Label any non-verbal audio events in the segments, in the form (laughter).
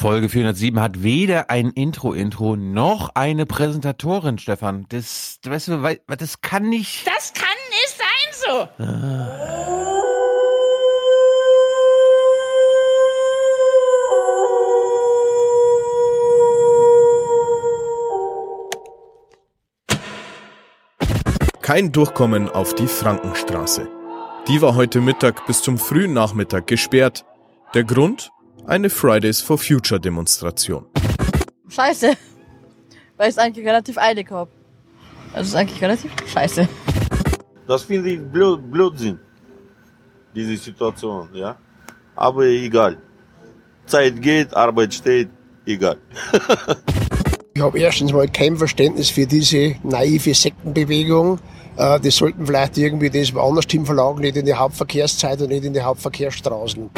Folge 407 hat weder ein Intro-Intro noch eine Präsentatorin, Stefan. Das, weißt du, das kann nicht. Das kann nicht sein so. Ah. Kein Durchkommen auf die Frankenstraße. Die war heute Mittag bis zum frühen Nachmittag gesperrt. Der Grund? Eine Fridays for Future Demonstration. Scheiße. Weil ich es eigentlich relativ eilig habe. Also es ist eigentlich relativ scheiße. Das finde ich Blöd, Blödsinn, diese Situation, ja. Aber egal. Zeit geht, Arbeit steht, egal. (laughs) ich habe erstens mal kein Verständnis für diese naive Sektenbewegung. Äh, die sollten vielleicht irgendwie das woanders hin verlagern, nicht in die Hauptverkehrszeit und nicht in die Hauptverkehrsstraßen.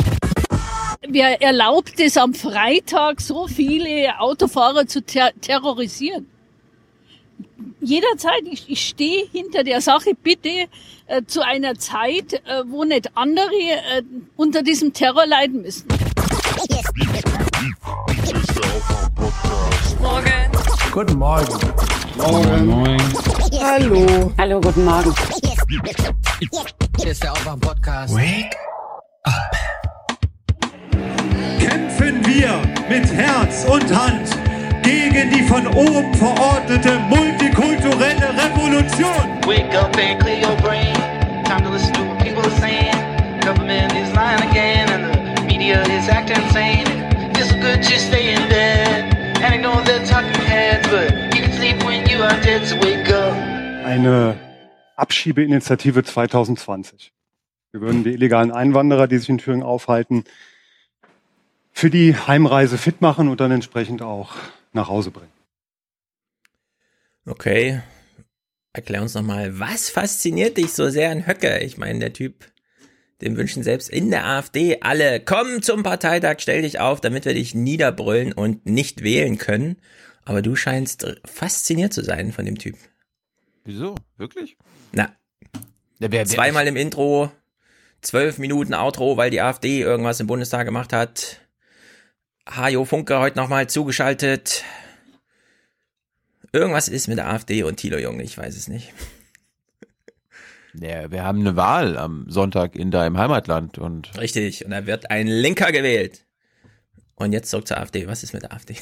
Wer erlaubt es am Freitag so viele Autofahrer zu ter terrorisieren? Jederzeit, ich, ich stehe hinter der Sache, bitte äh, zu einer Zeit, äh, wo nicht andere äh, unter diesem Terror leiden müssen. Morgen. Guten Morgen. Morgen. Moin. Hallo. Hallo, guten Morgen. Hier ist der Aufwach-Podcast. Wake up. Kämpfen wir mit Herz und Hand gegen die von oben verordnete multikulturelle Revolution. Wake up and clear your brain. Time to listen to what people are saying. Government is lying again and the media is acting insane. It's good just stay in bed. And I know they're talking heads, but you can sleep when you are dead, so wake up. Eine Abschiebeinitiative 2020. Wir würden die illegalen Einwanderer, die sich in Thüringen aufhalten, für die Heimreise fit machen und dann entsprechend auch nach Hause bringen. Okay. Erklär uns nochmal, was fasziniert dich so sehr an Höcke? Ich meine, der Typ, dem wünschen selbst in der AfD alle, komm zum Parteitag, stell dich auf, damit wir dich niederbrüllen und nicht wählen können. Aber du scheinst fasziniert zu sein von dem Typ. Wieso? Wirklich? Na. Ja, wer, wer zweimal im Intro, zwölf Minuten Outro, weil die AfD irgendwas im Bundestag gemacht hat. Hajo Funke heute nochmal zugeschaltet. Irgendwas ist mit der AfD und Thilo Jung, ich weiß es nicht. Ja, wir haben eine Wahl am Sonntag in deinem Heimatland und. Richtig, und da wird ein Linker gewählt. Und jetzt zurück zur AfD. Was ist mit der AfD?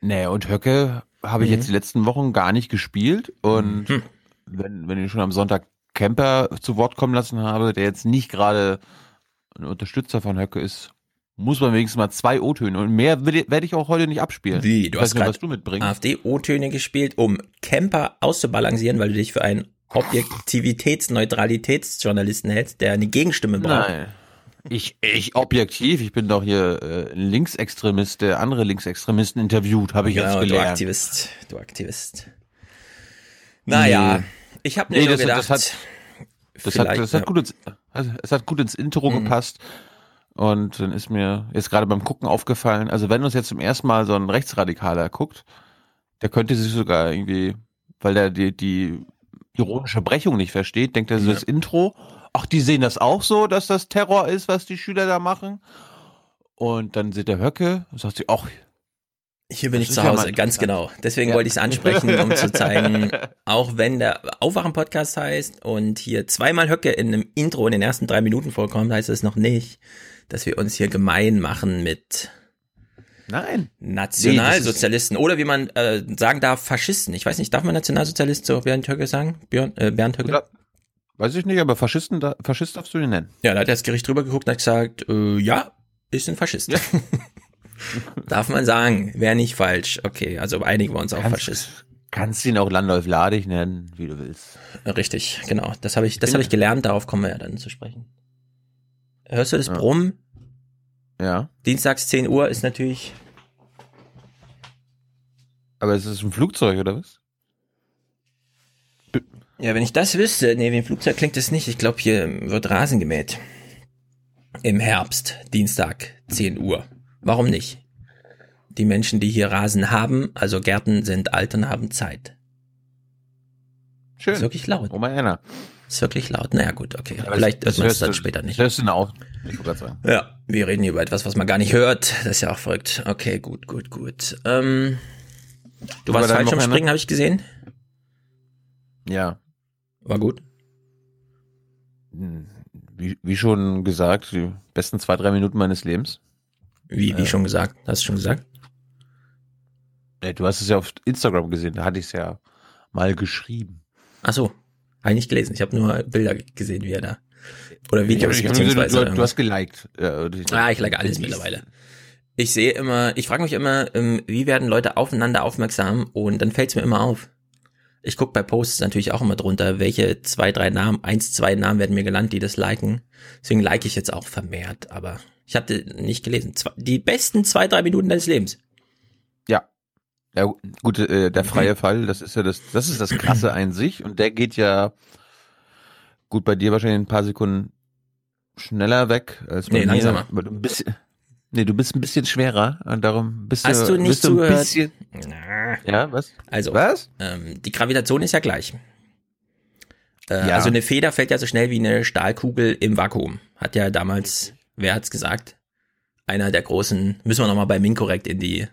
Nee, und Höcke habe ich mhm. jetzt die letzten Wochen gar nicht gespielt. Und mhm. wenn, wenn ich schon am Sonntag Camper zu Wort kommen lassen habe, der jetzt nicht gerade ein Unterstützer von Höcke ist, muss man wenigstens mal zwei O-Töne und mehr werde ich auch heute nicht abspielen. Wie? Du hast gerade AfD-O-Töne gespielt, um Camper auszubalancieren, weil du dich für einen Objektivitäts-Neutralitätsjournalisten hältst, der eine Gegenstimme braucht. Nein. Ich, ich objektiv, ich bin doch hier äh, Linksextremist, der andere Linksextremisten interviewt, habe ich genau, jetzt gelernt. Du Aktivist, du Aktivist. Naja, nee. ich habe mir nee, das, gedacht, das hat, das hat, das hat gut ins, also, es hat gut ins Intro mhm. gepasst. Und dann ist mir jetzt gerade beim Gucken aufgefallen, also wenn uns jetzt zum ersten Mal so ein Rechtsradikaler guckt, der könnte sich sogar irgendwie, weil der die, die ironische Brechung nicht versteht, denkt er so ja. das Intro, ach, die sehen das auch so, dass das Terror ist, was die Schüler da machen. Und dann sieht der Höcke und sagt sie, ach, hier bin ich zu Hause, ja ganz genau. Deswegen ja. wollte ich es ansprechen, um zu (laughs) zeigen, auch wenn der Aufwachen-Podcast heißt und hier zweimal Höcke in einem Intro in den ersten drei Minuten vorkommt, heißt es noch nicht, dass wir uns hier gemein machen mit Nein. Nationalsozialisten nee, oder wie man äh, sagen darf, Faschisten. Ich weiß nicht, darf man Nationalsozialist so Bernd Höcke sagen? Björn, äh, Bernd Höcke? Oder, weiß ich nicht, aber Faschisten, da, Faschist darfst du ihn nennen. Ja, da hat das Gericht drüber geguckt und hat gesagt, äh, ja, ist ein Faschist. Ja. (laughs) darf man sagen, wäre nicht falsch. Okay, also einigen wir uns auf Faschist. Kannst ihn auch Landolf Ladig nennen, wie du willst. Richtig, genau. Das habe ich, das habe ich gelernt. Darauf kommen wir ja dann zu sprechen. Hörst du das ja. Brummen? Ja. Dienstags 10 Uhr ist natürlich. Aber ist es ein Flugzeug oder was? Ja, wenn ich das wüsste, nee, wie ein Flugzeug klingt es nicht. Ich glaube, hier wird Rasen gemäht. Im Herbst, Dienstag, 10 Uhr. Warum nicht? Die Menschen, die hier Rasen haben, also Gärten, sind alt und haben Zeit. Schön. ist wirklich laut. Oma Anna. Ist wirklich laut. Naja, gut, okay. Aber Vielleicht das hört man es dann später nicht. Hörst du auch. Ich sagen. Ja, wir reden hier über etwas, was man gar nicht hört. Das ist ja auch verrückt. Okay, gut, gut, gut. Ähm, du warst falsch am Wochenende? Springen, habe ich gesehen. Ja. War gut. Hm, Wie, wie schon gesagt, die besten zwei, drei Minuten meines Lebens. Wie, wie schon gesagt. Hast du schon gesagt? Ja, du hast es ja auf Instagram gesehen, da hatte ich es ja mal geschrieben. Ach so, habe ich nicht gelesen. Ich habe nur Bilder gesehen, wie er da. Oder Videos, Ich gesehen, beziehungsweise. du, du, hast geliked. Ja, Ah, ich like alles mittlerweile. Ich sehe immer, ich frage mich immer, ähm, wie werden Leute aufeinander aufmerksam und dann fällt es mir immer auf. Ich guck bei Posts natürlich auch immer drunter, welche zwei, drei Namen, eins, zwei Namen werden mir genannt, die das liken. Deswegen like ich jetzt auch vermehrt, aber ich habe nicht gelesen. Die besten zwei, drei Minuten deines Lebens. Ja. Gut, äh, der freie Fall, das ist ja das, das ist das Krasse an sich und der geht ja gut bei dir wahrscheinlich ein paar Sekunden schneller weg als bei Nee, mir. langsamer. Aber du ein bisschen, nee, du bist ein bisschen schwerer und darum bist Hast du, du nicht bist du ein bisschen, ja, was? Also, Was? Ähm, die Gravitation ist ja gleich. Äh, Ja. Also eine Feder fällt ja so schnell wie eine Stahlkugel im Vakuum. Hat ja damals, wer hat's gesagt? Einer der großen, müssen wir nochmal bei Minkorrekt in die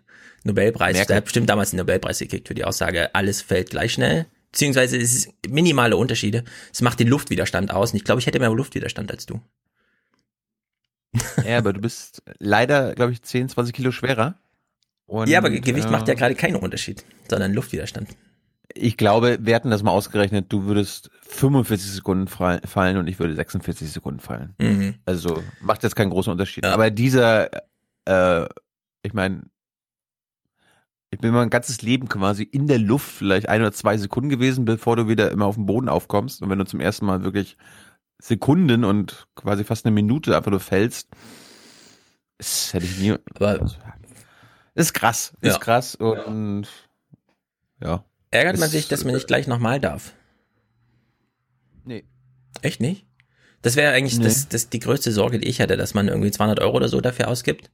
Nobelpreis, Merkel. der hat bestimmt damals den Nobelpreis gekriegt für die Aussage, alles fällt gleich schnell. Beziehungsweise es ist minimale Unterschiede. Es macht den Luftwiderstand aus. Und ich glaube, ich hätte mehr Luftwiderstand als du. Ja, aber du bist leider, glaube ich, 10, 20 Kilo schwerer. Und, ja, aber Gewicht äh, macht ja gerade keinen Unterschied, sondern Luftwiderstand. Ich glaube, wir hatten das mal ausgerechnet, du würdest 45 Sekunden fall- fallen und ich würde 46 Sekunden fallen. Mhm. Also macht jetzt keinen großen Unterschied. Aber dieser, äh, ich meine, ich bin mein ganzes Leben quasi in der Luft, vielleicht ein oder zwei Sekunden gewesen, bevor du wieder immer auf dem Boden aufkommst. Und wenn du zum ersten Mal wirklich Sekunden und quasi fast eine Minute einfach nur fällst, das hätte ich nie. Aber ist krass, ist Ja. krass und ja. Ärgert man Ist- sich, dass man nicht gleich nochmal darf? Nee. Echt nicht? Das wäre eigentlich Nee. das, das die größte Sorge, die ich hatte, dass man irgendwie 200 Euro oder so dafür ausgibt.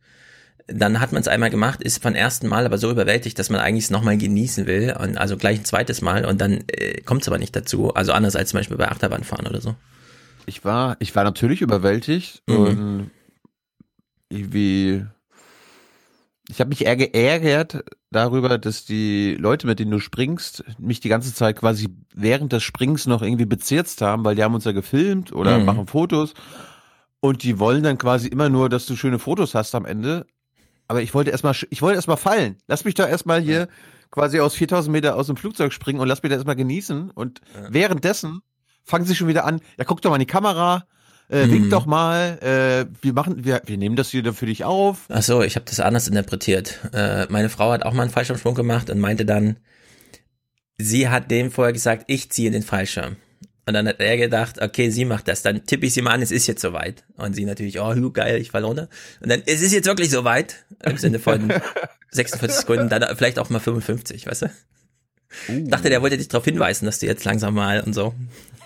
Dann hat man es einmal gemacht, ist beim ersten Mal aber so überwältigt, dass man eigentlich es nochmal genießen will. Und also gleich ein zweites Mal und dann äh, kommt es aber nicht dazu. Also anders als zum Beispiel bei Achterbahnfahren oder so. Ich war, ich war natürlich überwältigt Mhm. und wie ich habe mich eher geärgert darüber, dass die Leute, mit denen du springst, mich die ganze Zeit quasi während des Springs noch irgendwie bezirzt haben, weil die haben uns ja gefilmt oder Mhm. machen Fotos und die wollen dann quasi immer nur, dass du schöne Fotos hast am Ende. Aber ich wollte erstmal, ich wollte erstmal fallen. Lass mich doch erstmal hier quasi aus 4000 Meter aus dem Flugzeug springen und lass mich das erstmal genießen. Und währenddessen fangen sie schon wieder an, ja, guck doch mal in die Kamera, äh, wink doch mal, äh, wir machen, wir, wir nehmen das hier für dich auf. Ach so, ich habe das anders interpretiert. Äh, meine Frau hat auch mal einen Fallschirmsprung gemacht und meinte dann, sie hat dem vorher gesagt, ich ziehe den Fallschirm. Und dann hat er gedacht, okay, sie macht das. Dann tippe ich sie mal an, es ist jetzt soweit. Und sie natürlich, oh, geil, ich falle runter. Und dann, es ist jetzt wirklich soweit. Im Sinne von (laughs) 46 Sekunden, dann vielleicht auch mal 55, weißt du? Dachte, der wollte dich darauf hinweisen, dass du jetzt langsam mal und so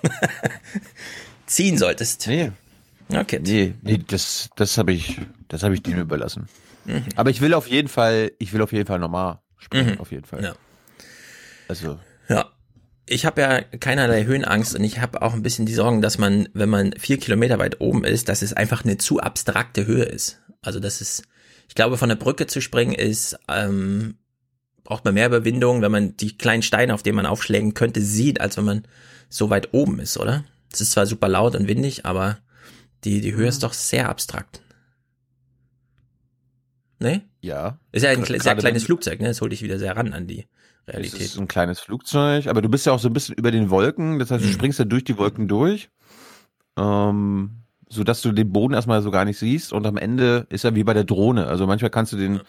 (laughs) ziehen solltest. Nee. Okay. Nee, nee, das, das habe ich, das habe ich denen überlassen. Mhm. Aber ich will auf jeden Fall, ich will auf jeden Fall normal springen, Mhm. auf jeden Fall. Ja. Also, Ja. Ich habe ja keinerlei Höhenangst und ich habe auch ein bisschen die Sorgen, dass man, wenn man vier Kilometer weit oben ist, dass es einfach eine zu abstrakte Höhe ist. Also das ist, ich glaube, von der Brücke zu springen ist, ähm, braucht man mehr Überwindung, wenn man die kleinen Steine, auf denen man aufschlägen könnte, sieht, als wenn man so weit oben ist, oder? Es ist zwar super laut und windig, aber die, die Höhe ist doch sehr abstrakt. Ne? ja. Ist ja ein sehr gerade kleines Flugzeug, ne? Das holt dich wieder sehr ran an die Es Realität. ist ein kleines Flugzeug, aber du bist ja auch so ein bisschen über den Wolken, das heißt, du Mhm. springst ja durch die Wolken durch, ähm, so dass du den Boden erstmal so gar nicht siehst und am Ende ist ja wie bei der Drohne, also manchmal kannst du den,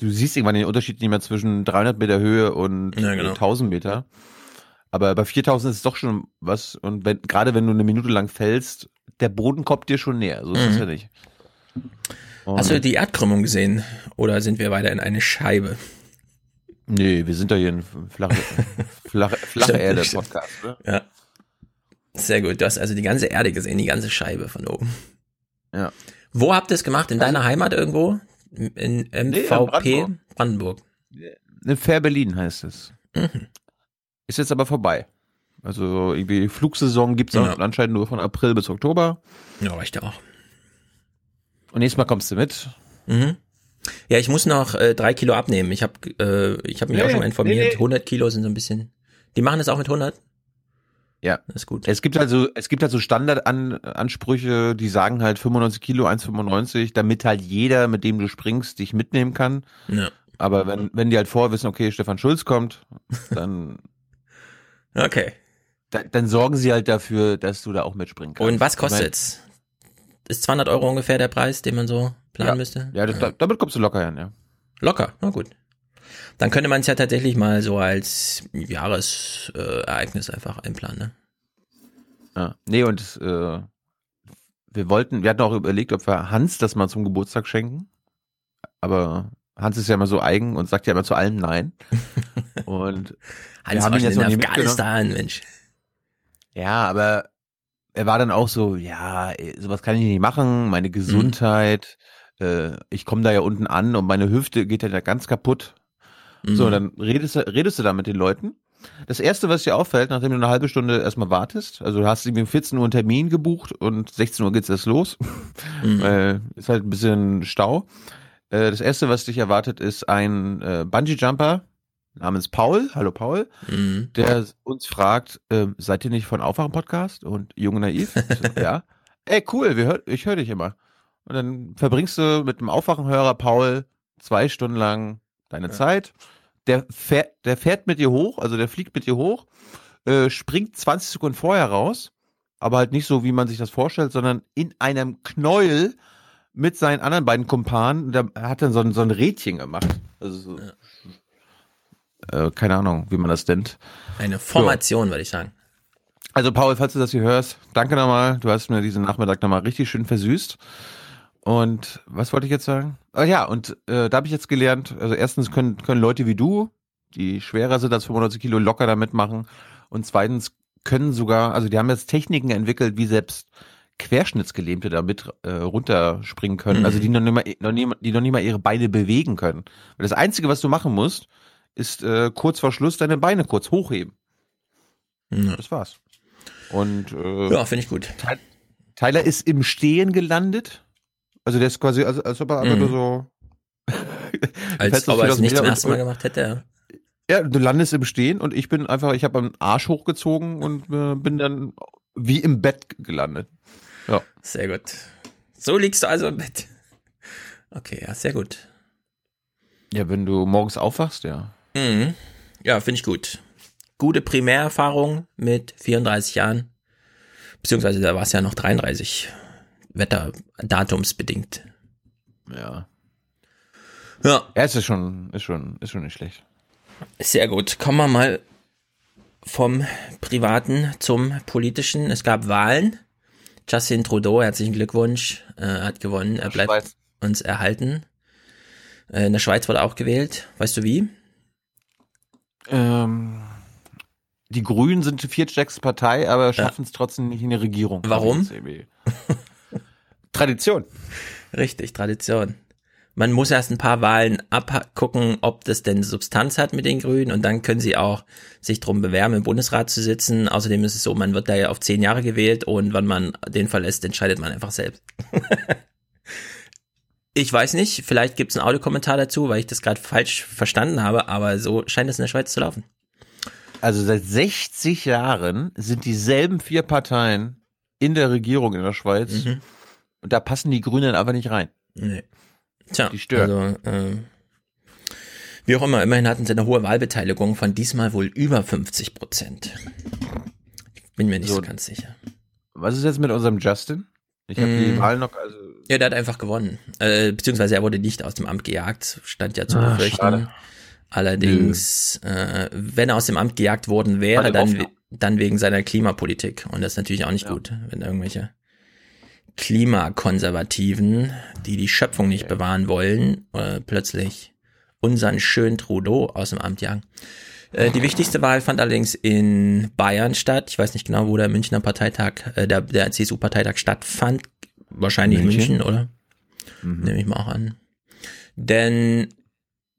du siehst irgendwann den Unterschied nicht mehr zwischen 300 Meter Höhe und Ja, genau. 1000 Meter, aber bei 4000 ist es doch schon was und wenn, gerade wenn du eine Minute lang fällst, der Boden kommt dir schon näher, so ist es Mhm. ja nicht. Hast du Und- die Erdkrümmung gesehen? Oder sind wir weiter in eine Scheibe? Nee, wir sind da hier ein flache, (laughs) flache, flache Stimmt, Erde stimmt. Podcast, ne? Ja. Sehr gut. Du hast also die ganze Erde gesehen, die ganze Scheibe von oben. Ja. Wo habt ihr es gemacht? In deiner Heimat irgendwo? In in MVP? Brandenburg. Brandenburg. In Fair Berlin heißt es. Mhm. Ist jetzt aber vorbei. Also irgendwie Flugsaison gibt's auch Ja. anscheinend nur von April bis Oktober. Ja, reicht ja auch. Und nächstes Mal kommst du mit. Mhm. Ja, ich muss noch äh, drei Kilo abnehmen. Ich habe äh, ich hab mich Nee, auch schon mal informiert. nee, nee. 100 Kilo sind so ein bisschen. Die machen das auch mit 100? Ja. Das ist gut. Es gibt also, es gibt halt so Standardansprüche, die sagen halt 95 Kilo, 1,95, damit halt jeder, mit dem du springst, dich mitnehmen kann. Ja. Aber wenn, wenn die halt vorher wissen, okay, Stefan Schulz kommt, dann, (laughs) Okay. da, dann sorgen sie halt dafür, dass du da auch mitspringen kannst. Und was kostet's? Ist 200 Euro ungefähr der Preis, den man so planen Ja. müsste? Ja, das, da, damit kommst du locker hin, ja. Locker, na gut. Dann könnte man es ja tatsächlich mal so als Jahresereignis äh, einfach einplanen, ne? ja. Nee, und äh, wir wollten, wir hatten auch überlegt, ob wir Hans das mal zum Geburtstag schenken. Aber Hans ist ja immer so eigen und sagt ja immer zu allem Nein. (laughs) Und Hans haben ihn jetzt in noch mitgenommen. Afghanistan, Mensch. Ja, aber er war dann auch so, ja, sowas kann ich nicht machen, meine Gesundheit, äh, ich komme da ja unten an und meine Hüfte geht ja da ganz kaputt. So, Mhm. dann redest du, redest du da mit den Leuten. Das erste, was dir auffällt, nachdem du eine halbe Stunde erstmal wartest, also du hast irgendwie um 14 Uhr einen Termin gebucht und 16 Uhr geht's erst los, Mhm. (laughs) weil ist halt ein bisschen Stau. Äh, das erste, was dich erwartet, ist ein äh, Bungee-Jumper namens Paul. Hallo Paul Mhm. der uns fragt, ähm, seid ihr nicht von Aufwachen Podcast und Jung und Naiv? So, (laughs) ja. Ey, cool, wir hör, ich höre dich immer. Und dann verbringst du mit dem Aufwachenhörer Paul zwei Stunden lang deine Zeit. Der fährt, der fährt mit dir hoch, also der fliegt mit dir hoch, äh, springt 20 Sekunden vorher raus, aber halt nicht so, wie man sich das vorstellt, sondern in einem Knäuel mit seinen anderen beiden Kumpanen. Da hat dann so ein, so ein Rädchen gemacht. Also so, äh, keine Ahnung, wie man das nennt. Eine Formation, würde ich sagen. Also Paul, falls du das hier hörst, danke nochmal. Du hast mir diesen Nachmittag nochmal richtig schön versüßt. Und was wollte ich jetzt sagen? Ah ja, und äh, da habe ich jetzt gelernt, also erstens können, können Leute wie du, die schwerer sind als 95 Kilo, locker da mitmachen. Und zweitens können sogar, also die haben jetzt Techniken entwickelt, wie selbst Querschnittsgelähmte damit äh, runterspringen können, Mhm. also die noch, nicht mal, noch nie, die noch nicht mal ihre Beine bewegen können. Weil das Einzige, was du machen musst, ist äh, kurz vor Schluss deine Beine kurz hochheben. Ja. Das war's. Und äh, Ja, finde ich gut. Ty- Tyler ist im Stehen gelandet. Also der ist quasi, also, als ob er einfach Mhm. nur so. (laughs) Als ob er es 4000 nicht zum ersten Mal gemacht hätte. Ja, du landest im Stehen und ich bin einfach, ich habe am Arsch hochgezogen und äh, bin dann wie im Bett gelandet. Ja. Sehr gut. So liegst du also im Bett. Okay, ja, sehr gut. Ja, wenn du morgens aufwachst, ja. Mhm. Ja, finde ich gut. Gute Primärerfahrung mit 34 Jahren. Beziehungsweise da war es ja noch 33. Wetterdatumsbedingt. Ja. Ja. Ja, es ist schon, ist schon, ist schon nicht schlecht. Sehr gut. Kommen wir mal vom Privaten zum Politischen. Es gab Wahlen. Justin Trudeau, herzlichen Glückwunsch, äh, hat gewonnen. Er bleibt Schweiz. uns erhalten. Äh, in der Schweiz wurde auch gewählt. Weißt du wie? Ähm, die Grünen sind die viertstärkste Partei, aber schaffen es trotzdem nicht in die Regierung. Warum? (laughs) Tradition. Richtig, Tradition. Man muss erst ein paar Wahlen abgucken, ob das denn Substanz hat mit den Grünen und dann können sie auch sich drum bewerben, im Bundesrat zu sitzen. Außerdem ist es so, man wird da ja auf zehn Jahre gewählt und wann man den verlässt, entscheidet man einfach selbst. (laughs) ich weiß nicht, vielleicht gibt es einen Audiokommentar dazu, weil ich das gerade falsch verstanden habe, aber so scheint es in der Schweiz zu laufen. Also seit 60 Jahren sind dieselben vier Parteien in der Regierung in der Schweiz Mhm. Und da passen die Grünen aber nicht rein. Nee. Tja, Die stören. also ähm, wie auch immer, immerhin hatten sie eine hohe Wahlbeteiligung von diesmal wohl über 50 Prozent. Ich bin mir nicht so, So. ganz sicher. Was ist jetzt mit unserem Justin? Ich habe die Mm. Wahl noch, also Ja, der hat einfach gewonnen. Äh, beziehungsweise er wurde nicht aus dem Amt gejagt, stand ja zu Ah, befürchten. schade. Allerdings, äh, wenn er aus dem Amt gejagt worden wäre, dann, dann wegen seiner Klimapolitik. Und das ist natürlich auch nicht gut, wenn irgendwelche Klimakonservativen, die die Schöpfung nicht bewahren wollen, äh, plötzlich unseren schönen Trudeau aus dem Amt jagen. Äh, die wichtigste Wahl fand allerdings in Bayern statt. Ich weiß nicht genau, wo der Münchner Parteitag, äh, der, der CSU-Parteitag stattfand. Wahrscheinlich München, München. oder? Mhm. Nehme ich mal auch an. Denn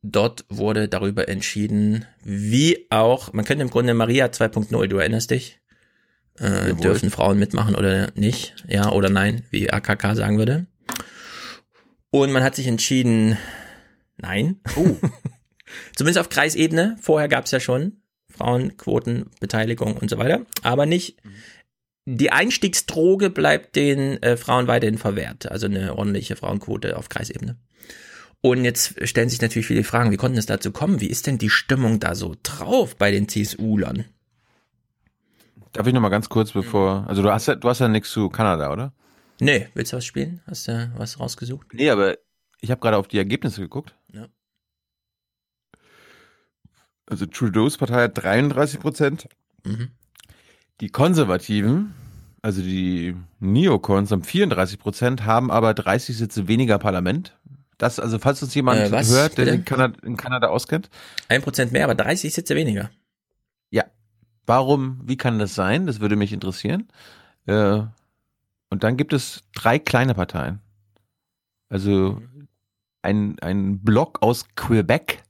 dort wurde darüber entschieden, wie auch, man könnte im Grunde Maria 2.0, du erinnerst dich? Äh, dürfen Frauen mitmachen oder nicht? Ja oder nein, wie AKK sagen würde. Und man hat sich entschieden, nein. Oh. (laughs) Zumindest auf Kreisebene. Vorher gab es ja schon Frauenquoten, Beteiligung und so weiter. Aber nicht. Die Einstiegsdroge bleibt den äh, Frauen weiterhin verwehrt. Also eine ordentliche Frauenquote auf Kreisebene. Und jetzt stellen sich natürlich viele Fragen, wie konnte es dazu kommen? Wie ist denn die Stimmung da so drauf bei den CSU-Lern? Darf ich noch mal ganz kurz, bevor, also du hast ja, du hast ja nichts zu Kanada, oder? Nee, willst du was spielen? Hast du was rausgesucht? Nee, aber ich habe gerade auf die Ergebnisse geguckt. Ja. Also Trudeaus Partei hat 33 Prozent. Mhm. Die Konservativen, also die Neocons, haben 34 Prozent, haben aber 30 Sitze weniger Parlament. Das, also falls uns jemand Äh, was, hört, der in Kanada, in Kanada auskennt. Ein Prozent mehr, aber 30 Sitze weniger. Warum, wie kann das sein? Das würde mich interessieren. Äh, und dann gibt es drei kleine Parteien. Also ein, ein Block aus Quebec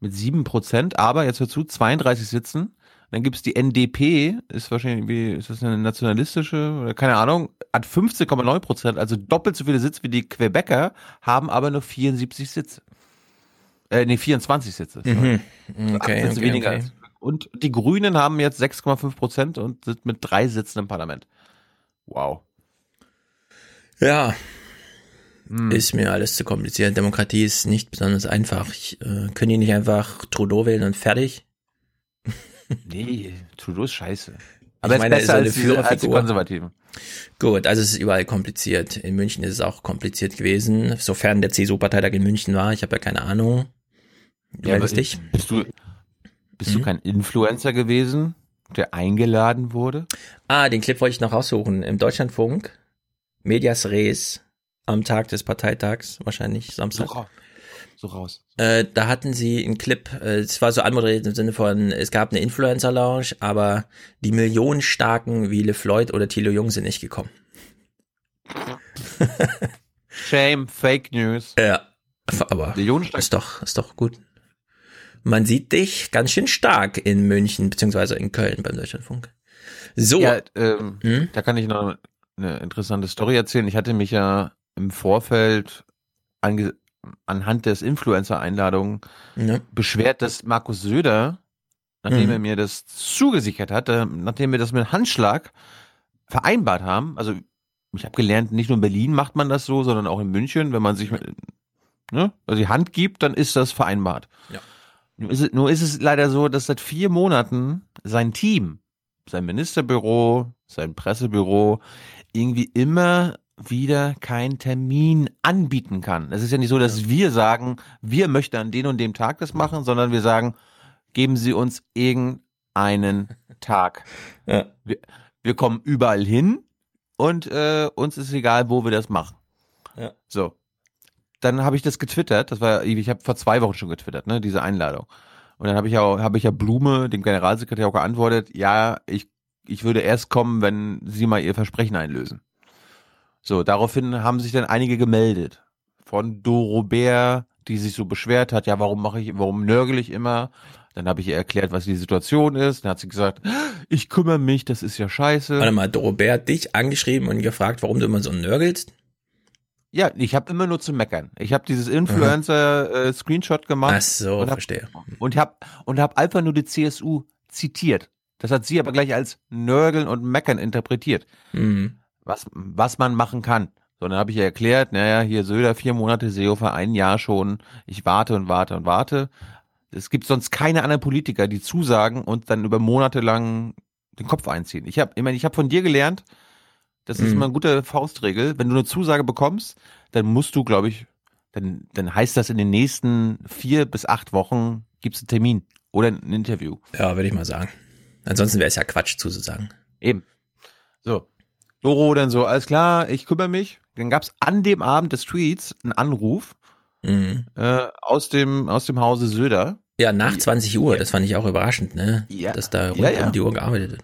mit sieben Prozent, aber jetzt dazu 32 Sitzen. Dann gibt es die NDP, ist wahrscheinlich, wie, ist das eine nationalistische, oder keine Ahnung, hat 15,9 Prozent, also doppelt so viele Sitze wie die Quebecer, haben aber nur 74 Sitze. Äh, nee, 24 Sitze. Mhm. Okay, Sitze okay, weniger okay. als- Und die Grünen haben jetzt 6,5 Prozent und sind mit drei Sitzen im Parlament. Wow. Ja. Ist mir alles zu kompliziert. Demokratie ist nicht besonders einfach. Ich, äh, können die nicht einfach Trudeau wählen und fertig? (laughs) Nee, Trudeau ist scheiße. Ich Aber meine, er ist er besser ist als, eine die, als die Führerfigur. Konservativen. Gut, also es ist überall kompliziert. In München ist es auch kompliziert gewesen, sofern der CSU-Parteitag in München war. Ich habe ja keine Ahnung. Du Ja, aber dich? Bist du, bist Mhm. du kein Influencer gewesen, der eingeladen wurde? Ah, den Clip wollte ich noch raussuchen. Im Deutschlandfunk, Medias Res, am Tag des Parteitags, wahrscheinlich Samstag. So raus. So raus. Äh, da hatten sie einen Clip, äh, es war so anmoderiert im Sinne von, es gab eine Influencer-Lounge, aber die millionenstarken wie LeFloid oder Thilo Jung sind nicht gekommen. Shame, Fake News. Ja, aber ist doch, ist doch gut. Man sieht dich ganz schön stark in München, beziehungsweise in Köln beim Deutschlandfunk. So. Ja, ähm, Hm? da kann ich noch eine interessante Story erzählen. Ich hatte mich ja im Vorfeld ange anhand des Influencer-Einladungen Ja. beschwert, dass Markus Söder, nachdem Mhm. er mir das zugesichert hat, äh, nachdem wir das mit Handschlag vereinbart haben, also ich habe gelernt, nicht nur in Berlin macht man das so, sondern auch in München, wenn man sich mit, ne, also die Hand gibt, dann ist das vereinbart. Ja. Nur ist, es, nur ist es leider so, dass seit vier Monaten sein Team, sein Ministerbüro, sein Pressebüro irgendwie immer wieder keinen Termin anbieten kann. Es ist ja nicht so, dass wir sagen, wir möchten an den und dem Tag das machen, sondern wir sagen, geben Sie uns irgendeinen Tag. (laughs) Ja. Wir, wir kommen überall hin und äh, uns ist egal, wo wir das machen. Ja. So. Dann habe ich das getwittert, das war, ich habe vor zwei Wochen schon getwittert, ne, diese Einladung. Und dann habe ich ja, habe ich ja Blume, dem Generalsekretär auch geantwortet, ja, ich, ich würde erst kommen, wenn Sie mal Ihr Versprechen einlösen. So, daraufhin haben sich dann einige gemeldet. Von Dorobert, die sich so beschwert hat, ja, warum mache ich, warum nörgel ich immer? Dann habe ich ihr erklärt, was die Situation ist. Dann hat sie gesagt, ich kümmere mich, das ist ja scheiße. Warte mal, Dorobert hat dich angeschrieben und gefragt, warum du immer so nörgelst? Ja, ich habe immer nur zu meckern. Ich habe dieses Influencer-Screenshot gemacht. Ach so, und hab, verstehe. Und habe und hab einfach nur die CSU zitiert. Das hat sie aber gleich als Nörgeln und Meckern interpretiert. Mhm. Was, was man machen kann. So, dann habe ich ihr erklärt, naja, hier Söder, vier Monate Seehofer, ein Jahr schon. Ich warte und warte und warte. Es gibt sonst keine anderen Politiker, die zusagen und dann über Monate lang den Kopf einziehen. Ich habe, ich meine, ich habe von dir gelernt, das ist Mhm. immer eine gute Faustregel. Wenn du eine Zusage bekommst, dann musst du, glaube ich, dann, dann heißt das in den nächsten vier bis acht Wochen gibt's einen Termin oder ein Interview. Ja, würde ich mal sagen. Ansonsten wäre es ja Quatsch zuzusagen. Eben. So. Doro dann so, alles klar, ich kümmere mich. Dann gab's an dem Abend des Tweets einen Anruf Mhm. äh, aus dem aus dem Hause Söder. Ja, nach 20 Uhr, das fand ich auch überraschend, ne? Ja. Dass da rund Ja, ja. um die Uhr gearbeitet wird.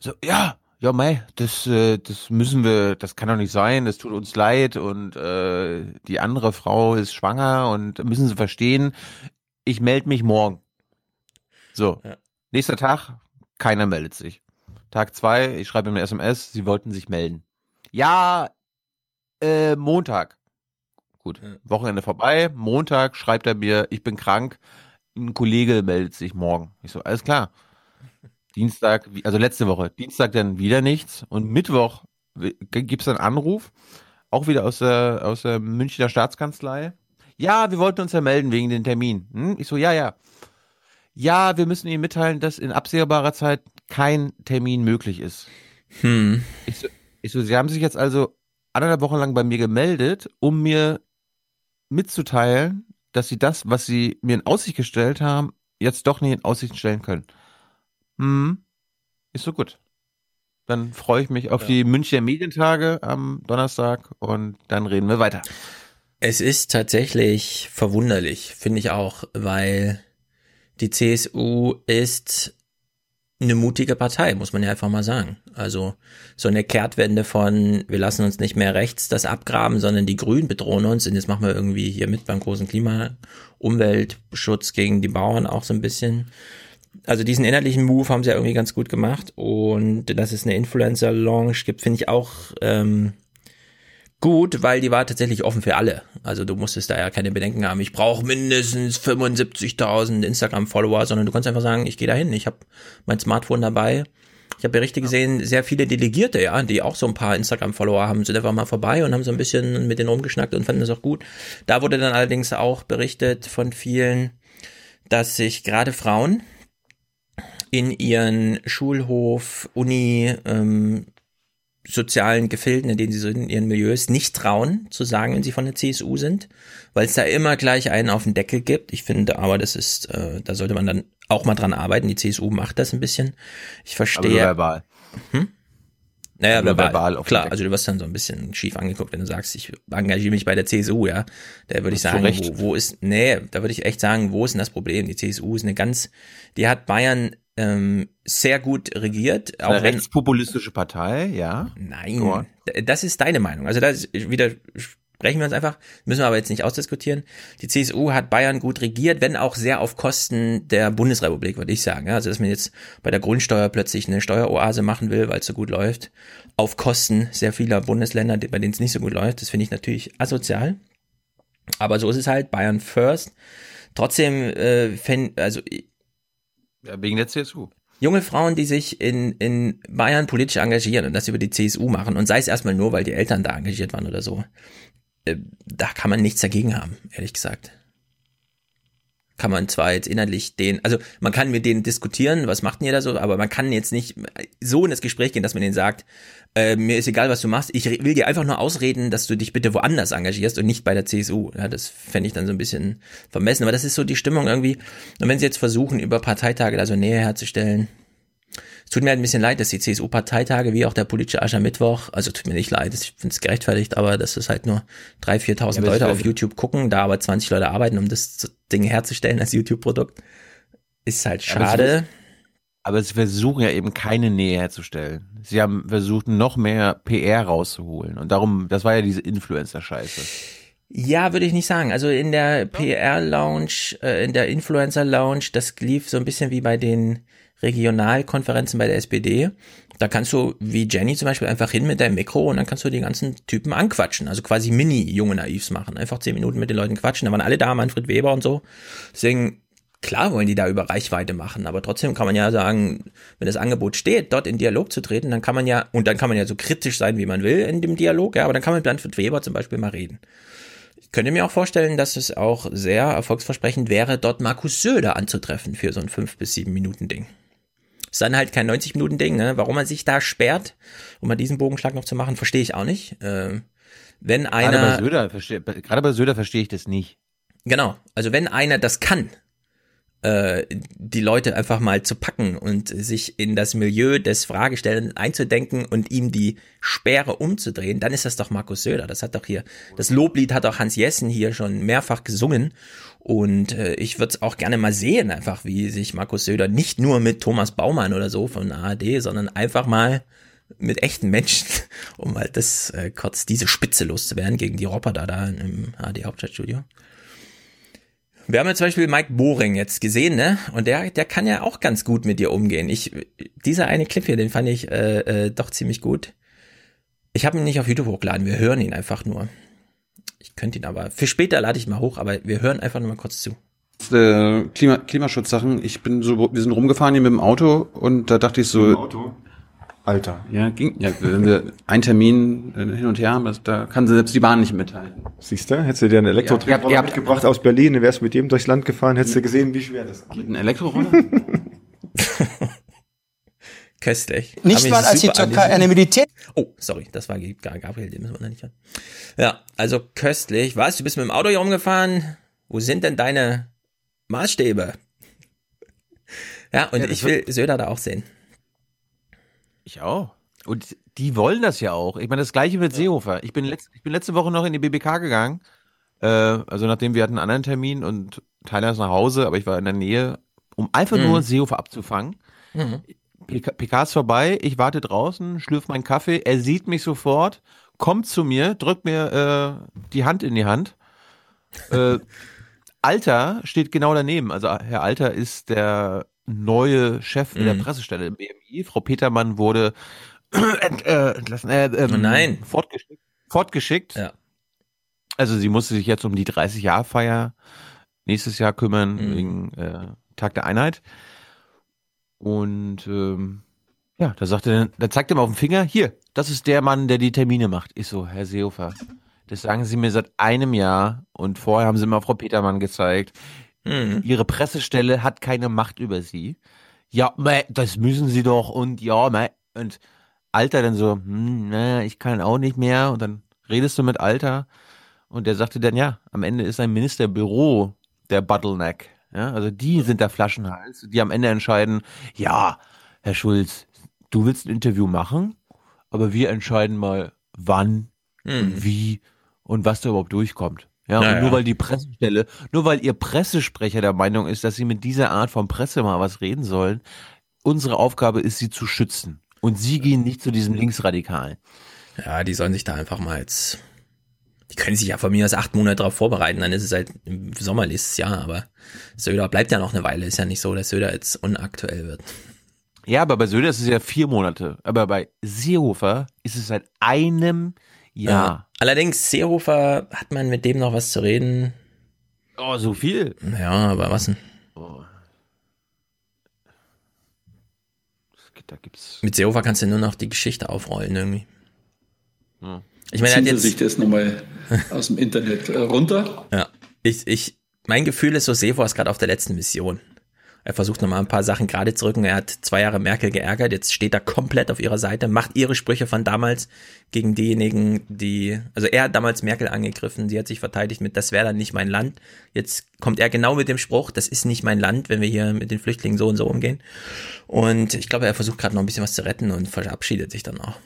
So, ja, ja, mei, das, äh, das müssen wir, das kann doch nicht sein, das tut uns leid und äh, die andere Frau ist schwanger und müssen Sie verstehen, ich melde mich morgen. So, Ja. nächster Tag, keiner meldet sich. Tag zwei, ich schreibe ihm eine SMS, sie wollten sich melden. Ja, äh, Montag. Gut, Ja. Wochenende vorbei, Montag schreibt er mir, ich bin krank, ein Kollege meldet sich morgen. Ich so, alles klar. Dienstag, also letzte Woche, Dienstag dann wieder nichts und Mittwoch gibt es einen Anruf, auch wieder aus der, aus der Münchner Staatskanzlei. Ja, wir wollten uns ja melden wegen den Termin. Hm? Ich so, ja, ja. Ja, wir müssen Ihnen mitteilen, dass in absehbarer Zeit kein Termin möglich ist. Hm. Ich so, ich so, Sie haben sich jetzt also anderthalb Wochen lang bei mir gemeldet, um mir mitzuteilen, dass Sie das, was Sie mir in Aussicht gestellt haben, jetzt doch nicht in Aussicht stellen können. Hm, ist so gut. Dann freue ich mich auf Ja. die Münchner Medientage am Donnerstag und dann reden wir weiter. Es ist tatsächlich verwunderlich, finde ich auch, weil die CSU ist eine mutige Partei, muss man ja einfach mal sagen. Also so eine Kehrtwende von, wir lassen uns nicht mehr rechts das abgraben, sondern die Grünen bedrohen uns und jetzt machen wir irgendwie hier mit beim großen Klima, Umweltschutz gegen die Bauern auch so ein bisschen. Also diesen inhaltlichen Move haben sie ja irgendwie ganz gut gemacht und dass es eine Influencer-Launch gibt, finde ich auch ähm, gut, weil die war tatsächlich offen für alle. Also du musstest da ja keine Bedenken haben, ich brauche mindestens 75.000 Instagram-Follower, sondern du kannst einfach sagen, ich gehe da hin, ich habe mein Smartphone dabei. Ich habe Berichte gesehen, sehr viele Delegierte, ja, die auch so ein paar Instagram-Follower haben, sind einfach mal vorbei und haben so ein bisschen mit denen rumgeschnackt und fanden das auch gut. Da wurde dann allerdings auch berichtet von vielen, dass sich gerade Frauen in ihren Schulhof, Uni, ähm, sozialen Gefilden, in denen sie so in ihren Milieus nicht trauen, zu sagen, wenn sie von der CSU sind, weil es da immer gleich einen auf den Deckel gibt. Ich finde aber, das ist, äh, da sollte man dann auch mal dran arbeiten. Die CSU macht das ein bisschen. Ich Aber nur verstehe. verbal. Naja, nur verbal, verbal den klar, also du wirst dann so ein bisschen schief angeguckt, wenn du sagst, ich engagiere mich bei der CSU, ja. Da würde ich sagen, wo, wo ist, nee, da würde ich echt sagen, wo ist denn das Problem? Die CSU ist eine ganz, die hat Bayern ähm, sehr gut regiert, auch Eine wenn, rechtspopulistische Partei, ja. Nein, d- das ist deine Meinung. Also da widersprechen wir uns einfach, müssen wir aber jetzt nicht ausdiskutieren. Die CSU hat Bayern gut regiert, wenn auch sehr auf Kosten der Bundesrepublik, würde ich sagen. Also dass man jetzt bei der Grundsteuer plötzlich eine Steueroase machen will, weil es so gut läuft, auf Kosten sehr vieler Bundesländer, bei denen es nicht so gut läuft, das finde ich natürlich asozial. Aber so ist es halt, Bayern first. Trotzdem, äh, also ja. Wegen der CSU. junge Frauen, die sich in, in Bayern politisch engagieren und das über die CSU machen und sei es erstmal nur, weil die Eltern da engagiert waren oder so, äh, da kann man nichts dagegen haben, ehrlich gesagt. Kann man zwar jetzt inhaltlich den, also man kann mit denen diskutieren, was macht denn ihr da so, aber man kann jetzt nicht so in das Gespräch gehen, dass man denen sagt, äh, mir ist egal, was du machst, ich will dir einfach nur ausreden, dass du dich bitte woanders engagierst und nicht bei der CSU. Ja, das fände ich dann so ein bisschen vermessen, aber das ist so die Stimmung irgendwie. Und wenn sie jetzt versuchen, über Parteitage da so Nähe herzustellen, es tut mir halt ein bisschen leid, dass die CSU-Parteitage wie auch der politische Aschermittwoch, also tut mir nicht leid, ich finde es gerechtfertigt, aber dass es halt nur 3.000, 4.000 Ja, Leute auf YouTube gucken, da aber 20 Leute arbeiten, um das Ding herzustellen als YouTube-Produkt, ist halt schade. Aber sie versuchen ja eben keine Nähe herzustellen. Sie haben versucht, noch mehr PR rauszuholen. Und darum, das war ja diese Influencer-Scheiße. Ja, würde ich nicht sagen. Also in der PR-Lounge, äh, in der Influencer-Lounge, das lief so ein bisschen wie bei den Regionalkonferenzen bei der SPD. Da kannst du, wie Jenny zum Beispiel, einfach hin mit deinem Mikro und dann kannst du die ganzen Typen anquatschen. Also quasi Mini-junge Naivs machen. Einfach zehn Minuten mit den Leuten quatschen. Da waren alle da, Manfred Weber und so. Deswegen, klar wollen die da über Reichweite machen, aber trotzdem kann man ja sagen, wenn das Angebot steht, dort in Dialog zu treten, dann kann man ja, und dann kann man ja so kritisch sein, wie man will in dem Dialog, ja, aber dann kann man mit Manfred Weber zum Beispiel mal reden. Ich könnte mir auch vorstellen, dass es auch sehr erfolgsversprechend wäre, dort Markus Söder anzutreffen für so ein fünf bis sieben Minuten Ding. Ist dann halt kein 90 Minuten Ding, ne? Warum man sich da sperrt, um mal diesen Bogenschlag noch zu machen, verstehe ich auch nicht. Ähm, wenn Gerade bei einer, Söder, verstehe, gerade bei Söder verstehe ich das nicht. genau, also wenn einer das kann, äh, die Leute einfach mal zu packen und sich in das Milieu des Fragestellenden einzudenken und ihm die Sperre umzudrehen, dann ist das doch Markus Söder. Das hat doch hier, das Loblied hat auch Hans Jessen hier schon mehrfach gesungen. Und äh, ich würde es auch gerne mal sehen, einfach wie sich Markus Söder nicht nur mit Thomas Baumann oder so von ARD, sondern einfach mal mit echten Menschen, (laughs) um halt das äh, kurz diese Spitze loszuwerden gegen die Roboter da im AD Hauptstadtstudio. Wir haben ja zum Beispiel Mike Boring jetzt gesehen, ne? Und der, der kann ja auch ganz gut mit dir umgehen. Ich, dieser eine Clip hier, den fand ich äh, äh, doch ziemlich gut. Ich habe ihn nicht auf YouTube hochgeladen, wir hören ihn einfach nur. Ich könnte ihn aber, für später lade ich mal hoch, aber wir hören einfach nur mal kurz zu. Äh, Klima, Klimaschutzsachen. Ich bin so, wir sind rumgefahren hier mit dem Auto und da dachte ich so. Mit dem Auto? Alter, ja, ging, ja, wenn wir einen Termin äh, hin und her haben, da kann selbst die Bahn nicht mithalten. Siehst du, hättest du dir einen Elektrotretroller ja, mitgebracht aus Berlin, dann wärst du mit dem durchs Land gefahren, hättest du gesehen, wie schwer das ist. Mit einem Elektroroller? (laughs) Köstlich. Nicht mal als die Türkei eine Militär... Oh, sorry, das war Gabriel, den müssen wir noch nicht hören. Ja, also köstlich. Was, du bist mit dem Auto hier rumgefahren? Wo sind denn deine Maßstäbe? Ja, und ja, ich will Söder da auch sehen. Ich auch. Und die wollen das ja auch. Ich meine, das gleiche mit ja. Seehofer. Ich bin, letzt, ich bin letzte Woche noch in die BBK gegangen. Äh, also nachdem wir hatten einen anderen Termin und Tyler ist nach Hause, aber ich war in der Nähe, um einfach mhm. nur Seehofer abzufangen. Mhm. PK ist vorbei, ich warte draußen, schlürf meinen Kaffee, er sieht mich sofort, kommt zu mir, drückt mir äh, die Hand in die Hand. Äh, (laughs) Alter steht genau daneben. Also Herr Alter ist der neue Chef in der mhm. Pressestelle im BMI. Frau Petermann wurde (clears throat) ent, äh, entlassen, äh, ähm, oh Nein. fortgeschickt. fortgeschickt. Ja. Also sie musste sich jetzt um die 30-Jahr-Feier nächstes Jahr kümmern, mhm. wegen äh, Tag der Einheit. Und ähm, ja, da sagte er, da zeigt er mir auf den Finger, hier, das ist der Mann, der die Termine macht. Ich so, Herr Seehofer, das sagen Sie mir seit einem Jahr und vorher haben Sie immer Frau Petermann gezeigt. Mhm. Ihre Pressestelle hat keine Macht über sie. Ja, meh, das müssen sie doch und ja, meh. und Alter dann so, hm, ich kann auch nicht mehr und dann redest du mit Alter und der sagte dann, ja, am Ende ist ein Ministerbüro der Bottleneck. Ja, also die sind der Flaschenhals, die am Ende entscheiden, ja, Herr Schulz, du willst ein Interview machen, aber wir entscheiden mal, wann, mhm. wie und was da überhaupt durchkommt. Ja, naja. und nur weil die Pressestelle, nur weil ihr Pressesprecher der Meinung ist, dass sie mit dieser Art von Presse mal was reden sollen, unsere Aufgabe ist, sie zu schützen. Und sie gehen nicht zu diesem Linksradikalen. Ja, die sollen sich da einfach mal jetzt, die können sich ja von mir aus acht Monate darauf vorbereiten, dann ist es halt im Sommer nächstes Jahr, aber Söder bleibt ja noch eine Weile, ist ja nicht so, dass Söder jetzt unaktuell wird. Ja, aber bei Söder ist es ja vier Monate, aber bei Seehofer ist es seit einem ja. ja. Allerdings, Seehofer, hat man mit dem noch was zu reden? Oh, so viel. Ja, aber was denn? Oh. Da gibt's mit Seehofer kannst du nur noch die Geschichte aufrollen irgendwie. Ja. Ich meine, Ziehen jetzt, Sie sich das nochmal (laughs) aus dem Internet äh, runter? Ja, ich, ich, mein Gefühl ist so, Seehofer ist gerade auf der letzten Mission. Er versucht nochmal ein paar Sachen gerade zu rücken. Er hat zwei Jahre Merkel geärgert. Jetzt steht er komplett auf ihrer Seite, macht ihre Sprüche von damals gegen diejenigen, die, also er hat damals Merkel angegriffen. Sie hat sich verteidigt mit, das wäre dann nicht mein Land. Jetzt kommt er genau mit dem Spruch, das ist nicht mein Land, wenn wir hier mit den Flüchtlingen so und so umgehen. Und ich glaube, er versucht gerade noch ein bisschen was zu retten und verabschiedet sich dann auch.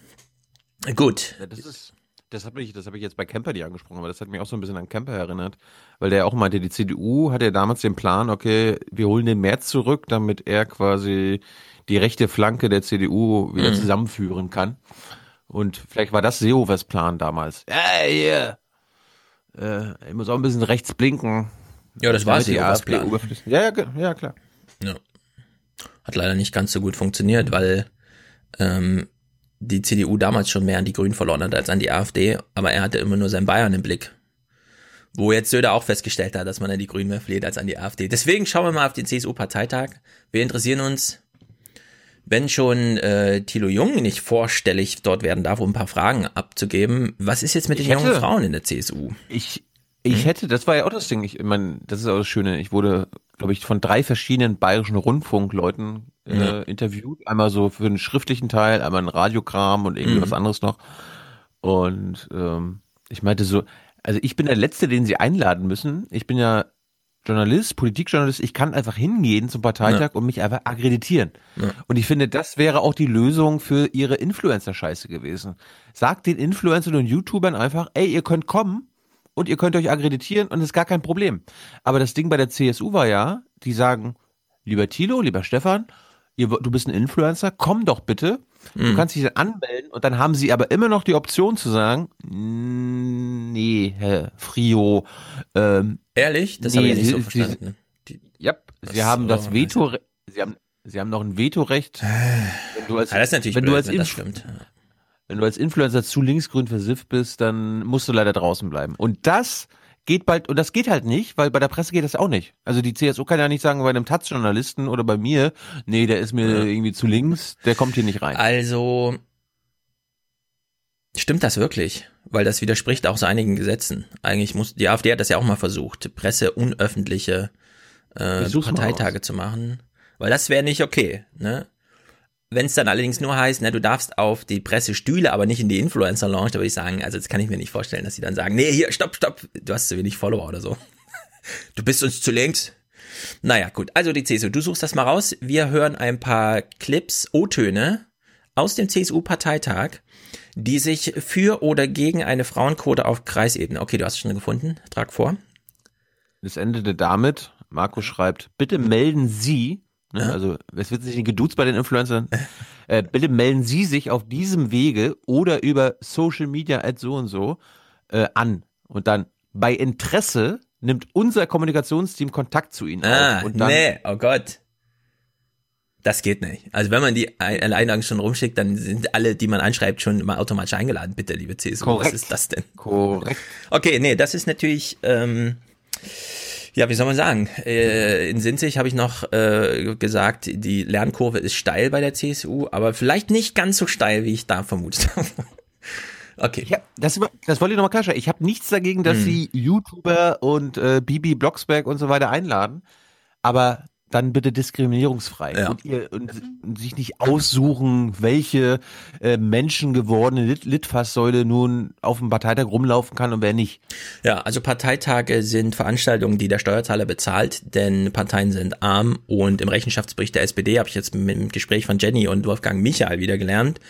Gut. Ja, das ist das habe ich, das habe ich jetzt bei Kemper die angesprochen, aber das hat mich auch so ein bisschen an Kemper erinnert, weil der auch meinte, die CDU hatte ja damals den Plan, okay, wir holen den März zurück, damit er quasi die rechte Flanke der CDU wieder mhm. zusammenführen kann. Und vielleicht war das Seehofers Plan damals. Ja, hier. Äh, ich muss auch ein bisschen rechts blinken. Ja, das war Seehofers Plan. Ja, ja, ja, klar. Ja. Hat leider nicht ganz so gut funktioniert, weil ähm, die CDU damals schon mehr an die Grünen verloren hat als an die AfD, aber er hatte immer nur sein Bayern im Blick. Wo jetzt Söder auch festgestellt hat, dass man an die Grünen mehr fleht als an die AfD. Deswegen schauen wir mal auf den CSU-Parteitag. Wir interessieren uns, wenn schon äh, Thilo Jung nicht vorstellig dort werden darf, um ein paar Fragen abzugeben, was ist jetzt mit den hätte, jungen Frauen in der CSU? Ich, ich hm? hätte, das war ja auch das Ding, ich meine, das ist auch das Schöne, ich wurde, glaube ich, von drei verschiedenen bayerischen Rundfunkleuten äh, ja. interviewt. Einmal so für den schriftlichen Teil, einmal ein Radiokram und irgendwie mhm. was anderes noch. Und ähm, ich meinte so, also ich bin der Letzte, den sie einladen müssen. Ich bin ja Journalist, Politikjournalist, ich kann einfach hingehen zum Parteitag ja. und mich einfach akkreditieren. Ja. Und ich finde, das wäre auch die Lösung für ihre Influencer-Scheiße gewesen. Sagt den Influencern und YouTubern einfach, ey, ihr könnt kommen und ihr könnt euch akkreditieren und ist gar kein Problem. Aber das Ding bei der CSU war ja, die sagen, lieber Thilo, lieber Stefan, ihr, du bist ein Influencer, komm doch bitte. Du Mhm. kannst dich dann anmelden und dann haben sie aber immer noch die Option zu sagen, "Mm, nee, Herr Frio, ähm, Ehrlich? Das habe ich nicht so verstanden. Ja, sie haben das Veto, sie haben, sie haben noch ein Vetorecht. Wenn du als, Ja, das ist natürlich wenn du blöd, als wenn das stimmt. Wenn du als Influencer zu linksgrün versifft bist, dann musst du leider draußen bleiben. Und das geht bald, und das geht halt nicht, weil bei der Presse geht das auch nicht. Also die CSU kann ja nicht sagen, bei einem Taz-Journalisten oder bei mir, nee, der ist mir irgendwie zu links, der kommt hier nicht rein. Also, stimmt das wirklich? Weil das widerspricht auch so einigen Gesetzen. Eigentlich muss, die AfD hat das ja auch mal versucht, Presse unöffentliche äh, Parteitage zu machen. Weil das wäre nicht okay, ne? Wenn es dann allerdings nur heißt, ne, du darfst auf die Pressestühle, aber nicht in die Influencer-Lounge, da würde ich sagen, also das kann ich mir nicht vorstellen, dass sie dann sagen, nee, hier, stopp, stopp, du hast zu wenig Follower oder so. (laughs) Du bist uns zu links. Naja, gut. Also die CSU, du suchst das mal raus. Wir hören ein paar Clips, O-Töne aus dem CSU-Parteitag, die sich für oder gegen eine Frauenquote auf Kreisebene. Okay, du hast es schon gefunden. Trag vor. Es endete damit, Marco schreibt, bitte melden Sie, ne, also es wird sich nicht geduzt bei den Influencern, (laughs) äh, bitte melden Sie sich auf diesem Wege oder über Social Media at so und so äh, an. Und dann bei Interesse nimmt unser Kommunikationsteam Kontakt zu Ihnen Ah, auf. Und dann, nee, oh Gott. Das geht nicht. Also wenn man die Ein- Einladung schon rumschickt, dann sind alle, die man anschreibt, schon immer automatisch eingeladen. Bitte, liebe CSU, Korrekt. was ist das denn? Korrekt. Okay, nee, das ist natürlich, ähm, ja, wie soll man sagen? Äh, in Sinzig habe ich noch äh, gesagt, die Lernkurve ist steil bei der CSU, aber vielleicht nicht ganz so steil, wie ich da vermutet (laughs) habe. Okay. Hab, das, das wollte ich nochmal klarstellen. Ich habe nichts dagegen, dass Hm. Sie YouTuber und äh, Bibi Blocksberg und so weiter einladen, aber dann bitte diskriminierungsfrei Ja. und, ihr, und, und sich nicht aussuchen, welche äh, menschengewordene Lit Litfaßsäule nun auf dem Parteitag rumlaufen kann und wer nicht. Ja, also Parteitage sind Veranstaltungen, die der Steuerzahler bezahlt, denn Parteien sind arm und im Rechenschaftsbericht der SPD habe ich jetzt mit dem Gespräch von Jenny und Wolfgang Michael wieder gelernt.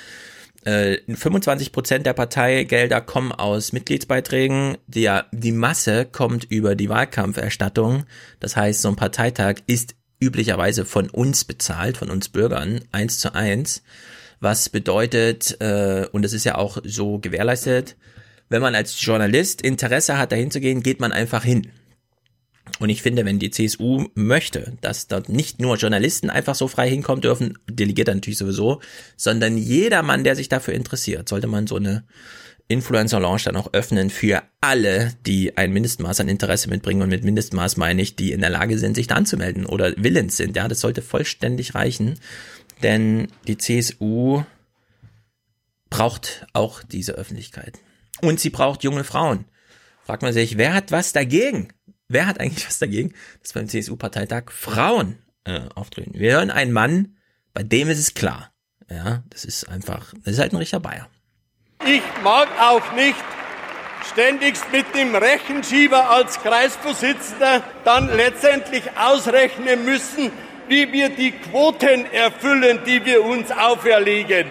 Äh, 25 Prozent der Parteigelder kommen aus Mitgliedsbeiträgen, der, die Masse kommt über die Wahlkampferstattung. Das heißt, so ein Parteitag ist üblicherweise von uns bezahlt, von uns Bürgern, eins zu eins. Was bedeutet, äh, und das ist ja auch so gewährleistet, wenn man als Journalist Interesse hat, dahin zu gehen, geht man einfach hin. Und ich finde, wenn die CSU möchte, dass dort nicht nur Journalisten einfach so frei hinkommen dürfen, delegiert er natürlich sowieso, sondern jeder Mann, der sich dafür interessiert, sollte man so eine Influencer-Launch dann auch öffnen für alle, die ein Mindestmaß an Interesse mitbringen. Und mit Mindestmaß meine ich, die in der Lage sind, sich da anzumelden oder willens sind. Ja, das sollte vollständig reichen. Denn die CSU braucht auch diese Öffentlichkeit. Und sie braucht junge Frauen. Fragt man sich, wer hat was dagegen? Wer hat eigentlich was dagegen, dass beim CSU-Parteitag Frauen äh, auftreten? Wir hören einen Mann, bei dem ist es klar. Ja, das ist einfach, das ist halt ein richtiger Bayer. Ich mag auch nicht ständigst mit dem Rechenschieber als Kreisvorsitzender dann letztendlich ausrechnen müssen, wie wir die Quoten erfüllen, die wir uns auferlegen.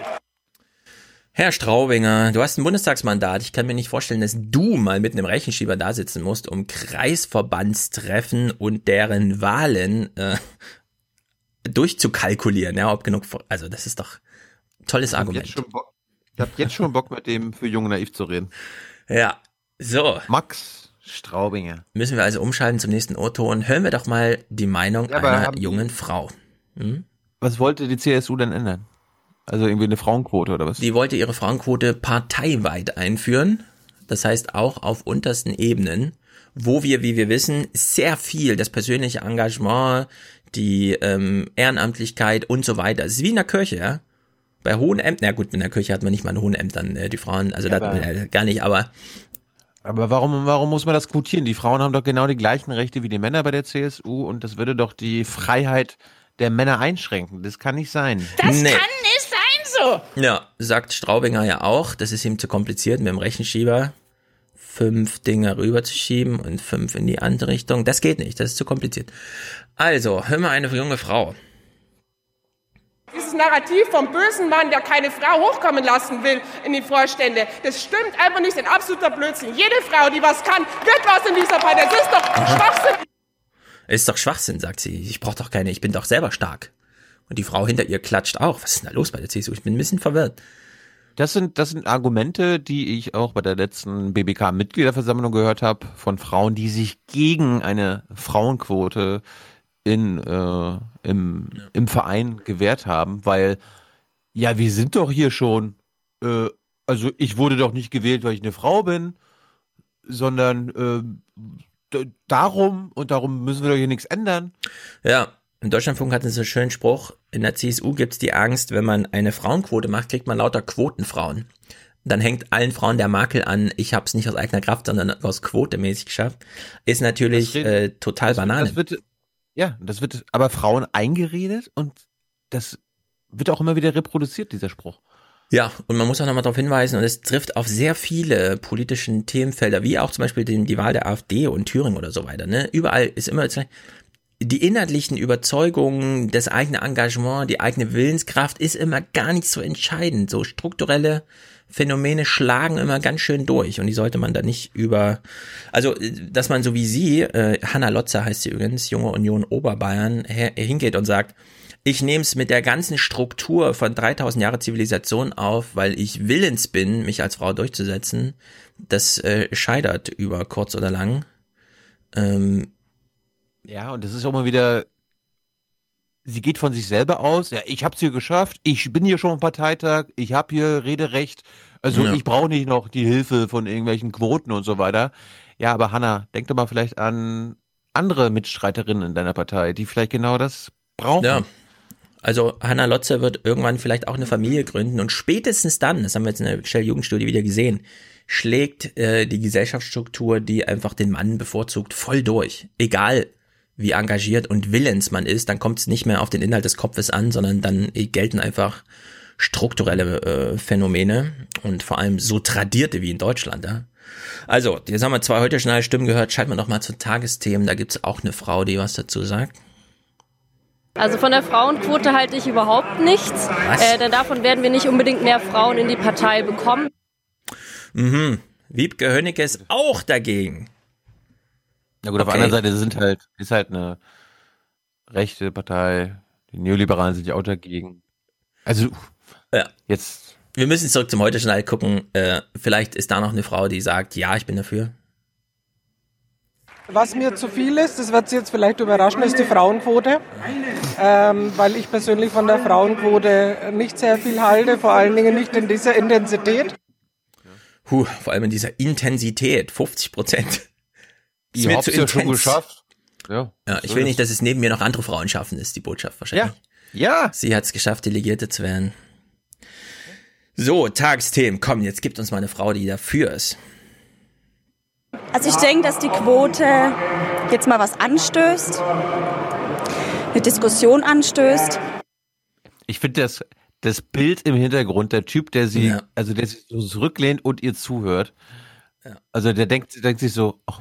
Herr Straubinger, du hast ein Bundestagsmandat. Ich kann mir nicht vorstellen, dass du mal mit einem Rechenschieber da sitzen musst, um Kreisverbandstreffen und deren Wahlen äh, durchzukalkulieren. Ja, ob genug, also das ist doch ein tolles Argument. Ich habe jetzt schon Bock, mit dem für Junge Naiv zu reden. Ja, so. Max Straubinger. Müssen wir also umschalten zum nächsten O-Ton. Hören wir doch mal die Meinung Ja, einer jungen Frau. Hm? Was wollte die CSU denn ändern? Also irgendwie eine Frauenquote oder was? Die wollte ihre Frauenquote parteiweit einführen. Das heißt auch auf untersten Ebenen, wo wir, wie wir wissen, sehr viel das persönliche Engagement, die ähm, Ehrenamtlichkeit und so weiter. Es ist wie in der Kirche, ja. Bei hohen Ämtern, na gut, in der Kirche hat man nicht mal in hohen Ämtern äh, die Frauen, also Ja, da, aber- äh, gar nicht, aber Aber warum, warum muss man das quotieren? Die Frauen haben doch genau die gleichen Rechte wie die Männer bei der CSU und das würde doch die Freiheit der Männer einschränken. Das kann nicht sein. Das Nee. kann nicht sein so. Ja, sagt Straubinger ja auch, das ist ihm zu kompliziert mit dem Rechenschieber. Fünf Dinge rüberzuschieben und fünf in die andere Richtung. Das geht nicht, das ist zu kompliziert. Also, hör mal eine junge Frau. Narrativ vom bösen Mann, der keine Frau hochkommen lassen will in die Vorstände, das stimmt einfach nicht, das ist ein absoluter Blödsinn. Jede Frau, die was kann, wird was in dieser Partei. Das ist doch Schwachsinn. Ist doch Schwachsinn, sagt sie. Ich brauche doch keine, ich bin doch selber stark. Und die Frau hinter ihr klatscht auch. Was ist denn da los bei der CSU? Ich bin ein bisschen verwirrt. Das sind, das sind Argumente, die ich auch bei der letzten BBK-Mitgliederversammlung gehört habe, von Frauen, die sich gegen eine Frauenquote in, äh, im, im Verein gewehrt haben, weil, ja, wir sind doch hier schon, äh, also ich wurde doch nicht gewählt, weil ich eine Frau bin, sondern äh, darum und darum müssen wir doch hier nichts ändern. Ja, im Deutschlandfunk hatten sie einen schönen Spruch, in der CSU gibt es die Angst, wenn man eine Frauenquote macht, kriegt man lauter Quotenfrauen. Dann hängt allen Frauen der Makel an, ich habe es nicht aus eigener Kraft, sondern aus quotemäßig geschafft. Ist natürlich steht, äh, total das, Banane. Das wird, ja, das wird aber Frauen eingeredet und das wird auch immer wieder reproduziert, dieser Spruch. Ja, und man muss auch nochmal darauf hinweisen, und es trifft auf sehr viele politischen Themenfelder, wie auch zum Beispiel die Wahl der AfD und Thüringen oder so weiter. Ne? Überall ist immer die inhaltlichen Überzeugungen, das eigene Engagement, die eigene Willenskraft ist immer gar nicht so entscheidend. So strukturelle Phänomene schlagen immer ganz schön durch und die sollte man da nicht über, also dass man so wie sie, äh, Hanna Lotzer heißt sie übrigens, Junge Union Oberbayern, hingeht und sagt, ich nehme es mit der ganzen Struktur von 3000 Jahre Zivilisation auf, weil ich willens bin, mich als Frau durchzusetzen. Das äh, scheitert über kurz oder lang. Ähm, ja, und das ist auch mal wieder, sie geht von sich selber aus, ja, ich hab's hier geschafft, ich bin hier schon im Parteitag, ich habe hier Rederecht, also ja. ich brauche nicht noch die Hilfe von irgendwelchen Quoten und so weiter. Ja, aber Hanna, denk doch mal vielleicht an andere Mitstreiterinnen in deiner Partei, die vielleicht genau das brauchen. Ja. Also Hanna Lotze wird irgendwann vielleicht auch eine Familie gründen und spätestens dann, das haben wir jetzt in der Shell-Jugendstudie wieder gesehen, schlägt äh, die Gesellschaftsstruktur, die einfach den Mann bevorzugt, voll durch. Egal, wie engagiert und willens man ist, dann kommt es nicht mehr auf den Inhalt des Kopfes an, sondern dann gelten einfach strukturelle äh, Phänomene und vor allem so tradierte wie in Deutschland. Ja? Also, jetzt haben wir zwei heute schnell Stimmen gehört. Schalten wir noch mal zu Tagesthemen. Da gibt's auch eine Frau, die was dazu sagt. Also von der Frauenquote halte ich überhaupt nichts, äh, denn davon werden wir nicht unbedingt mehr Frauen in die Partei bekommen. Mhm. Wiebke Hönnecke ist auch dagegen. Na gut, okay. auf der anderen Seite sind halt, ist halt eine rechte Partei, die Neoliberalen sind ja auch dagegen. Also, ja. jetzt. Wir müssen zurück zum Heute-Journal gucken. Äh, vielleicht ist da noch eine Frau, die sagt, ja, ich bin dafür. Was mir zu viel ist, das wird Sie jetzt vielleicht überraschen, ist die Frauenquote. Ähm, weil ich persönlich von der Frauenquote nicht sehr viel halte, vor allen Dingen nicht in dieser Intensität. Puh, vor allem in dieser Intensität, 50 Prozent. Ihr habt es ja schon geschafft. Ja, ja ich will nicht, dass es neben mir noch andere Frauen schaffen, ist die Botschaft wahrscheinlich. Ja. ja. Sie hat es geschafft, Delegierte zu werden. So, Tagesthemen. Komm, jetzt gibt uns mal eine Frau, die dafür ist. Also ich denke, dass die Quote jetzt mal was anstößt, eine Diskussion anstößt. Ich finde das, das Bild im Hintergrund, der Typ, der sie, ja. also der sich so zurücklehnt und ihr zuhört. Ja. Also der denkt, denkt sich so, ach,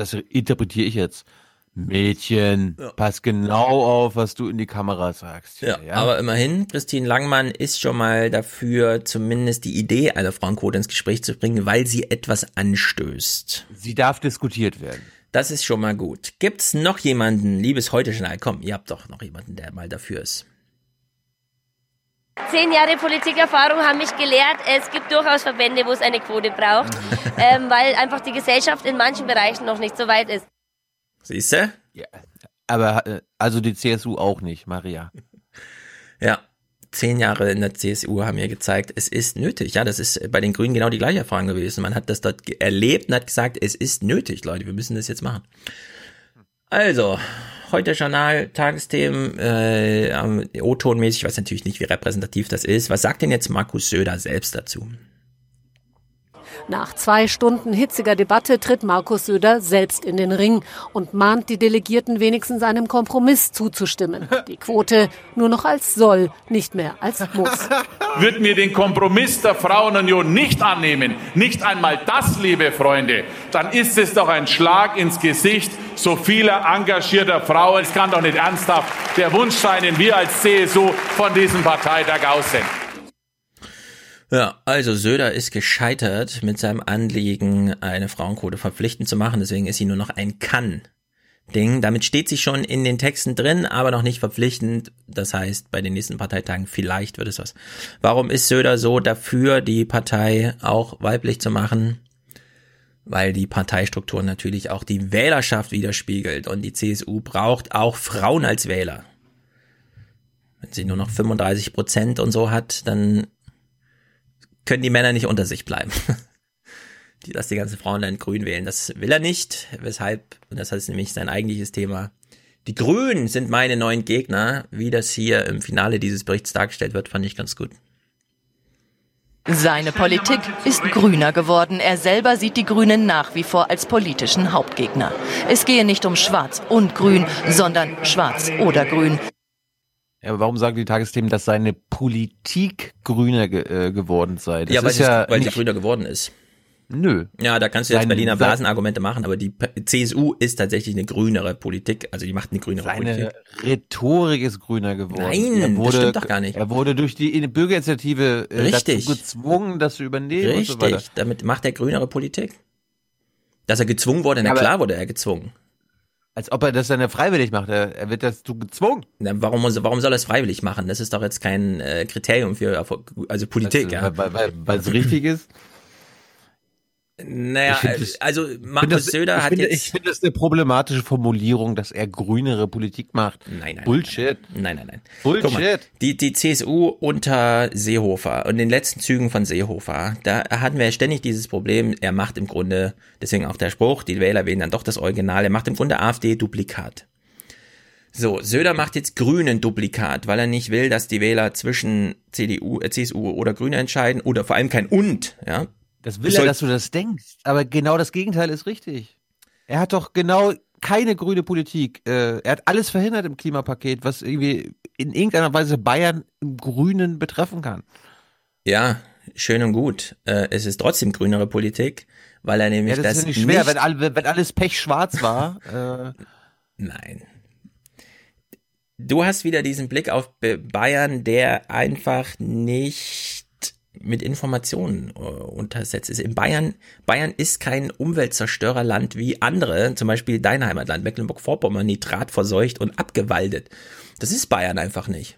das interpretiere ich jetzt. Mädchen, ja. pass genau auf, was du in die Kamera sagst. Ja, ja, aber immerhin, Christine Langmann ist schon mal dafür, zumindest die Idee einer Frauenquote ins Gespräch zu bringen, weil sie etwas anstößt. Sie darf diskutiert werden. Das ist schon mal gut. Gibt's noch jemanden, liebes Heute-Journal, komm, ihr habt doch noch jemanden, der mal dafür ist. Zehn Jahre Politikerfahrung haben mich gelehrt, es gibt durchaus Verbände, wo es eine Quote braucht, (laughs) ähm, weil einfach die Gesellschaft in manchen Bereichen noch nicht so weit ist. Siehst du? Ja. Aber äh, also die CSU auch nicht, Maria. (laughs) Ja. Zehn Jahre in der CSU haben mir gezeigt, es ist nötig. Ja, das ist bei den Grünen genau die gleiche Erfahrung gewesen. Man hat das dort erlebt und hat gesagt, es ist nötig, Leute, wir müssen das jetzt machen. Also, heute Journal, Tagesthemen, äh, O-Ton-mäßig, ich weiß natürlich nicht, wie repräsentativ das ist. Was sagt denn jetzt Markus Söder selbst dazu? Nach zwei Stunden hitziger Debatte tritt Markus Söder selbst in den Ring und mahnt die Delegierten wenigstens einem Kompromiss zuzustimmen. (laughs) Die Quote nur noch als soll, nicht mehr als muss. (laughs) Würden wir den Kompromiss der Frauenunion nicht annehmen, nicht einmal das, liebe Freunde, dann ist es doch ein Schlag ins Gesicht so vieler engagierter Frauen. Es kann doch nicht ernsthaft der Wunsch sein, den wir als CSU von diesem Parteitag aussenden. Ja, also Söder ist gescheitert mit seinem Anliegen, eine Frauenquote verpflichtend zu machen. Deswegen ist sie nur noch ein Kann. Ding. Damit steht sie schon in den Texten drin, aber noch nicht verpflichtend. Das heißt, bei den nächsten Parteitagen vielleicht wird es was. Warum ist Söder so dafür, die Partei auch weiblich zu machen? Weil die Parteistruktur natürlich auch die Wählerschaft widerspiegelt und die CSU braucht auch Frauen als Wähler. Wenn sie nur noch 35 Prozent und so hat, dann können die Männer nicht unter sich bleiben. (laughs) die, dass die ganzen Frauen dann grün wählen. Das will er nicht. Weshalb, und das ist nämlich sein eigentliches Thema, die Grünen sind meine neuen Gegner. Wie das hier im Finale dieses Berichts dargestellt wird, fand ich ganz gut. Seine Politik ist grüner geworden. Er selber sieht die Grünen nach wie vor als politischen Hauptgegner. Es gehe nicht um Schwarz und Grün, sondern Schwarz oder Grün. Ja, aber warum sagen die Tagesthemen, dass seine Politik grüner ge äh, geworden sei? Das ja, weil, ist ja weil sie grüner geworden ist. Nö. Ja, da kannst du jetzt sein, Berliner Blasenargumente machen, aber die CSU ist tatsächlich eine grünere Politik, also die macht eine grünere seine Politik. Rhetorik ist grüner geworden. Nein, wurde, das stimmt doch gar nicht. Er wurde durch die Bürgerinitiative äh, Richtig. dazu gezwungen, das zu übernehmen. Richtig, und so weiter. damit macht er grünere Politik. Dass er gezwungen wurde, na Aber- klar wurde er gezwungen. Als ob er das dann ja freiwillig macht. Er, wird dazu gezwungen. Na, warum, warum soll er es freiwillig machen? Das ist doch jetzt kein äh, Kriterium für also Politik, ja. Weil, weil, weil es richtig ist. Naja, das- also Markus das- Söder hat finde, jetzt Ich finde das eine problematische Formulierung, dass er grünere Politik macht. Nein, nein. Bullshit. Nein, nein, nein. Bullshit. Mal, die, die CSU unter Seehofer und den letzten Zügen von Seehofer, da hatten wir ja ständig dieses Problem, er macht im Grunde, deswegen auch der Spruch, die Wähler wählen dann doch das Original, er macht im Grunde AfD-Duplikat. So, Söder macht jetzt Grünen Duplikat, weil er nicht will, dass die Wähler zwischen CDU, äh, CSU oder Grüne entscheiden oder vor allem kein Und, ja. Das will er, dass du das denkst. Aber genau das Gegenteil ist richtig. Er hat doch genau keine grüne Politik. Äh, er hat alles verhindert im Klimapaket, was irgendwie in irgendeiner Weise Bayern im Grünen betreffen kann. Ja, schön und gut. Äh, es ist trotzdem grünere Politik, weil er nämlich Ja, das, das ist ja nicht schwer, nicht wenn, all, wenn alles pechschwarz war. äh, (laughs) Nein. Du hast wieder diesen Blick auf Bayern, der einfach nicht mit Informationen äh, untersetzt ist. In Bayern, Bayern ist kein Umweltzerstörerland wie andere, zum Beispiel dein Heimatland, Mecklenburg-Vorpommern, nitratverseucht und abgewaldet. Das ist Bayern einfach nicht.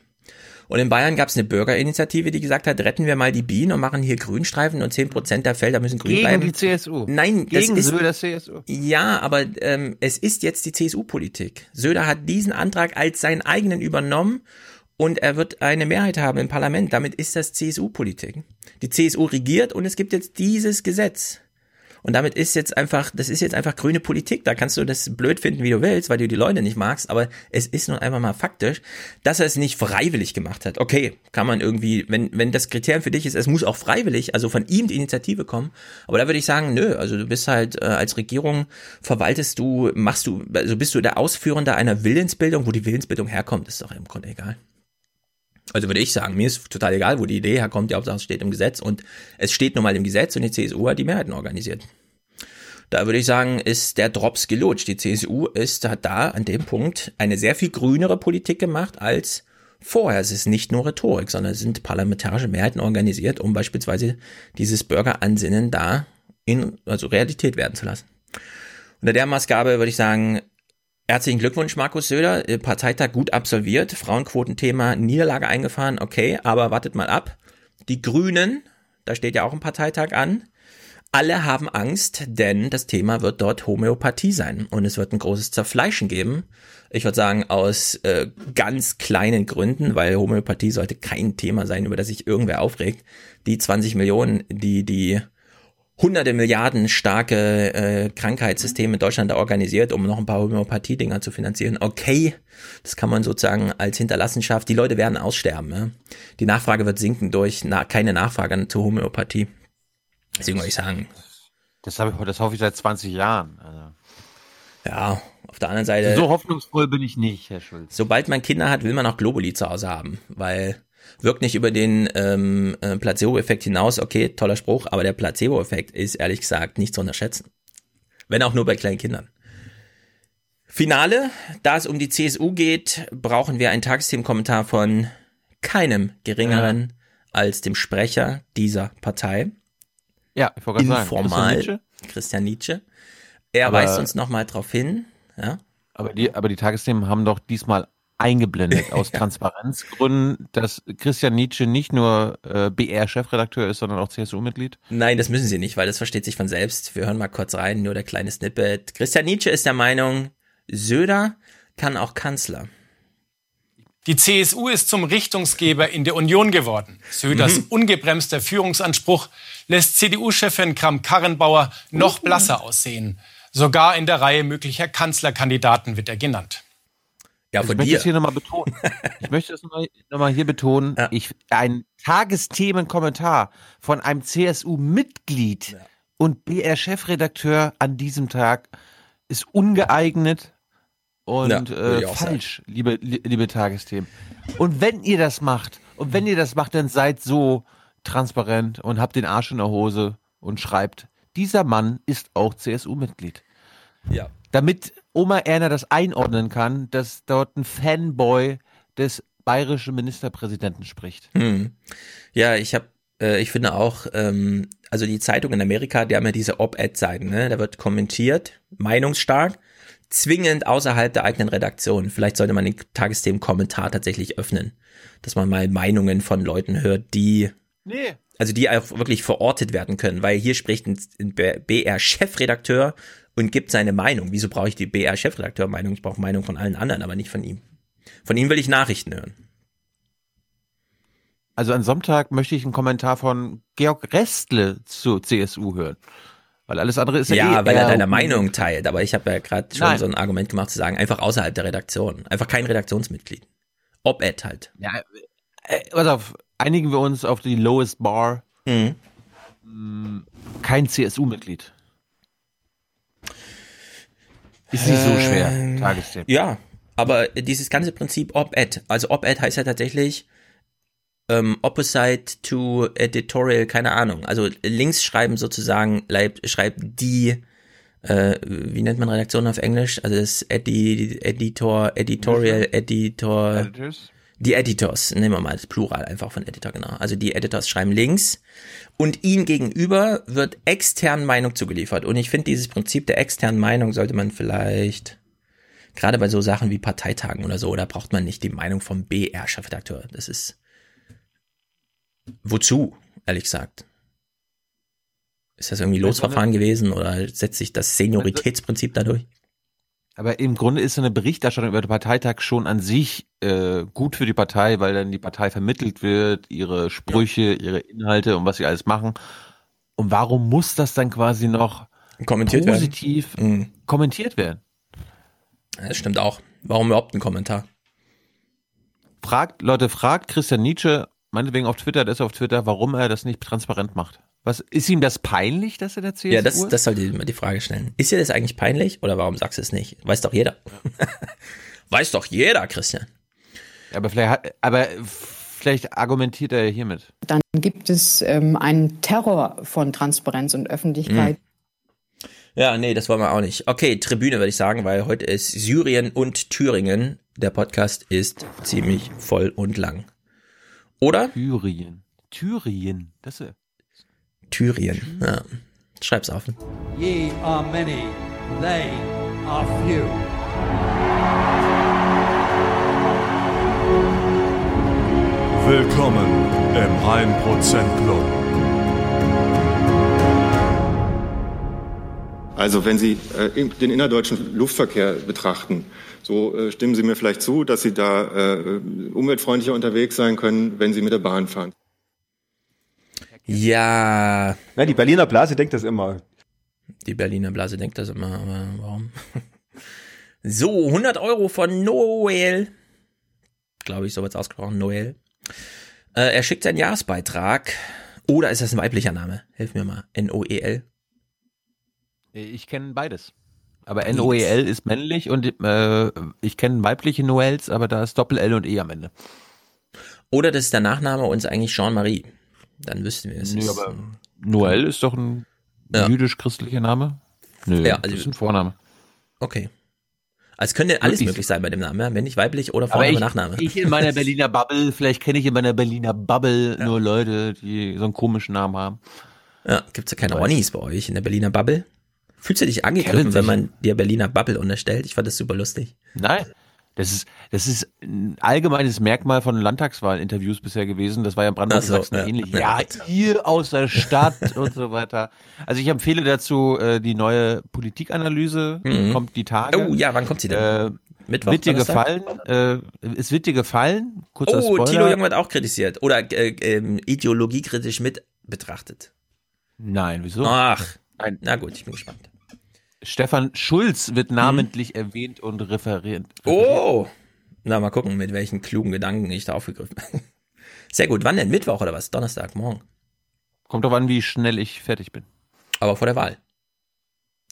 Und in Bayern gab es eine Bürgerinitiative, die gesagt hat, retten wir mal die Bienen und machen hier Grünstreifen und 10% der Felder müssen grün gegen bleiben. die CSU. Nein, Gegen das ist, Söder CSU. ja, aber ähm, es ist jetzt die CSU-Politik. Söder hat diesen Antrag als seinen eigenen übernommen und er wird eine Mehrheit haben im Parlament. Damit ist das CSU-Politik. Die CSU regiert und es gibt jetzt dieses Gesetz. Und damit ist jetzt einfach, das ist jetzt einfach grüne Politik. Da kannst du das blöd finden, wie du willst, weil du die Leute nicht magst. Aber es ist nun einfach mal faktisch, dass er es nicht freiwillig gemacht hat. Okay, kann man irgendwie, wenn, wenn das Kriterium für dich ist, es muss auch freiwillig, also von ihm die Initiative kommen. Aber da würde ich sagen, nö, also du bist halt äh, als Regierung, verwaltest du, machst du, also bist du der Ausführende einer Willensbildung, wo die Willensbildung herkommt, ist doch im Grunde egal. Also würde ich sagen, mir ist total egal, wo die Idee herkommt, die Hauptsache es steht im Gesetz und es steht nun mal im Gesetz und die CSU hat die Mehrheiten organisiert. Da würde ich sagen, ist der Drops gelutscht. Die CSU ist, hat da an dem Punkt eine sehr viel grünere Politik gemacht als vorher. Es ist nicht nur Rhetorik, sondern es sind parlamentarische Mehrheiten organisiert, um beispielsweise dieses Bürgeransinnen da in, also Realität werden zu lassen. Unter der Maßgabe würde ich sagen, Herzlichen Glückwunsch, Markus Söder. Äh, Parteitag gut absolviert. Frauenquotenthema Niederlage eingefahren. Okay, aber wartet mal ab. Die Grünen, da steht ja auch ein Parteitag an. Alle haben Angst, denn das Thema wird dort Homöopathie sein und es wird ein großes Zerfleischen geben. Ich würde sagen, aus äh, ganz kleinen Gründen, weil Homöopathie sollte kein Thema sein, über das sich irgendwer aufregt. Die 20 Millionen, die die hunderte Milliarden starke äh, Krankheitssysteme in Deutschland da organisiert, um noch ein paar Homöopathie-Dinger zu finanzieren. Okay, das kann man sozusagen als Hinterlassenschaft. Die Leute werden aussterben. Ja? Die Nachfrage wird sinken durch na keine Nachfrage zur Homöopathie. Deswegen würde ich sagen. Das, habe ich, das hoffe ich seit 20 Jahren. Also. Ja, auf der anderen Seite. So hoffnungsvoll bin ich nicht, Herr Schulz. Sobald man Kinder hat, will man auch Globuli zu Hause haben, weil wirkt nicht über den ähm, äh, Placebo-Effekt hinaus. Okay, toller Spruch, aber der Placebo-Effekt ist ehrlich gesagt nicht zu unterschätzen. Wenn auch nur bei kleinen Kindern. Finale, da es um die CSU geht, brauchen wir einen Tagesthemenkommentar von keinem geringeren ja. als dem Sprecher dieser Partei. Ja, ich wollte gerade sagen. Informal, Christian Nietzsche. Christian Nietzsche. Er Aber weist uns nochmal drauf hin, ja. Aber die, aber die Tagesthemen haben doch diesmal eingeblendet (laughs) aus Transparenzgründen, dass Christian Nietzsche nicht nur äh, BR-Chefredakteur ist, sondern auch CSU-Mitglied? Nein, das müssen sie nicht, weil das versteht sich von selbst. Wir hören mal kurz rein, nur der kleine Snippet. Christian Nietzsche ist der Meinung, Söder kann auch Kanzler. Die CSU ist zum Richtungsgeber in der Union geworden. Söders mhm. ungebremster Führungsanspruch lässt CDU-Chefin Kram-Karrenbauer noch blasser aussehen. Sogar in der Reihe möglicher Kanzlerkandidaten wird er genannt. Ja, von ich möchte es hier nochmal betonen. (laughs) ich möchte es nochmal noch mal hier betonen. Ja. Ich, ein Tagesthemenkommentar von einem CSU-Mitglied ja. und BR-Chefredakteur an diesem Tag ist ungeeignet und ja, äh, falsch, liebe, liebe Tagesthemen. Und wenn ihr das macht, und wenn ihr das macht, dann seid so transparent und habt den Arsch in der Hose und schreibt, dieser Mann ist auch CSU-Mitglied. Ja. Damit Oma Erna das einordnen kann, dass dort ein Fanboy des bayerischen Ministerpräsidenten spricht. Hm. Ja, ich habe äh, ich finde auch, ähm, also die Zeitung in Amerika, die haben ja diese Op-Ed-Seiten, ne? Da wird kommentiert, meinungsstark, zwingend außerhalb der eigenen Redaktion. Vielleicht sollte man den Tagesthemen-Kommentar tatsächlich öffnen, dass man mal Meinungen von Leuten hört, die nee. also die auch wirklich verortet werden können, weil hier spricht ein BR-Chefredakteur und gibt seine Meinung. Wieso brauche ich die BR-Chefredakteur-Meinung? Ich brauche Meinung von allen anderen, aber nicht von ihm. Von ihm will ich Nachrichten hören. Also an Sonntag möchte ich einen Kommentar von Georg Restle zu CSU hören. Weil alles andere ist ja Ja, eh weil er deine Meinung teilt. Aber ich habe ja gerade schon Nein. so ein Argument gemacht zu sagen, einfach außerhalb der Redaktion. Einfach kein Redaktionsmitglied. Ob-Ed halt. Ja, äh, pass auf, einigen wir uns auf die lowest bar. Mhm. Kein CSU-Mitglied. Ist nicht so schwer, ähm, Tagesthemen. Ja, aber dieses ganze Prinzip Op-Ed, also Op-Ed heißt ja tatsächlich ähm, Opposite to Editorial, keine Ahnung. Also links schreiben sozusagen, schreibt die, äh, wie nennt man Redaktion auf Englisch? Also das Edi Editor, Editorial, Editor. Editors? Die Editors, nehmen wir mal das Plural einfach von Editor, genau. Also die Editors schreiben links und ihnen gegenüber wird extern Meinung zugeliefert. Und ich finde, dieses Prinzip der externen Meinung sollte man vielleicht, gerade bei so Sachen wie Parteitagen oder so, da braucht man nicht die Meinung vom BR-Chefredakteur. Das ist, wozu, ehrlich gesagt? Ist das irgendwie Losverfahren gewesen oder setzt sich das Senioritätsprinzip dadurch? Aber im Grunde ist so eine Berichterstattung über den Parteitag schon an sich äh, gut für die Partei, weil dann die Partei vermittelt wird, ihre Sprüche, ja. ihre Inhalte und was sie alles machen. Und warum muss das dann quasi noch kommentiert positiv werden. Mhm. kommentiert werden? Das stimmt auch. Warum überhaupt ein Kommentar? Fragt, Leute, fragt Christian Nietzsche, meinetwegen auf Twitter, der ist auf Twitter, warum er das nicht transparent macht. Was ist ihm das peinlich, dass er der CSU Ja, das, das sollte man die Frage stellen. Ist dir das eigentlich peinlich oder warum sagst du es nicht? Weiß doch jeder. (laughs) Weiß doch jeder, Christian. Aber vielleicht, aber vielleicht argumentiert er hiermit. Dann gibt es ähm, einen Terror von Transparenz und Öffentlichkeit. Hm. Ja, nee, das wollen wir auch nicht. Okay, Tribüne würde ich sagen, weil heute ist Syrien und Thüringen. Der Podcast ist ziemlich voll und lang. Oder? Thüringen. Thüringen. Das ist Thürien. Ja. Schreib's auf. Ye are many, they are few. Willkommen im 1% Club. Also wenn Sie äh, den innerdeutschen Luftverkehr betrachten, so äh, stimmen Sie mir vielleicht zu, dass Sie da äh, umweltfreundlicher unterwegs sein können, wenn Sie mit der Bahn fahren. Ja. Nein, die Berliner Blase denkt das immer. Die Berliner Blase denkt das immer, aber warum? (laughs) so, 100 Euro von Noel. Glaube ich, so wird's ausgesprochen, Noel. Äh, er schickt seinen Jahresbeitrag. Oder ist das ein weiblicher Name? Hilf mir mal. N-O-E-L. Ich kenne beides. Aber N-O-E-L ist männlich und äh, ich kenne weibliche Noels, aber da ist Doppel-L und E am Ende. Oder das ist der Nachname und ist eigentlich Jean-Marie dann wüssten wir es. Nee, aber Noel ist doch ein ja. jüdisch-christlicher Name? Nö, ja, also, das ist ein Vorname. Okay. Also es könnte alles Wirklich? möglich sein bei dem Namen, wenn nicht weiblich oder Vorname, ich, Nachname. Ich in meiner (laughs) Berliner Bubble, vielleicht kenne ich in meiner Berliner Bubble ja. nur Leute, die so einen komischen Namen haben. Ja, gibt's ja keine Ronnies bei euch in der Berliner Bubble? Fühlst du dich angegriffen, wenn man dir Berliner Bubble unterstellt? Ich fand das super lustig. Nein. Das ist, das ist ein allgemeines Merkmal von Landtagswahlinterviews bisher gewesen. Das war ja in Brandenburg so, ja. ähnlich. Ja, ihr aus der Stadt (laughs) und so weiter. Also ich empfehle dazu äh, die neue Politikanalyse. Mhm. Kommt die Tage. Oh ja, wann kommt sie denn? Äh, Mittwoch, wird dir gefallen? Äh, es wird dir gefallen? Kurzer oh, Spoiler. Tilo Jung wird auch kritisiert oder äh, äh, ideologiekritisch mit betrachtet. Nein, wieso? Ach, Nein. na gut, ich bin gespannt. Stefan Schulz wird namentlich hm. erwähnt und referiert. Oh! Na, mal gucken, mit welchen klugen Gedanken ich da aufgegriffen bin. (laughs) Sehr gut. Wann denn? Mittwoch oder was? Donnerstag, morgen? Kommt doch an, wie schnell ich fertig bin. Aber vor der Wahl.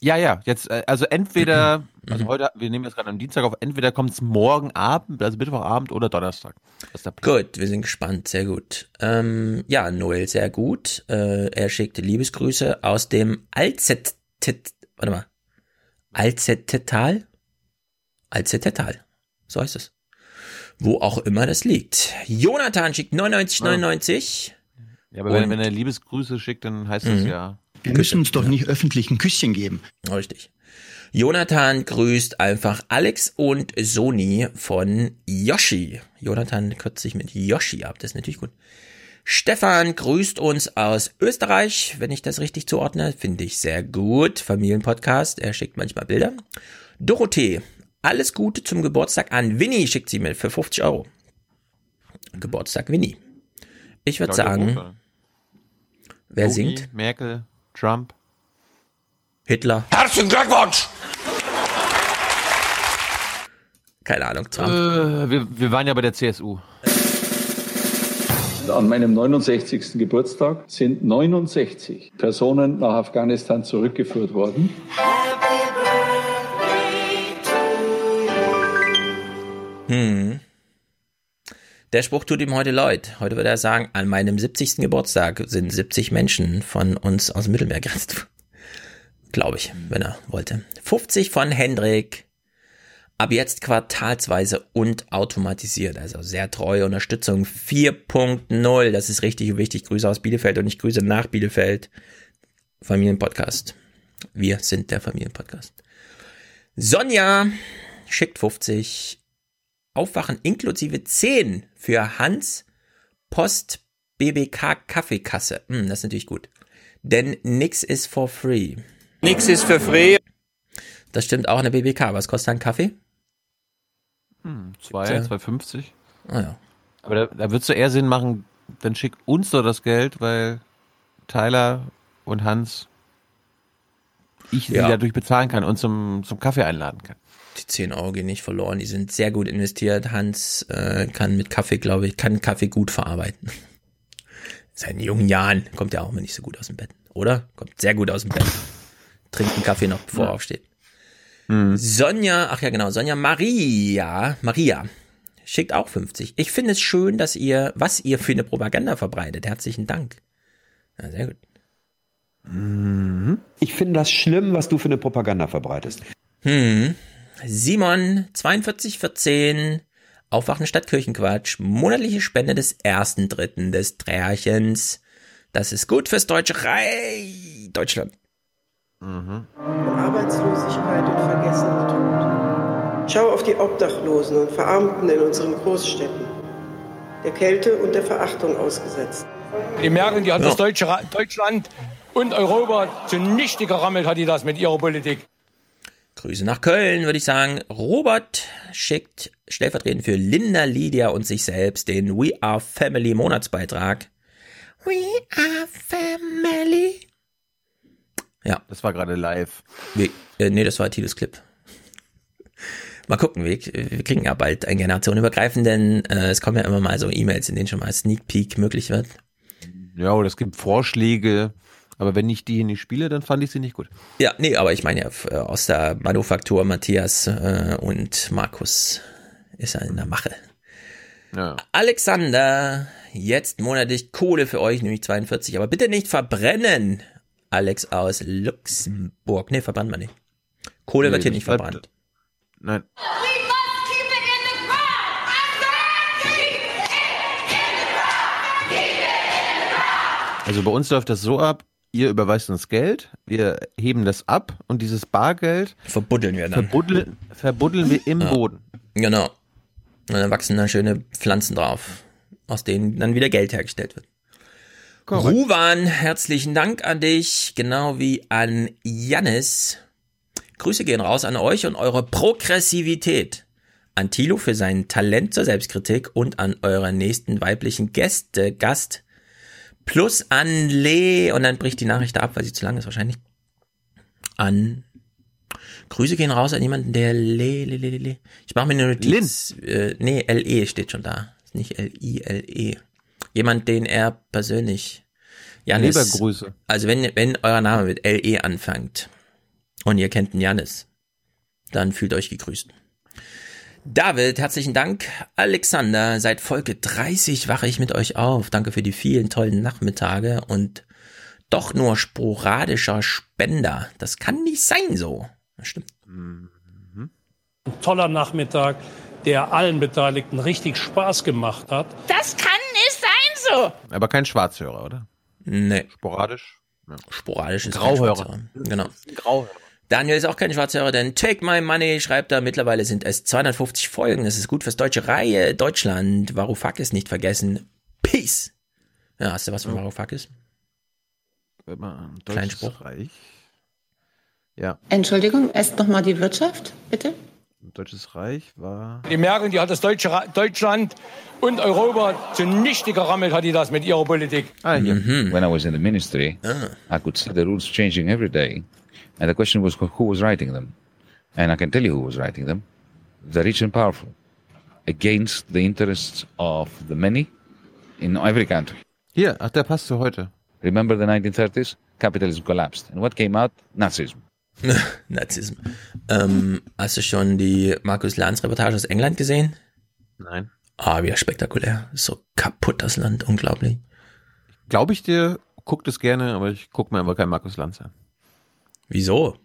Ja, ja, jetzt, äh, also entweder, (clears throat) also heute, wir nehmen jetzt gerade am Dienstag auf, entweder kommt es morgen Abend, also Mittwochabend oder Donnerstag. Gut, wir sind gespannt, sehr gut. Ähm, ja, Noel, sehr gut. Äh, er schickt Liebesgrüße aus dem Alzett, warte mal, Alzettetal? Alzettetal. So heißt es. Wo auch immer das liegt. Jonathan schickt 9999. Ja, aber wenn, wenn er Liebesgrüße schickt, dann heißt das mhm. ja. Wir müssen uns doch nicht öffentlich ein Küsschen geben. Richtig. Jonathan grüßt einfach Alex und Sony von Yoshi. Jonathan kürzt sich mit Yoshi ab, das ist natürlich gut. Stefan grüßt uns aus Österreich, wenn ich das richtig zuordne. Finde ich sehr gut. Familienpodcast. Er schickt manchmal Bilder. Dorothee, alles Gute zum Geburtstag an Winnie, schickt sie mir für 50 Euro. Geburtstag Winnie. Ich würde sagen, wer Yogi, singt? Merkel, Trump. Hitler. Herzlichen Glückwunsch! Keine Ahnung, Trump. Äh, wir, wir waren ja bei der CSU. An meinem 69. Geburtstag sind 69 Personen nach Afghanistan zurückgeführt worden. Hm. Der Spruch tut ihm heute leid. Heute würde er sagen, an meinem 70. Geburtstag sind 70 Menschen von uns aus dem Mittelmeer gerettet. Glaube ich, wenn er wollte. 50 von Hendrik. Ab jetzt quartalsweise und automatisiert. Also sehr treue Unterstützung 4.0. Das ist richtig wichtig. Grüße aus Bielefeld und ich grüße nach Bielefeld. Familienpodcast. Wir sind der Familienpodcast. Sonja schickt 50. Aufwachen inklusive 10 für Hans Post BBK Kaffeekasse. Hm, das ist natürlich gut. Denn nix ist for free. Nix ist for free. Das stimmt auch in der BBK. Was kostet ein Kaffee? Hm, 2, 2,50. Ah ja. Aber da, da würdest du eher Sinn machen, dann schick uns doch das Geld, weil Tyler und Hans ich ja. sie dadurch bezahlen kann und zum, zum Kaffee einladen kann. Die 10 Euro gehen nicht verloren, die sind sehr gut investiert. Hans äh, kann mit Kaffee, glaube ich, kann Kaffee gut verarbeiten. (laughs) Seinen jungen Jahren kommt er auch immer nicht so gut aus dem Bett, oder? Kommt sehr gut aus dem Bett. Trinkt einen Kaffee noch, bevor er aufsteht. Mhm. Sonja, ach ja genau, Sonja Maria, Maria schickt auch 50. Ich finde es schön, dass ihr, was ihr für eine Propaganda verbreitet. Herzlichen Dank. Ja, sehr gut. Mhm. Ich finde das schlimm, was du für eine Propaganda verbreitest. Hm. Simon, 4214, Aufwachen statt Kirchenquatsch, monatliche Spende des ersten Dritten des Drärchens. Das ist gut fürs deutsche Reich, Deutschland. Mhm. Arbeitslosigkeit und Vergessenheit. Schau auf die Obdachlosen und Verarmten in unseren Großstädten. Der Kälte und der Verachtung ausgesetzt. Die merken, die hat ja. das deutsche, Deutschland und Europa zunichte gerammelt, hat die das mit ihrer Politik. Grüße nach Köln, würde ich sagen. Robert schickt stellvertretend für Linda, Lydia und sich selbst den We Are Family Monatsbeitrag. We Are Family. Ja. Das war gerade live. Wir, äh, nee, das war Tilos Clip. Mal gucken, wir, wir kriegen ja bald einen generationenübergreifenden, äh, es kommen ja immer mal so E-Mails, in denen schon mal Sneak Peek möglich wird. Ja, oder es gibt Vorschläge, aber wenn ich die nicht spiele, dann fand ich sie nicht gut. Ja, nee, aber ich meine ja äh, aus der Manufaktur Matthias äh, und Markus ist ja in der Mache. Ja. Alexander, jetzt monatlich Kohle für euch, nämlich 42, aber bitte nicht verbrennen. Alex aus Luxemburg. Nee, verbrannt man nicht. Kohle nee, wird hier nicht verbrannt. Nein. Also bei uns läuft das so ab, ihr überweist uns Geld, wir heben das ab und dieses Bargeld verbuddeln wir dann. Verbuddeln, verbuddeln wir im Ja. Boden. Genau. Und dann wachsen da schöne Pflanzen drauf, aus denen dann wieder Geld hergestellt wird. Korrekt. Ruwan, herzlichen Dank an dich, genau wie an Jannis. Grüße gehen raus an euch und eure Progressivität. An Thilo für sein Talent zur Selbstkritik und an euren nächsten weiblichen Gäste, Gast. Plus an Lee, und dann bricht die Nachricht ab, weil sie zu lang ist wahrscheinlich. An Grüße gehen raus an jemanden, der Le, Le, Le, Le, Le. Ich mache mir eine Notiz. Äh, nee, LE steht schon da. Ist nicht L-I-L-E. Jemand, den er persönlich. Janis. Lieber Grüße. Also wenn, wenn euer Name mit LE anfängt und ihr kennt einen Janis, dann fühlt euch gegrüßt. David, herzlichen Dank. Alexander, seit Folge 30 wache ich mit euch auf. Danke für die vielen tollen Nachmittage und doch nur sporadischer Spender. Das kann nicht sein so. Das stimmt. Ein toller Nachmittag, der allen Beteiligten richtig Spaß gemacht hat. Das kann nicht sein so. Aber kein Schwarzhörer, oder? Nee. Sporadisch. Ja. Sporadisch ist Grauhörer. kein Schwarzhörer. Genau. Grauhörer. Daniel ist auch kein Schwarzhörer, denn Take My Money schreibt er, mittlerweile sind es 250 Folgen, das ist gut fürs deutsche Reihe, Deutschland, Varoufakis nicht vergessen, Peace. Ja, hast du was von Varoufakis? Immer ein Kleinen deutsches Spruch. Reich. Ja, Entschuldigung, erst nochmal die Wirtschaft, bitte. Deutsches Reich war. Die Merkel, die hat das deutsche Ra Deutschland und Europa zunichte gerammelt, hat die das mit ihrer Politik. Ah, hier. When I was in the ministry, I could see the rules changing every day. And the question was who who was writing them. And I can tell you who was writing them the rich and powerful, against the interests of the many in every country. Hier, ach, der passt zu heute. Remember the 1930s? Capitalism collapsed. And what came out? Nazism. (laughs) Nazismus. Ähm, hast du schon die Markus Lanz Reportage aus England gesehen? Nein. Ah, wie spektakulär. So kaputt das Land, unglaublich. Glaube ich dir, guckt es gerne, aber ich gucke mir einfach keinen Markus Lanz an. Wieso?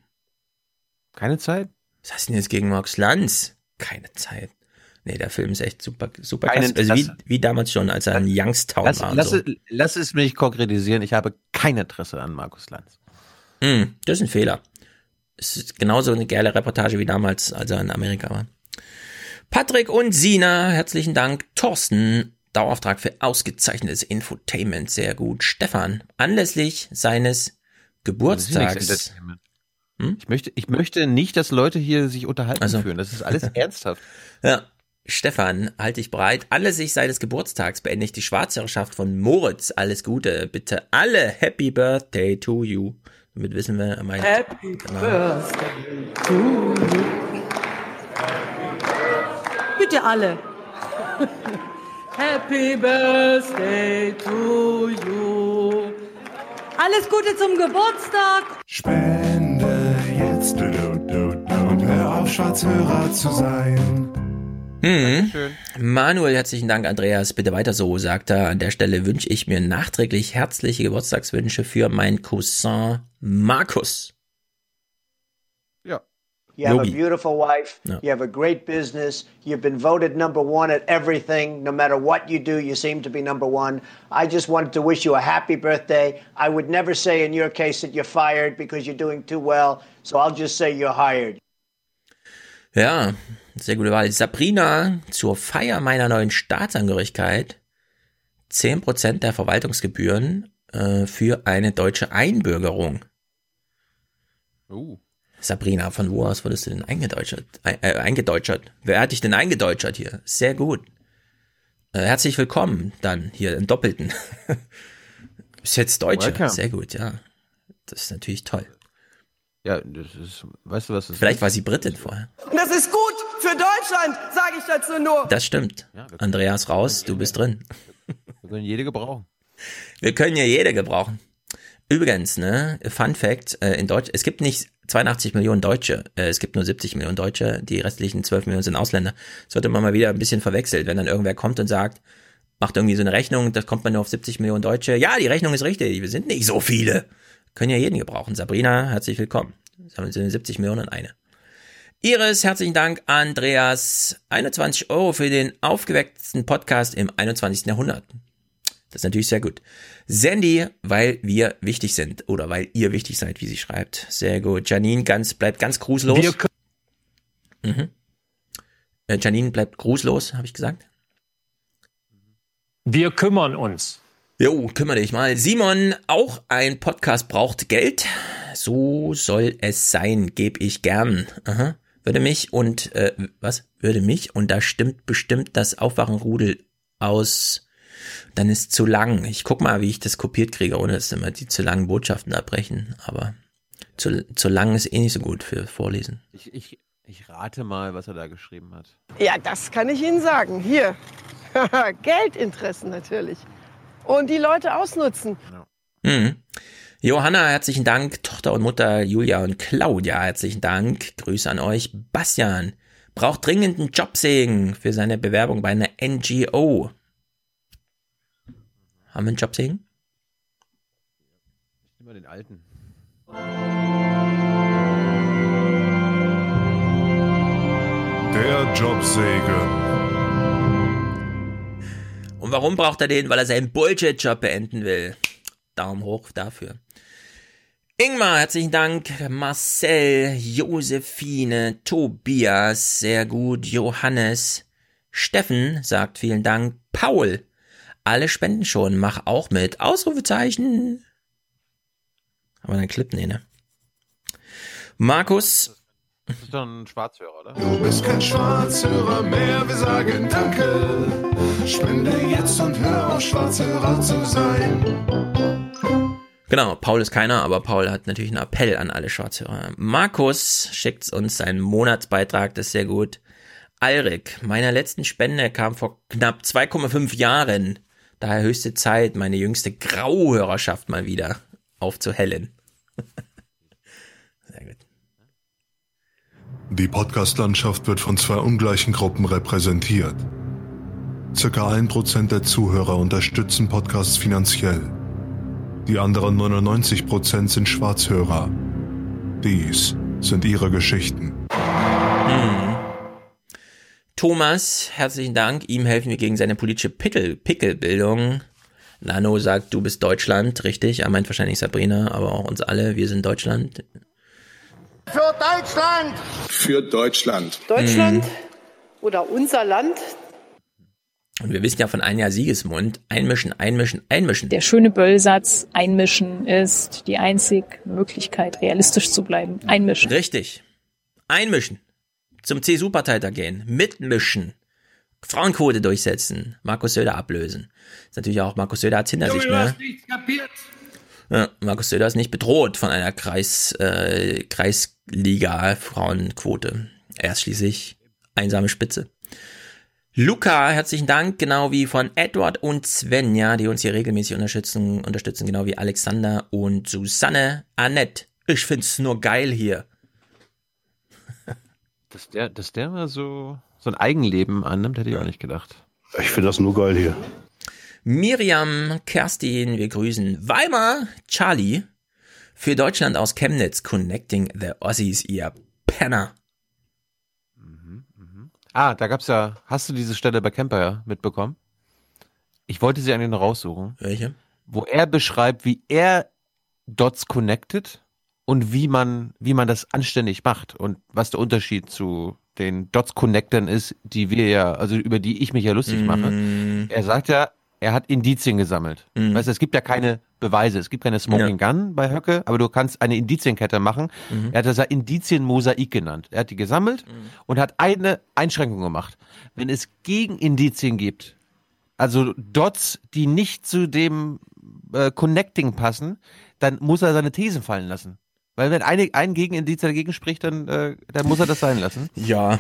Keine Zeit? Was hast du denn jetzt gegen Markus Lanz? Keine Zeit. Nee, der Film ist echt super, super Kein krass. Also wie, wie damals schon, als er in Youngstown Lass, war. lass, so. es, lass es mich konkretisieren. Ich habe kein Interesse an Markus Lanz. Hm, das ist ein Fehler. Es ist genauso eine geile Reportage wie damals, als er in Amerika war. Patrick und Sina, herzlichen Dank. Thorsten, Dauerauftrag für ausgezeichnetes Infotainment, sehr gut. Stefan, anlässlich seines Geburtstags. Hm? Ich möchte, ich möchte nicht, dass Leute hier sich unterhalten Also. fühlen. Das ist alles (laughs) ernsthaft. Ja. Stefan, halt dich bereit. Anlässlich seines Geburtstags beende ich die Schwarzhörerschaft von Moritz. Alles Gute. Bitte alle Happy Birthday to you. Damit wissen wir, er meint. Happy Genau. Birthday to you. Bitte alle. (laughs) Happy Birthday to you. Alles Gute zum Geburtstag. Spende jetzt und hör auf, Schwarzhörer zu sein. Mhm. Manuel, herzlichen Dank, Andreas. Bitte weiter so, sagt er. An der Stelle wünsche ich mir nachträglich herzliche Geburtstagswünsche für meinen Cousin Markus. You have a Yogi. beautiful wife. No. You have a great business. You've been voted number one at everything. No matter what you do, you seem to be number one. I just wanted to wish you a happy birthday. I would never say in your case that you're fired because you're doing too well. So I'll just say you're hired. Ja, sehr gute Wahl. Sabrina, zur Feier meiner neuen Staatsangehörigkeit 10% der Verwaltungsgebühren äh, für eine deutsche Einbürgerung. Uh. Sabrina, von wo aus wurdest du denn eingedeutschert? Ein, äh, eingedeutschert? Wer hat dich denn eingedeutschert hier? Sehr gut. Äh, herzlich willkommen dann hier im Doppelten. (laughs) Bist jetzt Deutsche. Welcome. Sehr gut, ja. Das ist natürlich toll. Ja, das ist, weißt du was das Vielleicht ist? war sie Britin vorher. Das ist gut für Deutschland, sage ich dazu nur. Das stimmt. Andreas raus, du bist drin. (laughs) Wir können jede gebrauchen. Wir können ja jede gebrauchen. Übrigens, ne, Fun Fact, äh, in Deutsch, es gibt nicht 82 Millionen Deutsche, äh, es gibt nur 70 Millionen Deutsche, die restlichen 12 Millionen sind Ausländer. Das sollte man mal wieder ein bisschen verwechselt, wenn dann irgendwer kommt und sagt, macht irgendwie so eine Rechnung, das kommt man nur auf 70 Millionen Deutsche. Ja, die Rechnung ist richtig, wir sind nicht so viele. Können ja jeden gebrauchen. Sabrina, herzlich willkommen. Es sind 70 Millionen und eine. Iris, herzlichen Dank. Andreas, 21 Euro für den aufgewecktesten Podcast im 21. Jahrhundert. Das ist natürlich sehr gut. Sandy, weil wir wichtig sind oder weil ihr wichtig seid, wie sie schreibt. Sehr gut. Janine ganz, bleibt ganz grußlos. Wir mhm. äh, Janine bleibt grußlos, habe ich gesagt. Wir kümmern uns. Jo, kümmere dich mal. Simon, auch ein Podcast braucht Geld. So soll es sein, gebe ich gern. Aha. Würde mich und, äh, was? Würde mich und da stimmt bestimmt das Aufwachenrudel aus. Dann ist zu lang. Ich guck mal, wie ich das kopiert kriege, ohne dass immer die zu langen Botschaften abbrechen. Aber zu, zu lang ist eh nicht so gut für Vorlesen. Ich, ich, ich rate mal, was er da geschrieben hat. Ja, das kann ich Ihnen sagen. Hier. (laughs) Geldinteressen natürlich. Und die Leute ausnutzen. Mhm. Johanna, herzlichen Dank. Tochter und Mutter Julia und Claudia, herzlichen Dank. Grüße an euch. Bastian braucht dringend einen Jobsegen für seine Bewerbung bei einer NGO. Haben wir einen Jobsegen? Ich nehme mal den alten. Der Jobsegen. Und warum braucht er den? Weil er seinen Bullshit-Job beenden will. Daumen hoch dafür. Ingmar, herzlichen Dank. Marcel, Josephine, Tobias, sehr gut. Johannes, Steffen sagt vielen Dank. Paul, alle spenden schon, mach auch mit. Ausrufezeichen. Aber einen Clip, nee, ne? Markus, Das ist doch ein Schwarzhörer, oder? Du bist kein Schwarzhörer mehr, wir sagen Danke. Spende jetzt und hör auf, Schwarzhörer zu sein. Genau, Paul ist keiner, aber Paul hat natürlich einen Appell an alle Schwarzhörer. Markus schickt uns seinen Monatsbeitrag, das ist sehr gut. Alrik, meiner letzten Spende kam vor knapp 2,5 Jahren. Daher höchste Zeit, meine jüngste Grauhörerschaft mal wieder aufzuhellen. (laughs) Die Podcast-Landschaft wird von zwei ungleichen Gruppen repräsentiert. Circa ein Prozent der Zuhörer unterstützen Podcasts finanziell. Die anderen 99 Prozent sind Schwarzhörer. Dies sind ihre Geschichten. Hm. Thomas, herzlichen Dank. Ihm helfen wir gegen seine politische Pickel Pickelbildung. Nano sagt, du bist Deutschland, richtig. Er meint wahrscheinlich Sabrina, aber auch uns alle. Wir sind Deutschland. Für Deutschland! Für Deutschland. Deutschland oder unser Land. Und wir wissen ja von ein Jahr Siegesmund. Einmischen, einmischen, einmischen. Der schöne Böllsatz, einmischen ist die einzig Möglichkeit, realistisch zu bleiben. Einmischen. Richtig. Einmischen. Zum CSU-Parteitag gehen. Mitmischen. Frauenquote durchsetzen. Markus Söder ablösen. Ist natürlich auch, Markus Söder hat's hinter sich, ne? nichts kapiert. Ja, Markus Söder ist nicht bedroht von einer Kreis, äh, Kreisliga-Frauenquote. Er ist schließlich einsame Spitze. Luca, herzlichen Dank, genau wie von Edward und Svenja, die uns hier regelmäßig unterstützen, unterstützen, genau wie Alexander und Susanne. Annette, ich find's nur geil hier. (laughs) Dass der, dass der mal so, so ein Eigenleben annimmt, hätte ich auch nicht gedacht. Ich finde das nur geil hier. Miriam, Kerstin, wir grüßen Weimar, Charlie, für Deutschland aus Chemnitz, Connecting the Aussies, ihr Penner. Ah, da gab's ja, hast du diese Stelle bei Camper ja mitbekommen? Ich wollte sie eigentlich noch raussuchen. Welche? Wo er beschreibt, wie er Dots connected und wie man, wie man das anständig macht und was der Unterschied zu den Dots Connectern ist, die wir ja, also über die ich mich ja lustig mache. Mm. Er sagt ja, er hat Indizien gesammelt. Mhm. Weißt du, es gibt ja keine Beweise, es gibt keine Smoking Gun bei Höcke, aber du kannst eine Indizienkette machen. Mhm. Er hat das ja Indizienmosaik genannt. Er hat die gesammelt und hat eine Einschränkung gemacht. Wenn es Gegenindizien gibt, also Dots, die nicht zu dem äh, Connecting passen, dann muss er seine Thesen fallen lassen. Weil wenn eine, ein Gegenindiz dagegen spricht, dann, äh, dann muss er das sein lassen. Ja.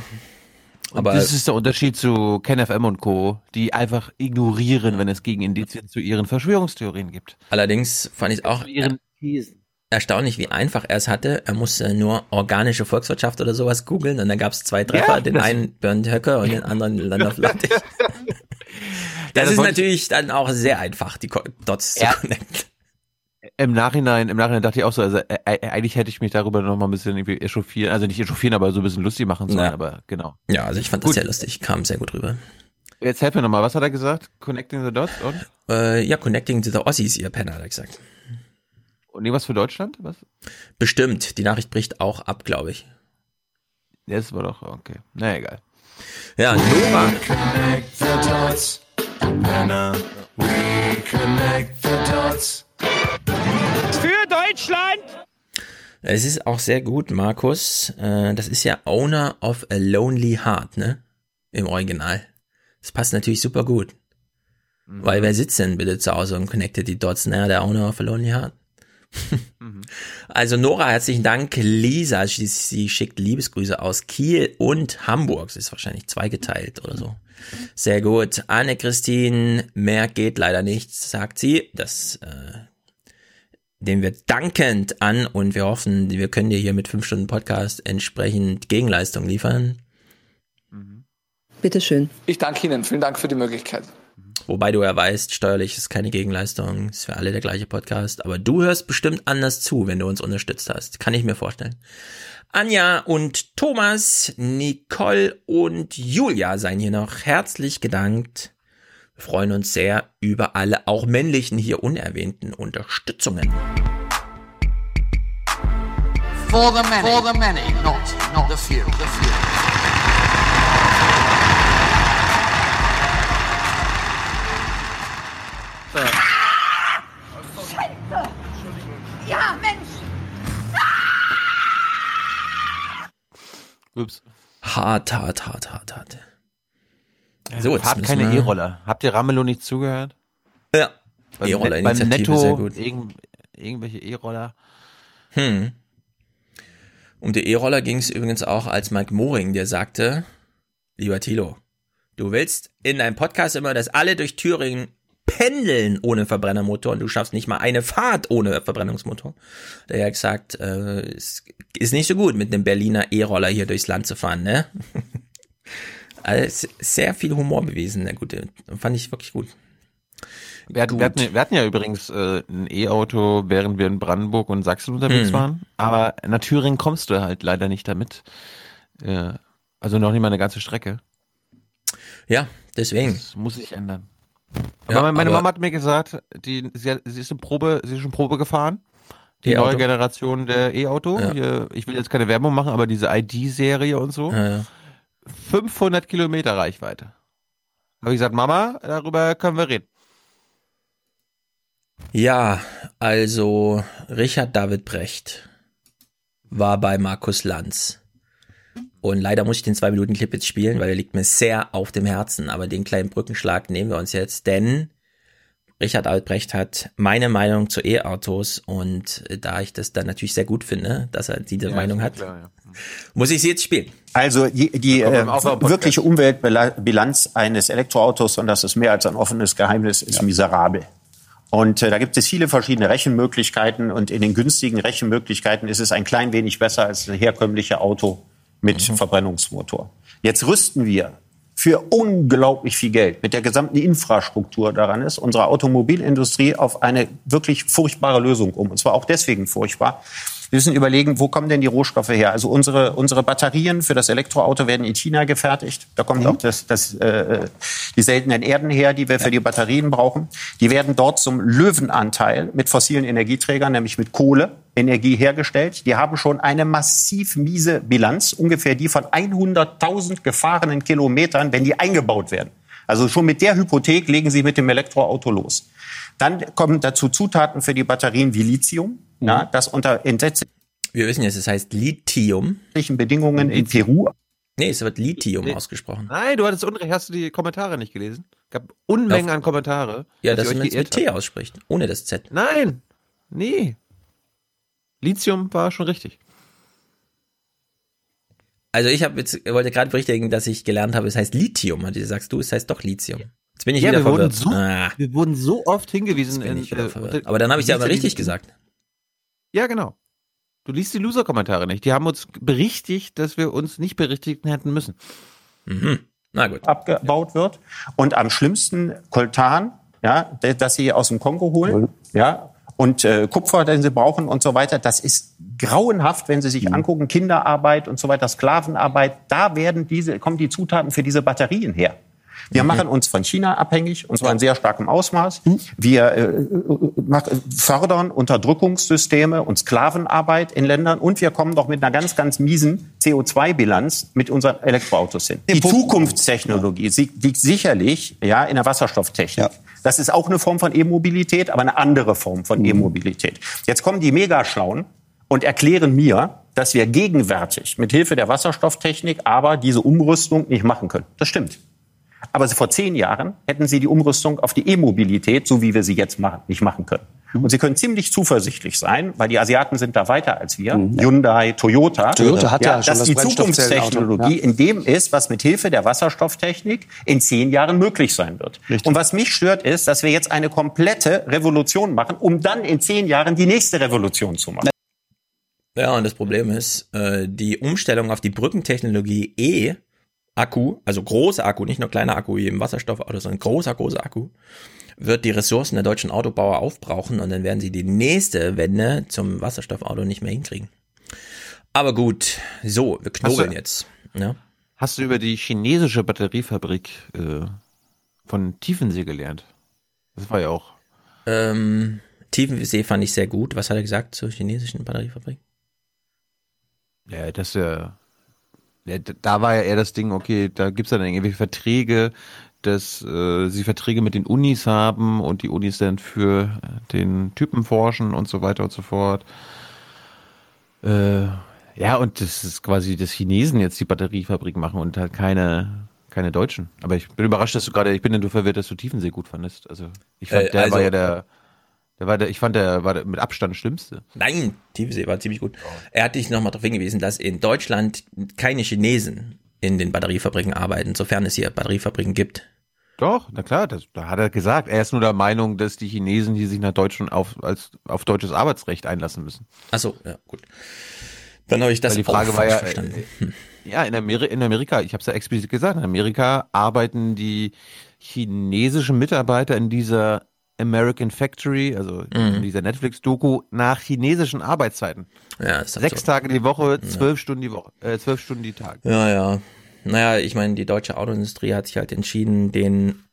Aber das ist der Unterschied zu KenFM und Co., die einfach ignorieren, wenn es Gegenindizien zu ihren Verschwörungstheorien gibt. Allerdings fand ich auch ihren Thesen. erstaunlich, wie einfach er es hatte. Er musste nur organische Volkswirtschaft oder sowas googeln und dann gab es zwei Treffer, Ja, den einen Bernd Höcke und den anderen Landolf (laughs) Lattig. Das, das ist natürlich dann auch sehr einfach, die Dots zu Ja. connecten. Im Nachhinein, im Nachhinein dachte ich auch so, also äh, äh, eigentlich hätte ich mich darüber noch mal ein bisschen irgendwie echauffieren, also nicht echauffieren, aber so ein bisschen lustig machen sollen, Ja. aber genau. Ja, also ich fand das Gut. sehr lustig, kam sehr gut rüber. Jetzt helf mir nochmal, was hat er gesagt? Connecting the Dots und? Äh, ja, Connecting to the Aussies, ihr Penner, hat er gesagt. Und irgendwas für Deutschland? Was? Bestimmt. Die Nachricht bricht auch ab, glaube ich. Ja, das war doch, okay. Na egal. Ja, Nora. Connect the dots. Penner. We connect the dots. Deutschland! Es ist auch sehr gut, Markus. Äh, Das ist ja Owner of a Lonely Heart, ne? Im Original. Das passt natürlich super gut. Weil wer sitzt denn bitte zu Hause und connectet die Dots? Naja, der Owner of a Lonely Heart. (laughs) Also Nora, herzlichen Dank. Lisa, sie, sie schickt Liebesgrüße aus Kiel und Hamburg. Sie ist wahrscheinlich zweigeteilt oder so. Sehr gut. Anne-Christine, mehr geht leider nicht, sagt sie. Das äh, dem wir dankend an und wir hoffen, wir können dir hier mit 5 Stunden Podcast entsprechend Gegenleistung liefern. Bitteschön. Ich danke Ihnen. Vielen Dank für die Möglichkeit. Wobei du ja weißt, steuerlich ist keine Gegenleistung, ist für alle der gleiche Podcast. Aber du hörst bestimmt anders zu, wenn du uns unterstützt hast. Kann ich mir vorstellen. Anja und Thomas, Nicole und Julia seien hier noch herzlich gedankt. Wir freuen uns sehr über alle, auch männlichen hier unerwähnten Unterstützungen. For the many, for the many, not, not the few. The few. Scheiße! Ja, Mensch! Ups. Hart, hart, hart, hart, hart. So, jetzt Fahrt müssen keine wir- E-Roller. Habt ihr Ramelow nicht zugehört? Ja. Beim, E-Roller-Initiative, beim Netto sehr gut. Irgend, irgendwelche E-Roller. Hm. Um die E-Roller ging es übrigens auch als Mike Moring, der sagte, lieber Thilo, du willst in deinem Podcast immer, dass alle durch Thüringen pendeln ohne Verbrennermotor und du schaffst nicht mal eine Fahrt ohne Verbrennungsmotor. Der hat gesagt, äh, es ist nicht so gut, mit einem Berliner E-Roller hier durchs Land zu fahren, ne? (laughs) also, sehr viel Humor bewiesen, der Gute. Fand ich wirklich gut. Wir hatten, wir, hatten, wir hatten ja übrigens äh, ein E-Auto, während wir in Brandenburg und Sachsen unterwegs Hm. waren. Aber nach Thüringen kommst du halt leider nicht damit. Äh, also noch nicht mal eine ganze Strecke. Ja, deswegen. Das muss sich ändern. Aber Ja, meine aber- Mama hat mir gesagt, die, sie, sie ist eine Probe, sie ist schon Probe gefahren. Die E-Auto? neue Generation der E-Auto. Ja. Ich will jetzt keine Werbung machen, aber diese ID-Serie und so. Ja. 500 Kilometer Reichweite. Habe ich gesagt, Mama, darüber können wir reden. Ja, also Richard David Brecht war bei Markus Lanz. Und leider muss ich den zwei Minuten Clip jetzt spielen, weil er liegt mir sehr auf dem Herzen. Aber den kleinen Brückenschlag nehmen wir uns jetzt, denn Richard David Brecht hat meine Meinung zu E-Autos und äh, da ich das dann natürlich sehr gut finde, dass er diese Meinung hat, muss ich sie jetzt spielen. Also die, die äh, wirkliche Umweltbilanz eines Elektroautos, und das ist mehr als ein offenes Geheimnis, ist miserabel. Und äh, da gibt es viele verschiedene Rechenmöglichkeiten und in den günstigen Rechenmöglichkeiten ist es ein klein wenig besser als ein herkömmliches Auto mit Verbrennungsmotor. Jetzt rüsten wir für unglaublich viel Geld mit der gesamten Infrastruktur daran ist, unsere Automobilindustrie auf eine wirklich furchtbare Lösung um. Und zwar auch deswegen furchtbar. Wir müssen überlegen, wo kommen denn die Rohstoffe her? Also unsere, unsere Batterien für das Elektroauto werden in China gefertigt. Da kommt auch das, das, äh, die seltenen Erden her, die wir für die Batterien brauchen. Die werden dort zum Löwenanteil mit fossilen Energieträgern, nämlich mit Kohle, Energie hergestellt. Die haben schon eine massiv miese Bilanz, ungefähr die von 100.000 gefahrenen Kilometern, wenn die eingebaut werden. Also schon mit der Hypothek legen sie mit dem Elektroauto los. Dann kommen dazu Zutaten für die Batterien wie Lithium, ja, das unter entsetzlichen Wir wissen jetzt, es heißt Lithium. Bedingungen in Peru. Nee, es wird Lithium ausgesprochen. Nein, du hattest Unrecht. Hast du die Kommentare nicht gelesen? gab Unmengen an Kommentare. Ja, dass dass ihr man es mit T ausspricht, ohne das Z. Nein, nee. Lithium war schon richtig. Also ich habe jetzt wollte gerade berichtigen, dass ich gelernt habe, es heißt Lithium. Und du sagst du, es heißt doch Lithium. Jetzt bin ich ja, wieder wir wurden, verwirrt. so, Ah, wir wurden so oft hingewiesen. bin in, ich wieder äh, Aber dann habe ich ja du aber richtig gesagt. Ja, genau. Du liest die Loser-Kommentare nicht. Die haben uns berichtigt, dass wir uns nicht berichtigen hätten müssen. Mhm. Na gut. abgebaut wird. Und am schlimmsten Koltan, ja, d- das sie aus dem Kongo holen, ja, und äh, Kupfer, den sie brauchen und so weiter. Das ist grauenhaft, wenn Sie sich angucken, Kinderarbeit und so weiter, Sklavenarbeit. Da werden diese, kommen die Zutaten für diese Batterien her. Wir mhm. machen uns von China abhängig, und zwar in sehr starkem Ausmaß. Mhm. Wir äh, fördern Unterdrückungssysteme und Sklavenarbeit in Ländern und wir kommen doch mit einer ganz, ganz miesen CO2-Bilanz mit unseren Elektroautos hin. Die Zukunftstechnologie liegt sicherlich ja, in der Wasserstofftechnik. Ja. Das ist auch eine Form von E-Mobilität, aber eine andere Form von mhm. E-Mobilität. Jetzt kommen die Megaschlauen und erklären mir, dass wir gegenwärtig mit Hilfe der Wasserstofftechnik aber diese Umrüstung nicht machen können. Das stimmt. Aber vor zehn Jahren hätten sie die Umrüstung auf die E-Mobilität, so wie wir sie jetzt machen, nicht machen können. Und Sie können ziemlich zuversichtlich sein, weil die Asiaten sind da weiter als wir. Mhm. Hyundai, Toyota. Toyota hat ja, ja schon dass das die Zukunftstechnologie ja. in dem ist, was mit Hilfe der Wasserstofftechnik in zehn Jahren möglich sein wird. Richtig. Und was mich stört, ist, dass wir jetzt eine komplette Revolution machen, um dann in zehn Jahren die nächste Revolution zu machen. Ja, und das Problem ist, äh, die Umstellung auf die Brückentechnologie E, Akku, also großer Akku, nicht nur kleiner Akku wie im Wasserstoffauto, sondern großer, großer Akku, wird die Ressourcen der deutschen Autobauer aufbrauchen und dann werden sie die nächste Wende zum Wasserstoffauto nicht mehr hinkriegen. Aber gut, so, wir knobeln jetzt. Ja? Hast du über die chinesische Batteriefabrik äh, von Tiefensee gelernt? Das war ja auch. Ähm, Tiefensee fand ich sehr gut. Was hat er gesagt zur chinesischen Batteriefabrik? Ja, das ja, ja, da war ja eher das Ding, okay, da gibt's dann irgendwelche Verträge, dass äh, sie Verträge mit den Unis haben und die Unis dann für den Typen forschen und so weiter und so fort. Äh, ja, und das ist quasi, dass Chinesen jetzt die Batteriefabrik machen und halt keine, keine Deutschen. Aber ich bin überrascht, dass du gerade, ich bin nur verwirrt, dass du Tiefensee gut fandest. Also ich fand, äh, der also, war ja der der war der, ich fand, der war der mit Abstand schlimmste. Nein, Tiefsee war ziemlich gut. Er hat dich nochmal darauf hingewiesen, dass in Deutschland keine Chinesen in den Batteriefabriken arbeiten, sofern es hier Batteriefabriken gibt. Doch, na klar, das, da hat er gesagt. Er ist nur der Meinung, dass die Chinesen hier sich nach Deutschland auf, als, auf deutsches Arbeitsrecht einlassen müssen. Ach so, ja, gut. Dann habe ich das Weil die Frage war ja, verstanden. Äh, ja, in, Ameri in Amerika, ich habe es ja explizit gesagt, in Amerika arbeiten die chinesischen Mitarbeiter in dieser American Factory, also mhm. dieser Netflix-Doku, nach chinesischen Arbeitszeiten. Ja, ist Sechs so. Tage die Woche, zwölf ja. Stunden die Woche, äh, zwölf Stunden die Tag. Ja, ja. Naja, ich meine, die deutsche Autoindustrie hat sich halt entschieden, den,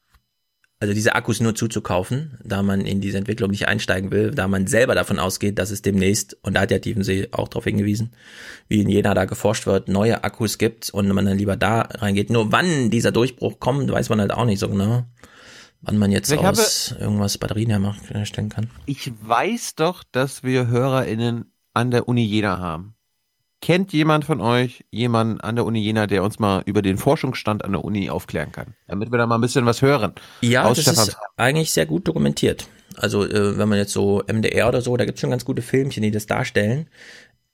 also diese Akkus nur zuzukaufen, da man in diese Entwicklung nicht einsteigen will, da man selber davon ausgeht, dass es demnächst, und da hat ja Tiefensee auch darauf hingewiesen, wie in Jena da geforscht wird, neue Akkus gibt und man dann lieber da reingeht. Nur wann dieser Durchbruch kommt, weiß man halt auch nicht so genau wann man jetzt ich aus habe, irgendwas Batterien herstellen kann. Ich weiß doch, dass wir HörerInnen an der Uni Jena haben. Kennt jemand von euch jemanden an der Uni Jena, der uns mal über den Forschungsstand an der Uni aufklären kann? Damit wir da mal ein bisschen was hören. Ja, das Stefans ist eigentlich sehr gut dokumentiert. Also äh, wenn man jetzt so MDR oder so, da gibt es schon ganz gute Filmchen, die das darstellen.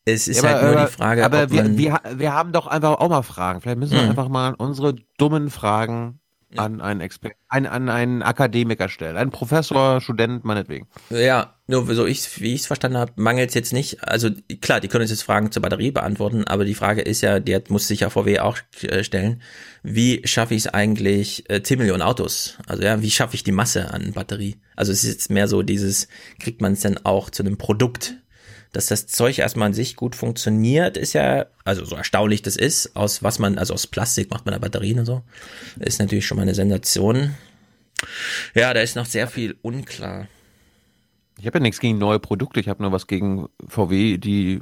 Es ist ja, halt aber, nur die Frage, aber wir, wir, wir haben doch einfach auch mal Fragen. Vielleicht müssen wir mhm. einfach mal unsere dummen Fragen an einen Exper an, an einen Akademiker stellen. Einen Professor, Student, meinetwegen. Ja, nur so ich, wie ich es verstanden habe, mangelt es jetzt nicht. Also klar, die können uns jetzt Fragen zur Batterie beantworten, aber die Frage ist ja, die muss sich ja VW auch äh, stellen. Wie schaffe ich es eigentlich, äh, 10 Millionen Autos? Also ja, wie schaffe ich die Masse an Batterie? Also es ist jetzt mehr so dieses, kriegt man es denn auch zu einem Produkt? Dass das Zeug erstmal an sich gut funktioniert, ist ja, also so erstaunlich das ist, aus was man, also aus Plastik macht man da Batterien und so, ist natürlich schon mal eine Sensation. Ja, da ist noch sehr viel unklar. Ich habe ja nichts gegen neue Produkte, ich habe nur was gegen VW, die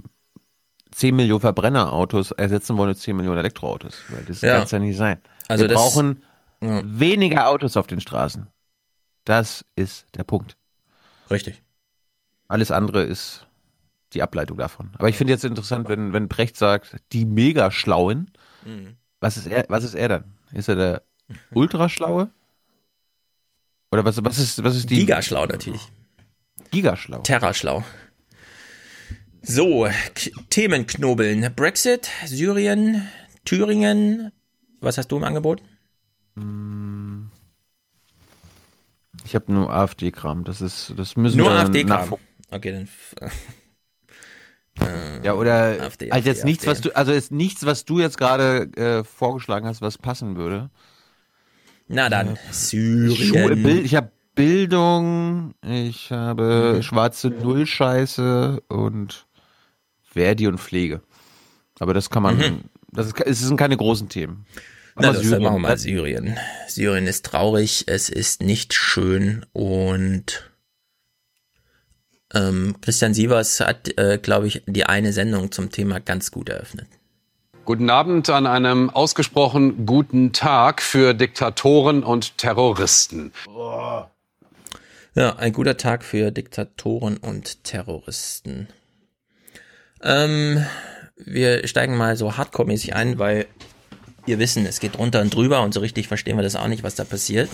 10 Millionen Verbrennerautos ersetzen wollen mit 10 Millionen Elektroautos. Weil das ja. kann es ja nicht sein. Also Wir das, brauchen ja. weniger Autos auf den Straßen. Das ist der Punkt. Richtig. Alles andere ist die Ableitung davon. Aber ich finde jetzt interessant, wenn, wenn Brecht sagt, die Mega-Schlauen, mhm. was, ist er, was ist er dann? Ist er der Ultraschlaue? Oder was, was, ist, was ist die? Gigaschlau natürlich. Gigaschlau. Terraschlau. So, Themenknobeln. Brexit, Syrien, Thüringen. Was hast du im Angebot? Ich habe nur AfD-Kram. Das ist, das müssen nur wir AfD-Kram. Okay, dann (laughs) äh, ja, oder AfD, halt jetzt AfD, nichts, was du, also ist nichts, was du jetzt gerade äh, vorgeschlagen hast, was passen würde. Na dann, äh, Syrien. Bild, ich habe Bildung, ich habe mhm. schwarze Nullscheiße und Verdi und Pflege. Aber das kann man, mhm. das, ist, es sind keine großen Themen. Na, das Syrien. machen wir mal Syrien. Syrien ist traurig, es ist nicht schön und ähm, Christian Sievers hat, äh, glaube ich, die eine Sendung zum Thema ganz gut eröffnet. Guten Abend an einem ausgesprochen guten Tag für Diktatoren und Terroristen. Ja, ein guter Tag für Diktatoren und Terroristen. Ähm, wir steigen mal so hardcore-mäßig ein, weil wir wissen, es geht runter und drüber und so richtig verstehen wir das auch nicht, was da passiert.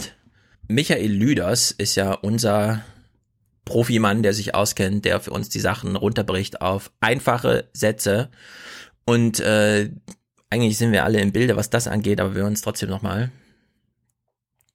Michael Lüders ist ja unser Profimann, der sich auskennt, der für uns die Sachen runterbricht auf einfache Sätze und äh, eigentlich sind wir alle im Bilde, was das angeht, aber wir hören uns trotzdem nochmal.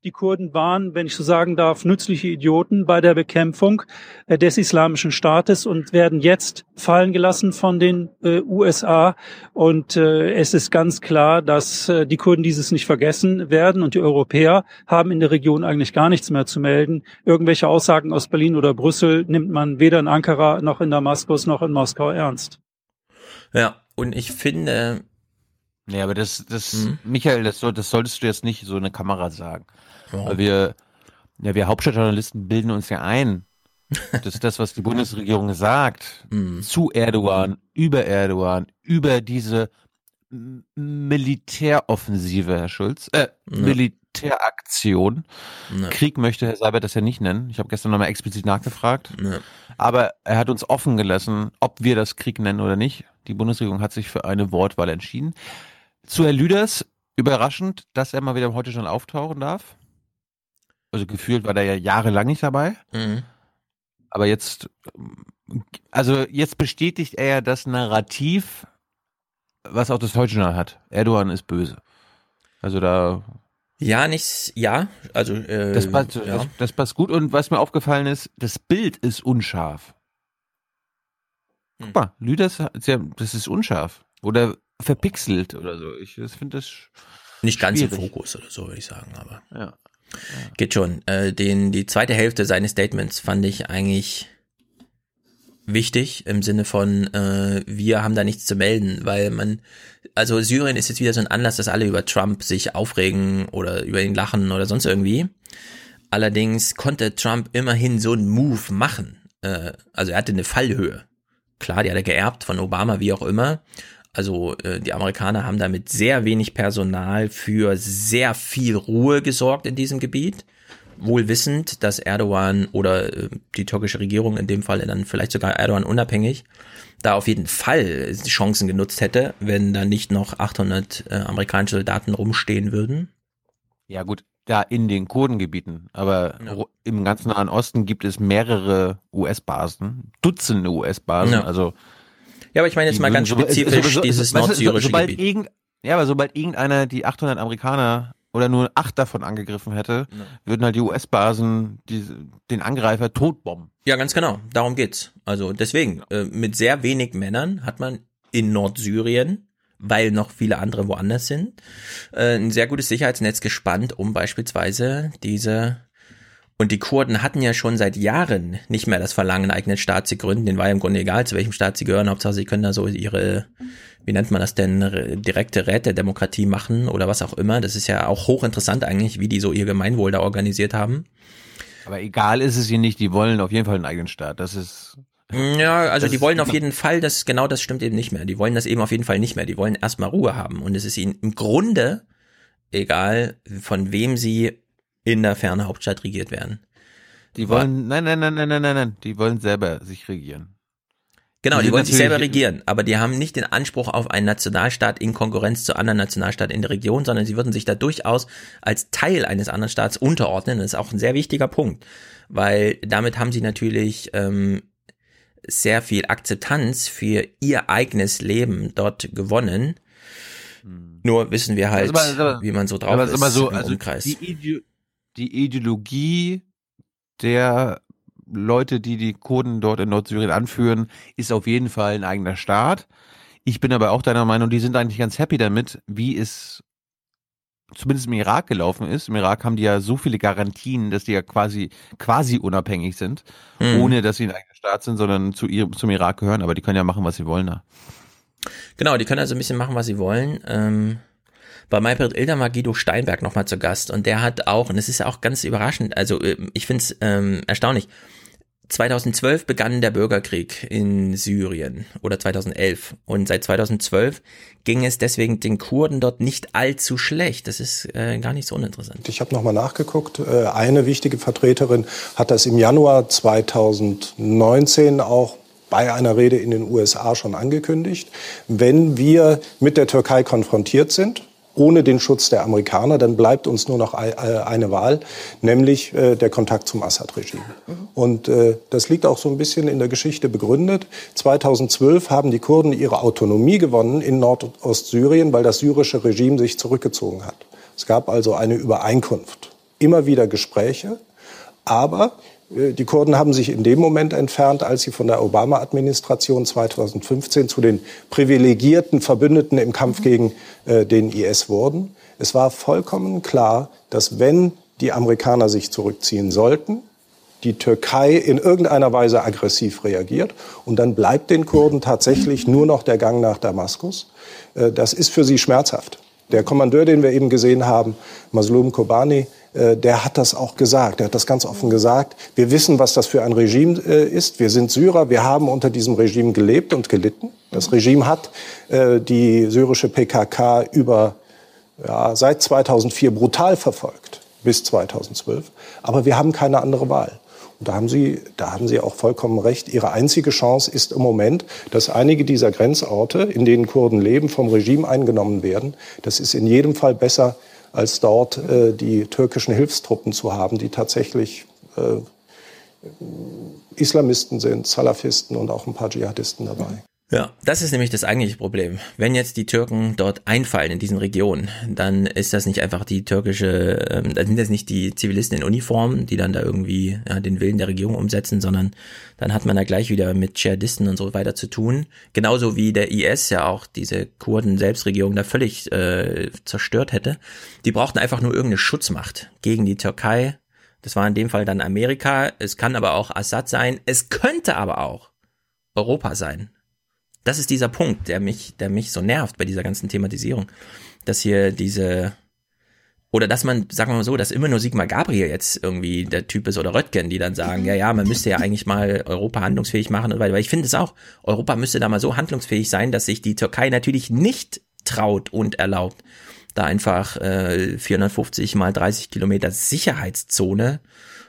Die Kurden waren, wenn ich so sagen darf, nützliche Idioten bei der Bekämpfung äh, des Islamischen Staates und werden jetzt fallen gelassen von den äh, USA. Und äh, es ist ganz klar, dass äh, die Kurden dieses nicht vergessen werden. Und die Europäer haben in der Region eigentlich gar nichts mehr zu melden. Irgendwelche Aussagen aus Berlin oder Brüssel nimmt man weder in Ankara noch in Damaskus noch in Moskau ernst. Ja, und ich finde. Nee, aber das, das, mhm. Michael, das, soll, das solltest du jetzt nicht so eine Kamera sagen. Warum? Weil wir, ja, wir Hauptstadtjournalisten bilden uns ja ein, (laughs) dass das, was die Bundesregierung sagt, mhm. zu Erdogan, über Erdogan, über diese Militäroffensive, Herr Schulz, äh, ja. Militäraktion. Ja. Krieg möchte Herr Seibert das ja nicht nennen. Ich habe gestern nochmal explizit nachgefragt. Ja. Aber er hat uns offen gelassen, ob wir das Krieg nennen oder nicht. Die Bundesregierung hat sich für eine Wortwahl entschieden. Zu Herr Lüders, überraschend, dass er mal wieder heute schon auftauchen darf. Also gefühlt war der ja jahrelang nicht dabei. Mhm. Aber jetzt, also jetzt bestätigt er ja das Narrativ, was auch das Deutsche hat. Erdogan ist böse. Also da. Ja, nichts, ja, also äh, das, passt, ja. Das, das passt gut. Und was mir aufgefallen ist, das Bild ist unscharf. Guck mal, Lüders, das ist unscharf. Oder verpixelt oder so. Ich finde das. Nicht ganz schwierig. im Fokus oder so, würde ich sagen, aber. Ja. Ja. Geht schon. Äh, den, die zweite Hälfte seines Statements fand ich eigentlich wichtig im Sinne von, äh, wir haben da nichts zu melden, weil man, also Syrien ist jetzt wieder so ein Anlass, dass alle über Trump sich aufregen oder über ihn lachen oder sonst irgendwie. Allerdings konnte Trump immerhin so einen Move machen. Äh, also er hatte eine Fallhöhe. Klar, die hat er geerbt von Obama, wie auch immer. Also äh, die Amerikaner haben da mit sehr wenig Personal für sehr viel Ruhe gesorgt in diesem Gebiet. Wohl wissend, dass Erdogan oder äh, die türkische Regierung in dem Fall dann vielleicht sogar Erdogan unabhängig da auf jeden Fall die Chancen genutzt hätte, wenn da nicht noch 800 äh, amerikanische Soldaten rumstehen würden. Ja gut, da in den Kurdengebieten, aber ja. im ganzen Nahen Osten gibt es mehrere US-Basen, Dutzende US-Basen, ja. also ja, aber ich meine jetzt mal ganz spezifisch so, so, dieses so, nordsyrische sobald Gebiet. Irgend, ja, aber sobald irgendeiner die 800 Amerikaner oder nur acht davon angegriffen hätte, ja. würden halt die US-Basen den Angreifer totbomben. Ja, ganz genau. Darum geht's. Also deswegen, äh, mit sehr wenig Männern hat man in Nordsyrien, weil noch viele andere woanders sind, äh, ein sehr gutes Sicherheitsnetz gespannt, um beispielsweise diese und die Kurden hatten ja schon seit Jahren nicht mehr das Verlangen, einen eigenen Staat zu gründen. Den war ja im Grunde egal, zu welchem Staat sie gehören. Hauptsache, sie können da so ihre, wie nennt man das denn, direkte Rätedemokratie machen oder was auch immer. Das ist ja auch hochinteressant eigentlich, wie die so ihr Gemeinwohl da organisiert haben. Aber egal ist es ihnen nicht, die wollen auf jeden Fall einen eigenen Staat. Das ist. Ja, also die wollen auf jeden Fall, das genau das stimmt eben nicht mehr. Die wollen das eben auf jeden Fall nicht mehr. Die wollen erstmal Ruhe haben. Und es ist ihnen im Grunde egal, von wem sie in der fernen Hauptstadt regiert werden. Die wollen, nein, nein, nein, nein, nein, nein, nein, die wollen selber sich regieren. Genau, die, die wollen sich selber regieren, aber die haben nicht den Anspruch auf einen Nationalstaat in Konkurrenz zu anderen Nationalstaaten in der Region, sondern sie würden sich da durchaus als Teil eines anderen Staats unterordnen. Das ist auch ein sehr wichtiger Punkt, weil damit haben sie natürlich ähm, sehr viel Akzeptanz für ihr eigenes Leben dort gewonnen. Hm. Nur wissen wir halt, also, aber, wie man so drauf ist so, im also Umkreis. Die, die Ideologie der Leute, die die Kurden dort in Nordsyrien anführen, ist auf jeden Fall ein eigener Staat. Ich bin aber auch deiner Meinung, die sind eigentlich ganz happy damit, wie es zumindest im Irak gelaufen ist. Im Irak haben die ja so viele Garantien, dass die ja quasi quasi unabhängig sind, mhm. ohne dass sie ein eigener Staat sind, sondern zu ihrem, zum Irak gehören. Aber die können ja machen, was sie wollen da. Genau, die können also ein bisschen machen, was sie wollen. Ähm bei Maybrit Ilder war Guido Steinberg nochmal zu Gast und der hat auch, und es ist ja auch ganz überraschend, also äh, ich finde es ähm, erstaunlich, 2012 begann der Bürgerkrieg in Syrien oder 2011 und seit 2012 ging es deswegen den Kurden dort nicht allzu schlecht. Das ist äh, gar nicht so uninteressant. Ich habe nochmal nachgeguckt. Äh, eine wichtige Vertreterin hat das im Januar 2019 auch bei einer Rede in den USA schon angekündigt. Wenn wir mit der Türkei konfrontiert sind, ohne den Schutz der Amerikaner, dann bleibt uns nur noch äh, eine Wahl, nämlich äh, der Kontakt zum Assad-Regime. Mhm. Und äh, das liegt auch so ein bisschen in der Geschichte begründet. 2012 haben die Kurden ihre Autonomie gewonnen in Nordostsyrien, weil das syrische Regime sich zurückgezogen hat. Es gab also eine Übereinkunft. Immer wieder Gespräche, aber die Kurden haben sich in dem Moment entfernt, als sie von der Obama-Administration 2015 zu den privilegierten Verbündeten im Kampf gegen äh, den IS wurden. Es war vollkommen klar, dass wenn die Amerikaner sich zurückziehen sollten, die Türkei in irgendeiner Weise aggressiv reagiert. Und dann bleibt den Kurden tatsächlich nur noch der Gang nach Damaskus. Äh, das ist für sie schmerzhaft. Der Kommandeur, den wir eben gesehen haben, Maslum Kobani, der hat das auch gesagt. Der hat das ganz offen gesagt. Wir wissen, was das für ein Regime äh, ist. Wir sind Syrer. Wir haben unter diesem Regime gelebt und gelitten. Das Regime hat äh, die syrische PKK über ja, seit 2004 brutal verfolgt bis 2012. Aber wir haben keine andere Wahl. Und da haben Sie, da haben Sie auch vollkommen recht. Ihre einzige Chance ist im Moment, dass einige dieser Grenzorte, in denen Kurden leben, vom Regime eingenommen werden. Das ist in jedem Fall besser, als dort äh, die türkischen Hilfstruppen zu haben, die tatsächlich äh, Islamisten sind, Salafisten und auch ein paar Dschihadisten dabei. Ja, das ist nämlich das eigentliche Problem. Wenn jetzt die Türken dort einfallen in diesen Regionen, dann ist das nicht einfach die türkische, ähm, dann sind das nicht die Zivilisten in Uniform, die dann da irgendwie ja, den Willen der Regierung umsetzen, sondern dann hat man da gleich wieder mit Dschihadisten und so weiter zu tun. Genauso wie der IS ja auch diese Kurden-Selbstregierung da völlig äh, zerstört hätte. Die brauchten einfach nur irgendeine Schutzmacht gegen die Türkei. Das war in dem Fall dann Amerika. Es kann aber auch Assad sein. Es könnte aber auch Europa sein das ist dieser Punkt, der mich, der mich so nervt bei dieser ganzen Thematisierung, dass hier diese oder dass man, sagen wir mal so, dass immer nur Sigmar Gabriel jetzt irgendwie der Typ ist oder Röttgen, die dann sagen, ja, ja, man müsste ja eigentlich mal Europa handlungsfähig machen und weiter. Weil ich finde es auch, Europa müsste da mal so handlungsfähig sein, dass sich die Türkei natürlich nicht traut und erlaubt, da einfach äh, 450 mal 30 Kilometer Sicherheitszone,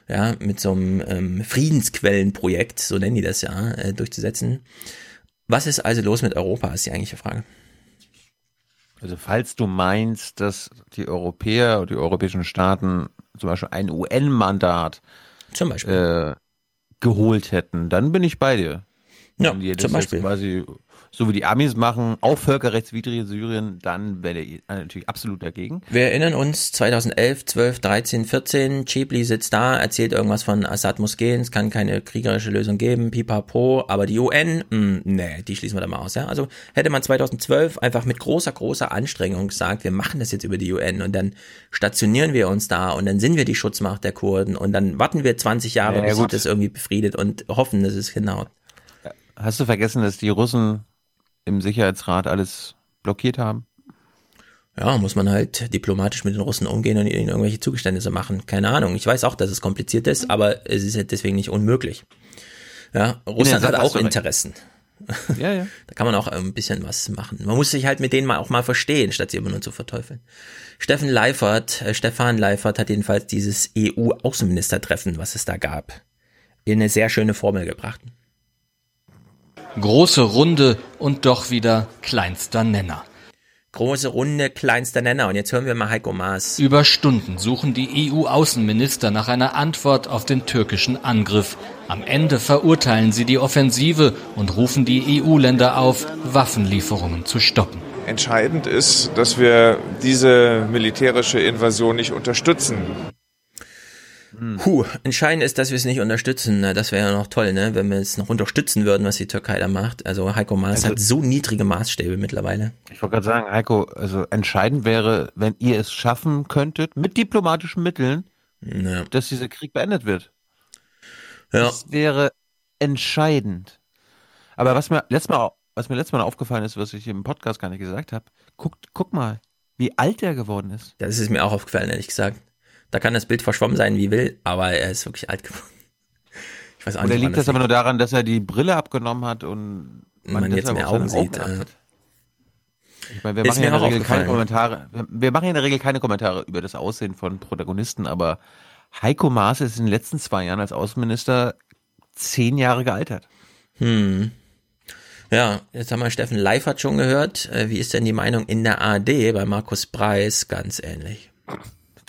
ja, mit so einem ähm, Friedensquellenprojekt, so nennen die das ja, äh, durchzusetzen. Was ist also los mit Europa, ist die eigentliche Frage. Also falls du meinst, dass die Europäer oder die europäischen Staaten zum Beispiel ein UN-Mandat zum Beispiel äh, geholt hätten, dann bin ich bei dir. Ja, zum Beispiel. Quasi so wie die Amis machen, auch völkerrechtswidrige Syrien, dann wäre der natürlich absolut dagegen. Wir erinnern uns 2011, 12, 13, 14, Chibli sitzt da, erzählt irgendwas von Assad muss gehen, es kann keine kriegerische Lösung geben, pipapo, aber die UN, mh, hm, nee, die schließen wir da mal aus. Ja? Also hätte man 2012 einfach mit großer, großer Anstrengung gesagt, wir machen das jetzt über die UN und dann stationieren wir uns da und dann sind wir die Schutzmacht der Kurden und dann warten wir 20 Jahre, ja, bis sich das irgendwie befriedet und hoffen, dass es genau. Hast du vergessen, dass die Russen im Sicherheitsrat alles blockiert haben? Ja, muss man halt diplomatisch mit den Russen umgehen und ihnen irgendwelche Zugeständnisse machen. Keine Ahnung. Ich weiß auch, dass es kompliziert ist, aber es ist halt deswegen nicht unmöglich. Ja, Russland hat auch Interessen. Ja, ja. (laughs) da kann man auch ein bisschen was machen. Man muss sich halt mit denen mal auch mal verstehen, statt sie immer nur zu verteufeln. Steffen Leifert, äh, Stefan Leifert hat jedenfalls dieses EU-Außenministertreffen, was es da gab, in eine sehr schöne Formel gebracht. Große Runde und doch wieder kleinster Nenner. Große Runde, kleinster Nenner. Und jetzt hören wir mal Heiko Maas. Über Stunden suchen die EU-Außenminister nach einer Antwort auf den türkischen Angriff. Am Ende verurteilen sie die Offensive und rufen die EU-Länder auf, Waffenlieferungen zu stoppen. Entscheidend ist, dass wir diese militärische Invasion nicht unterstützen. Puh, entscheidend ist, dass wir es nicht unterstützen. Das wäre ja noch toll, ne? wenn wir es noch unterstützen würden, was die Türkei da macht. Also Heiko Maas also, hat so niedrige Maßstäbe mittlerweile. Ich wollte gerade sagen, Heiko, also entscheidend wäre, wenn ihr es schaffen könntet, mit diplomatischen Mitteln, ja. dass dieser Krieg beendet wird. Ja. Das wäre entscheidend. Aber was mir letztes Mal, was mir letztes Mal aufgefallen ist, was ich im Podcast gar nicht gesagt habe, guck, guck mal, Wie alt er geworden ist. Das ist mir auch aufgefallen, ehrlich gesagt. Da kann das Bild verschwommen sein, wie will, aber er ist wirklich alt geworden. Ich weiß auch Oder nicht, liegt das, das aber nur daran, dass er die Brille abgenommen hat und man, man jetzt mehr Augen sieht. Augen ich meine, wir machen ja in der Regel keine Kommentare. Wir machen ja in der Regel keine Kommentare über das Aussehen von Protagonisten, aber Heiko Maas ist in den letzten zwei Jahren als Außenminister zehn Jahre gealtert. Hm. Ja, jetzt haben wir Steffen Leifert schon gehört. Äh, wie ist denn die Meinung in der AD bei Markus Preis? Ganz ähnlich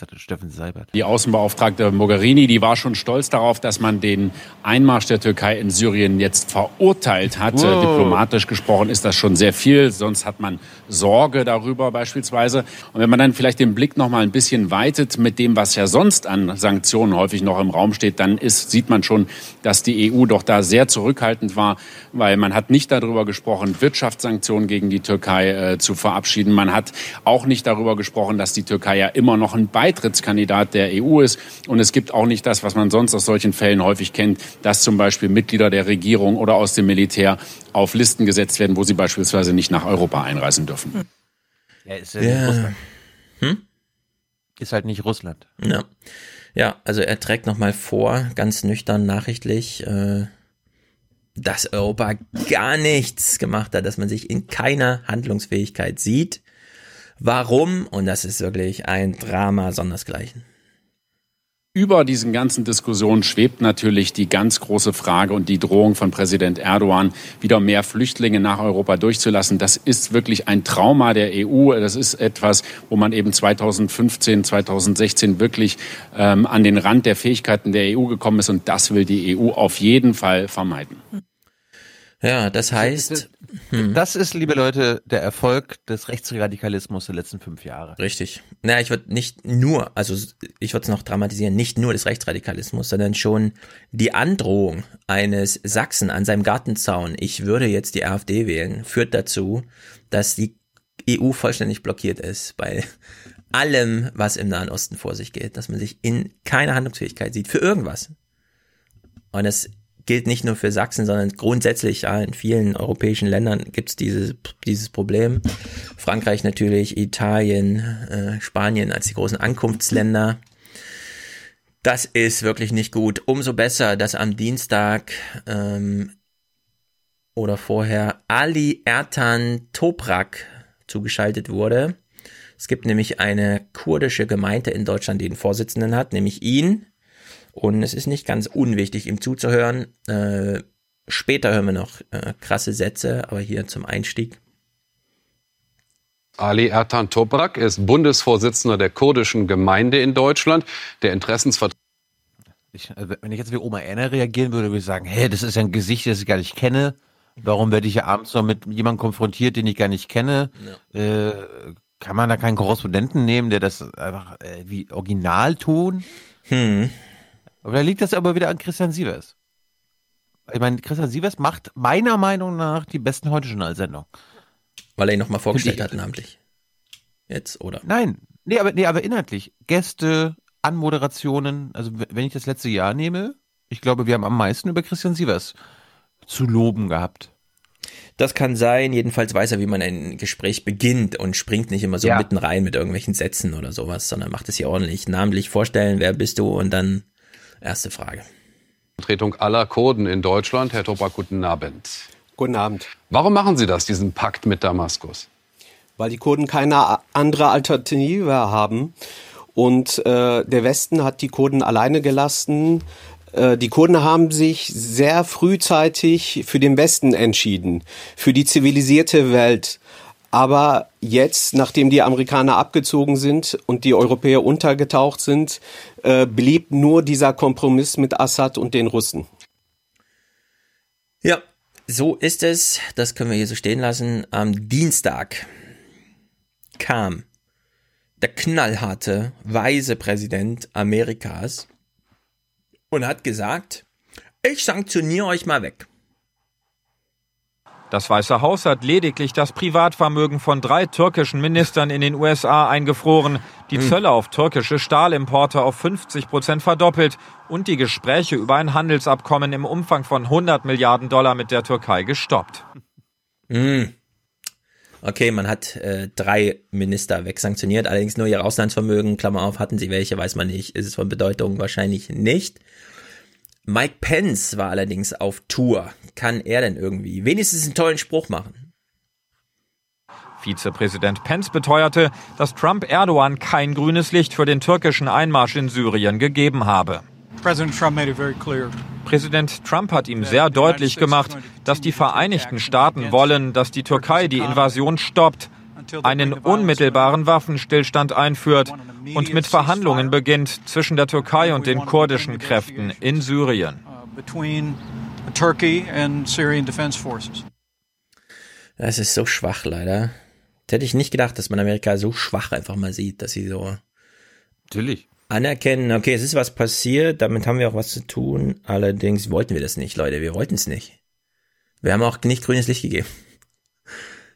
hatte Steffen Seibert. Die Außenbeauftragte Mogherini, die war schon stolz darauf, dass man den Einmarsch der Türkei in Syrien jetzt verurteilt hat. Wow. Diplomatisch gesprochen ist das schon sehr viel, sonst hat man Sorge darüber beispielsweise. Und wenn man dann vielleicht den Blick noch mal ein bisschen weitet mit dem, was ja sonst an Sanktionen häufig noch im Raum steht, dann ist, sieht man schon, dass die EU doch da sehr zurückhaltend war, weil man hat nicht darüber gesprochen, Wirtschaftssanktionen gegen die Türkei äh, zu verabschieden. Man hat auch nicht darüber gesprochen, dass die Türkei ja immer noch ein Beitrag Beitrittskandidat der EU ist. Und es gibt auch nicht das, was man sonst aus solchen Fällen häufig kennt, dass zum Beispiel Mitglieder der Regierung oder aus dem Militär auf Listen gesetzt werden, wo sie beispielsweise nicht nach Europa einreisen dürfen. Ja, ist ja, ja. Russland. Hm? Ist halt nicht Russland. Ja. Ja, also er trägt nochmal vor, ganz nüchtern nachrichtlich, äh, dass Europa gar nichts gemacht hat, dass man sich in keiner Handlungsfähigkeit sieht. Warum? Und das ist wirklich ein Drama sondersgleichen. Über diesen ganzen Diskussionen schwebt natürlich die ganz große Frage und die Drohung von Präsident Erdogan, wieder mehr Flüchtlinge nach Europa durchzulassen. Das ist wirklich ein Trauma der EU. Das ist etwas, wo man eben 2015, 2016 wirklich ähm, an den Rand der Fähigkeiten der EU gekommen ist. Und das will die EU auf jeden Fall vermeiden. Ja, das heißt. Hm. Das ist, liebe Leute, der Erfolg des Rechtsradikalismus der letzten fünf Jahre. Richtig. Naja, ich würde nicht nur, also ich würde es noch dramatisieren, nicht nur des Rechtsradikalismus, sondern schon die Androhung eines Sachsen an seinem Gartenzaun, ich würde jetzt die AfD wählen, führt dazu, dass die EU vollständig blockiert ist bei allem, was im Nahen Osten vor sich geht, dass man sich in keiner Handlungsfähigkeit sieht für irgendwas. Und es gilt nicht nur für Sachsen, sondern grundsätzlich ja, in vielen europäischen Ländern gibt es dieses, dieses Problem. Frankreich natürlich, Italien, äh, Spanien als die großen Ankunftsländer. Das ist wirklich nicht gut. Umso besser, dass am Dienstag ähm, oder vorher Ali Ertan Toprak zugeschaltet wurde. Es gibt nämlich eine kurdische Gemeinde in Deutschland, die einen Vorsitzenden hat, nämlich ihn. Und es ist nicht ganz unwichtig, ihm zuzuhören. Äh, später hören wir noch äh, krasse Sätze, aber hier zum Einstieg. Ali Ertan Toprak ist Bundesvorsitzender der kurdischen Gemeinde in Deutschland. Der Interessensvertreter ich, also wenn ich jetzt wie Oma Erna reagieren würde, würde ich sagen, hey, das ist ein Gesicht, das ich gar nicht kenne. Warum werde ich ja abends noch mit jemandem konfrontiert, den ich gar nicht kenne? Ja. Äh, kann man da keinen Korrespondenten nehmen, der das einfach äh, wie original tun? Hm. Aber da liegt das aber wieder an Christian Sievers. Ich meine, Christian Sievers macht meiner Meinung nach die besten Heute-Journal-Sendung. Weil er ihn nochmal vorgestellt hat, namentlich. Jetzt, oder? Nein, nee aber, nee, aber inhaltlich. Gäste, Anmoderationen, also wenn ich das letzte Jahr nehme, ich glaube, wir haben am meisten über Christian Sievers zu loben gehabt. Das kann sein, jedenfalls weiß er, wie man ein Gespräch beginnt und springt nicht immer so ja. mitten rein mit irgendwelchen Sätzen oder sowas, sondern macht es hier ordentlich. Namentlich vorstellen, wer bist du und dann Erste Frage. Vertretung aller Kurden in Deutschland. Herr Toprak, guten Abend. Guten Abend. Warum machen Sie das, diesen Pakt mit Damaskus? Weil die Kurden keine andere Alternative haben. Und äh, der Westen hat die Kurden alleine gelassen. Äh, die Kurden haben sich sehr frühzeitig für den Westen entschieden, für die zivilisierte Welt. Aber jetzt, nachdem die Amerikaner abgezogen sind und die Europäer untergetaucht sind, äh, blieb nur dieser Kompromiss mit Assad und den Russen. Ja, so ist es. Das können wir hier so stehen lassen. Am Dienstag kam der knallharte, weise Präsident Amerikas und hat gesagt, ich sanktioniere euch mal weg. Das Weiße Haus hat lediglich das Privatvermögen von drei türkischen Ministern in den USA eingefroren, die hm. Zölle auf türkische Stahlimporte auf 50 Prozent verdoppelt und die Gespräche über ein Handelsabkommen im Umfang von 100 Milliarden Dollar mit der Türkei gestoppt. Hm. Okay, man hat äh, drei Minister wegsanktioniert, allerdings nur ihr Auslandsvermögen, Klammer auf, hatten sie welche, weiß man nicht, ist es von Bedeutung wahrscheinlich nicht. Mike Pence war allerdings auf Tour. Kann er denn irgendwie wenigstens einen tollen Spruch machen? Vizepräsident Pence beteuerte, dass Trump Erdogan kein grünes Licht für den türkischen Einmarsch in Syrien gegeben habe. Präsident Trump hat ihm sehr deutlich gemacht, dass die Vereinigten Staaten wollen, dass die Türkei die Invasion stoppt, einen unmittelbaren Waffenstillstand einführt und mit Verhandlungen beginnt zwischen der Türkei und den kurdischen Kräften in Syrien. Das ist so schwach leider. Das hätte ich nicht gedacht, dass man Amerika so schwach einfach mal sieht, dass sie so Natürlich. anerkennen, okay, es ist was passiert, damit haben wir auch was zu tun. Allerdings wollten wir das nicht, Leute, wir wollten es nicht. Wir haben auch nicht grünes Licht gegeben.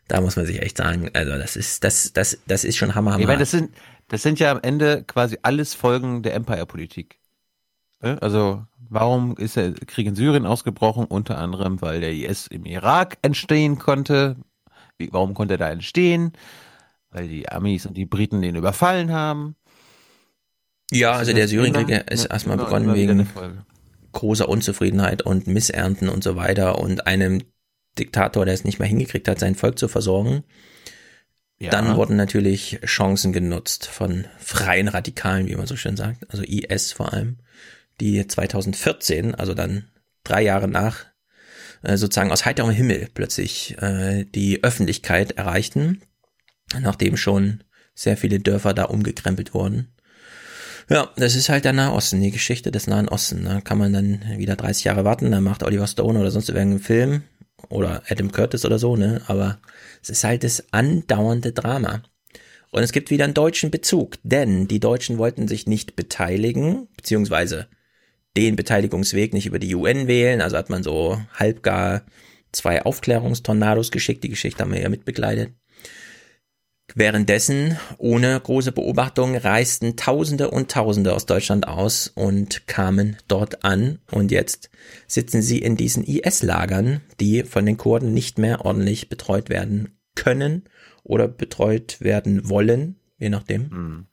Da muss man sich echt sagen, also das ist, das, das, das ist schon Hammer, Hammer. Ich meine, das sind, das sind ja am Ende quasi alles Folgen der Empire-Politik. Ne? Also, warum ist der Krieg in Syrien ausgebrochen? Unter anderem, weil der IS im Irak entstehen konnte. Wie, warum konnte er da entstehen? Weil die Amis und die Briten den überfallen haben. Ja, also der Syrienkrieg ist erstmal immer- begonnen wegen großer Unzufriedenheit und Missernten und so weiter und einem Diktator, der es nicht mehr hingekriegt hat, sein Volk zu versorgen. Ja. Dann wurden natürlich Chancen genutzt von freien Radikalen, wie man so schön sagt, also IS vor allem, die 2014, also dann drei Jahre nach, äh, sozusagen aus heiterem Himmel plötzlich äh, die Öffentlichkeit erreichten, nachdem schon sehr viele Dörfer da umgekrempelt wurden. Ja, das ist halt der Nahosten, die Geschichte des Nahen Osten. Da kann man dann wieder 30 Jahre warten, dann macht Oliver Stone oder sonst irgendeinen Film oder Adam Curtis oder so, ne? Aber es ist halt das andauernde Drama. Und es gibt wieder einen deutschen Bezug, denn die Deutschen wollten sich nicht beteiligen, beziehungsweise den Beteiligungsweg nicht über die UN wählen, also hat man so halbgar zwei Aufklärungstornados geschickt, die Geschichte haben wir ja mitbegleitet. Währenddessen, ohne große Beobachtung, reisten Tausende und Tausende aus Deutschland aus und kamen dort an. Und jetzt sitzen sie in diesen IS-Lagern, die von den Kurden nicht mehr ordentlich betreut werden können oder betreut werden wollen, je nachdem.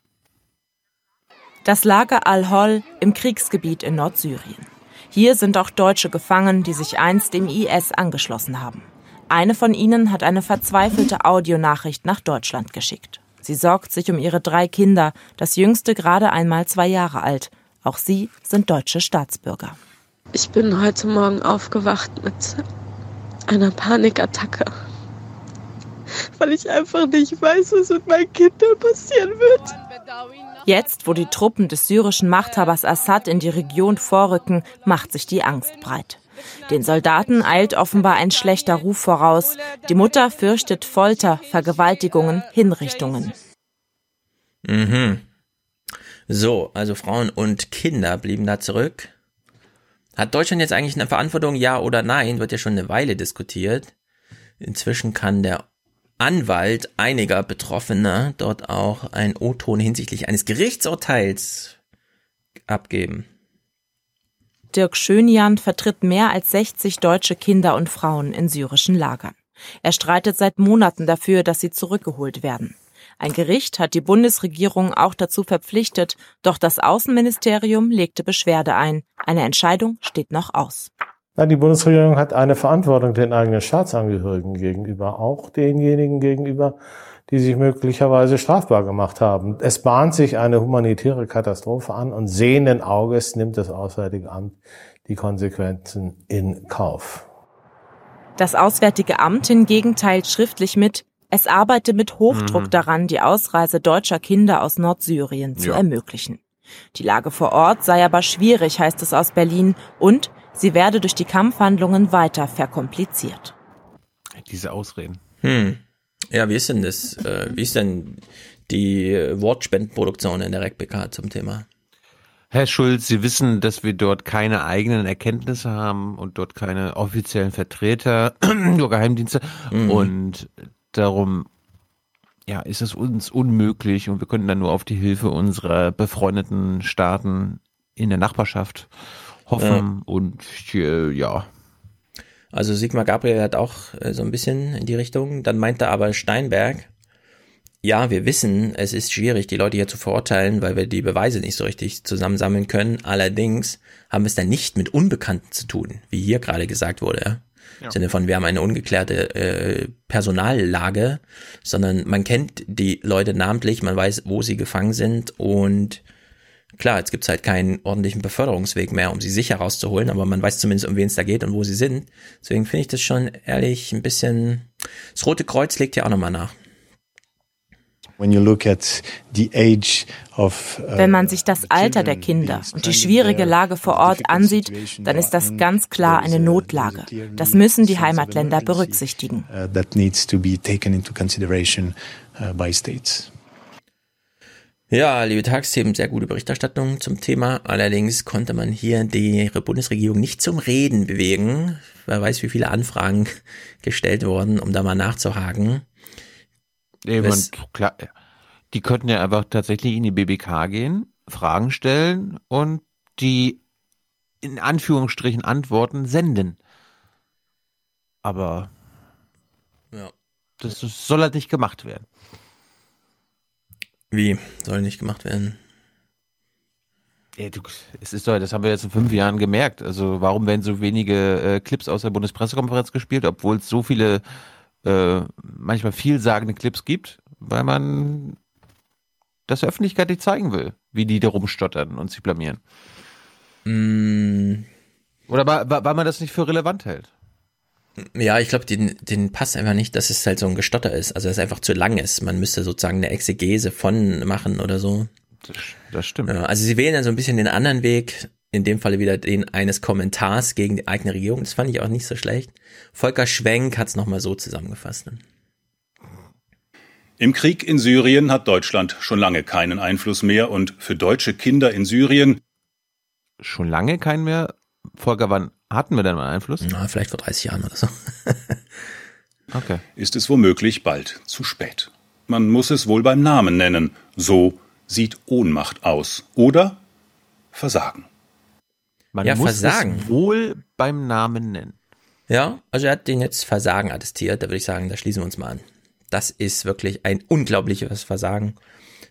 Das Lager Al-Hol im Kriegsgebiet in Nordsyrien. Hier sind auch Deutsche gefangen, die sich einst dem IS angeschlossen haben. Eine von ihnen hat eine verzweifelte Audionachricht nach Deutschland geschickt. Sie sorgt sich um ihre drei Kinder, das jüngste gerade einmal zwei Jahre alt. Auch sie sind deutsche Staatsbürger. Ich bin heute Morgen aufgewacht mit einer Panikattacke, weil ich einfach nicht weiß, was mit meinen Kindern passieren wird. Jetzt, wo die Truppen des syrischen Machthabers Assad in die Region vorrücken, macht sich die Angst breit. Den Soldaten eilt offenbar ein schlechter Ruf voraus. Die Mutter fürchtet Folter, Vergewaltigungen, Hinrichtungen. Mhm. So, also Frauen und Kinder blieben da zurück. Hat Deutschland jetzt eigentlich eine Verantwortung, ja oder nein? Wird ja schon eine Weile diskutiert. Inzwischen kann der Anwalt einiger Betroffener dort auch ein O-Ton hinsichtlich eines Gerichtsurteils abgeben. Dirk Schönjan vertritt mehr als 60 deutsche Kinder und Frauen in syrischen Lagern. Er streitet seit Monaten dafür, dass sie zurückgeholt werden. Ein Gericht hat die Bundesregierung auch dazu verpflichtet, doch das Außenministerium legte Beschwerde ein. Eine Entscheidung steht noch aus. Die Bundesregierung hat eine Verantwortung den eigenen Staatsangehörigen gegenüber, auch denjenigen gegenüber, die sich möglicherweise strafbar gemacht haben. Es bahnt sich eine humanitäre Katastrophe an und sehenden Auges nimmt das Auswärtige Amt die Konsequenzen in Kauf. Das Auswärtige Amt hingegen teilt schriftlich mit, es arbeite mit Hochdruck Mhm. daran, die Ausreise deutscher Kinder aus Nordsyrien zu Ja. ermöglichen. Die Lage vor Ort sei aber schwierig, heißt es aus Berlin, und sie werde durch die Kampfhandlungen weiter verkompliziert. Diese Ausreden. Hm. Ja, wie ist denn das? Äh, wie ist denn die Wortspendenproduktion in der RecPK zum Thema? Herr Schulz, Sie wissen, dass wir dort keine eigenen Erkenntnisse haben und dort keine offiziellen Vertreter, (clears throat) nur Geheimdienste. Mhm. Und darum ja, ist es uns unmöglich und wir könnten dann nur auf die Hilfe unserer befreundeten Staaten in der Nachbarschaft hoffen und äh, ja. Also Sigmar Gabriel hat auch äh, so ein bisschen in die Richtung. Dann meinte aber Steinberg, ja, wir wissen, es ist schwierig, die Leute hier zu verurteilen, weil wir die Beweise nicht so richtig zusammensammeln können. Allerdings haben wir es dann nicht mit Unbekannten zu tun, wie hier gerade gesagt wurde. Ja. Im Sinne von, wir haben eine ungeklärte äh, Personallage, sondern man kennt die Leute namentlich, man weiß, wo sie gefangen sind und klar, jetzt gibt's halt keinen ordentlichen Beförderungsweg mehr, um sie sicher rauszuholen, aber man weiß zumindest, um wen es da geht und wo sie sind. Deswegen finde ich das schon ehrlich ein bisschen. Das Rote Kreuz legt ja auch nochmal nach. Uh, Wenn man sich das Alter der Kinder und die schwierige Lage vor Ort ansieht, dann ist das ganz klar eine Notlage. Das müssen die Heimatländer berücksichtigen. Ja, liebe Tagsthemen, sehr gute Berichterstattung zum Thema. Allerdings konnte man hier die Bundesregierung nicht zum Reden bewegen. Wer weiß, wie viele Anfragen (laughs) gestellt wurden, um da mal nachzuhaken. Man, klar, die könnten ja einfach tatsächlich in die BBK gehen, Fragen stellen und die in Anführungsstrichen Antworten senden. Aber ja. das soll halt nicht gemacht werden. Wie? Soll nicht gemacht werden? Ja, du, es ist doch, das haben wir jetzt in fünf Jahren gemerkt. Also warum werden so wenige äh, Clips aus der Bundespressekonferenz gespielt, obwohl es so viele äh, manchmal vielsagende Clips gibt, weil man das der Öffentlichkeit nicht zeigen will, wie die da rumstottern und sich blamieren. Mm. Oder weil, weil man das nicht für relevant hält. Ja, ich glaube, den, den passt einfach nicht, dass es halt so ein Gestotter ist. Also, dass es einfach zu lang ist. Man müsste sozusagen eine Exegese von machen oder so. Das, das stimmt. Ja, also, sie wählen dann so ein bisschen den anderen Weg. In dem Falle wieder den eines Kommentars gegen die eigene Regierung. Das fand ich auch nicht so schlecht. Volker Schwenk hat es nochmal so zusammengefasst. Ne? Im Krieg in Syrien hat Deutschland schon lange keinen Einfluss mehr und für deutsche Kinder in Syrien schon lange keinen mehr. Volker, wann hatten wir denn mal Einfluss? Na, vielleicht vor 30 Jahren oder so. (laughs) okay. Ist es womöglich bald zu spät. Man muss es wohl beim Namen nennen. So sieht Ohnmacht aus. Oder Versagen. Man ja, muss Versagen. es wohl beim Namen nennen. Ja, also er hat den jetzt Versagen attestiert. Da würde ich sagen, da schließen wir uns mal an. Das ist wirklich ein unglaubliches Versagen.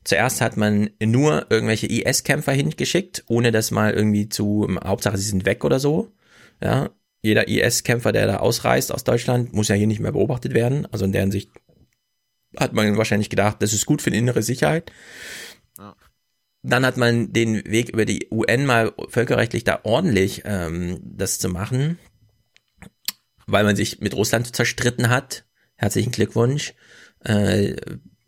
Zuerst hat man nur irgendwelche IS-Kämpfer hingeschickt, ohne das mal irgendwie zu, Hauptsache sie sind weg oder so. Ja, jeder IS-Kämpfer, der da ausreist aus Deutschland, muss ja hier nicht mehr beobachtet werden. Also in deren Sicht hat man wahrscheinlich gedacht, das ist gut für die innere Sicherheit. Ja. Dann hat man den Weg über die UN mal völkerrechtlich da ordentlich ähm, das zu machen, weil man sich mit Russland zerstritten hat. Herzlichen Glückwunsch. Äh,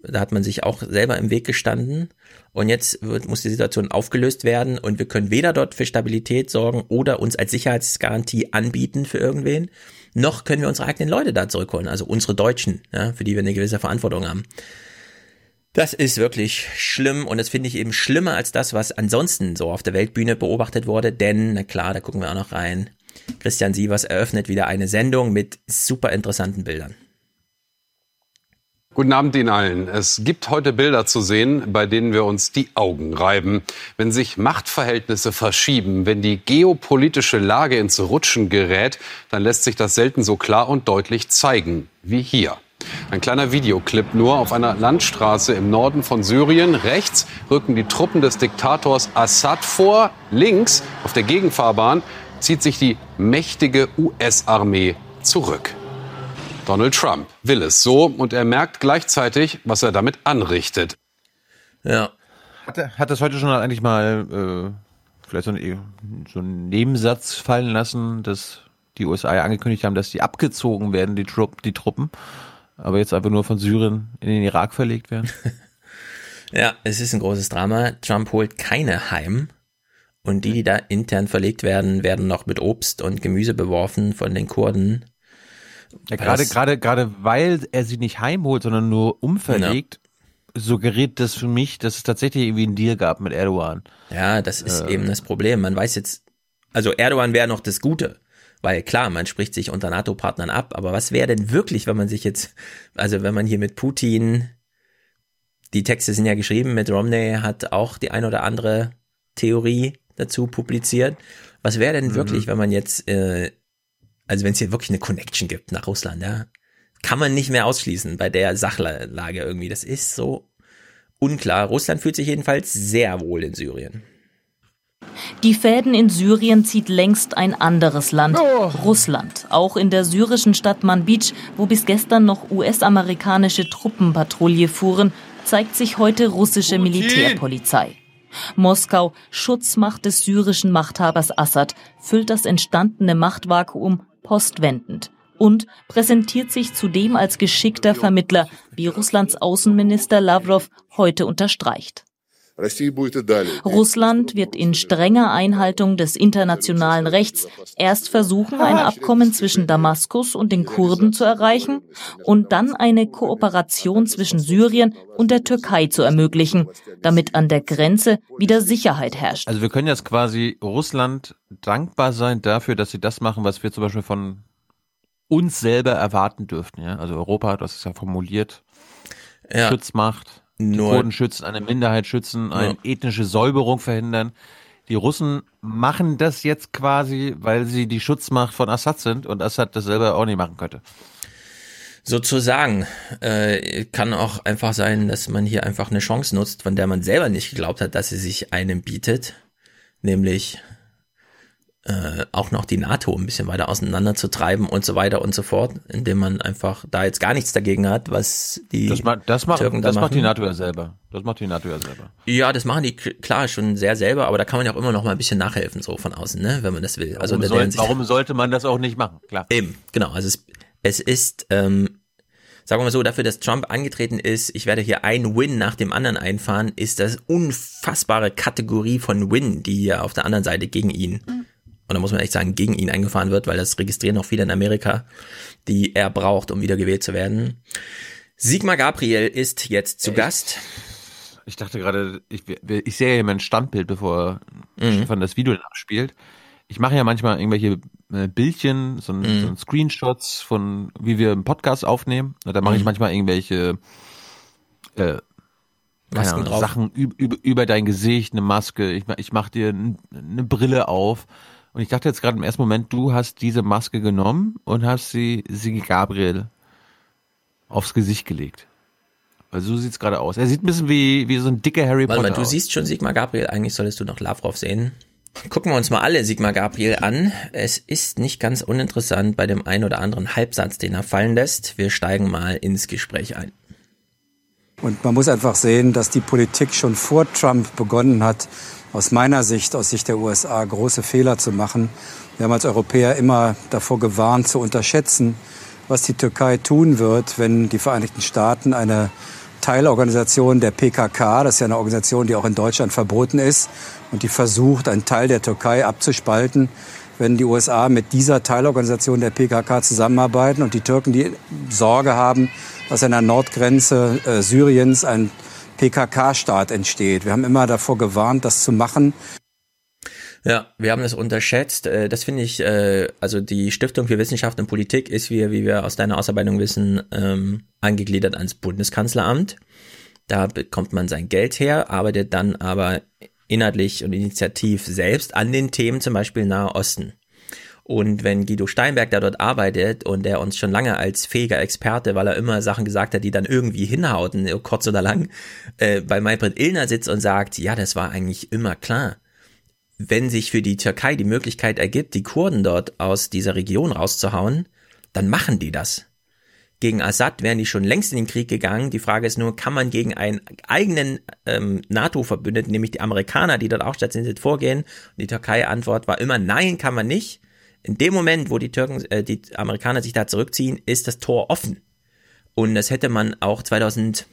da hat man sich auch selber im Weg gestanden. Und jetzt wird, muss die Situation aufgelöst werden und wir können weder dort für Stabilität sorgen oder uns als Sicherheitsgarantie anbieten für irgendwen, noch können wir unsere eigenen Leute da zurückholen, also unsere Deutschen, ja, für die wir eine gewisse Verantwortung haben. Das ist wirklich schlimm und das finde ich eben schlimmer als das, was ansonsten so auf der Weltbühne beobachtet wurde, denn, na klar, da gucken wir auch noch rein. Christian Sievers eröffnet wieder eine Sendung mit super interessanten Bildern. Guten Abend Ihnen allen. Es gibt heute Bilder zu sehen, bei denen wir uns die Augen reiben. Wenn sich Machtverhältnisse verschieben, wenn die geopolitische Lage ins Rutschen gerät, dann lässt sich das selten so klar und deutlich zeigen wie hier. Ein kleiner Videoclip nur auf einer Landstraße im Norden von Syrien. Rechts rücken die Truppen des Diktators Assad vor. Links auf der Gegenfahrbahn zieht sich die mächtige US-Armee zurück. Donald Trump will es so und er merkt gleichzeitig, was er damit anrichtet. Ja. Hat, er, hat das heute schon eigentlich mal äh, vielleicht so, ein, so einen Nebensatz fallen lassen, dass die USA ja angekündigt haben, dass die abgezogen werden, die, Trupp, die Truppen, aber jetzt einfach nur von Syrien in den Irak verlegt werden? (laughs) ja, es ist ein großes Drama. Trump holt keine heim. Und die, die da intern verlegt werden, werden noch mit Obst und Gemüse beworfen von den Kurden. Ja, gerade, gerade, gerade weil er sie nicht heimholt, sondern nur umverlegt, ja. suggeriert das für mich, dass es tatsächlich irgendwie einen Deal gab mit Erdogan. Ja, das ist äh, eben das Problem. Man weiß jetzt, also Erdogan wäre noch das Gute. Weil klar, man spricht sich unter NATO-Partnern ab, aber was wäre denn wirklich, wenn man sich jetzt, also wenn man hier mit Putin, die Texte sind ja geschrieben, mit Romney hat auch die ein oder andere Theorie dazu publiziert. Was wäre denn mhm. wirklich, wenn man jetzt äh, Also wenn es hier wirklich eine Connection gibt nach Russland, ja, kann man nicht mehr ausschließen bei der Sachlage irgendwie. Das ist so unklar. Russland fühlt sich jedenfalls sehr wohl in Syrien. Die Fäden in Syrien zieht längst ein anderes Land, oh. Russland. Auch in der syrischen Stadt Manbij, wo bis gestern noch US-amerikanische Truppen Patrouille fuhren, zeigt sich heute russische Militärpolizei. Moskau, Schutzmacht des syrischen Machthabers Assad, füllt das entstandene Machtvakuum postwendend und präsentiert sich zudem als geschickter Vermittler, wie Russlands Außenminister Lavrov heute unterstreicht. Russland wird in strenger Einhaltung des internationalen Rechts erst versuchen, ein Abkommen zwischen Damaskus und den Kurden zu erreichen und dann eine Kooperation zwischen Syrien und der Türkei zu ermöglichen, damit an der Grenze wieder Sicherheit herrscht. Also wir können jetzt quasi Russland dankbar sein dafür, dass sie das machen, was wir zum Beispiel von uns selber erwarten dürften. Ja? Also Europa, das ist ja formuliert, ja. Schutzmacht die Kurden schützen, eine Minderheit schützen, ja. eine ethnische Säuberung verhindern. Die Russen machen das jetzt quasi, weil sie die Schutzmacht von Assad sind und Assad das selber auch nicht machen könnte. Sozusagen äh, kann auch einfach sein, dass man hier einfach eine Chance nutzt, von der man selber nicht geglaubt hat, dass sie sich einem bietet, nämlich äh, auch noch die NATO ein bisschen weiter auseinanderzutreiben und so weiter und so fort, indem man einfach da jetzt gar nichts dagegen hat, was die das, ma das macht, Türken da das machen. macht die NATO ja selber. Das macht die NATO ja selber. Ja, das machen die klar schon sehr selber, aber da kann man ja auch immer noch mal ein bisschen nachhelfen so von außen, ne, wenn man das will. Also warum, soll, warum sollte man das auch nicht machen? Klar. Eben, genau. Also es, es ist ähm, sagen wir mal so, dafür, dass Trump angetreten ist, ich werde hier ein Win nach dem anderen einfahren, ist das unfassbare Kategorie von Win, die hier auf der anderen Seite gegen ihn mhm und da muss man echt sagen, gegen ihn eingefahren wird, weil das registrieren noch viele in Amerika, die er braucht, um wieder gewählt zu werden. Sigmar Gabriel ist jetzt zu ich, Gast. Ich dachte gerade, ich, ich sehe ja mein Standbild, bevor mhm. Stefan das Video abspielt. Ich mache ja manchmal irgendwelche äh, Bildchen, so, mhm. so Screenshots von, wie wir einen Podcast aufnehmen. Da mache ich mhm. manchmal irgendwelche äh, Masken Sachen über, über, dein Gesicht, eine Maske. Ich, ich mache dir eine Brille auf und ich dachte jetzt gerade im ersten Moment, du hast diese Maske genommen und hast sie Sigi Gabriel aufs Gesicht gelegt. Also so sieht's gerade aus. Er sieht ein bisschen wie, wie so ein dicker Harry Warte Potter. Mal, du aus. siehst schon Sigmar Gabriel, eigentlich solltest du noch Lavrov sehen. Gucken wir uns mal alle Sigmar Gabriel an. Es ist nicht ganz uninteressant bei dem einen oder anderen Halbsatz, den er fallen lässt. Wir steigen mal ins Gespräch ein. Und man muss einfach sehen, dass die Politik schon vor Trump begonnen hat, aus meiner Sicht, aus Sicht der USA, große Fehler zu machen. Wir haben als Europäer immer davor gewarnt, zu unterschätzen, was die Türkei tun wird, wenn die Vereinigten Staaten eine Teilorganisation der PKK, das ist ja eine Organisation, die auch in Deutschland verboten ist und die versucht, einen Teil der Türkei abzuspalten, wenn die USA mit dieser Teilorganisation der PKK zusammenarbeiten und die Türken die Sorge haben, dass an der Nordgrenze äh, Syriens ein PKK-Staat entsteht. Wir haben immer davor gewarnt, das zu machen. Ja, wir haben das unterschätzt. Äh, das finde ich, äh, also die Stiftung für Wissenschaft und Politik ist, wie, wie wir aus deiner Ausarbeitung wissen, ähm, angegliedert ans Bundeskanzleramt. Da bekommt man sein Geld her, arbeitet dann aber inhaltlich und initiativ selbst an den Themen, zum Beispiel Nahe Osten. Und wenn Guido Steinberg da dort arbeitet und der uns schon lange als fähiger Experte, weil er immer Sachen gesagt hat, die dann irgendwie hinhauten, kurz oder lang, äh, bei Maybrit Illner sitzt und sagt, ja, das war eigentlich immer klar. Wenn sich für die Türkei die Möglichkeit ergibt, die Kurden dort aus dieser Region rauszuhauen, dann machen die das. Gegen Assad wären die schon längst in den Krieg gegangen. Die Frage ist nur, kann man gegen einen eigenen ähm, NATO-Verbündeten, nämlich die Amerikaner, die dort auch stationiert vorgehen? Und die Türkei-Antwort war immer, nein, kann man nicht. In dem Moment, wo die Türken, äh, die Amerikaner sich da zurückziehen, ist das Tor offen. Und das hätte man auch 2013,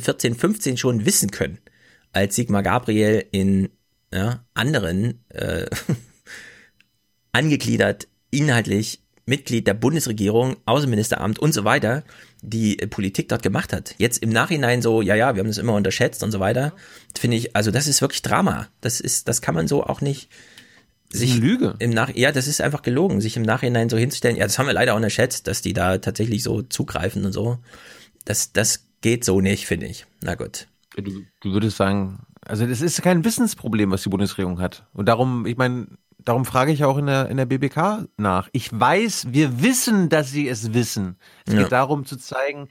14, 15 schon wissen können, als Sigmar Gabriel in ja, anderen äh, (laughs) angegliedert, inhaltlich Mitglied der Bundesregierung, Außenministeramt und so weiter, die Politik dort gemacht hat. Jetzt im Nachhinein so, ja, ja, wir haben das immer unterschätzt und so weiter, finde ich, also das ist wirklich Drama. Das ist, das kann man so auch nicht, sich Lüge. im Nach ja, das ist einfach gelogen, sich im Nachhinein so hinzustellen. Ja, das haben wir leider auch unterschätzt, dass die da tatsächlich so zugreifen und so. Das, das geht so nicht, finde ich. Na gut. Du, du würdest sagen, also das ist kein Wissensproblem, was die Bundesregierung hat. Und darum, ich meine, darum frage ich auch in der, in der BBK nach. Ich weiß, wir wissen, dass sie es wissen. Es Ja. geht darum zu zeigen,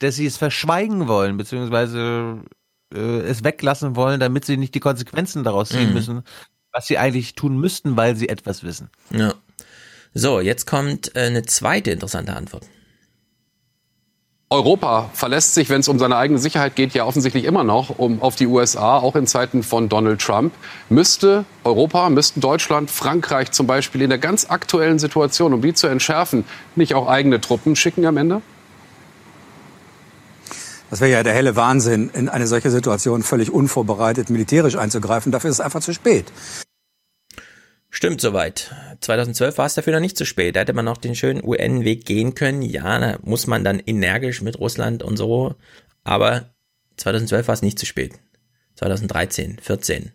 dass sie es verschweigen wollen, beziehungsweise äh, es weglassen wollen, damit sie nicht die Konsequenzen daraus ziehen Mhm. müssen, was sie eigentlich tun müssten, weil sie etwas wissen. Ja. So, jetzt kommt äh, eine zweite interessante Antwort. Europa verlässt sich, wenn es um seine eigene Sicherheit geht, ja offensichtlich immer noch um, auf die USA, auch in Zeiten von Donald Trump. Müsste Europa, müssten Deutschland, Frankreich zum Beispiel in der ganz aktuellen Situation, um die zu entschärfen, nicht auch eigene Truppen schicken am Ende? Das wäre ja der helle Wahnsinn, in eine solche Situation völlig unvorbereitet militärisch einzugreifen. Dafür ist es einfach zu spät. Stimmt soweit. 2012 war es dafür noch nicht zu spät. Da hätte man noch den schönen UN-Weg gehen können. Ja, da muss man dann energisch mit Russland und so. Aber 2012 war es nicht zu spät. 2013, 14.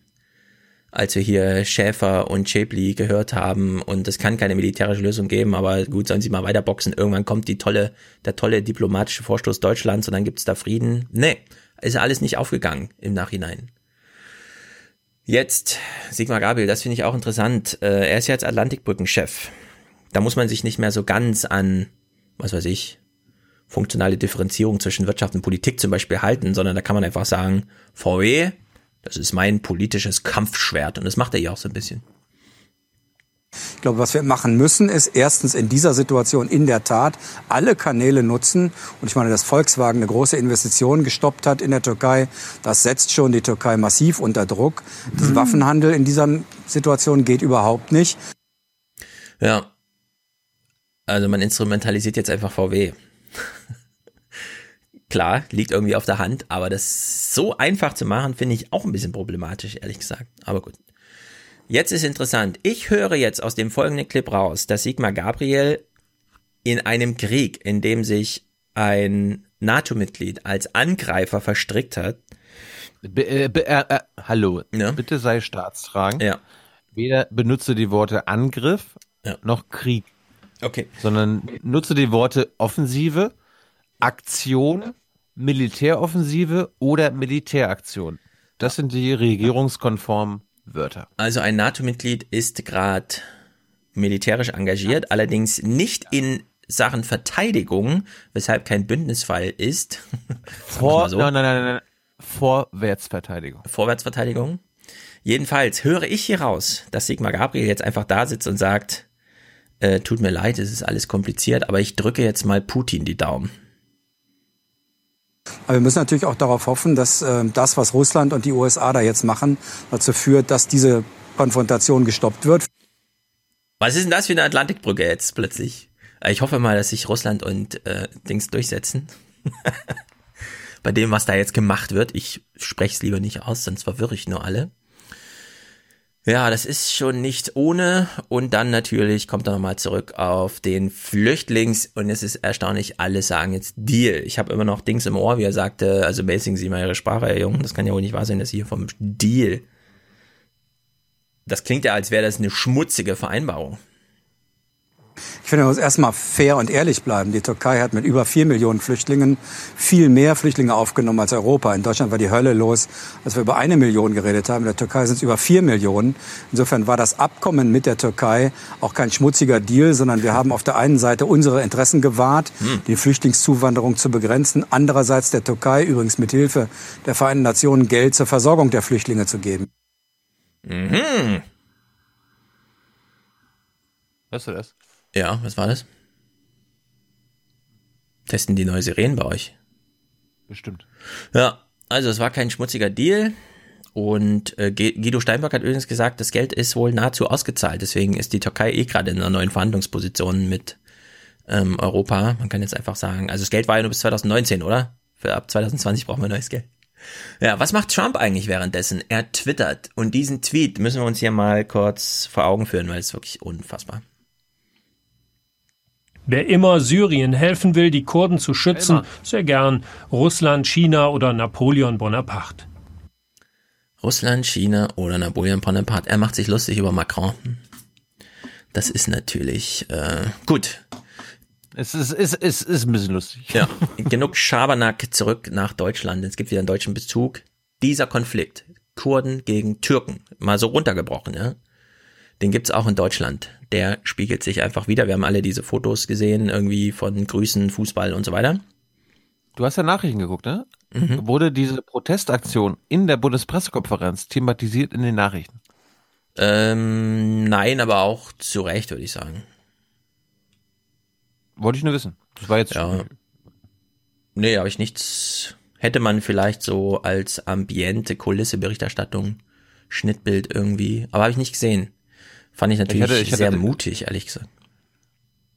Als wir hier Schäfer und Schäpli gehört haben und es kann keine militärische Lösung geben, aber gut, sollen sie mal weiterboxen. Irgendwann kommt die tolle, der tolle diplomatische Vorstoß Deutschlands und dann gibt's da Frieden. Nee, ist alles nicht aufgegangen im Nachhinein. Jetzt Sigmar Gabriel, das finde ich auch interessant. Äh, er ist jetzt Atlantikbrückenchef. Da muss man sich nicht mehr so ganz an, was weiß ich, funktionale Differenzierung zwischen Wirtschaft und Politik zum Beispiel halten, sondern da kann man einfach sagen, VW, das ist mein politisches Kampfschwert und das macht er ja auch so ein bisschen. Ich glaube, was wir machen müssen, ist erstens in dieser Situation in der Tat alle Kanäle nutzen. Und ich meine, dass Volkswagen eine große Investition gestoppt hat in der Türkei, das setzt schon die Türkei massiv unter Druck. Das Mhm. Waffenhandel in dieser Situation geht überhaupt nicht. Ja. Also man instrumentalisiert jetzt einfach VW. Klar, liegt irgendwie auf der Hand, aber das so einfach zu machen, finde ich auch ein bisschen problematisch, ehrlich gesagt. Aber gut. Jetzt ist interessant. Ich höre jetzt aus dem folgenden Clip raus, dass Sigmar Gabriel in einem Krieg, in dem sich ein NATO-Mitglied als Angreifer verstrickt hat. Be, äh, be, äh, äh, hallo, bitte sei staatstragend. Ja. Weder benutze die Worte Angriff noch Krieg. Okay. Sondern nutze die Worte Offensive, Aktion, Militäroffensive oder Militäraktion. Das sind die regierungskonformen Wörter. Also ein NATO-Mitglied ist gerade militärisch engagiert, allerdings nicht in Sachen Verteidigung, weshalb kein Bündnisfall ist. (laughs) Vor, so. nein, nein, nein, nein. Vorwärtsverteidigung. Vorwärtsverteidigung. Jedenfalls höre ich hier raus, dass Sigmar Gabriel jetzt einfach da sitzt und sagt, äh, tut mir leid, es ist alles kompliziert, aber ich drücke jetzt mal Putin die Daumen. Aber wir müssen natürlich auch darauf hoffen, dass äh, das, was Russland und die USA da jetzt machen, dazu führt, dass diese Konfrontation gestoppt wird. Was ist denn das für eine Atlantikbrücke jetzt plötzlich? Äh, Ich hoffe mal, dass sich Russland und äh, Dings durchsetzen. (laughs) Bei dem, was da jetzt gemacht wird. Ich spreche es lieber nicht aus, sonst verwirre ich nur alle. Ja, das ist schon nicht ohne. Und dann natürlich kommt er nochmal zurück auf den Flüchtlings. Und es ist erstaunlich, alle sagen jetzt Deal. Ich habe immer noch Dings im Ohr, wie er sagte, also mäßigen Sie mal Ihre Sprache, Herr Jung. Das kann ja wohl nicht wahr sein, dass Sie hier vom Deal. Das klingt ja, als wäre das eine schmutzige Vereinbarung. Ich finde, man muss erstmal fair und ehrlich bleiben. Die Türkei hat mit über vier Millionen Flüchtlingen viel mehr Flüchtlinge aufgenommen als Europa. In Deutschland war die Hölle los, als wir über eine Million geredet haben. In der Türkei sind es über vier Millionen. Insofern war das Abkommen mit der Türkei auch kein schmutziger Deal, sondern wir haben auf der einen Seite unsere Interessen gewahrt, die Flüchtlingszuwanderung zu begrenzen, andererseits der Türkei übrigens mit Hilfe der Vereinten Nationen Geld zur Versorgung der Flüchtlinge zu geben. Mhm. Hörst du das? Ja, was war das? Testen die neue Sirenen bei euch? Bestimmt. Ja, also es war kein schmutziger Deal. Und äh, Guido Steinberg hat übrigens gesagt, das Geld ist wohl nahezu ausgezahlt. Deswegen ist die Türkei eh gerade in einer neuen Verhandlungsposition mit ähm, Europa. Man kann jetzt einfach sagen, also das Geld war ja nur bis 2019, oder? Für ab 2020 brauchen wir neues Geld. Ja, was macht Trump eigentlich währenddessen? Er twittert. Und diesen Tweet müssen wir uns hier mal kurz vor Augen führen, weil es wirklich unfassbar. Wer immer Syrien helfen will, die Kurden zu schützen, sehr gern Russland, China oder Napoleon Bonaparte. Russland, China oder Napoleon Bonaparte. Er macht sich lustig über Macron. Das ist natürlich äh, gut. Es ist, ist, ist, ist ein bisschen lustig. Ja, (laughs) genug Schabernack zurück nach Deutschland. Es gibt wieder einen deutschen Bezug. Dieser Konflikt, Kurden gegen Türken, mal so runtergebrochen, ja. Den gibt's auch in Deutschland. Der spiegelt sich einfach wieder. Wir haben alle diese Fotos gesehen, irgendwie von Grüßen, Fußball und so weiter. Du hast ja Nachrichten geguckt, ne? Mhm. Wurde diese Protestaktion in der Bundespressekonferenz thematisiert in den Nachrichten? Ähm, nein, aber auch zu Recht, würde ich sagen. Wollte ich nur wissen. Das war jetzt. Ja. Nee, habe ich nichts. Hätte man vielleicht so als Ambiente, Kulisse, Berichterstattung, Schnittbild irgendwie. Aber habe ich nicht gesehen. Fand ich natürlich ich hatte, ich sehr hatte, mutig, ehrlich gesagt.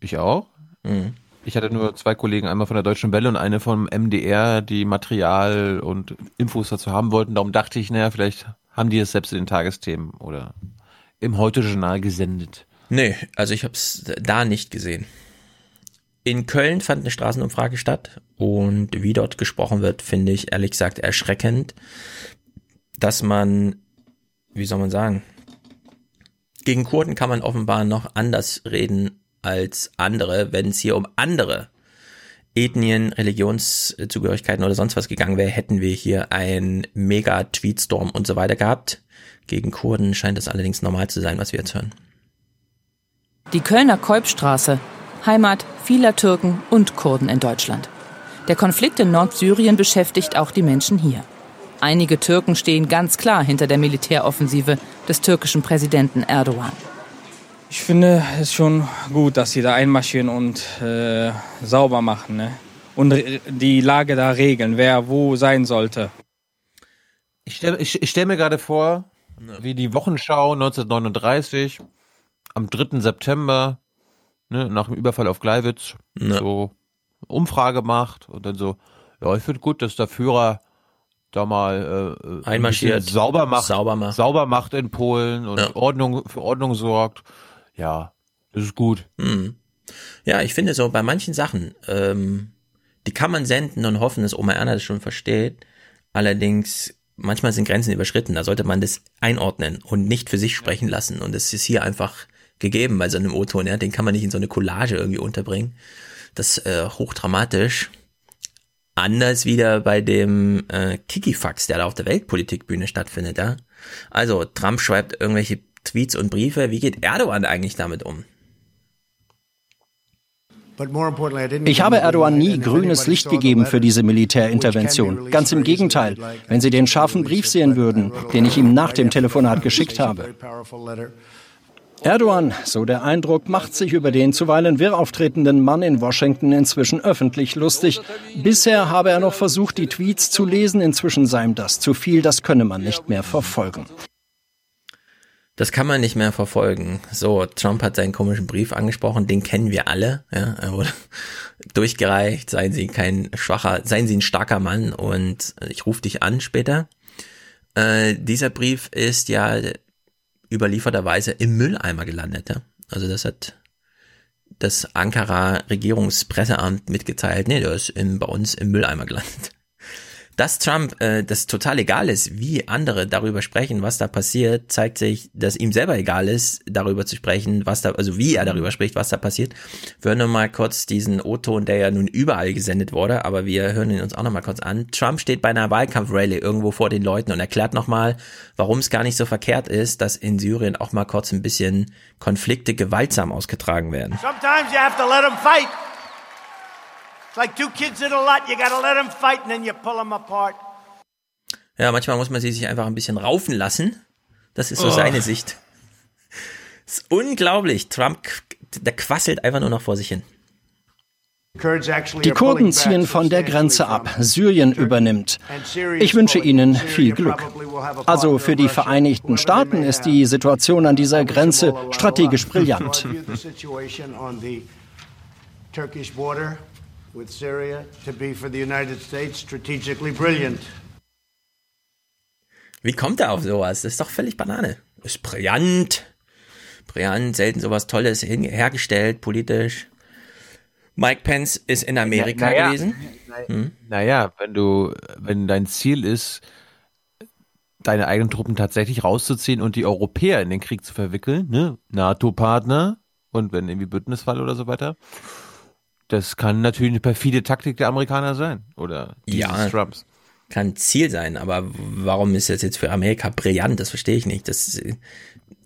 Ich auch. Mhm. Ich hatte nur zwei Kollegen, einmal von der Deutschen Welle und eine vom MDR, die Material und Infos dazu haben wollten. Darum dachte ich, naja, vielleicht haben die es selbst in den Tagesthemen oder im Heute-Journal gesendet. Nee, also ich habe es da nicht gesehen. In Köln fand eine Straßenumfrage statt und wie dort gesprochen wird, finde ich ehrlich gesagt erschreckend, dass man, wie soll man sagen, gegen Kurden kann man offenbar noch anders reden als andere, wenn es hier um andere Ethnien, Religionszugehörigkeiten oder sonst was gegangen wäre, hätten wir hier ein mega Tweetstorm und so weiter gehabt. Gegen Kurden scheint es allerdings normal zu sein, was wir jetzt hören. Die Kölner Kolbstraße, Heimat vieler Türken und Kurden in Deutschland. Der Konflikt in Nordsyrien beschäftigt auch die Menschen hier. Einige Türken stehen ganz klar hinter der Militäroffensive des türkischen Präsidenten Erdogan. Ich finde es schon gut, dass sie da einmarschieren und äh, sauber machen ne? und die Lage da regeln, wer wo sein sollte. Ich stelle ich, ich stell mir gerade vor, wie die Wochenschau 1939 am 3. September ne, nach dem Überfall auf Gleiwitz ja. so Umfrage macht und dann so, ja, ich finde gut, dass der Führer da mal äh, einmarschiert, sauber macht, sauber macht, sauber macht in Polen und ja. Ordnung für Ordnung sorgt. Ja, das ist gut. Mhm. Ja, ich finde so bei manchen Sachen, ähm, die kann man senden und hoffen, dass Oma Erna das schon versteht. Allerdings manchmal sind Grenzen überschritten. Da sollte man das einordnen und nicht für sich sprechen lassen. Und es ist hier einfach gegeben bei so einem O-Ton. Ja? Den kann man nicht in so eine Collage irgendwie unterbringen. Das äh, hochdramatisch. Anders wieder bei dem äh, Kikifax, der da auf der Weltpolitikbühne stattfindet, ja. Also, Trump schreibt irgendwelche Tweets und Briefe. Wie geht Erdogan eigentlich damit um? Ich habe Erdogan nie grünes Licht gegeben für diese Militärintervention. Ganz im Gegenteil. Wenn Sie den scharfen Brief sehen würden, den ich ihm nach dem Telefonat (laughs) geschickt habe. Erdogan, so der Eindruck, macht sich über den zuweilen wirr auftretenden Mann in Washington inzwischen öffentlich lustig. Bisher habe er noch versucht, die Tweets zu lesen, inzwischen sei ihm das zu viel, das könne man nicht mehr verfolgen. Das kann man nicht mehr verfolgen. So, Trump hat seinen komischen Brief angesprochen, den kennen wir alle. Ja, er wurde (laughs) durchgereicht, seien Sie kein schwacher, seien Sie ein starker Mann und ich rufe dich an später. Äh, dieser Brief ist ja überlieferterweise im Mülleimer gelandet. Ja? Also das hat das Ankara Regierungspresseamt mitgeteilt. Nee, der ist in, bei uns im Mülleimer gelandet dass Trump äh, das total egal ist, wie andere darüber sprechen, was da passiert, zeigt sich, dass ihm selber egal ist, darüber zu sprechen, was da, also wie er darüber spricht, was da passiert. Wir hören mal kurz diesen O-Ton, der ja nun überall gesendet wurde, aber wir hören ihn uns auch noch mal kurz an. Trump steht bei einer Wahlkampfrallye irgendwo vor den Leuten und erklärt nochmal, warum es gar nicht so verkehrt ist, dass in Syrien auch mal kurz ein bisschen Konflikte gewaltsam ausgetragen werden. Sometimes you have to let them fight like two kids in a lot. You gotta let them fight and then you pull them apart. Ja, manchmal muss man sie sich einfach ein bisschen raufen lassen. Das ist so oh. seine Sicht. Das ist unglaublich. Trump, der quasselt einfach nur noch vor sich hin. Die Kurden ziehen von der Grenze ab. Syrien übernimmt. Ich wünsche Ihnen viel Glück. Also für die Vereinigten Staaten ist die Situation an dieser Grenze strategisch brillant with Syria to be for the United States strategically brilliant. Wie kommt er auf sowas? Das ist doch völlig Banane. Das ist brillant. Brillant, selten sowas Tolles hergestellt, politisch. Mike Pence ist in Amerika na, na ja, gewesen. Hm? Naja, wenn du, wenn dein Ziel ist, deine eigenen Truppen tatsächlich rauszuziehen und die Europäer in den Krieg zu verwickeln, ne? NATO-Partner und wenn irgendwie Bündnisfall oder so weiter, das kann natürlich eine perfide Taktik der Amerikaner sein. Oder ja, Trumps. Kann Ziel sein, aber warum ist das jetzt für Amerika brillant? Das verstehe ich nicht. Das,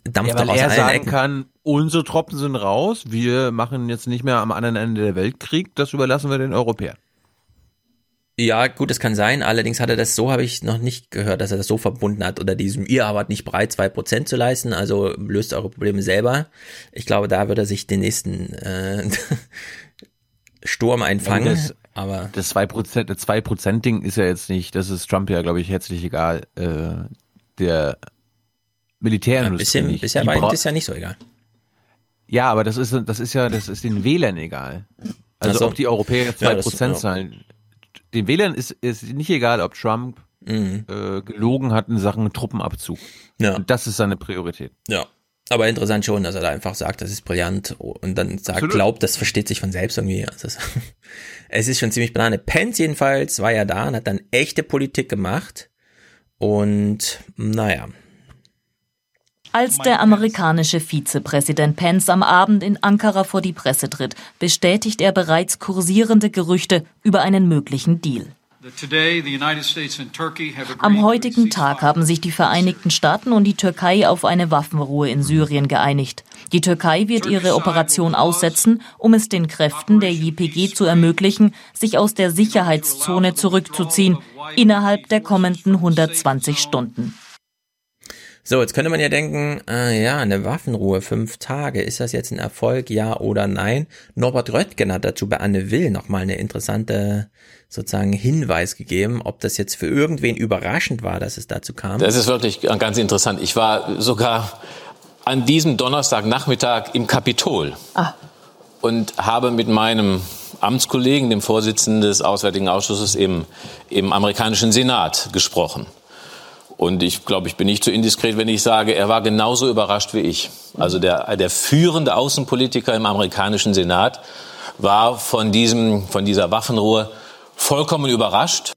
dampft ja, doch aus er allen sagen Ecken. kann, unsere Truppen sind raus, wir machen jetzt nicht mehr am anderen Ende der Welt Krieg, das überlassen wir den Europäern. Ja, gut, das kann sein. Allerdings hat er das so, habe ich noch nicht gehört, dass er das so verbunden hat oder diesem, ihr aber nicht bereit, zwei Prozent zu leisten, also löst eure Probleme selber. Ich glaube, da wird er sich den nächsten äh, (laughs) Sturm einfangen. das, aber das 2%, das 2%-Ding ist ja jetzt nicht, das ist Trump ja, glaube ich, herzlich egal. Äh, der Militärindustrie. bisschen, nicht. bisher war das ja nicht so egal. Ja, aber das ist, das ist ja, das ist den Wählern egal. Also so. ob die Europäer jetzt Ja, zwei das- Prozent ja. zahlen. Den Wählern ist, ist nicht egal, ob Trump Mhm. äh, gelogen hat in Sachen Truppenabzug. Ja. Und das ist seine Priorität. Ja. Aber interessant schon, dass er da einfach sagt, das ist brillant und dann sagt, Absolut. glaubt, das versteht sich von selbst irgendwie. Also es, (laughs) es ist schon ziemlich banane. Pence jedenfalls war ja da und hat dann echte Politik gemacht. Und naja, Als der amerikanische Vizepräsident Pence am Abend in Ankara vor die Presse tritt, bestätigt er bereits kursierende Gerüchte über einen möglichen Deal. Am heutigen Tag haben sich die Vereinigten Staaten und die Türkei auf eine Waffenruhe in Syrien geeinigt. Die Türkei wird ihre Operation aussetzen, um es den Kräften der JPG zu ermöglichen, sich aus der Sicherheitszone zurückzuziehen, innerhalb der kommenden 120 Stunden. So, jetzt könnte man ja denken, äh, ja, eine Waffenruhe, fünf Tage, ist das jetzt ein Erfolg, ja oder nein? Norbert Röttgen hat dazu bei Anne Will nochmal eine interessante, sozusagen, Hinweis gegeben, ob das jetzt für irgendwen überraschend war, dass es dazu kam. Das ist wirklich ganz interessant. Ich war sogar an diesem Donnerstagnachmittag im Kapitol Ah. und habe mit meinem Amtskollegen, dem Vorsitzenden des Auswärtigen Ausschusses im, im amerikanischen Senat gesprochen. Und ich glaube, ich bin nicht zu indiskret, wenn ich sage, er war genauso überrascht wie ich. Also der, der führende Außenpolitiker im amerikanischen Senat war von, diesem, von dieser Waffenruhe vollkommen überrascht.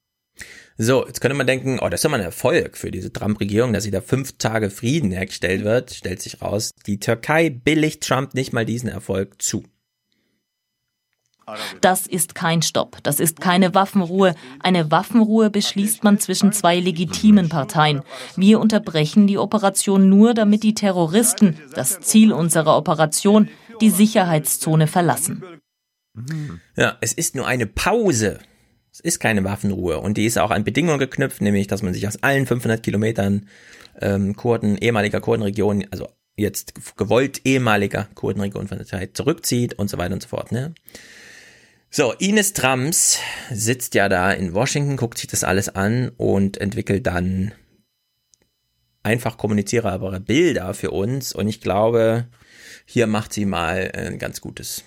So, jetzt könnte man denken, oh, das ist doch mal ein Erfolg für diese Trump-Regierung, dass sie da fünf Tage Frieden hergestellt wird. Stellt sich raus, die Türkei billigt Trump nicht mal diesen Erfolg zu. Das ist kein Stopp, das ist keine Waffenruhe. Eine Waffenruhe beschließt man zwischen zwei legitimen Parteien. Wir unterbrechen die Operation nur, damit die Terroristen, das Ziel unserer Operation, die Sicherheitszone verlassen. Ja, es ist nur eine Pause. Es ist keine Waffenruhe und die ist auch an Bedingungen geknüpft, nämlich, dass man sich aus allen 500 Kilometern ähm, Kurden, ehemaliger Kurdenregionen, also jetzt gewollt ehemaliger Kurdenregion von der Türkei zurückzieht und so weiter und so fort. Ne? So, Ines Trams sitzt ja da in Washington, guckt sich das alles an und entwickelt dann einfach kommunizierbare Bilder für uns. Und ich glaube, hier macht sie mal ein ganz gutes.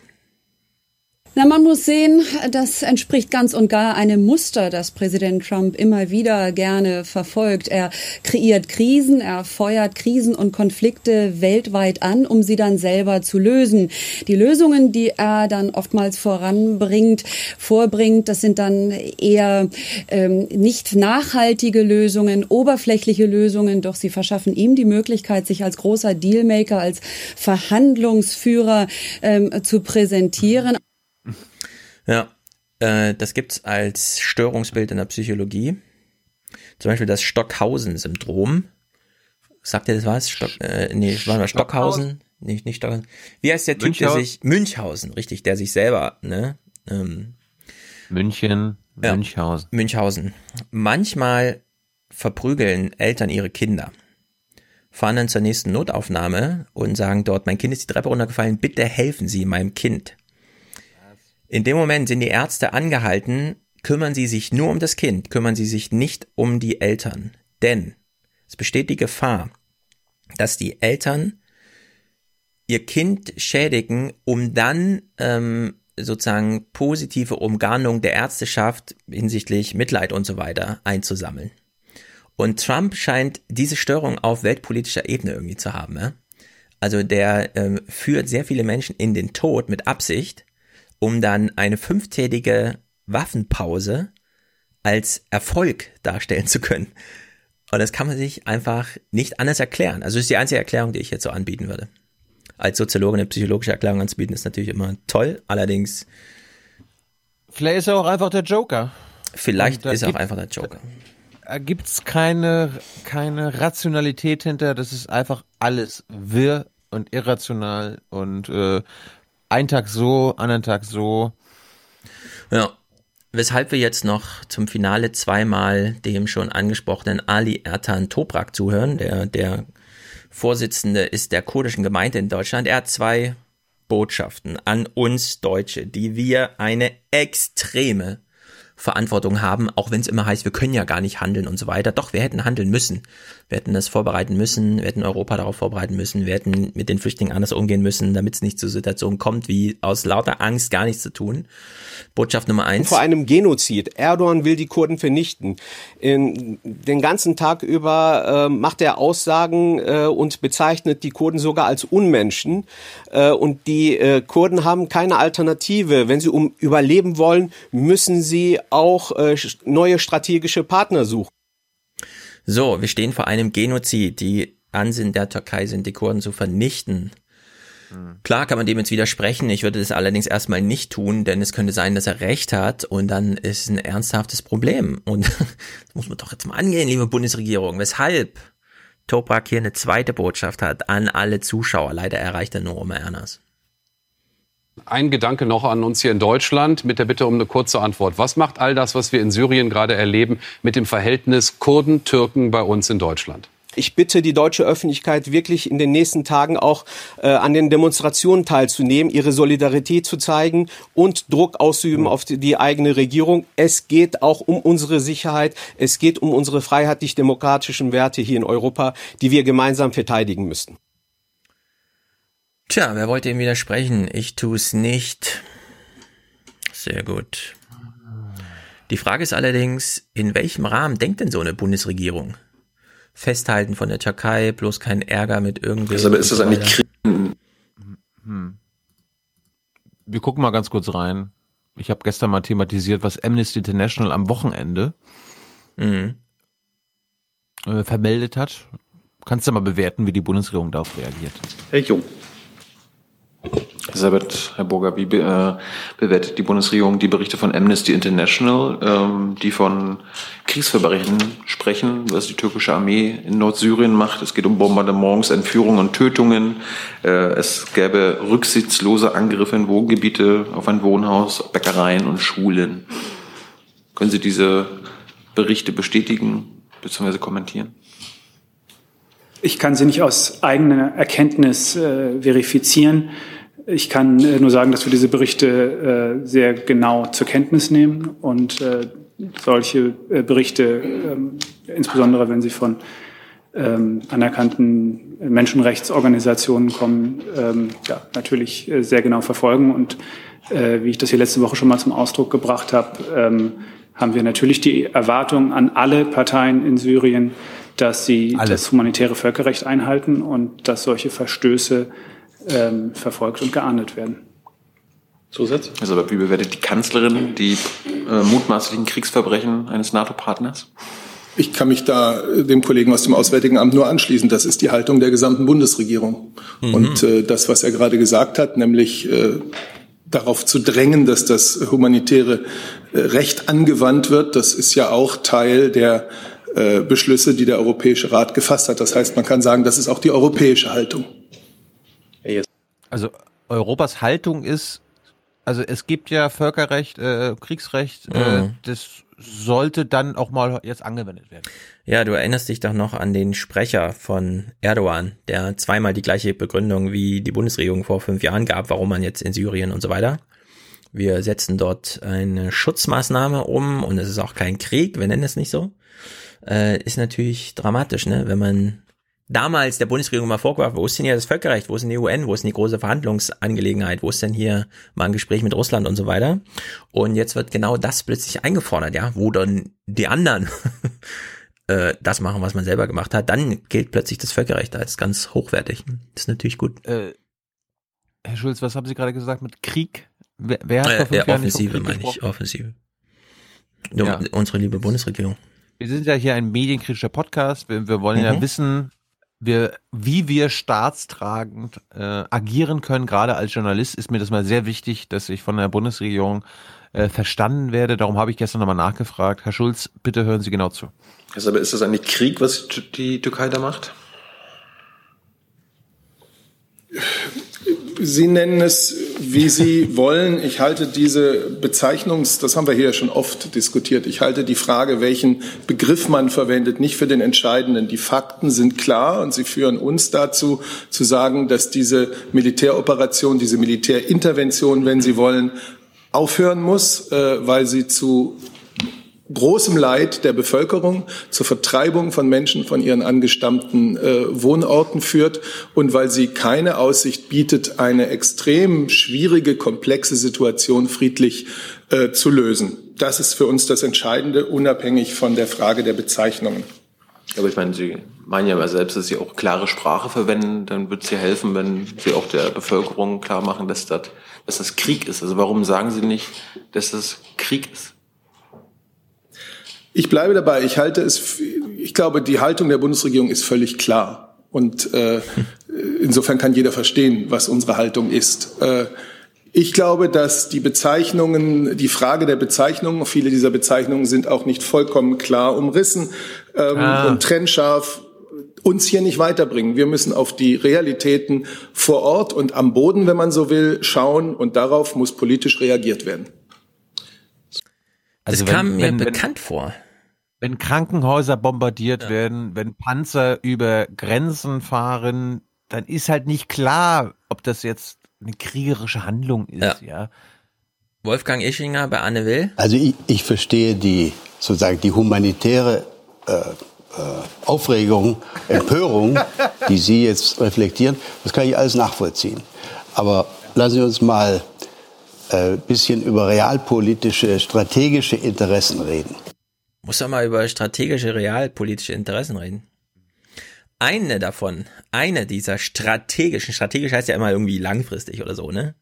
Na, man muss sehen, das entspricht ganz und gar einem Muster, das Präsident Trump immer wieder gerne verfolgt. Er kreiert Krisen, er feuert Krisen und Konflikte weltweit an, um sie dann selber zu lösen. Die Lösungen, die er dann oftmals voranbringt, vorbringt, das sind dann eher ähm, nicht nachhaltige Lösungen, oberflächliche Lösungen, doch sie verschaffen ihm die Möglichkeit, sich als großer Dealmaker, als Verhandlungsführer ähm, zu präsentieren. Ja, äh, das gibt's als Störungsbild in der Psychologie. Zum Beispiel das Stockhausen-Syndrom. Sagt ihr das was? Stock, äh, nee, war mal Stockhausen? Nee, nicht Stockhausen. Wie heißt der Typ, der Münchhausen? sich, Münchhausen, richtig, der sich selber, ne? Ähm, München, Ja. Münchhausen. Münchhausen. Manchmal verprügeln Eltern ihre Kinder, fahren dann zur nächsten Notaufnahme und sagen dort, mein Kind ist die Treppe runtergefallen, bitte helfen Sie meinem Kind. In dem Moment sind die Ärzte angehalten, kümmern Sie sich nur um das Kind, kümmern Sie sich nicht um die Eltern. Denn es besteht die Gefahr, dass die Eltern ihr Kind schädigen, um dann ähm, sozusagen positive Umgarnung der Ärzteschaft hinsichtlich Mitleid und so weiter einzusammeln. Und Trump scheint diese Störung auf weltpolitischer Ebene irgendwie zu haben. Ja? Also der ähm, führt sehr viele Menschen in den Tod mit Absicht, um dann eine fünftägige Waffenpause als Erfolg darstellen zu können. Und das kann man sich einfach nicht anders erklären. Also das ist die einzige Erklärung, die ich jetzt so anbieten würde. Als Soziologe eine psychologische Erklärung anzubieten, ist natürlich immer toll. Allerdings. Vielleicht ist er auch einfach der Joker. Vielleicht da ist er auch gibt- einfach der Joker. gibt's keine, keine Rationalität hinter. Das ist einfach alles wirr und irrational und äh, ein Tag so, anderen Tag so. Ja. Weshalb wir jetzt noch zum Finale zweimal dem schon angesprochenen Ali Ertan Toprak zuhören. Der, der Vorsitzende ist der kurdischen Gemeinde in Deutschland. Er hat zwei Botschaften an uns Deutsche, die wir eine extreme Verantwortung haben, auch wenn es immer heißt, wir können ja gar nicht handeln und so weiter. Doch, wir hätten handeln müssen. Wir hätten das vorbereiten müssen, wir hätten Europa darauf vorbereiten müssen, wir hätten mit den Flüchtlingen anders umgehen müssen, damit es nicht zu Situationen kommt, wie aus lauter Angst gar nichts zu tun. Botschaft Nummer eins. Vor einem Genozid. Erdogan will die Kurden vernichten. In, den ganzen Tag über äh, macht er Aussagen äh, und bezeichnet die Kurden sogar als Unmenschen. Äh, und die äh, Kurden haben keine Alternative. Wenn sie um überleben wollen, müssen sie auch äh, neue strategische Partner suchen. So, wir stehen vor einem Genozid. Die Ansinnen der Türkei sind, die Kurden zu vernichten. Hm. Klar kann man dem jetzt widersprechen. Ich würde das allerdings erstmal nicht tun, denn es könnte sein, dass er recht hat und dann ist es ein ernsthaftes Problem. Und (laughs) das muss man doch jetzt mal angehen, liebe Bundesregierung. Weshalb Toprak hier eine zweite Botschaft hat an alle Zuschauer. Leider erreicht er nur Oma Erners. Ein Gedanke noch an uns hier in Deutschland mit der Bitte um eine kurze Antwort. Was macht all das, was wir in Syrien gerade erleben, mit dem Verhältnis Kurden-Türken bei uns in Deutschland? Ich bitte die deutsche Öffentlichkeit wirklich in den nächsten Tagen auch äh, an den Demonstrationen teilzunehmen, ihre Solidarität zu zeigen und Druck auszuüben auf die, die eigene Regierung. Es geht auch um unsere Sicherheit. Es geht um unsere freiheitlich-demokratischen Werte hier in Europa, die wir gemeinsam verteidigen müssen. Tja, wer wollte ihm widersprechen? Ich tue es nicht. Sehr gut. Die Frage ist allerdings, in welchem Rahmen denkt denn so eine Bundesregierung? Festhalten von der Türkei, bloß kein Ärger mit irgendwem. Also, aber ist das eigentlich Krieg? Hm. Wir gucken mal ganz kurz rein. Ich habe gestern mal thematisiert, was Amnesty International am Wochenende mhm. äh, vermeldet hat. Kannst du mal bewerten, wie die Bundesregierung darauf reagiert? Herr Jung. Elisabeth, Herr Burger, wie äh, bewertet die Bundesregierung die Berichte von Amnesty International, ähm, die von Kriegsverbrechen sprechen, was die türkische Armee in Nordsyrien macht? Es geht um Bombardements, Entführungen und Tötungen. Äh, es gäbe rücksichtslose Angriffe in Wohngebiete auf ein Wohnhaus, Bäckereien und Schulen. Können Sie diese Berichte bestätigen bzw. kommentieren? Ich kann sie nicht aus eigener Erkenntnis äh, verifizieren. Ich kann äh, nur sagen, dass wir diese Berichte äh, sehr genau zur Kenntnis nehmen und äh, solche Berichte, ähm, insbesondere wenn sie von ähm, anerkannten Menschenrechtsorganisationen kommen, ähm, ja, natürlich sehr genau verfolgen. Und wie ich das hier letzte Woche schon mal zum Ausdruck gebracht habe, haben wir natürlich die Erwartung an alle Parteien in Syrien, dass sie Alles. das humanitäre Völkerrecht einhalten und dass solche Verstöße ähm, verfolgt und geahndet werden. Zusatz? Also, wie bewertet die Kanzlerin die äh, mutmaßlichen Kriegsverbrechen eines NATO-Partners? Ich kann mich da äh, dem Kollegen aus dem Auswärtigen Amt nur anschließen. Das ist die Haltung der gesamten Bundesregierung. Mhm. Und äh, das, was er gerade gesagt hat, nämlich äh, darauf zu drängen, dass das humanitäre äh, Recht angewandt wird, das ist ja auch Teil der äh, Beschlüsse, die der Europäische Rat gefasst hat. Das heißt, man kann sagen, das ist auch die europäische Haltung. Also Europas Haltung ist, also es gibt ja Völkerrecht, äh, Kriegsrecht, äh, mhm. das sollte dann auch mal jetzt angewendet werden. Ja, du erinnerst dich doch noch an den Sprecher von Erdogan, der zweimal die gleiche Begründung wie die Bundesregierung vor fünf Jahren gab, warum man jetzt in Syrien und so weiter. Wir setzen dort eine Schutzmaßnahme um und es ist auch kein Krieg, wir nennen es nicht so. Äh, ist natürlich dramatisch, ne, wenn man damals der Bundesregierung mal vorgeworfen, wo ist denn hier das Völkerrecht, wo ist denn die UN, wo ist denn die große Verhandlungsangelegenheit, wo ist denn hier mal ein Gespräch mit Russland und so weiter. Und jetzt wird genau das plötzlich eingefordert, ja, wo dann die anderen (laughs) äh, das machen, was man selber gemacht hat, dann gilt plötzlich das Völkerrecht als ganz hochwertig. Das ist natürlich gut. Äh, Herr Schulz, was haben Sie gerade gesagt mit Krieg? Wer, wer hat äh, vor fünf Offensive meine ich, Offensive. Ja. Unsere liebe Bundesregierung. Wir sind ja hier ein medienkritischer Podcast. Wir, wir wollen mhm. ja wissen, wir, wie wir staatstragend äh, agieren können, gerade als Journalist, ist mir das mal sehr wichtig, dass ich von der Bundesregierung äh, verstanden werde. Darum habe ich gestern nochmal nachgefragt. Herr Schulz, bitte hören Sie genau zu. Also, aber ist das eigentlich Krieg, was die Türkei da macht? Sie nennen es, wie Sie wollen. Ich halte diese Bezeichnung, das haben wir hier schon oft diskutiert, ich halte die Frage, welchen Begriff man verwendet, nicht für den entscheidenden. Die Fakten sind klar und sie führen uns dazu, zu sagen, dass diese Militäroperation, diese Militärintervention, wenn Sie wollen, aufhören muss, äh, weil sie zu großem Leid der Bevölkerung, zur Vertreibung von Menschen von ihren angestammten äh, Wohnorten führt und weil sie keine Aussicht bietet, eine extrem schwierige, komplexe Situation friedlich äh, zu lösen. Das ist für uns das Entscheidende, unabhängig von der Frage der Bezeichnungen. Aber ich meine, Sie meinen ja selbst, dass Sie auch klare Sprache verwenden. Dann wird es ja helfen, wenn Sie auch der Bevölkerung klar machen, dass das, dass das Krieg ist. Also warum sagen Sie nicht, dass das Krieg ist? Ich bleibe dabei. Ich halte es, ich glaube, die Haltung der Bundesregierung ist völlig klar. Und äh, insofern kann jeder verstehen, was unsere Haltung ist. Äh, ich glaube, dass die Bezeichnungen, die Frage der Bezeichnungen, viele dieser Bezeichnungen sind auch nicht vollkommen klar umrissen ähm, ah. und trennscharf uns hier nicht weiterbringen. Wir müssen auf die Realitäten vor Ort und am Boden, wenn man so will, schauen und darauf muss politisch reagiert werden. Also das kam wenn, mir wenn, bekannt vor wenn Krankenhäuser bombardiert ja. werden, wenn Panzer über Grenzen fahren, dann ist halt nicht klar, ob das jetzt eine kriegerische Handlung ist, ja. ja. Wolfgang Ischinger bei Anne Will? Also ich, ich verstehe die sozusagen die humanitäre äh, äh, Aufregung, (laughs) Empörung, die Sie jetzt reflektieren, das kann ich alles nachvollziehen. Aber lassen Sie uns mal ein äh, bisschen über realpolitische, strategische Interessen reden. Muss doch mal über strategische realpolitische Interessen reden. Eine davon, eine dieser strategischen, strategisch heißt ja immer irgendwie langfristig oder so, ne?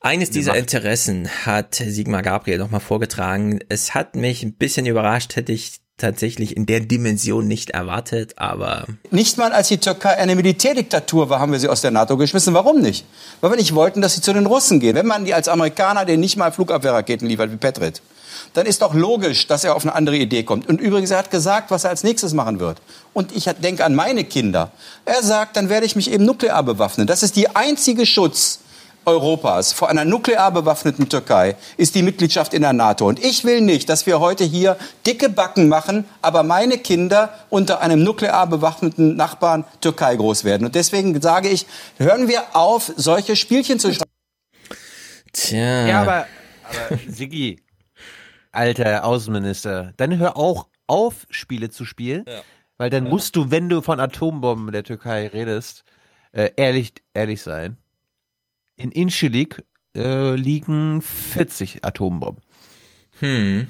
Eines dieser Interessen hat Sigmar Gabriel nochmal vorgetragen. Es hat mich ein bisschen überrascht, hätte ich tatsächlich in der Dimension nicht erwartet, aber. Nicht mal als die Türkei eine Militärdiktatur war, haben wir sie aus der NATO geschmissen. Warum nicht? Weil wir nicht wollten, dass sie zu den Russen gehen. Wenn man die als Amerikaner denen nicht mal Flugabwehrraketen liefert wie Petrit, dann ist doch logisch, dass er auf eine andere Idee kommt. Und übrigens, er hat gesagt, was er als nächstes machen wird. Und ich denke an meine Kinder. Er sagt, dann werde ich mich eben nuklear bewaffnen. Das ist die einzige Schutz, Europas vor einer nuklear bewaffneten Türkei ist die Mitgliedschaft in der NATO. Und ich will nicht, dass wir heute hier dicke Backen machen, aber meine Kinder unter einem nuklear bewaffneten Nachbarn Türkei groß werden. Und deswegen sage ich, hören wir auf, solche Spielchen zu spielen. Tja. Ja, aber, (laughs) aber Sigi, alter Außenminister, dann hör auch auf, Spiele zu spielen. Ja. Weil dann ja. musst du, wenn du von Atombomben der Türkei redest, äh, ehrlich, ehrlich sein. In Inchilik äh, liegen 40 Atombomben. Hm.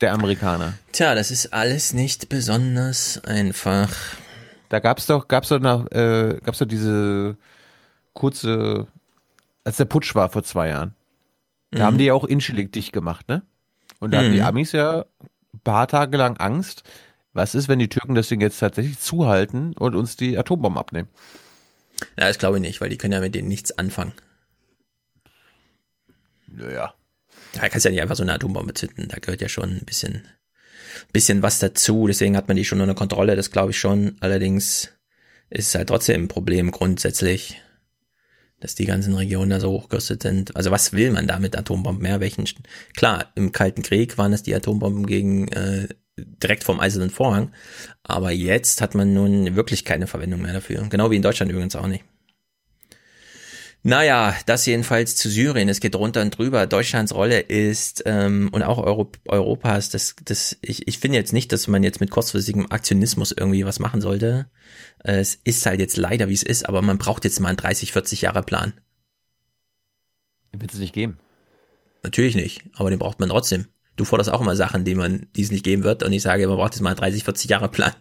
Der Amerikaner. Tja, das ist alles nicht besonders einfach. Da gab's doch, gab's doch noch, äh, gab's doch diese kurze, als der Putsch war vor zwei Jahren. Da mhm. haben die ja auch Inchilik dicht gemacht, ne? Und da mhm. hatten die. Amis ja ein paar Tage lang Angst. Was ist, wenn die Türken das Ding jetzt tatsächlich zuhalten und uns die Atombomben abnehmen? Ja, das glaube ich nicht, weil die können ja mit denen nichts anfangen. Naja. Da kannst du ja nicht einfach so eine Atombombe zünden. Da gehört ja schon ein bisschen, bisschen was dazu. Deswegen hat man die schon unter Kontrolle. Das glaube ich schon. Allerdings ist es halt trotzdem ein Problem grundsätzlich dass die ganzen Regionen da so hochgerüstet sind. Also was will man da mit Atombomben mehr? Welchen? Klar, im Kalten Krieg waren es die Atombomben gegen äh, direkt vom Eisernen Vorhang, aber jetzt hat man nun wirklich keine Verwendung mehr dafür. Genau wie in Deutschland übrigens auch nicht. Naja, das jedenfalls zu Syrien. Es geht runter und drüber. Deutschlands Rolle ist ähm, und auch Euro Europas. Das, das, ich, ich finde jetzt nicht, dass man jetzt mit kurzfristigem Aktionismus irgendwie was machen sollte. Äh, es ist halt jetzt leider, wie es ist, aber man braucht jetzt mal einen 30, 40 Jahre Plan. Den wird es nicht geben. Natürlich nicht, aber den braucht man trotzdem. Du forderst auch immer Sachen, die man, die es nicht geben wird, und ich sage, man braucht jetzt mal einen 30, 40 Jahre Plan.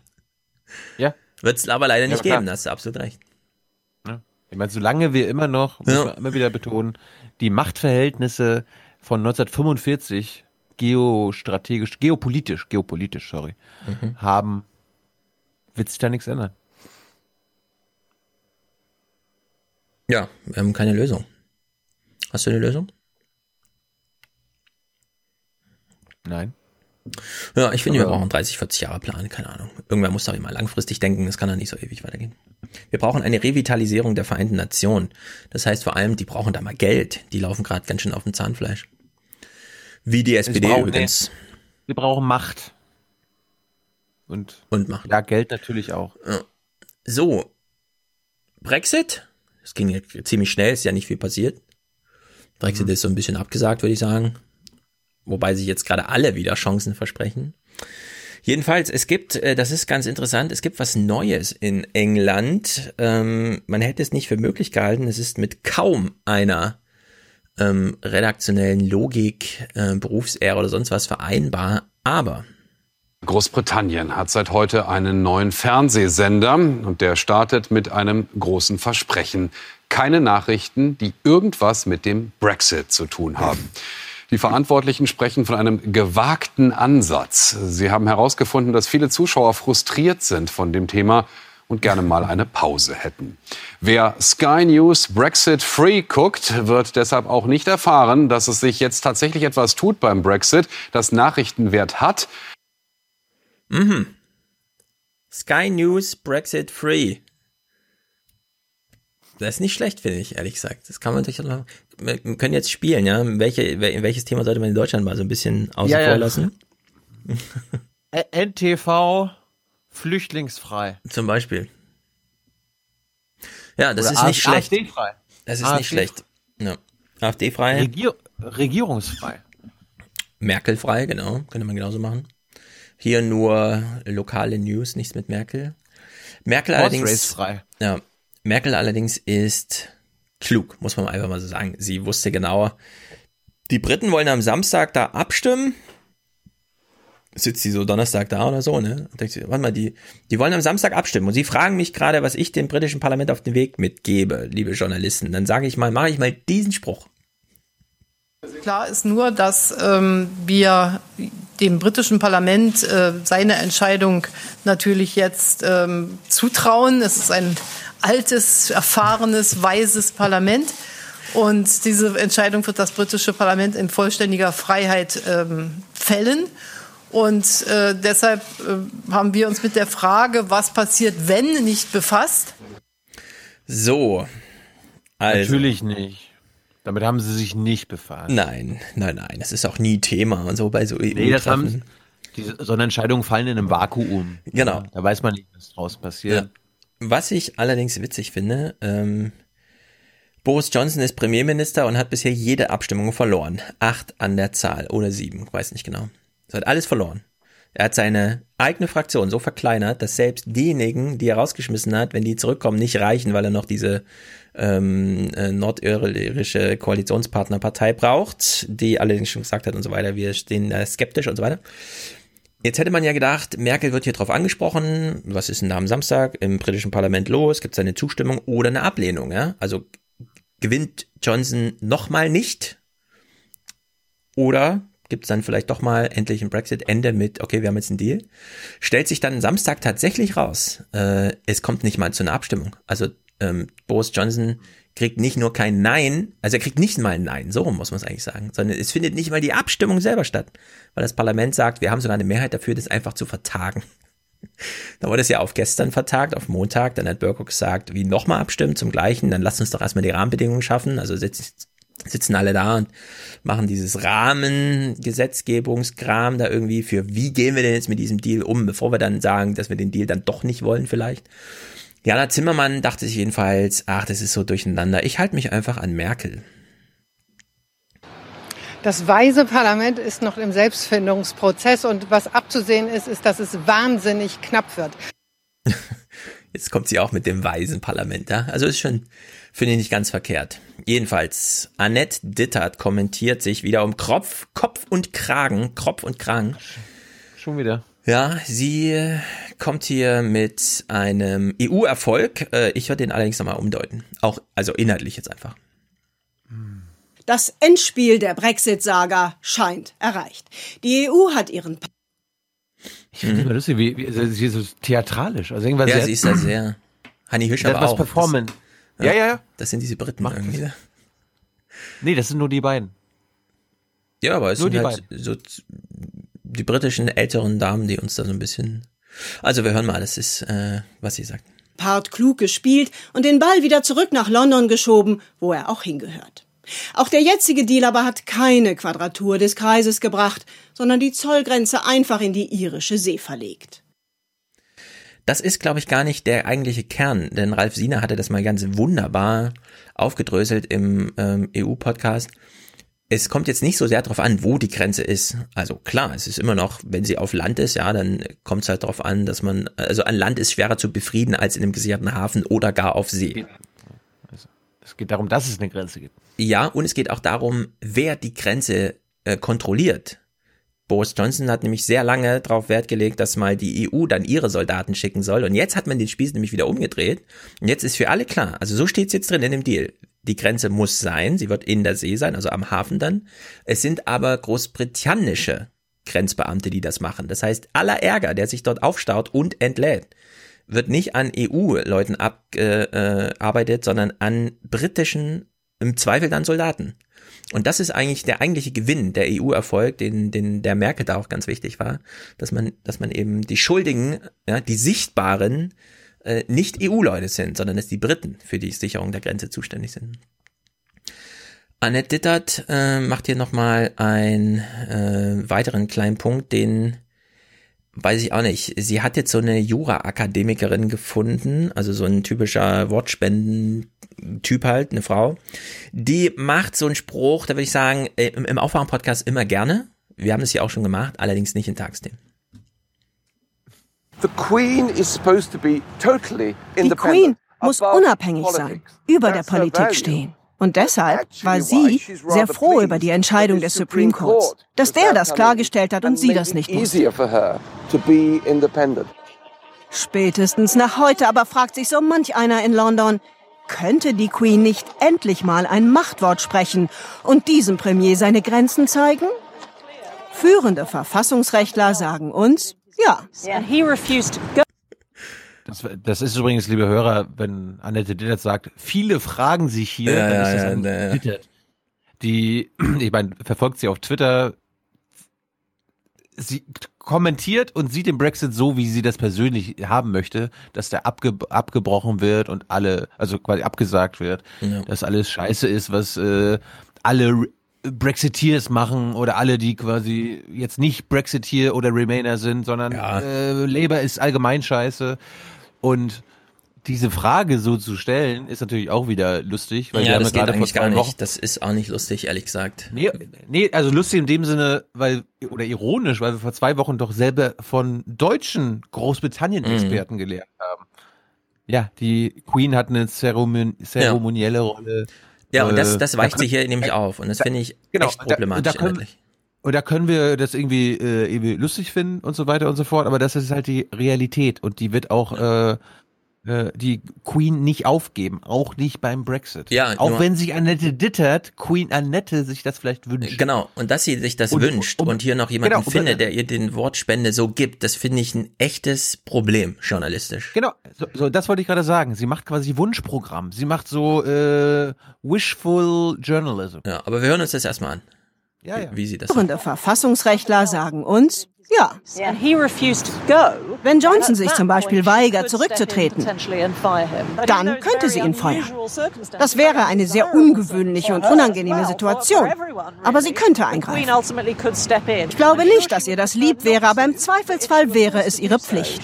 Ja. Wird es aber leider nicht ja, geben, da hast du absolut recht. Ich meine, solange wir immer noch, muss ja. man immer wieder betonen, die Machtverhältnisse von 1945 geostrategisch, geopolitisch, geopolitisch, sorry, mhm. haben wird sich da nichts ändern. Ja, wir haben keine Lösung. Hast du eine Lösung? Nein. Ja, ich finde, wir brauchen 30, 40 Jahre Plan, keine Ahnung. Irgendwer muss doch immer langfristig denken, das kann doch nicht so ewig weitergehen. Wir brauchen eine Revitalisierung der Vereinten Nationen. Das heißt vor allem, die brauchen da mal Geld. Die laufen gerade ganz schön auf dem Zahnfleisch. Wie die SPD brauchen, übrigens. Nee, wir brauchen Macht. Und, und Macht. Ja, Geld natürlich auch. So. Brexit. Das ging jetzt ziemlich schnell, ist ja nicht viel passiert. Brexit mhm. ist so ein bisschen abgesagt, würde ich sagen wobei sich jetzt gerade alle wieder Chancen versprechen. Jedenfalls, es gibt, äh, das ist ganz interessant, es gibt was Neues in England. Ähm, man hätte es nicht für möglich gehalten. Es ist mit kaum einer ähm, redaktionellen Logik, äh, Berufsehre oder sonst was vereinbar. Aber Großbritannien hat seit heute einen neuen Fernsehsender und der startet mit einem großen Versprechen. Keine Nachrichten, die irgendwas mit dem Brexit zu tun haben. Die Verantwortlichen sprechen von einem gewagten Ansatz. Sie haben herausgefunden, dass viele Zuschauer frustriert sind von dem Thema und gerne mal eine Pause hätten. Wer Sky News Brexit Free guckt, wird deshalb auch nicht erfahren, dass es sich jetzt tatsächlich etwas tut beim Brexit, das Nachrichtenwert hat. Mhm. Sky News Brexit Free. Das ist nicht schlecht, finde ich, ehrlich gesagt. Das kann man durchaus. Wir können jetzt spielen, ja. Welche, welches Thema sollte man in Deutschland mal so ein bisschen außen ja, vor ja. lassen? (laughs) NTV flüchtlingsfrei. Zum Beispiel. Ja, das Oder ist nicht schlecht. AfD-frei. Das ist AfD nicht schlecht. Ja. AfD-frei. Regier Regierungsfrei. Merkel-frei, genau. Könnte man genauso machen. Hier nur lokale News, nichts mit Merkel. Merkel allerdings. Ja, Merkel allerdings ist klug, muss man einfach mal so sagen. Sie wusste genau, die Briten wollen am Samstag da abstimmen. Sitzt sie so Donnerstag da oder so, ne? Und denkt sie, warte mal, die, die wollen am Samstag abstimmen. Und sie fragen mich gerade, was ich dem britischen Parlament auf den Weg mitgebe, liebe Journalisten. Dann sage ich mal, mache ich mal diesen Spruch. Klar ist nur, dass ähm, wir dem britischen Parlament äh, seine Entscheidung natürlich jetzt ähm, zutrauen. Es ist ein altes, erfahrenes, weises Parlament. Und diese Entscheidung wird das britische Parlament in vollständiger Freiheit ähm, fällen. Und äh, deshalb äh, haben wir uns mit der Frage, was passiert, wenn, nicht befasst. So. Also. Natürlich nicht. Damit haben sie sich nicht befasst. Nein, nein, nein. Das ist auch nie Thema und so bei so nee, das haben, diese, so eine Entscheidung fallen in einem Vakuum. Genau. Da weiß man nicht, was draus passiert. Ja. Was ich allerdings witzig finde, ähm, Boris Johnson ist Premierminister und hat bisher jede Abstimmung verloren. Acht an der Zahl oder sieben, weiß nicht genau. Er hat alles verloren. Er hat seine eigene Fraktion so verkleinert, dass selbst diejenigen, die er rausgeschmissen hat, wenn die zurückkommen, nicht reichen, weil er noch diese ähm, äh, nordirische Koalitionspartnerpartei braucht, die allerdings schon gesagt hat und so weiter, wir stehen da skeptisch und so weiter. Jetzt hätte man ja gedacht, Merkel wird hier drauf angesprochen, was ist denn da am Samstag im britischen Parlament los, gibt es eine Zustimmung oder eine Ablehnung, ja? Also gewinnt Johnson nochmal nicht oder gibt es dann vielleicht doch mal endlich ein Brexit-Ende mit, okay, wir haben jetzt einen Deal. Stellt sich dann Samstag tatsächlich raus, äh, es kommt nicht mal zu einer Abstimmung. Also ähm, Boris Johnson kriegt nicht nur kein Nein, also er kriegt nicht mal ein Nein, so muss man es eigentlich sagen, sondern es findet nicht mal die Abstimmung selber statt, weil das Parlament sagt, wir haben sogar eine Mehrheit dafür, das einfach zu vertagen. (laughs) Da wurde es ja auf gestern vertagt, auf Montag, dann hat Burko gesagt, wie nochmal abstimmen zum gleichen, dann lass uns doch erstmal die Rahmenbedingungen schaffen, also sitz, sitzen alle da und machen dieses Rahmengesetzgebungskram da irgendwie für, wie gehen wir denn jetzt mit diesem Deal um, bevor wir dann sagen, dass wir den Deal dann doch nicht wollen vielleicht. Jana Zimmermann dachte sich jedenfalls, ach, das ist so durcheinander. Ich halte mich einfach an Merkel. Das weise Parlament ist noch im Selbstfindungsprozess und was abzusehen ist, ist, dass es wahnsinnig knapp wird. (laughs) Jetzt kommt sie auch mit dem weisen Parlament, ja? Also ist schon, finde ich nicht ganz verkehrt. Jedenfalls, Annette Dittert kommentiert sich wieder um Kopf, Kopf und Kragen, Kopf und Kragen. Schon wieder. Ja, sie kommt hier mit einem EU-Erfolg. Äh, ich werde den allerdings nochmal umdeuten. Auch, also inhaltlich jetzt einfach. Das Endspiel der Brexit-Saga scheint erreicht. Die EU hat ihren Ich finde mhm. lustig, wie, wie, sie ist so theatralisch. Also irgendwas ja, sie ist da sehr. Hanni Hüsch aber auch. Performen. Das, ja, ja, ja. Das sind diese Briten Macht irgendwie. Nee, das sind nur die beiden. Ja, aber es nur sind die halt beiden. so die britischen älteren Damen, die uns da so ein bisschen. Also wir hören mal, das ist, äh, was sie sagt. Part klug gespielt und den Ball wieder zurück nach London geschoben, wo er auch hingehört. Auch der jetzige Deal aber hat keine Quadratur des Kreises gebracht, sondern die Zollgrenze einfach in die irische See verlegt. Das ist, glaube ich, gar nicht der eigentliche Kern, denn Ralf Siener hatte das mal ganz wunderbar aufgedröselt im ähm, EU-Podcast es kommt jetzt nicht so sehr darauf an, wo die Grenze ist. Also klar, es ist immer noch, wenn sie auf Land ist, ja, dann kommt es halt darauf an, dass man, also an Land ist schwerer zu befrieden als in einem gesicherten Hafen oder gar auf See. Also, es geht darum, dass es eine Grenze gibt. Ja, und es geht auch darum, wer die Grenze äh, kontrolliert. Boris Johnson hat nämlich sehr lange darauf Wert gelegt, dass mal die EU dann ihre Soldaten schicken soll. Und jetzt hat man den Spieß nämlich wieder umgedreht. Und jetzt ist für alle klar, also so steht es jetzt drin in dem Deal. Die Grenze muss sein, sie wird in der See sein, also am Hafen dann. Es sind aber großbritannische Grenzbeamte, die das machen. Das heißt, aller Ärger, der sich dort aufstaut und entlädt, wird nicht an EU-Leuten abgearbeitet, äh, sondern an britischen, im Zweifel dann Soldaten. Und das ist eigentlich der eigentliche Gewinn, der EU-Erfolg, den, den der Merkel da auch ganz wichtig war, dass man, dass man eben die Schuldigen, ja, die sichtbaren äh, nicht EU-Leute sind, sondern es die Briten für die Sicherung der Grenze zuständig sind. Annette Dittert äh, macht hier nochmal einen äh, weiteren kleinen Punkt, den weiß ich auch nicht. Sie hat jetzt so eine Jura-Akademikerin gefunden, also so ein typischer Wortspenden-Typ halt, eine Frau. Die macht so einen Spruch, da würde ich sagen, äh, im, im Aufwachen-Podcast immer gerne. Wir haben das ja auch schon gemacht, allerdings nicht in Tagsthemen. Die Queen muss unabhängig sein, über der Politik stehen. Und deshalb war sie sehr froh über die Entscheidung des Supreme Courts, dass der das klargestellt hat und sie das nicht musste. Spätestens nach heute aber fragt sich so manch einer in London, könnte die Queen nicht endlich mal ein Machtwort sprechen und diesem Premier seine Grenzen zeigen? Führende Verfassungsrechtler sagen uns, ja. Das, das, ist übrigens, liebe Hörer, wenn Annette Dittert sagt, viele fragen sich hier, ja, dann ist das ja, Annette Dittert. Die, (clears throat) ich meine, verfolgt sie auf Twitter, sie kommentiert und sieht den Brexit so, wie sie das persönlich haben möchte, dass der abge abgebrochen wird und alle, also quasi abgesagt wird, ja. dass alles scheiße ist, was äh, alle Brexiteers machen oder alle, die quasi jetzt nicht Brexiteer oder Remainer sind, sondern ja. äh, Labour ist allgemein scheiße. Und diese Frage so zu stellen, ist natürlich auch wieder lustig, weil ja, wir das geht eigentlich gar nicht. Wochen das ist auch nicht lustig, ehrlich gesagt. Nee, nee, also lustig in dem Sinne, weil, oder ironisch, weil wir vor zwei Wochen doch selber von deutschen Großbritannien-Experten mhm. gelernt haben. Ja, die Queen hat eine Zeremon zeremonielle ja. Rolle. Ja, und das, das weicht sich hier nämlich auf. Und das finde ich genau, echt problematisch. Da, da können, und da können wir das irgendwie, äh, irgendwie lustig finden und so weiter und so fort, aber das ist halt die Realität und die wird auch äh, äh, die Queen nicht aufgeben, auch nicht beim Brexit. Ja, auch wenn sich Annette Dittert, Queen Annette sich das vielleicht wünscht. Genau, und dass sie sich das und, wünscht um, und hier noch jemanden genau, findet, der ihr den Wortspende so gibt, das finde ich ein echtes Problem journalistisch. Genau, so, so das wollte ich gerade sagen. Sie macht quasi Wunschprogramm. Sie macht so äh, wishful journalism. Ja, aber wir hören uns das erstmal an ja, ja. wie sie das Führende Verfassungsrechtler sagen uns, ja. Wenn Johnson sich zum Beispiel weigert, zurückzutreten, dann könnte sie ihn feuern. Das wäre eine sehr ungewöhnliche und unangenehme Situation. Aber sie könnte eingreifen. Ich glaube nicht, dass ihr das lieb wäre, aber im Zweifelsfall wäre es ihre Pflicht.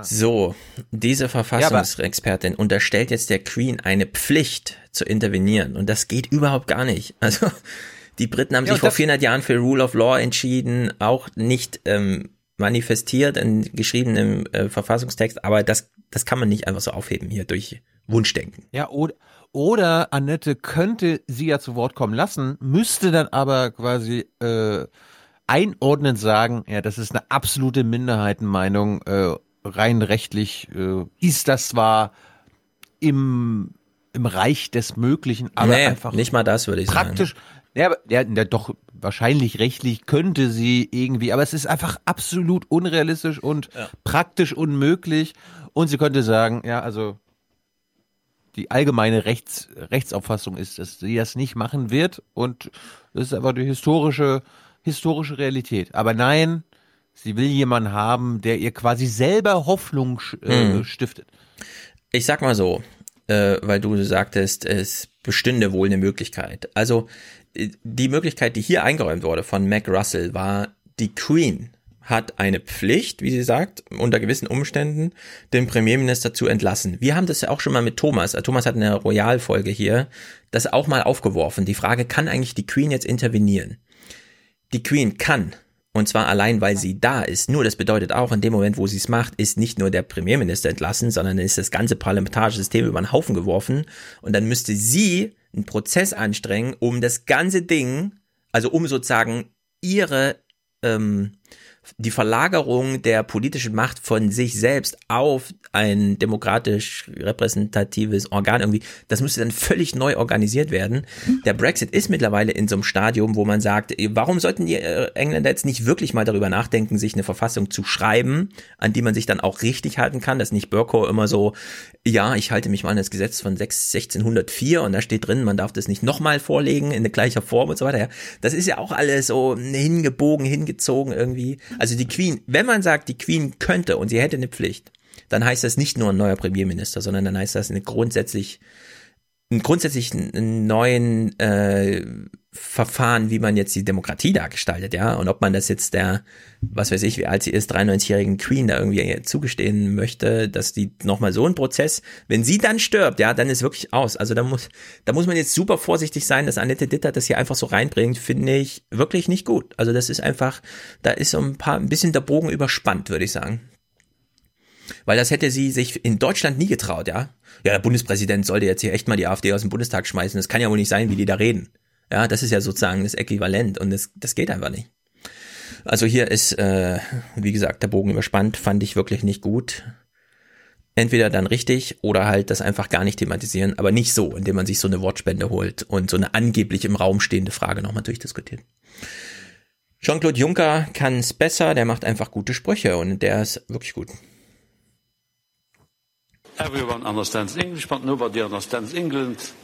So, diese Verfassungsexpertin unterstellt jetzt der Queen eine Pflicht zu intervenieren und das geht überhaupt gar nicht. Also die Briten haben ja, sich vor 400 Jahren für Rule of Law entschieden, auch nicht ähm, manifestiert in geschriebenem äh, Verfassungstext, aber das, das kann man nicht einfach so aufheben hier durch Wunschdenken. Ja, oder, oder Annette könnte sie ja zu Wort kommen lassen, müsste dann aber quasi äh, einordnend sagen, ja, das ist eine absolute Minderheitenmeinung äh, rein rechtlich äh, ist das zwar im, im Reich des Möglichen, aber nee, einfach nicht mal das würde ich praktisch, sagen. Ja, aber ja, ja, doch, wahrscheinlich rechtlich könnte sie irgendwie, aber es ist einfach absolut unrealistisch und ja. praktisch unmöglich. Und sie könnte sagen, ja, also die allgemeine Rechts, Rechtsauffassung ist, dass sie das nicht machen wird und das ist aber die historische, historische Realität. Aber nein, sie will jemanden haben, der ihr quasi selber Hoffnung äh, hm. stiftet. Ich sag mal so, äh, weil du sagtest, es bestünde wohl eine Möglichkeit. Also die Möglichkeit, die hier eingeräumt wurde von Mac Russell, war, die Queen hat eine Pflicht, wie sie sagt, unter gewissen Umständen den Premierminister zu entlassen. Wir haben das ja auch schon mal mit Thomas. Thomas hat eine Royalfolge hier, das auch mal aufgeworfen. Die Frage, kann eigentlich die Queen jetzt intervenieren? Die Queen kann. Und zwar allein, weil sie da ist. Nur das bedeutet auch, in dem Moment, wo sie es macht, ist nicht nur der Premierminister entlassen, sondern ist das ganze parlamentarische System über den Haufen geworfen. Und dann müsste sie einen Prozess anstrengen, um das ganze Ding, also um sozusagen ihre ähm, die Verlagerung der politischen Macht von sich selbst auf ein demokratisch repräsentatives Organ irgendwie, das müsste dann völlig neu organisiert werden. Der Brexit ist mittlerweile in so einem Stadium, wo man sagt, warum sollten die äh, Engländer jetzt nicht wirklich mal darüber nachdenken, sich eine Verfassung zu schreiben, an die man sich dann auch richtig halten kann, dass nicht Burko immer so, ja, ich halte mich mal an das Gesetz von 1604 und da steht drin, man darf das nicht nochmal vorlegen in gleicher Form und so weiter. Das ist ja auch alles so hingebogen, hingezogen irgendwie. Also die Queen, wenn man sagt, die Queen könnte und sie hätte eine Pflicht, dann heißt das nicht nur ein neuer Premierminister, sondern dann heißt das eine grundsätzlich einen neuen äh, Verfahren, wie man jetzt die Demokratie da gestaltet, ja, und ob man das jetzt der, was weiß ich, wie alt sie ist, 93-jährigen Queen da irgendwie zugestehen möchte, dass die nochmal so ein Prozess, wenn sie dann stirbt, ja, dann ist wirklich aus. Also da muss, da muss man jetzt super vorsichtig sein, dass Annette Ditter das hier einfach so reinbringt, finde ich wirklich nicht gut. Also das ist einfach, da ist so ein paar, ein bisschen der Bogen überspannt, würde ich sagen. Weil das hätte sie sich in Deutschland nie getraut, ja. Ja, der Bundespräsident sollte jetzt hier echt mal die AfD aus dem Bundestag schmeißen. Das kann ja wohl nicht sein, wie die da reden. Ja, das ist ja sozusagen das Äquivalent und das, das geht einfach nicht. Also hier ist, äh, wie gesagt, der Bogen überspannt, fand ich wirklich nicht gut. Entweder dann richtig oder halt das einfach gar nicht thematisieren, aber nicht so, indem man sich so eine Wortspende holt und so eine angeblich im Raum stehende Frage nochmal durchdiskutiert. Jean-Claude Juncker kann es besser, der macht einfach gute Sprüche und der ist wirklich gut.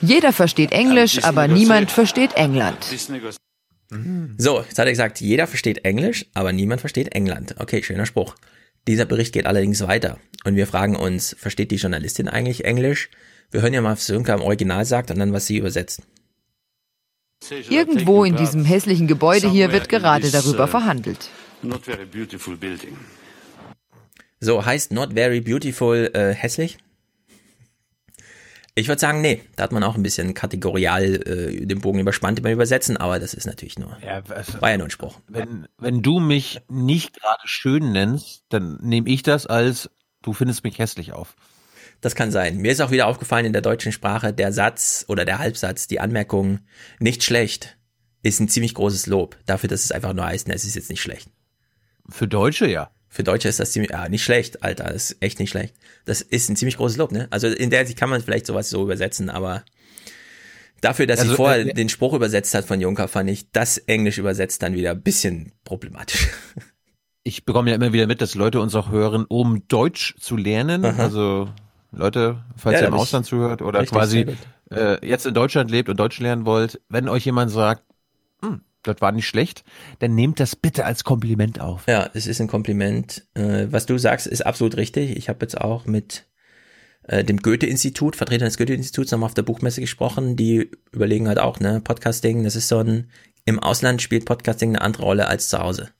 Jeder versteht Englisch, aber niemand versteht England. So, jetzt hat er gesagt, jeder versteht Englisch, aber niemand versteht England. Okay, schöner Spruch. Dieser Bericht geht allerdings weiter. Und wir fragen uns, versteht die Journalistin eigentlich Englisch? Wir hören ja mal, was Sönke im Original sagt und dann, was sie übersetzt. Irgendwo in diesem hässlichen Gebäude hier wird gerade darüber uh, verhandelt. So, heißt not very beautiful äh, hässlich? Ich würde sagen, nee, da hat man auch ein bisschen kategorial äh, den Bogen überspannt beim Übersetzen, aber das ist natürlich nur, ja, also, war ja nur ein Spruch. Wenn, wenn du mich nicht gerade schön nennst, dann nehme ich das als, du findest mich hässlich auf. Das kann sein. Mir ist auch wieder aufgefallen in der deutschen Sprache, der Satz oder der Halbsatz, die Anmerkung, nicht schlecht, ist ein ziemlich großes Lob dafür, dass es einfach nur heißt, es ist jetzt nicht schlecht. Für Deutsche ja. Für Deutsche ist das ziemlich, ja, nicht schlecht, Alter, das ist echt nicht schlecht. Das ist ein ziemlich großes Lob, ne? Also in der Sicht kann man vielleicht sowas so übersetzen, aber dafür, dass also, sie vorher äh, den Spruch übersetzt hat von Juncker, fand ich das Englisch übersetzt dann wieder ein bisschen problematisch. Ich bekomme ja immer wieder mit, dass Leute uns auch hören, um Deutsch zu lernen. Aha. Also Leute, falls ja, ihr im Ausland zuhört oder quasi äh, jetzt in Deutschland lebt und Deutsch lernen wollt, wenn euch jemand sagt, das war nicht schlecht, dann nehmt das bitte als Kompliment auf. Ja, es ist ein Kompliment. Äh, was du sagst, ist absolut richtig. Ich habe jetzt auch mit äh, dem Goethe-Institut, Vertretern des Goethe-Instituts, nochmal auf der Buchmesse gesprochen. Die überlegen halt auch, ne, Podcasting, das ist so ein, im Ausland spielt Podcasting eine andere Rolle als zu Hause.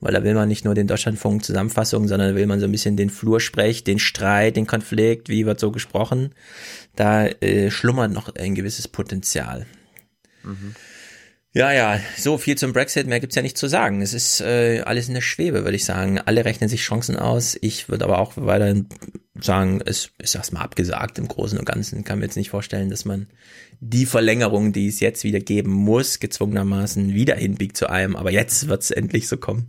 Weil da will man nicht nur den Deutschlandfunk Zusammenfassung, sondern da will man so ein bisschen den Flursprech, den Streit, den Konflikt, wie wird so gesprochen. Da äh, schlummert noch ein gewisses Potenzial. Mhm. Ja, ja, so viel zum Brexit, mehr gibt's ja nicht zu sagen. Es ist äh, alles in der Schwebe, würde ich sagen. Alle rechnen sich Chancen aus. Ich würde aber auch weiterhin sagen, es ist erstmal abgesagt im Großen und Ganzen. Kann mir jetzt nicht vorstellen, dass man die Verlängerung, die es jetzt wieder geben muss, gezwungenermaßen wieder hinbiegt zu einem. Aber jetzt wird's endlich so kommen.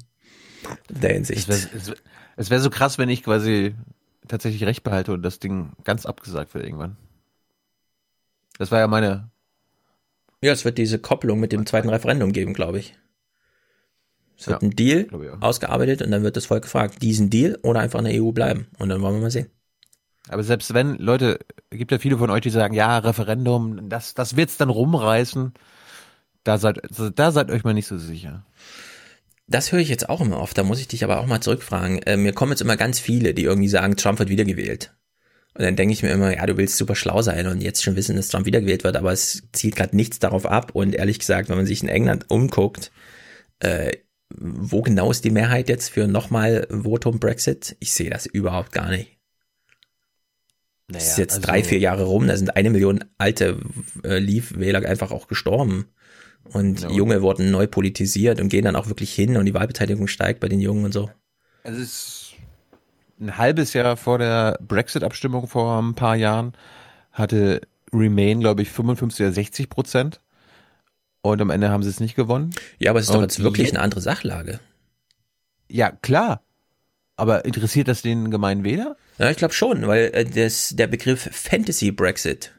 In der Hinsicht. Es wäre wär so krass, wenn ich quasi tatsächlich recht behalte und das Ding ganz abgesagt wird irgendwann. Das war ja meine Ja, es wird diese Kopplung mit dem zweiten Referendum geben, glaube ich. Es wird ja, ein Deal ausgearbeitet und dann wird das Volk gefragt, diesen Deal oder einfach in der EU bleiben. Und dann wollen wir mal sehen. Aber selbst wenn, Leute, gibt ja viele von euch, die sagen, ja, Referendum, das, das wird's dann rumreißen. Da seid, da seid euch mal nicht so sicher. Das höre ich jetzt auch immer oft. Da muss ich dich aber auch mal zurückfragen. Äh, mir kommen jetzt immer ganz viele, die irgendwie sagen, Trump wird wiedergewählt. Und dann denke ich mir immer, ja, du willst super schlau sein und jetzt schon wissen, dass Trump wiedergewählt wird, aber es zielt gerade nichts darauf ab. Und ehrlich gesagt, wenn man sich in England umguckt, äh, wo genau ist die Mehrheit jetzt für nochmal Votum Brexit? Ich sehe das überhaupt gar nicht. Naja, das ist jetzt also, drei, vier Jahre rum, da sind eine Million alte äh, Leave-Wähler einfach auch gestorben. Und ja, Junge wurden neu politisiert und gehen dann auch wirklich hin und die Wahlbeteiligung steigt bei den Jungen und so. Also es ist ein halbes Jahr vor der Brexit-Abstimmung vor ein paar Jahren hatte Remain, glaube ich, 55 oder 60 Prozent. Und am Ende haben sie es nicht gewonnen. Ja, aber es ist doch jetzt wirklich eine andere Sachlage. Ja, klar. Aber interessiert das den gemeinen Wähler? Ja, ich glaube schon, weil äh, das, der Begriff Fantasy Brexit,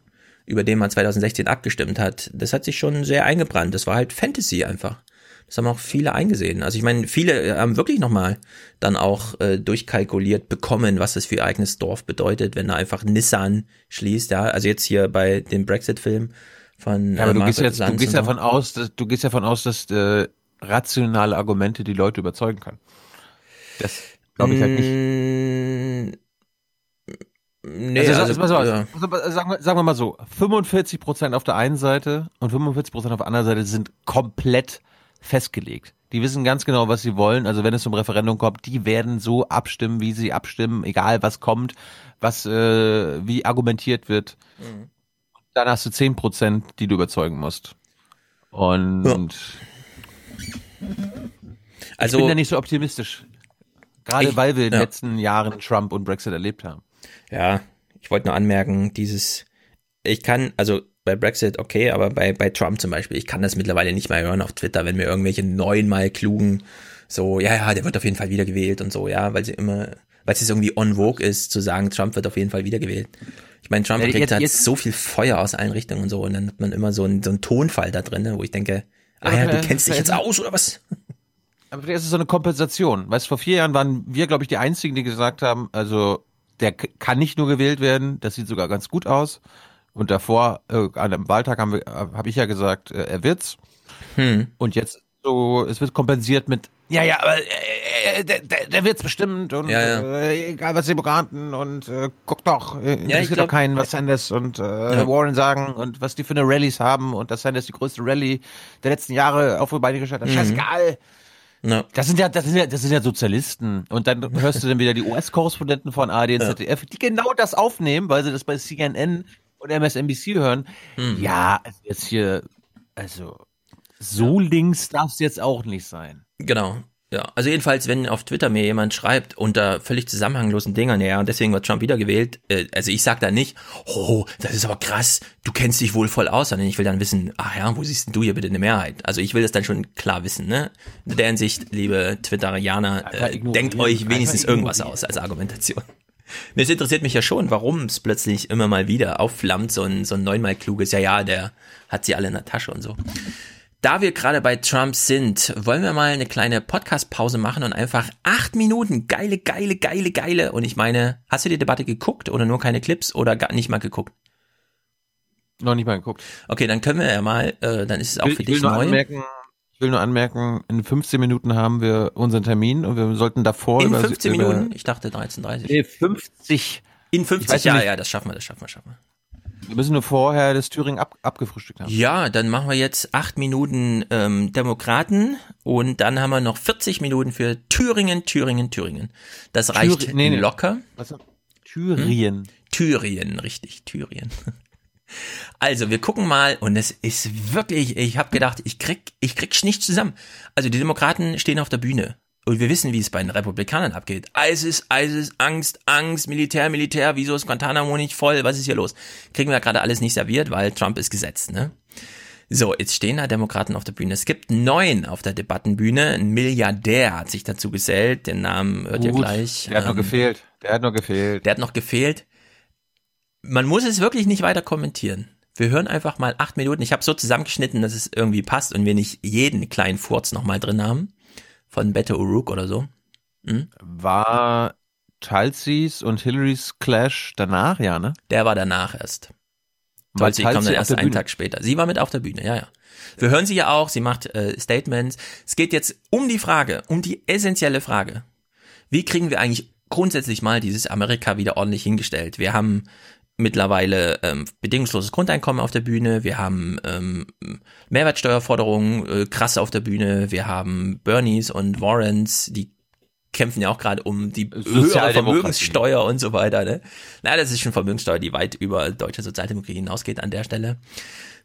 über den man 2016 abgestimmt hat, das hat sich schon sehr eingebrannt. Das war halt Fantasy einfach. Das haben auch viele eingesehen. Also ich meine, viele äh, haben wirklich nochmal dann auch äh, durchkalkuliert bekommen, was das für ihr eigenes Dorf bedeutet, wenn da einfach Nissan schließt. Ja, also jetzt hier bei dem Brexit-Film von. Ja, aber äh, du gehst, jetzt, du gehst ja davon aus, dass, du gehst ja davon aus, dass äh, rationale Argumente die Leute überzeugen können. Das glaube ich halt nicht. Mm, nee, also, also, also, ja. also sagen, wir, sagen wir mal so, 45 Prozent auf der einen Seite und 45 Prozent auf der anderen Seite sind komplett festgelegt. Die wissen ganz genau, was sie wollen. Also wenn es zum Referendum kommt, die werden so abstimmen, wie sie abstimmen, egal was kommt, was äh, wie argumentiert wird. Mhm. Dann hast du 10 Prozent, die du überzeugen musst. Und ja. also, ich bin ja nicht so optimistisch. Gerade ich, weil wir in den letzten Jahren Trump und Brexit erlebt haben. Ja, ich wollte nur anmerken, dieses, ich kann, also bei Brexit okay, aber bei, bei Trump zum Beispiel, ich kann das mittlerweile nicht mehr hören auf Twitter, wenn mir irgendwelche neunmal klugen, so, ja, ja, der wird auf jeden Fall wiedergewählt und so, ja, weil sie immer, weil es irgendwie on vogue ist, zu sagen, Trump wird auf jeden Fall wiedergewählt. Ich meine, Trump ja, kriegt halt so viel Feuer aus allen Richtungen und so, und dann hat man immer so einen, so einen Tonfall da drin, wo ich denke, ah ja, du kennst dich jetzt aus oder was? Aber vielleicht ist es so eine Kompensation. Weißt, vor vier Jahren waren wir, glaube ich, die einzigen, die gesagt haben, also der kann nicht nur gewählt werden, das sieht sogar ganz gut aus. Und davor, äh, an dem Wahltag haben wir, äh, habe ich ja gesagt, äh, er wird's. Hm. Und jetzt so, es wird kompensiert mit, ja, ja, aber äh, äh der, der, der wird's bestimmt und ja, ja. Äh, egal was Demokraten und äh, guck doch, äh, interessiert ja, glaub, doch keinen, was Sanders und äh. Warren sagen und was die für eine Rallyes haben und dass Sanders die größte Rallye der letzten Jahre auf die Beine gestellt hat. Mhm. Scheißegal. No. Das sind ja, das sind ja, das sind ja Sozialisten. Und dann hörst du dann wieder die US-Korrespondenten von ARD und ZDF, die genau das aufnehmen, weil sie das bei CNN und MSNBC hören. Hm. Ja, also jetzt hier, also so links darf es jetzt auch nicht sein. Genau. Ja, also jedenfalls, wenn auf Twitter mir jemand schreibt unter völlig zusammenhanglosen Dingern, ja, und deswegen wird Trump wiedergewählt, äh, also ich sag da nicht, oh, das ist aber krass, du kennst dich wohl voll aus, sondern ich will dann wissen, ach ja, wo siehst denn du hier bitte eine Mehrheit? Also ich will das dann schon klar wissen, ne? In der Hinsicht, liebe Twitterianer, äh, denkt euch wenigstens irgendwas aus als Argumentation. Es interessiert mich ja schon, warum es plötzlich immer mal wieder aufflammt, so ein, so ein neunmal kluges, ja, ja, der hat sie alle in der Tasche und so. Da wir gerade bei Trump sind, wollen wir mal eine kleine Podcast-Pause machen und einfach acht Minuten geile, geile, geile, geile. Und ich meine, hast du die Debatte geguckt oder nur keine Clips oder gar nicht mal geguckt? Noch nicht mal geguckt. Okay, dann können wir ja mal, äh, dann ist es auch will, für dich neu. Anmerken, ich will nur anmerken, in 15 Minuten haben wir unseren Termin und wir sollten davor In 15 über, Minuten? Ich dachte 13.30. Nee, 50. In 50, ja, ja, das schaffen wir, das schaffen wir, schaffen wir. Wir müssen nur vorher das Thüringen ab, abgefrühstückt haben. Ja, dann machen wir jetzt acht Minuten ähm, Demokraten und dann haben wir noch 40 Minuten für Thüringen, Thüringen, Thüringen. Das reicht Thür nee, nee. locker. Was? Thüringen. Hm? Thüringen, richtig, Thüringen. Also, wir gucken mal und es ist wirklich, ich habe gedacht, ich krieg ich krieg nicht zusammen. Also, die Demokraten stehen auf der Bühne und wir wissen, wie es bei den Republikanern abgeht. ISIS, ISIS, Angst, Angst, Militär, Militär, wieso ist Guantanamo nicht voll? Was ist hier los? Kriegen wir gerade alles nicht serviert, weil Trump ist gesetzt, ne? So, jetzt stehen da Demokraten auf der Bühne. Es gibt neun auf der Debattenbühne. Ein Milliardär hat sich dazu gesellt. Den Namen hört Gut, ihr gleich. Der hat ähm, noch gefehlt. Der hat noch gefehlt. Der hat noch gefehlt. Man muss es wirklich nicht weiter kommentieren. Wir hören einfach mal acht Minuten. Ich habe so zusammengeschnitten, dass es irgendwie passt und wir nicht jeden kleinen Furz nochmal drin haben. Von Beto O'Rourke oder so. Hm? War Chelsea's und Hillarys Clash danach, ja, ne? Der war danach erst. Tulsi kommt dann erst einen Tag später. Sie war mit auf der Bühne, ja, ja. Wir hören sie ja auch, sie macht äh, Statements. Es geht jetzt um die Frage, um die essentielle Frage. Wie kriegen wir eigentlich grundsätzlich mal dieses Amerika wieder ordentlich hingestellt? Wir haben mittlerweile ähm, bedingungsloses Grundeinkommen auf der Bühne, wir haben ähm, Mehrwertsteuerforderungen äh, krass auf der Bühne, wir haben Bernies und Warrens, die kämpfen ja auch gerade um die höhere Vermögenssteuer und so weiter. Ne? Na, das ist schon Vermögenssteuer, die weit über deutsche Sozialdemokratie hinausgeht an der Stelle.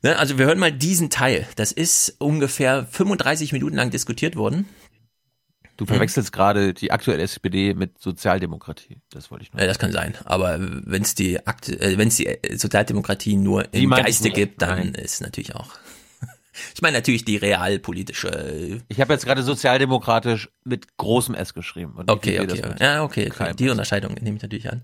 Ne? Also wir hören mal diesen Teil. Das ist ungefähr 35 Minuten lang diskutiert worden. Du verwechselst hm. gerade die aktuelle SPD mit Sozialdemokratie. Das wollte ich nur. Ja, das kann sein. Aber wenn es die, äh, wenn es die Sozialdemokratie nur im Geiste gibt, dann Nein. ist natürlich auch (laughs) ich meine natürlich die realpolitische. Ich habe jetzt gerade sozialdemokratisch mit großem S geschrieben. okay, okay. Ja, okay. okay. Die Unterscheidung nehme ich natürlich an.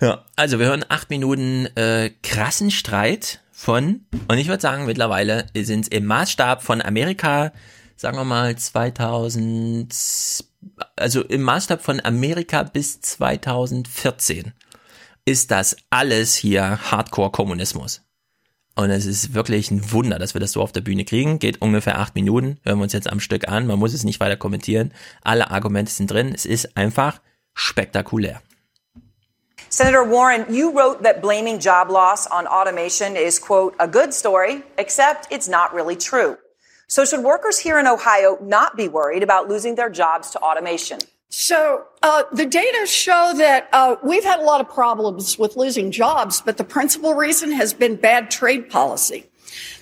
Ja, also wir hören acht Minuten äh, krassen Streit von, und ich würde sagen, mittlerweile sind es im Maßstab von Amerika, sagen wir mal 2000, also im Maßstab von Amerika bis 2014 ist das alles hier Hardcore-Kommunismus. Und es ist wirklich ein Wunder, dass wir das so auf der Bühne kriegen. Geht ungefähr acht Minuten. Hören wir uns jetzt am Stück an. Man muss es nicht weiter kommentieren. Alle Argumente sind drin. Es ist einfach spektakulär. Senator Warren, you wrote that blaming job loss on automation is, quote, a good story, except it's not really true. So should workers here in Ohio not be worried about losing their jobs to automation? So uh, the data show that uh, we've had a lot of problems with losing jobs, but the principal reason has been bad trade policy.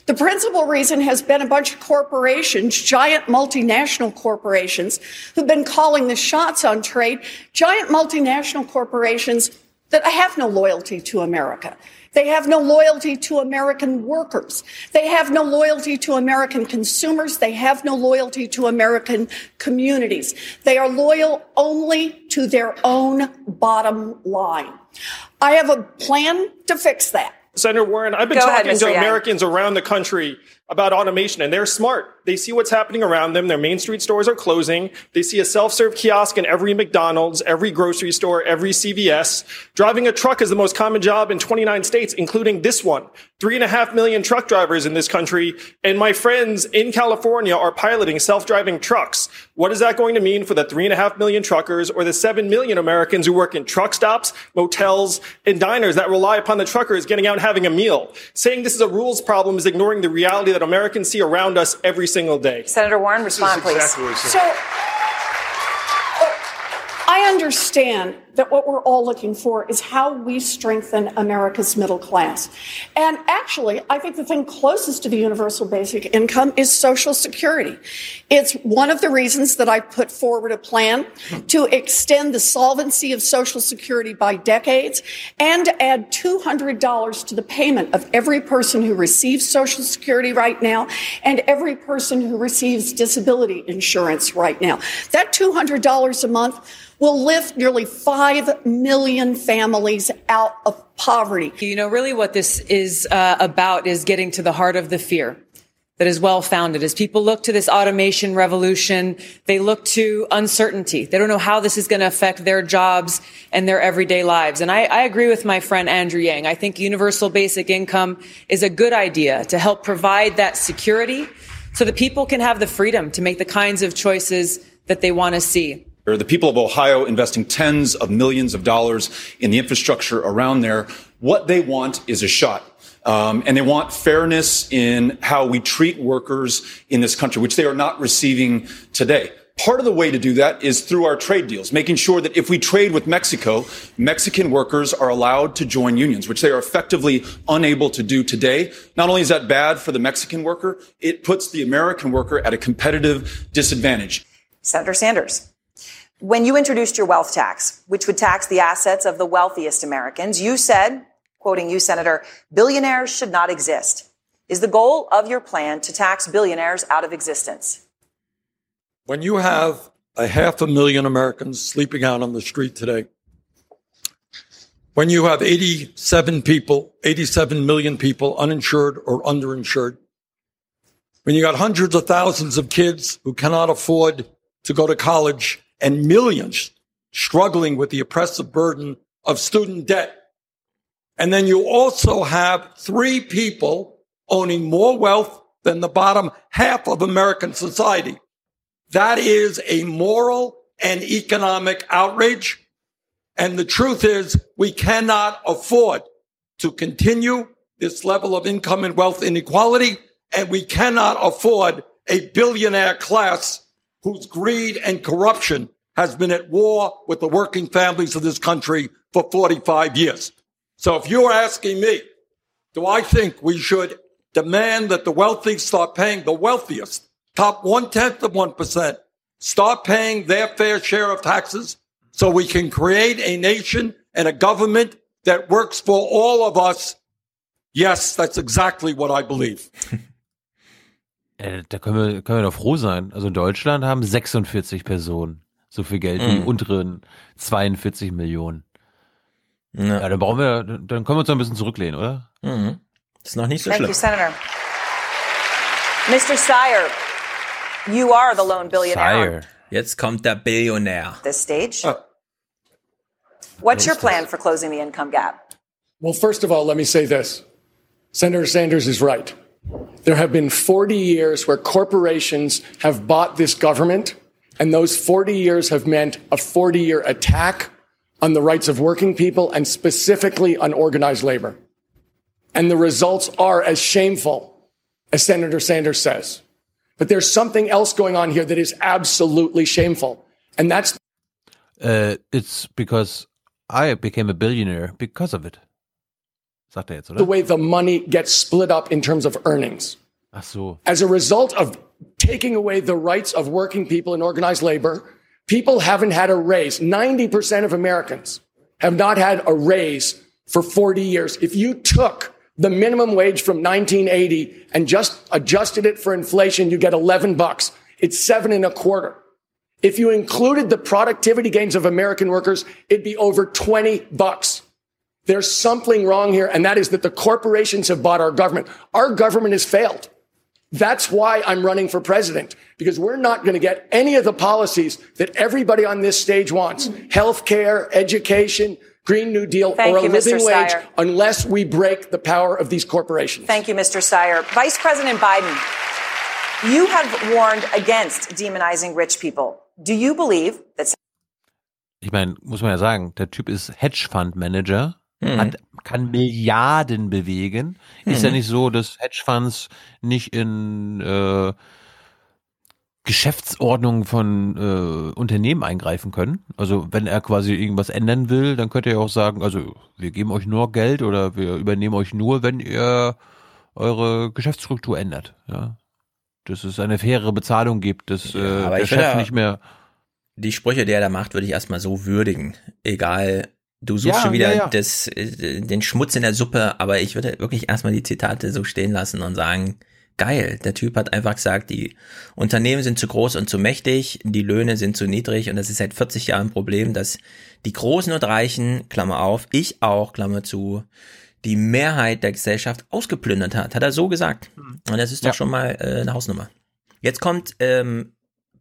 The principal reason has been a bunch of corporations, giant multinational corporations, who've been calling the shots on trade, giant multinational corporations that have no loyalty to America. They have no loyalty to American workers. They have no loyalty to American consumers. They have no loyalty to American communities. They are loyal only to their own bottom line. I have a plan to fix that. Senator Warren, I've been Go talking ahead, to Americans around the country about automation and they're smart. They see what's happening around them. Their main street stores are closing. They see a self-serve kiosk in every McDonald's, every grocery store, every CVS. Driving a truck is the most common job in 29 states, including this one. Three and a half million truck drivers in this country. And my friends in California are piloting self-driving trucks. What is that going to mean for the three and a half million truckers or the seven million Americans who work in truck stops, motels, and diners that rely upon the truckers getting out and having a meal? Saying this is a rules problem is ignoring the reality that Americans see around us every single day. Senator Warren, respond, please. Exactly so, I understand that what we're all looking for is how we strengthen America's middle class. And actually, I think the thing closest to the universal basic income is Social Security. It's one of the reasons that I put forward a plan to extend the solvency of Social Security by decades and to add $200 to the payment of every person who receives Social Security right now and every person who receives disability insurance right now. That $200 a month will lift nearly 5 million families out of poverty. You know, really what this is uh, about is getting to the heart of the fear that is well founded. As people look to this automation revolution, they look to uncertainty. They don't know how this is going to affect their jobs and their everyday lives. And I, I, agree with my friend Andrew Yang. I think universal basic income is a good idea to help provide that security so that people can have the freedom to make the kinds of choices that they want to see. The people of Ohio investing tens of millions of dollars in the infrastructure around there. What they want is a shot. Um, and they want fairness in how we treat workers in this country, which they are not receiving today. Part of the way to do that is through our trade deals, making sure that if we trade with Mexico, Mexican workers are allowed to join unions, which they are effectively unable to do today. Not only is that bad for the Mexican worker, it puts the American worker at a competitive disadvantage. Senator Sanders. When you introduced your wealth tax, which would tax the assets of the wealthiest Americans, you said, quoting you, Senator, billionaires should not exist. Is the goal of your plan to tax billionaires out of existence? When you have a half a million Americans sleeping out on the street today, when you have 87 people, 87 million people uninsured or underinsured, when you got hundreds of thousands of kids who cannot afford to go to college and millions struggling with the oppressive burden of student debt. And then you also have three people owning more wealth than the bottom half of American society. That is a moral and economic outrage. And the truth is we cannot afford to continue this level of income and wealth inequality. And we cannot afford a billionaire class whose greed and corruption has been at war with the working families of this country for 45 years. So if you're asking me, do I think we should demand that the wealthy start paying the wealthiest, top one tenth of 1%, start paying their fair share of taxes so we can create a nation and a government that works for all of us. Yes, that's exactly what I believe. (laughs) Äh, da können wir, können wir doch froh sein. Also in Deutschland haben 46 Personen so viel Geld wie die Mhm. unteren 42 Millionen. Ja. dann brauchen wir, dann können wir uns noch ein bisschen zurücklehnen, oder? Mhm. Ist noch nicht so Thank schlimm. you, Senator. Mr. Sire, you are the lone billionaire Jetzt kommt der Billionär. at this stage. What's your plan for closing the income gap? Well, first of all, let me say this. Senator Sanders is right. There have been 40 years where corporations have bought this government, and those 40 years have meant a 40 year attack on the rights of working people and specifically on organized labor. And the results are as shameful as Senator Sanders says. But there's something else going on here that is absolutely shameful. And that's Uh, it's because I became a billionaire because of it. Sagt er jetzt, oder? the way the money gets split up in terms of earnings. Ach so. As a result of taking away the rights of working people in organized labor, people haven't had a raise. 90% of Americans have not had a raise for 40 years. If you took the minimum wage from 1980 and just adjusted it for inflation, you get 11 bucks. It's seven and a quarter. If you included the productivity gains of American workers, it'd be over 20 bucks. There's something wrong here, and that is that the corporations have bought our government. Our government has failed. That's why I'm running for president, because we're not going to get any of the policies that everybody on this stage wants. Healthcare, education, Green New Deal, Thank or a you, Mr. living wage Steyer. unless we break the power of these corporations. Thank you, Mr. Sire. Vice President Biden, you have warned against demonizing rich people. Do you believe that Ich meine, muss man ja sagen, der Typ ist Hedgefonds-Manager, Mhm. hat, kann Milliarden bewegen. Ist ja Mhm. nicht so, dass Hedgefonds nicht in äh, Geschäftsordnungen von äh, Unternehmen eingreifen können. Also wenn er quasi irgendwas ändern will, dann könnte er ja auch sagen, also wir geben euch nur Geld oder wir übernehmen euch nur, wenn ihr eure Geschäftsstruktur ändert. Ja, dass es eine faire Bezahlung gibt, dass äh, aber der Chef nicht mehr Die Sprüche, die er da macht, würde ich erstmal so würdigen. Egal, du suchst Ja, schon wieder ja, ja. Das, äh, den Schmutz in der Suppe, aber ich würde wirklich erstmal die Zitate so stehen lassen und sagen, geil, der Typ hat einfach gesagt, die Unternehmen sind zu groß und zu mächtig, die Löhne sind zu niedrig und das ist seit 40 Jahren ein Problem, dass die Großen und Reichen, Klammer auf, ich auch, Klammer zu, die Mehrheit der Gesellschaft ausgeplündert hat, hat er so gesagt. Und das ist doch Ja. schon mal äh, eine Hausnummer. Jetzt kommt ähm,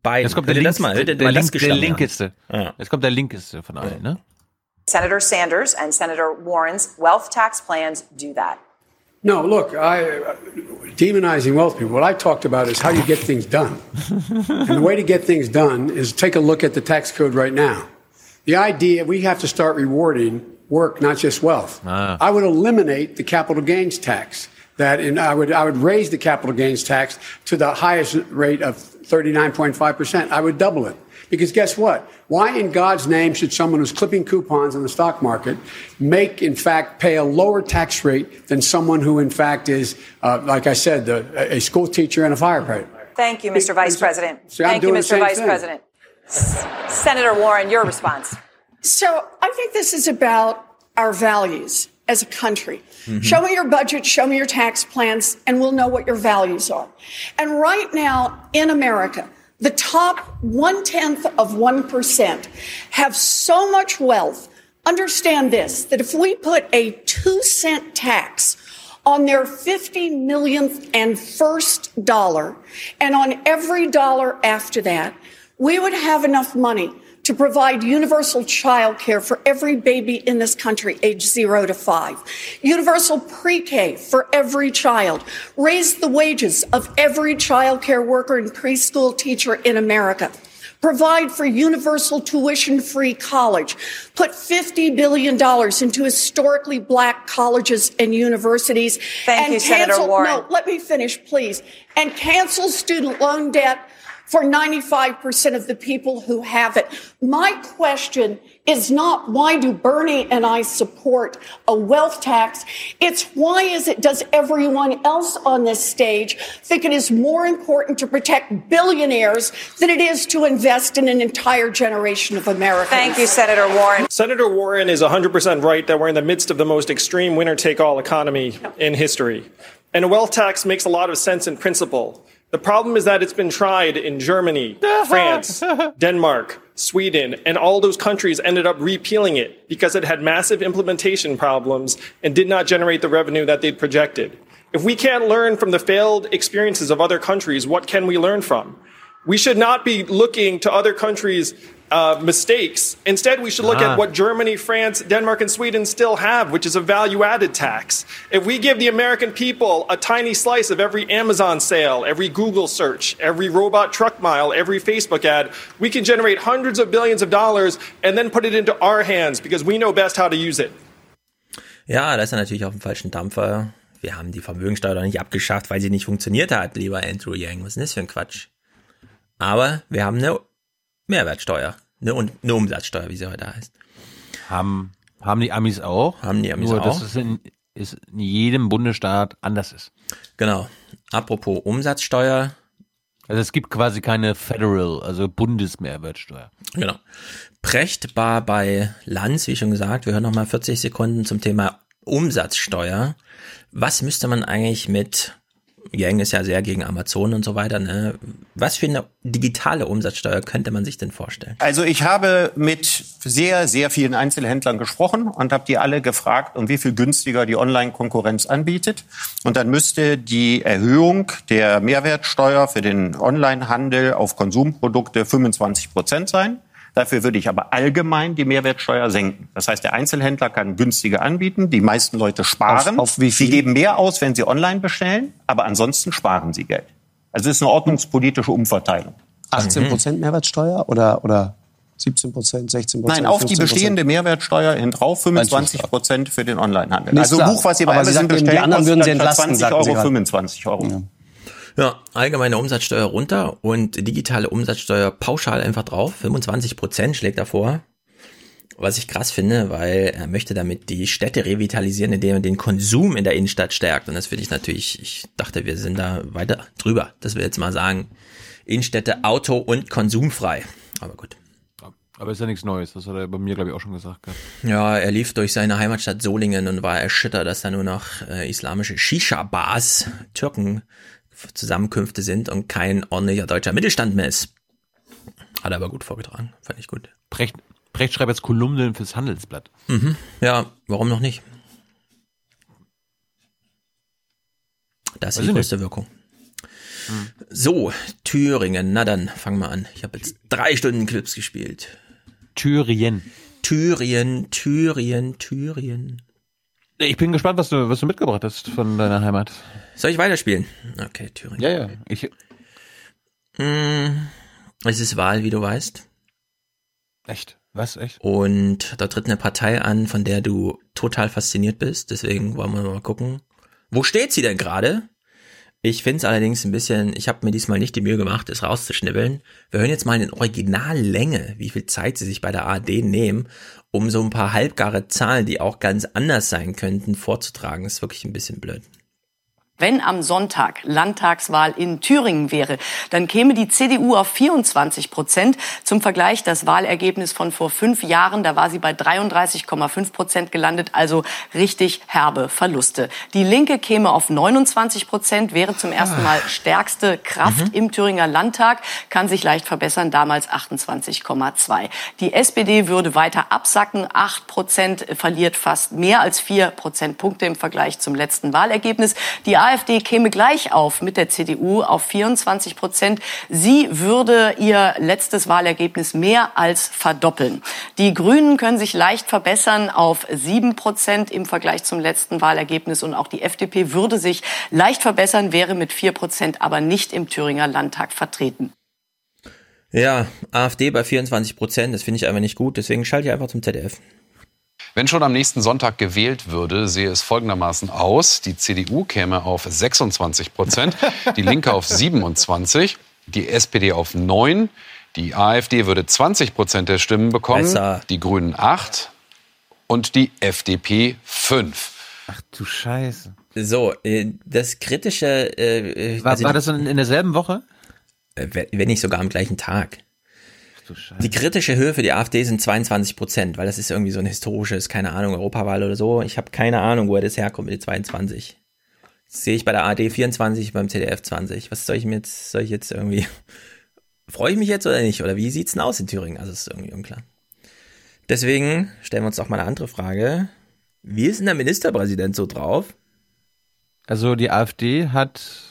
Biden. Jetzt kommt der, Hört ihr links, das mal, hört ihr der, mal das link, der Geschlamme an? linkeste. Ja. Jetzt kommt der linkeste von allen, ne? Senator Sanders and Senator Warren's wealth tax plans do that? No, look, I, uh, demonizing wealth people, what I talked about is how you get things done. and the way to get things done is take a look at the tax code right now. The idea we have to start rewarding work, not just wealth. Ah. I would eliminate the capital gains tax. That and I would I would raise the capital gains tax to the highest rate of 39.5%. I would double it. Because guess what? Why in God's name should someone who's clipping coupons in the stock market make, in fact, pay a lower tax rate than someone who, in fact, is, uh, like I said, the, a school teacher and a firefighter? Thank you, Mr. Vice President. See, Thank you, Mr. Vice thing. President. S- Senator Warren, your response. So I think this is about our values as a country. Mhm. Show me your budget, show me your tax plans, and we'll know what your values are. And right now in America, the top one tenth of 1% have so much wealth Understand this, that if we put a two cent tax on their 50 millionth and first dollar and on every dollar after that, we would have enough money to provide universal child care for every baby in this country age zero to five, universal pre-K for every child, raise the wages of every child care worker and preschool teacher in America, provide for universal tuition free college, put $50 billion into historically black colleges and universities. Thank and you, cancel, Senator Warren. No, let me finish, please. And cancel student loan debt for 95% of the people who have it. My question is not why do Bernie and I support a wealth tax? It's why is it does everyone else on this stage think it is more important to protect billionaires than it is to invest in an entire generation of Americans? Thank you, Senator Warren. Senator Warren is 100% right that we're in the midst of the most extreme winner take all economy in history. And a wealth tax makes a lot of sense in principle. The problem is that it's been tried in Germany, (laughs) France, Denmark, Sweden, and all those countries ended up repealing it because it had massive implementation problems and did not generate the revenue that they'd projected. If we can't learn from the failed experiences of other countries, what can we learn from? We should not be looking to other countries' uh, mistakes. Instead, we should look Ah. at what Germany, France, Denmark, and Sweden still have, which is a value added tax. If we give the American people a tiny slice of every Amazon sale, every Google search, every robot truck mile, every Facebook ad, we can generate hundreds of billions of dollars and then put it into our hands because we know best how to use it. Ja, das ist er natürlich auf dem falschen Dampfer. Wir haben die Vermögensteuer doch nicht abgeschafft, weil sie nicht funktioniert hat, lieber Andrew Yang. Was ist denn das für ein Quatsch? Aber wir haben eine Mehrwertsteuer. Eine, Un- eine Umsatzsteuer, wie sie heute heißt. Haben, haben die Amis auch. Haben die Amis Nur, auch. dass es in, ist in jedem Bundesstaat anders ist. Genau. Apropos Umsatzsteuer. Also es gibt quasi keine Federal, also Bundesmehrwertsteuer. Genau. Precht war bei Lanz, wie schon gesagt, wir hören nochmal 40 Sekunden zum Thema Umsatzsteuer. Was müsste man eigentlich mit, Yang ist ja sehr gegen Amazon und so weiter, ne? Was für eine digitale Umsatzsteuer könnte man sich denn vorstellen? Also ich habe mit sehr, sehr vielen Einzelhändlern gesprochen und habe die alle gefragt, um wie viel günstiger die Online-Konkurrenz anbietet. Und dann müsste die Erhöhung der Mehrwertsteuer für den Online-Handel auf Konsumprodukte 25 Prozent sein. Dafür würde ich aber allgemein die Mehrwertsteuer senken. Das heißt, der Einzelhändler kann günstiger anbieten. Die meisten Leute sparen. Auf- auf wie viel? Sie geben mehr aus, wenn sie online bestellen, aber ansonsten sparen sie Geld. Also es ist eine ordnungspolitische Umverteilung. 18 Prozent Mehrwertsteuer oder, oder 17 Prozent, 16 Prozent? Nein, auf die bestehende Mehrwertsteuer hin drauf 25 Prozent für den Onlinehandel. Also. Buch, was ihr bei Amazon eben, die bestellen, anderen würden Sie entlasten, 20 sagten Sie Euro gerade. 25 Euro. Ja, allgemeine Umsatzsteuer runter und digitale Umsatzsteuer pauschal einfach drauf. 25 Prozent schlägt er vor. Was ich krass finde, weil er möchte damit die Städte revitalisieren, indem er den Konsum in der Innenstadt stärkt. Und das finde ich natürlich, ich dachte, wir sind da weiter drüber, dass wir jetzt mal sagen, Innenstädte auto- und konsumfrei. Aber gut. Aber ist ja nichts Neues, das hat er bei mir, glaube ich, auch schon gesagt. gehabt. Ja, er lief durch seine Heimatstadt Solingen und war erschüttert, dass da nur noch äh, islamische Shisha-Bars, Türken, Zusammenkünfte sind und kein ordentlicher deutscher Mittelstand mehr ist. Hat er aber gut vorgetragen, fand ich gut. Brecht, Brecht schreibt jetzt Kolumnen fürs Handelsblatt. Mhm. Ja, warum noch nicht? Das ist Weiß die größte nicht. Wirkung. So, Thüringen, na dann, fangen wir an. Ich habe jetzt drei Stunden Clips gespielt. Thüringen. Thüringen, Thüringen, Thüringen. Ich bin gespannt, was du, was du mitgebracht hast von deiner Heimat. Soll ich weiterspielen? Okay, Thüringen. Ja, ja. Ich, Mm, Es ist Wahl, wie du weißt. echt? Was? Echt? Und da tritt eine Partei an, von der du total fasziniert bist. Deswegen wollen wir mal gucken. Wo steht sie denn gerade? Ich finde es allerdings ein bisschen, ich habe mir diesmal nicht die Mühe gemacht, es rauszuschnibbeln. Wir hören jetzt mal in Originallänge, wie viel Zeit sie sich bei der ARD nehmen, um so ein paar halbgare Zahlen, die auch ganz anders sein könnten, vorzutragen. Ist wirklich ein bisschen blöd. Wenn am Sonntag Landtagswahl in Thüringen wäre, dann käme die CDU auf 24 Prozent. Zum Vergleich das Wahlergebnis von vor fünf Jahren, da war sie bei 33,5 Prozent gelandet, also richtig herbe Verluste. Die Linke käme auf 29 Prozent, wäre zum ersten Mal stärkste Kraft mhm. im Thüringer Landtag, kann sich leicht verbessern, damals 28,2. Die SPD würde weiter absacken, 8 Prozent, verliert fast mehr als 4 Prozentpunkte im Vergleich zum letzten Wahlergebnis. Die AfD käme gleich auf mit der CDU auf 24 Prozent. Sie würde ihr letztes Wahlergebnis mehr als verdoppeln. Die Grünen können sich leicht verbessern auf 7 Prozent im Vergleich zum letzten Wahlergebnis und auch die FDP würde sich leicht verbessern, wäre mit 4 Prozent aber nicht im Thüringer Landtag vertreten. Ja, AfD bei 24 Prozent, das finde ich einfach nicht gut, deswegen schalte ich einfach zum ZDF. Wenn schon am nächsten Sonntag gewählt würde, sehe es folgendermaßen aus. Die CDU käme auf 26 Prozent, die Linke auf 27, die SPD auf 9, die AfD würde 20 Prozent der Stimmen bekommen, Besser. die Grünen 8 und die FDP 5. Ach du Scheiße. So, äh, das kritische... Äh, war, also war das in, in derselben Woche? Äh, wenn nicht sogar am gleichen Tag. Die kritische Höhe für die AfD sind 22 Prozent, weil das ist irgendwie so ein historisches, keine Ahnung, Europawahl oder so. Ich habe keine Ahnung, woher das herkommt mit den 22. Das sehe ich bei der AD 24, beim CDF 20. Was soll ich mir jetzt, soll ich jetzt irgendwie, (laughs) freue ich mich jetzt oder nicht? Oder wie sieht's denn aus in Thüringen? Also ist irgendwie unklar. Deswegen stellen wir uns doch mal eine andere Frage. Wie ist denn der Ministerpräsident so drauf? Also die AfD hat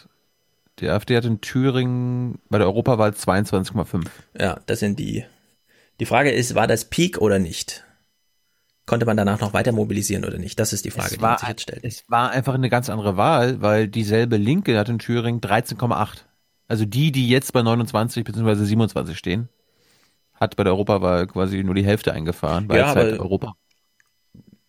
die AfD hat in Thüringen bei der Europawahl 22,5. Ja, das sind die. Die Frage ist, war das Peak oder nicht? Konnte man danach noch weiter mobilisieren oder nicht? Das ist die Frage, es war, die man sich jetzt stellt. Es war einfach eine ganz andere Wahl, weil dieselbe Linke hat in Thüringen 13,8. Also die, die jetzt bei 29 bzw. 27 stehen, hat bei der Europawahl quasi nur die Hälfte eingefahren, weil ja, es halt Europa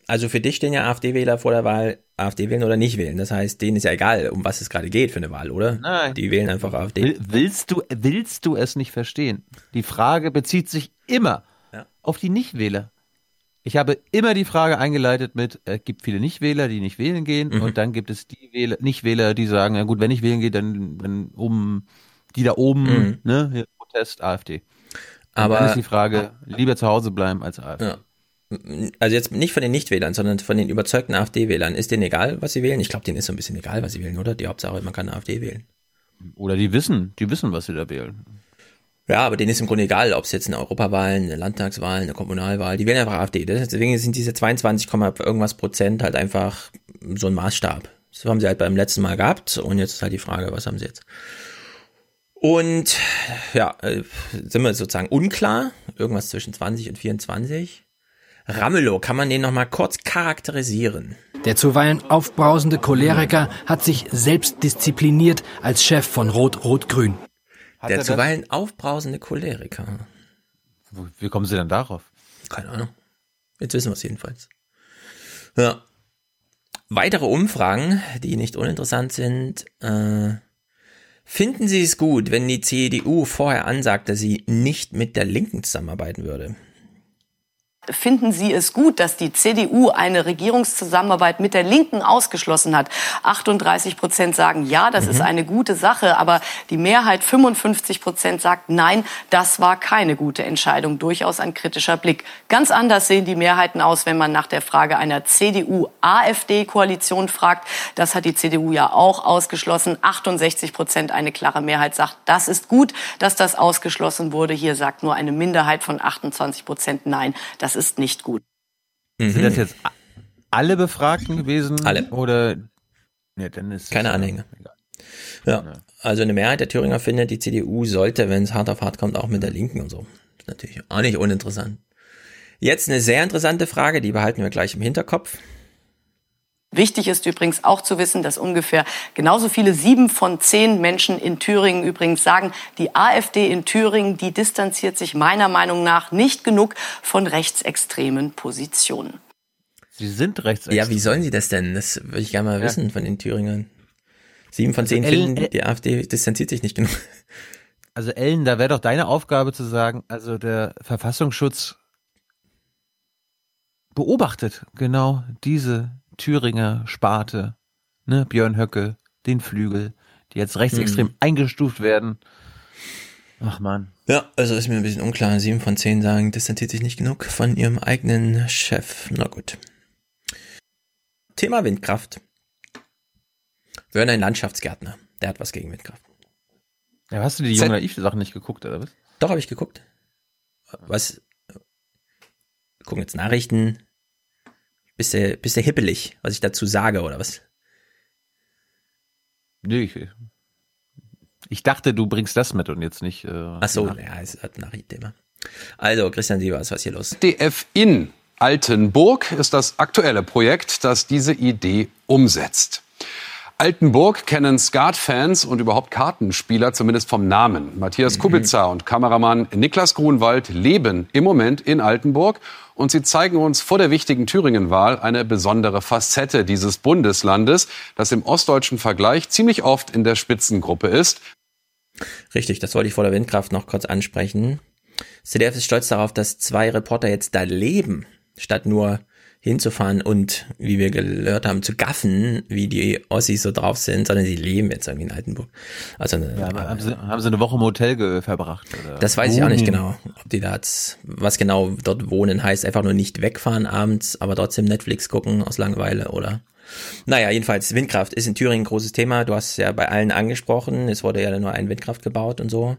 also für dich stehen ja AfD-Wähler vor der Wahl, AfD wählen oder nicht wählen. Das heißt, denen ist ja egal, um was es gerade geht für eine Wahl, oder? Nein. Die wählen einfach AfD. willst du, willst du es nicht verstehen? Die Frage bezieht sich immer ja. auf die Nichtwähler. Ich habe immer die Frage eingeleitet mit, es äh, gibt viele Nichtwähler, die nicht wählen gehen, mhm. und dann gibt es die Wähler, Nichtwähler, die sagen, na gut, wenn ich wählen gehe, dann, dann um die da oben, mhm. ne, Protest, AfD. Aber dann ist die Frage, lieber zu Hause bleiben als AfD. Ja also jetzt nicht von den Nichtwählern, sondern von den überzeugten AfD-Wählern, ist denen egal, was sie wählen? Ich glaube, denen ist so ein bisschen egal, was sie wählen, oder? Die Hauptsache, man kann AfD wählen. Oder die wissen, die wissen, was sie da wählen. Ja, aber denen ist im Grunde egal, ob es jetzt eine Europawahl, eine Landtagswahl, eine Kommunalwahl, die wählen einfach AfD. Deswegen sind diese 22, irgendwas Prozent halt einfach so ein Maßstab. Das haben sie halt beim letzten Mal gehabt und jetzt ist halt die Frage, was haben sie jetzt? Und ja, äh, sind wir sozusagen unklar, irgendwas zwischen 20 und 24. Ramelow, kann man den noch mal kurz charakterisieren? Der zuweilen aufbrausende Choleriker hat sich selbst diszipliniert als Chef von Rot-Rot-Grün. Der zuweilen aufbrausende Choleriker. Wie kommen Sie denn darauf? Keine Ahnung. Jetzt wissen wir es jedenfalls. Ja. Weitere Umfragen, die nicht uninteressant sind. Äh, finden Sie es gut, wenn die CDU vorher ansagte, sie nicht mit der Linken zusammenarbeiten würde? Finden Sie es gut, dass die CDU eine Regierungszusammenarbeit mit der Linken ausgeschlossen hat? 38 Prozent sagen ja, das mhm. ist eine gute Sache, aber die Mehrheit 55 Prozent sagt nein, das war keine gute Entscheidung. Durchaus ein kritischer Blick. Ganz anders sehen die Mehrheiten aus, wenn man nach der Frage einer CDU-AfD-Koalition fragt. Das hat die CDU ja auch ausgeschlossen. 68 Prozent eine klare Mehrheit sagt, das ist gut, dass das ausgeschlossen wurde. Hier sagt nur eine Minderheit von 28 Prozent nein. Das ist nicht gut. Mhm. Sind das jetzt alle Befragten gewesen? Alle. Oder nee, dann ist keine Anhänger. Ja, also eine Mehrheit der Thüringer findet, die CDU sollte, wenn es hart auf hart kommt, auch mit der Linken und so. Natürlich auch nicht uninteressant. Jetzt eine sehr interessante Frage, die behalten wir gleich im Hinterkopf. Wichtig ist übrigens auch zu wissen, dass ungefähr genauso viele sieben von zehn Menschen in Thüringen übrigens sagen, die AfD in Thüringen, die distanziert sich meiner Meinung nach nicht genug von rechtsextremen Positionen. Sie sind rechtsextrem. Ja, wie sollen sie das denn? Das würde ich gerne mal ja. wissen von den Thüringern. Sieben von also zehn Ellen, finden, die AfD distanziert sich nicht genug. Also Ellen, da wäre doch deine Aufgabe zu sagen, also der Verfassungsschutz beobachtet genau diese Thüringer Sparte, ne, Björn Höcke, den Flügel, die jetzt rechtsextrem mhm. eingestuft werden. Ach man. Ja, also ist mir ein bisschen unklar. Sieben von zehn sagen, distanziert sich nicht genug von ihrem eigenen Chef. Na gut. Thema Windkraft. Wir hören einen Landschaftsgärtner. Der hat was gegen Windkraft. Ja, hast du die junge naiv Sachen nicht geguckt, oder was? Doch, habe ich geguckt. Was? Wir gucken jetzt Nachrichten. Bist du, bist du hippelig, was ich dazu sage, oder was? Nee, ich, ich dachte, du bringst das mit und jetzt nicht. Äh, Ach so, ja, es hat ein Nachrichtenthema. Also, Christian Sievers, was ist hier los? DF in Altenburg ist das aktuelle Projekt, das diese Idee umsetzt. Altenburg kennen Skat-Fans und überhaupt Kartenspieler zumindest vom Namen. Matthias mhm. Kubica und Kameramann Niklas Grunwald leben im Moment in Altenburg und sie zeigen uns vor der wichtigen Thüringen-Wahl eine besondere Facette dieses Bundeslandes, das im ostdeutschen Vergleich ziemlich oft in der Spitzengruppe ist. Richtig, das wollte ich vor der Windkraft noch kurz ansprechen. CDF ist stolz darauf, dass zwei Reporter jetzt da leben, statt nur hinzufahren und, wie wir gehört haben, zu gaffen, wie die Ossis so drauf sind, sondern sie leben jetzt irgendwie in Altenburg. Also eine, ja, haben, sie, haben sie eine Woche im Hotel verbracht? Oder? Das weiß ich auch nicht genau, ob die da jetzt, was genau dort wohnen heißt, einfach nur nicht wegfahren abends, aber trotzdem Netflix gucken aus Langeweile oder naja, jedenfalls, Windkraft ist in Thüringen ein großes Thema. Du hast es ja bei allen angesprochen. Es wurde ja nur ein Windkraft gebaut und so.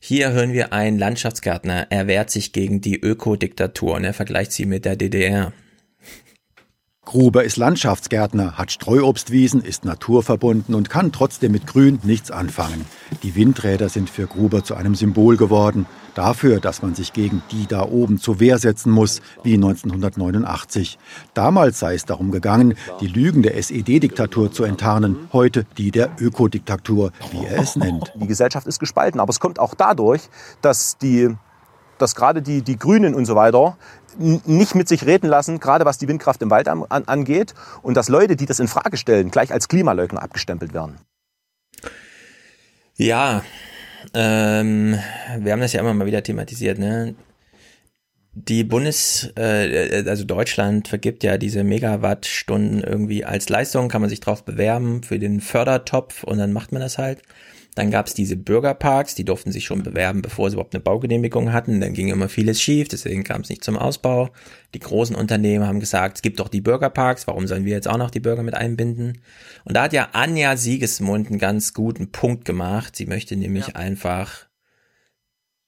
Hier hören wir einen Landschaftsgärtner. Er wehrt sich gegen die Ökodiktatur und er vergleicht sie mit der DDR. Gruber ist Landschaftsgärtner, hat Streuobstwiesen, ist naturverbunden und kann trotzdem mit Grün nichts anfangen. Die Windräder sind für Gruber zu einem Symbol geworden. Dafür, dass man sich gegen die da oben zur Wehr setzen muss, wie 1989. Damals sei es darum gegangen, die Lügen der SED-Diktatur zu enttarnen, heute die der Ökodiktatur, wie er es nennt. Die Gesellschaft ist gespalten, aber es kommt auch dadurch, dass die dass gerade die, die Grünen und so weiter nicht mit sich reden lassen, gerade was die Windkraft im Wald an, an, angeht, und dass Leute, die das in Frage stellen, gleich als Klimaleugner abgestempelt werden. Ja, ähm, wir haben das ja immer mal wieder thematisiert, ne? Die Bundes, äh, also Deutschland vergibt ja diese Megawattstunden irgendwie als Leistung, kann man sich drauf bewerben für den Fördertopf und dann macht man das halt. Dann gab es diese Bürgerparks, die durften sich schon bewerben, bevor sie überhaupt eine Baugenehmigung hatten. Dann ging immer vieles schief, deswegen kam es nicht zum Ausbau. Die großen Unternehmen haben gesagt, es gibt doch die Bürgerparks, warum sollen wir jetzt auch noch die Bürger mit einbinden? Und da hat ja Anja Siegesmund einen ganz guten Punkt gemacht. Sie möchte nämlich ja. einfach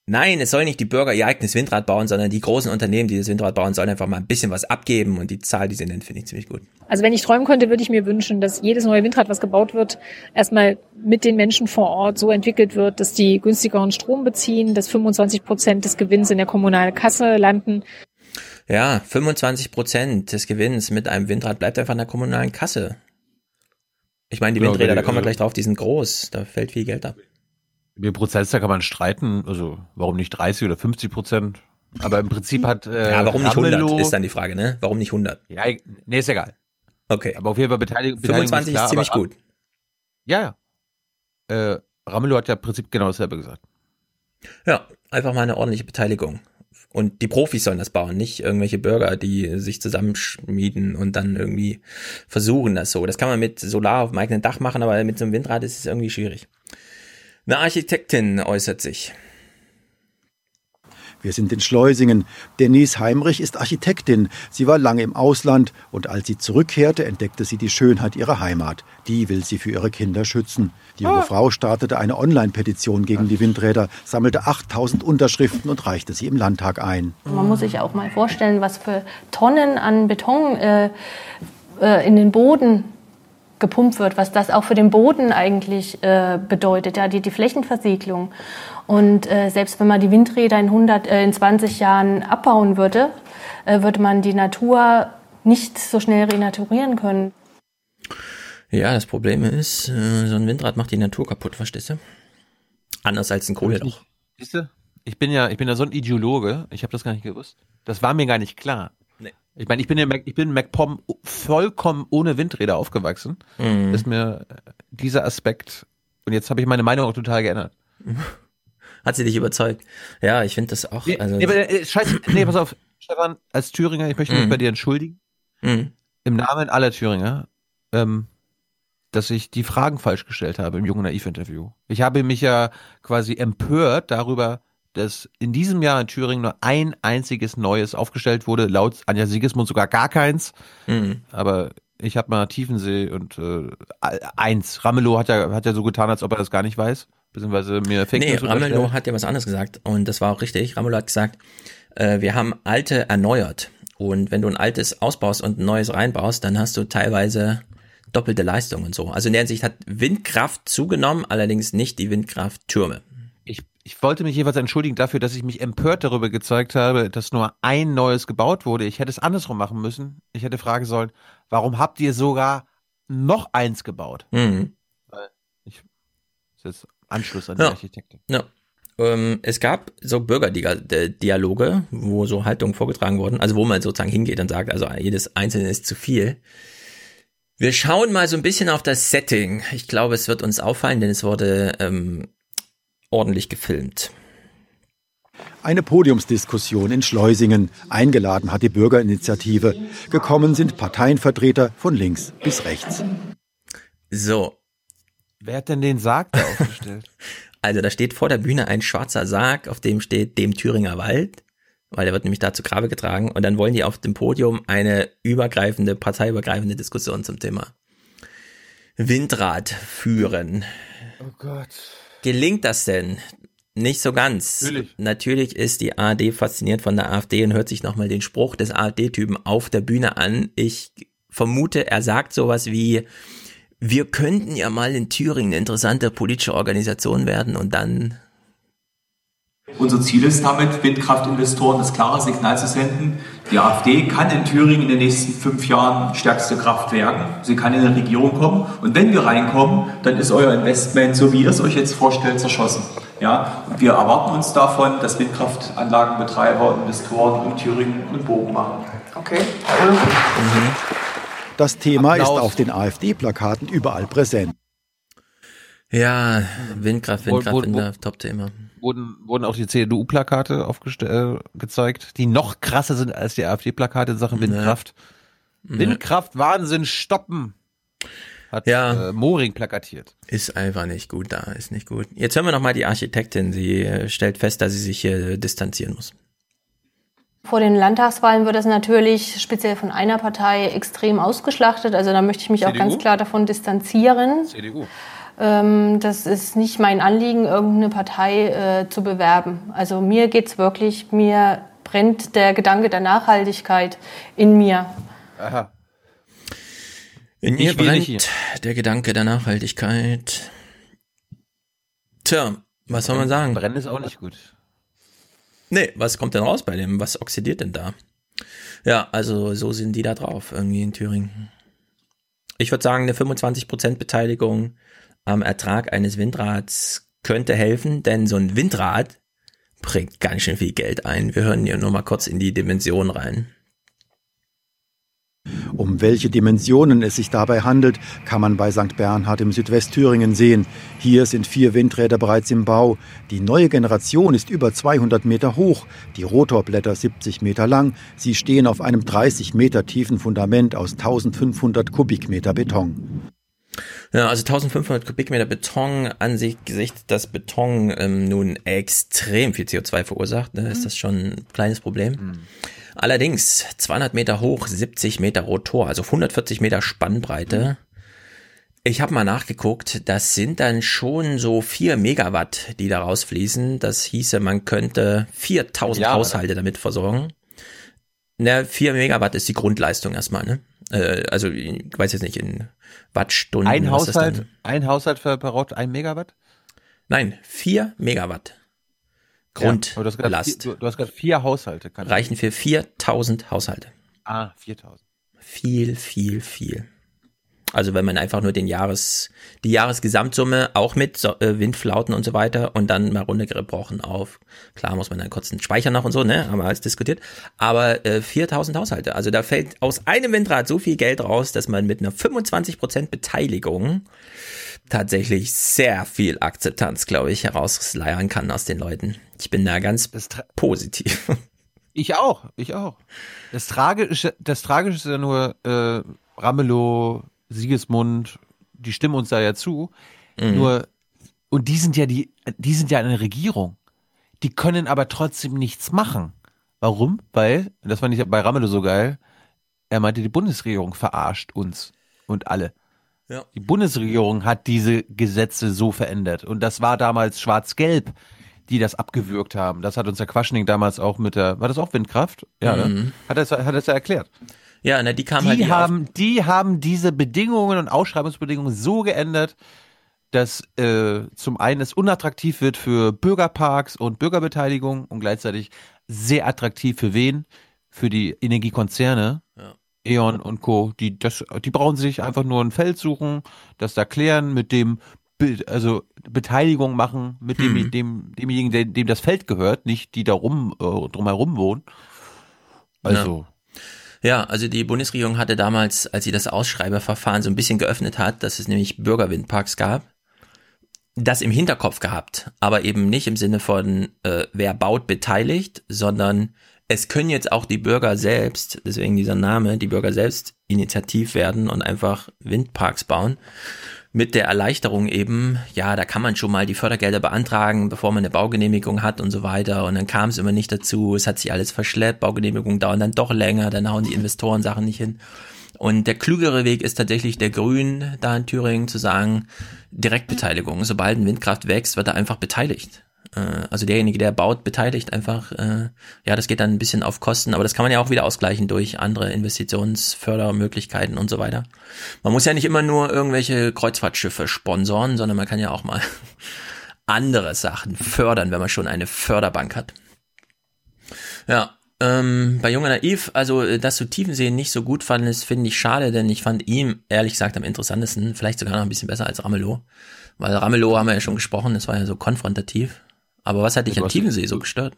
Nein, es soll nicht die Bürger ihr eigenes Windrad bauen, sondern die großen Unternehmen, die das Windrad bauen, sollen einfach mal ein bisschen was abgeben und die Zahl, die sie nennen, finde ich ziemlich gut. Also wenn ich träumen könnte, würde ich mir wünschen, dass jedes neue Windrad, was gebaut wird, erstmal mit den Menschen vor Ort so entwickelt wird, dass die günstigeren Strom beziehen, dass 25 Prozent des Gewinns in der kommunalen Kasse landen. Ja, 25 Prozent des Gewinns mit einem Windrad bleibt einfach in der kommunalen Kasse. Ich meine, die Windräder, da kommen wir gleich drauf, die sind groß, da fällt viel Geld ab. Über Prozentzahl kann man streiten, also warum nicht 30 oder 50 Prozent? Aber im Prinzip hat äh, Ja, warum nicht 100 ist dann die Frage, ne? Warum nicht 100? Ja, nee, ist egal. Okay. Aber auf jeden Fall Beteiligung. 25 ist, klar, ist ziemlich aber, gut. Ja, ja. Äh, Ramelow hat ja im Prinzip genau dasselbe gesagt. Ja, einfach mal eine ordentliche Beteiligung. Und die Profis sollen das bauen, nicht irgendwelche Bürger, die sich zusammenschmieden und dann irgendwie versuchen das so. Das kann man mit Solar auf dem eigenen Dach machen, aber mit so einem Windrad ist es irgendwie schwierig. Eine Architektin äußert sich. Wir sind in Schleusingen. Denise Heimrich ist Architektin. Sie war lange im Ausland und als sie zurückkehrte, entdeckte sie die Schönheit ihrer Heimat. Die will sie für ihre Kinder schützen. Die junge ah. Frau startete eine Online-Petition gegen die Windräder, sammelte 8000 Unterschriften und reichte sie im Landtag ein. Man muss sich auch mal vorstellen, was für Tonnen an Beton äh, äh, in den Boden gepumpt wird, was das auch für den Boden eigentlich äh, bedeutet, ja, die, die Flächenversiegelung. Und äh, selbst wenn man die Windräder in, 100, äh, in 20 Jahren abbauen würde, äh, würde man die Natur nicht so schnell renaturieren können. Ja, das Problem ist, äh, so ein Windrad macht die Natur kaputt, verstehst du? Anders als ein Kohleloch. Siehst du? Ich bin ja, ich bin ja so ein Ideologe, ich habe das gar nicht gewusst. Das war mir gar nicht klar. Ich meine, ich bin ja Mac, ich bin MacPom vollkommen ohne Windräder aufgewachsen. Mhm. Ist mir äh, dieser Aspekt und jetzt habe ich meine Meinung auch total geändert. (laughs) Hat sie dich überzeugt? Ja, ich finde das auch. Nee, also nee, aber, äh, scheiße, nee, pass auf, Stefan, als Thüringer, ich möchte mich mhm. bei dir entschuldigen. Mhm. Im Namen aller Thüringer. Ähm, dass ich die Fragen falsch gestellt habe im Jungen Naiv-Interview. Ich habe mich ja quasi empört darüber, dass in diesem Jahr in Thüringen nur ein einziges Neues aufgestellt wurde, laut Anja Siegesmund sogar gar keins. Mhm. Aber ich habe mal Tiefensee und äh, eins. Ramelow hat ja, hat ja so getan, als ob er das gar nicht weiß. Beziehungsweise mir Fake Nee, Ramelow hat ja was anderes gesagt und das war auch richtig. Ramelow hat gesagt, äh, wir haben alte erneuert. Und wenn du ein altes ausbaust und ein neues reinbaust, dann hast du teilweise doppelte Leistung und so. Also in der Hinsicht hat Windkraft zugenommen, allerdings nicht die Windkrafttürme. Ich, ich wollte mich jeweils entschuldigen dafür, dass ich mich empört darüber gezeigt habe, dass nur ein neues gebaut wurde. Ich hätte es andersrum machen müssen. Ich hätte fragen sollen, warum habt ihr sogar noch eins gebaut? Mhm. Ich, das ist jetzt Anschluss an die ja. Ja. Ähm, es gab so Bürgerdialoge, wo so Haltungen vorgetragen wurden, also wo man sozusagen hingeht und sagt, also jedes Einzelne ist zu viel. Wir schauen mal so ein bisschen auf das Setting. Ich glaube, es wird uns auffallen, denn es wurde ähm, ordentlich gefilmt. Eine Podiumsdiskussion in Schleusingen. Eingeladen hat die Bürgerinitiative. Gekommen sind Parteienvertreter von links bis rechts. So. Wer hat denn den Sarg da aufgestellt? (laughs) Also da steht vor der Bühne ein schwarzer Sarg, auf dem steht dem Thüringer Wald, weil der wird nämlich da zu Grabe getragen. Und dann wollen die auf dem Podium eine übergreifende, parteiübergreifende Diskussion zum Thema Windrad führen. Oh Gott. Gelingt das denn? Nicht so ganz. Natürlich. Natürlich ist die ARD fasziniert von der AfD und hört sich nochmal den Spruch des AfD-Typen auf der Bühne an. Ich vermute, er sagt sowas wie, wir könnten ja mal in Thüringen eine interessante politische Organisation werden und dann. Unser Ziel ist damit, Windkraftinvestoren das klare Signal zu senden, die AfD kann in Thüringen in den nächsten fünf Jahren stärkste Kraft werden. Sie kann in eine Regierung kommen. Und wenn wir reinkommen, dann ist euer Investment, so wie ihr es euch jetzt vorstellt, zerschossen. Ja, wir erwarten uns davon, dass Windkraftanlagenbetreiber, Investoren in Thüringen einen Bogen machen. Okay. Mhm. Das Thema Applaus. ist auf den AfD-Plakaten überall präsent. Ja, Windkraft, Windkraft, Windkraft, Top-Thema. Wurden, wurden auch die CDU-Plakate äh, gezeigt, die noch krasser sind als die AfD-Plakate in Sachen Windkraft. Ja. Windkraft, Wahnsinn, stoppen! Hat ja. äh, Moring plakatiert. Ist einfach nicht gut da, ist nicht gut. Jetzt hören wir nochmal die Architektin. Sie äh, stellt fest, dass sie sich hier distanzieren muss. Vor den Landtagswahlen wird das natürlich speziell von einer Partei extrem ausgeschlachtet. Also da möchte ich mich CDU? auch ganz klar davon distanzieren. CDU. Ähm, das ist nicht mein Anliegen, irgendeine Partei äh, zu bewerben. Also mir geht es wirklich, mir brennt der Gedanke der Nachhaltigkeit in mir. Aha. In mir brennt der Gedanke der Nachhaltigkeit. Tja, was soll man sagen? Brennen ist auch nicht gut. Nee, was kommt denn raus bei dem? Was oxidiert denn da? Ja, also so sind die da drauf, irgendwie in Thüringen. Ich würde sagen, eine 25% Beteiligung am Ertrag eines Windrads könnte helfen, denn so ein Windrad bringt ganz schön viel Geld ein. Wir hören hier nur mal kurz in die Dimension rein. Um welche Dimensionen es sich dabei handelt, kann man bei St. Bernhard im Südwestthüringen sehen. Hier sind vier Windräder bereits im Bau. Die neue Generation ist über 200 Meter hoch, die Rotorblätter 70 Meter lang. Sie stehen auf einem 30 Meter tiefen Fundament aus 1500 Kubikmeter Beton. Ja, also 1500 Kubikmeter Beton an sich, Gesicht, dass Beton ähm, nun extrem viel CO2 verursacht, ne, ist mhm. das schon ein kleines Problem. Mhm. Allerdings 200 Meter hoch, 70 Meter Rotor, also 140 Meter Spannbreite. Ich habe mal nachgeguckt, das sind dann schon so 4 Megawatt, die da rausfließen. Das hieße, man könnte 4000 ja, Haushalte damit versorgen. Na, 4 Megawatt ist die Grundleistung erstmal, ne? Äh, also, ich weiß jetzt nicht, in Wattstunden. Ein Haushalt, ein Haushalt verbraucht ein Megawatt? Nein, 4 Megawatt. Grundlast. Ja, du hast gerade vier Haushalte. Reichen für 4000 Haushalte. Ah, 4000. Viel, viel, viel. Also wenn man einfach nur den Jahres, die Jahresgesamtsumme auch mit so, äh, Windflauten und so weiter und dann mal runtergebrochen auf, klar muss man dann kurz einen Speicher noch und so, ne, haben wir alles diskutiert, aber äh, 4000 Haushalte. Also da fällt aus einem Windrad so viel Geld raus, dass man mit einer 25% Beteiligung tatsächlich sehr viel Akzeptanz, glaube ich, herausleiern kann aus den Leuten. Ich bin da ganz positiv. (laughs) Ich auch, ich auch. Das Tragische, das Tragische ist ja nur äh, Ramelow, Siegesmund, die stimmen uns da ja zu. Mhm. Nur, und die sind ja die, die sind ja eine Regierung. Die können aber trotzdem nichts machen. Warum? Weil, das fand ich bei Ramelow so geil, er meinte, die Bundesregierung verarscht uns und alle. Ja. Die Bundesregierung hat diese Gesetze so verändert. Und das war damals schwarz-gelb, die das abgewürgt haben. Das hat uns der Quaschning damals auch mit der, war das auch Windkraft? Ja, ne? mhm. ne? Hat er hat das ja erklärt. Ja, ne, die kam die halt haben, die haben diese Bedingungen und Ausschreibungsbedingungen so geändert, dass äh, zum einen es unattraktiv wird für Bürgerparks und Bürgerbeteiligung und gleichzeitig sehr attraktiv für wen? Für die Energiekonzerne. Ja. E.ON und Co., die, das, die brauchen sich einfach nur ein Feld suchen, das da klären, mit dem, also Beteiligung machen, mit dem, hm. dem, demjenigen, dem, dem das Feld gehört, nicht die da rum, äh, drumherum wohnen. Also. Ja. Ja, also die Bundesregierung hatte damals, als sie das Ausschreiberverfahren so ein bisschen geöffnet hat, dass es nämlich Bürgerwindparks gab, das im Hinterkopf gehabt, aber eben nicht im Sinne von, äh, wer baut beteiligt, sondern es können jetzt auch die Bürger selbst, deswegen dieser Name, die Bürger selbst initiativ werden und einfach Windparks bauen. Mit der Erleichterung eben, ja, da kann man schon mal die Fördergelder beantragen, bevor man eine Baugenehmigung hat und so weiter. Und dann kam es immer nicht dazu, es hat sich alles verschleppt, Baugenehmigungen dauern dann doch länger, dann hauen die Investoren Sachen nicht hin. Und der klügere Weg ist tatsächlich der Grün da in Thüringen zu sagen, Direktbeteiligung. Sobald ein Windkraft wächst, wird er einfach beteiligt. Äh, also derjenige, der baut, beteiligt einfach. Äh, ja, das geht dann ein bisschen auf Kosten, aber das kann man ja auch wieder ausgleichen durch andere Investitionsfördermöglichkeiten und so weiter. Man muss ja nicht immer nur irgendwelche Kreuzfahrtschiffe sponsoren, sondern man kann ja auch mal (laughs) andere Sachen fördern, wenn man schon eine Förderbank hat. Ja, ähm, bei Junger Naiv, also äh, dass du Tiefensee nicht so gut fandest, finde ich schade, denn ich fand ihm ehrlich gesagt am interessantesten, vielleicht sogar noch ein bisschen besser als Ramelow. Weil Ramelow haben wir ja schon gesprochen, das war ja so konfrontativ. Aber was hat dich an Tiefensee so gestört?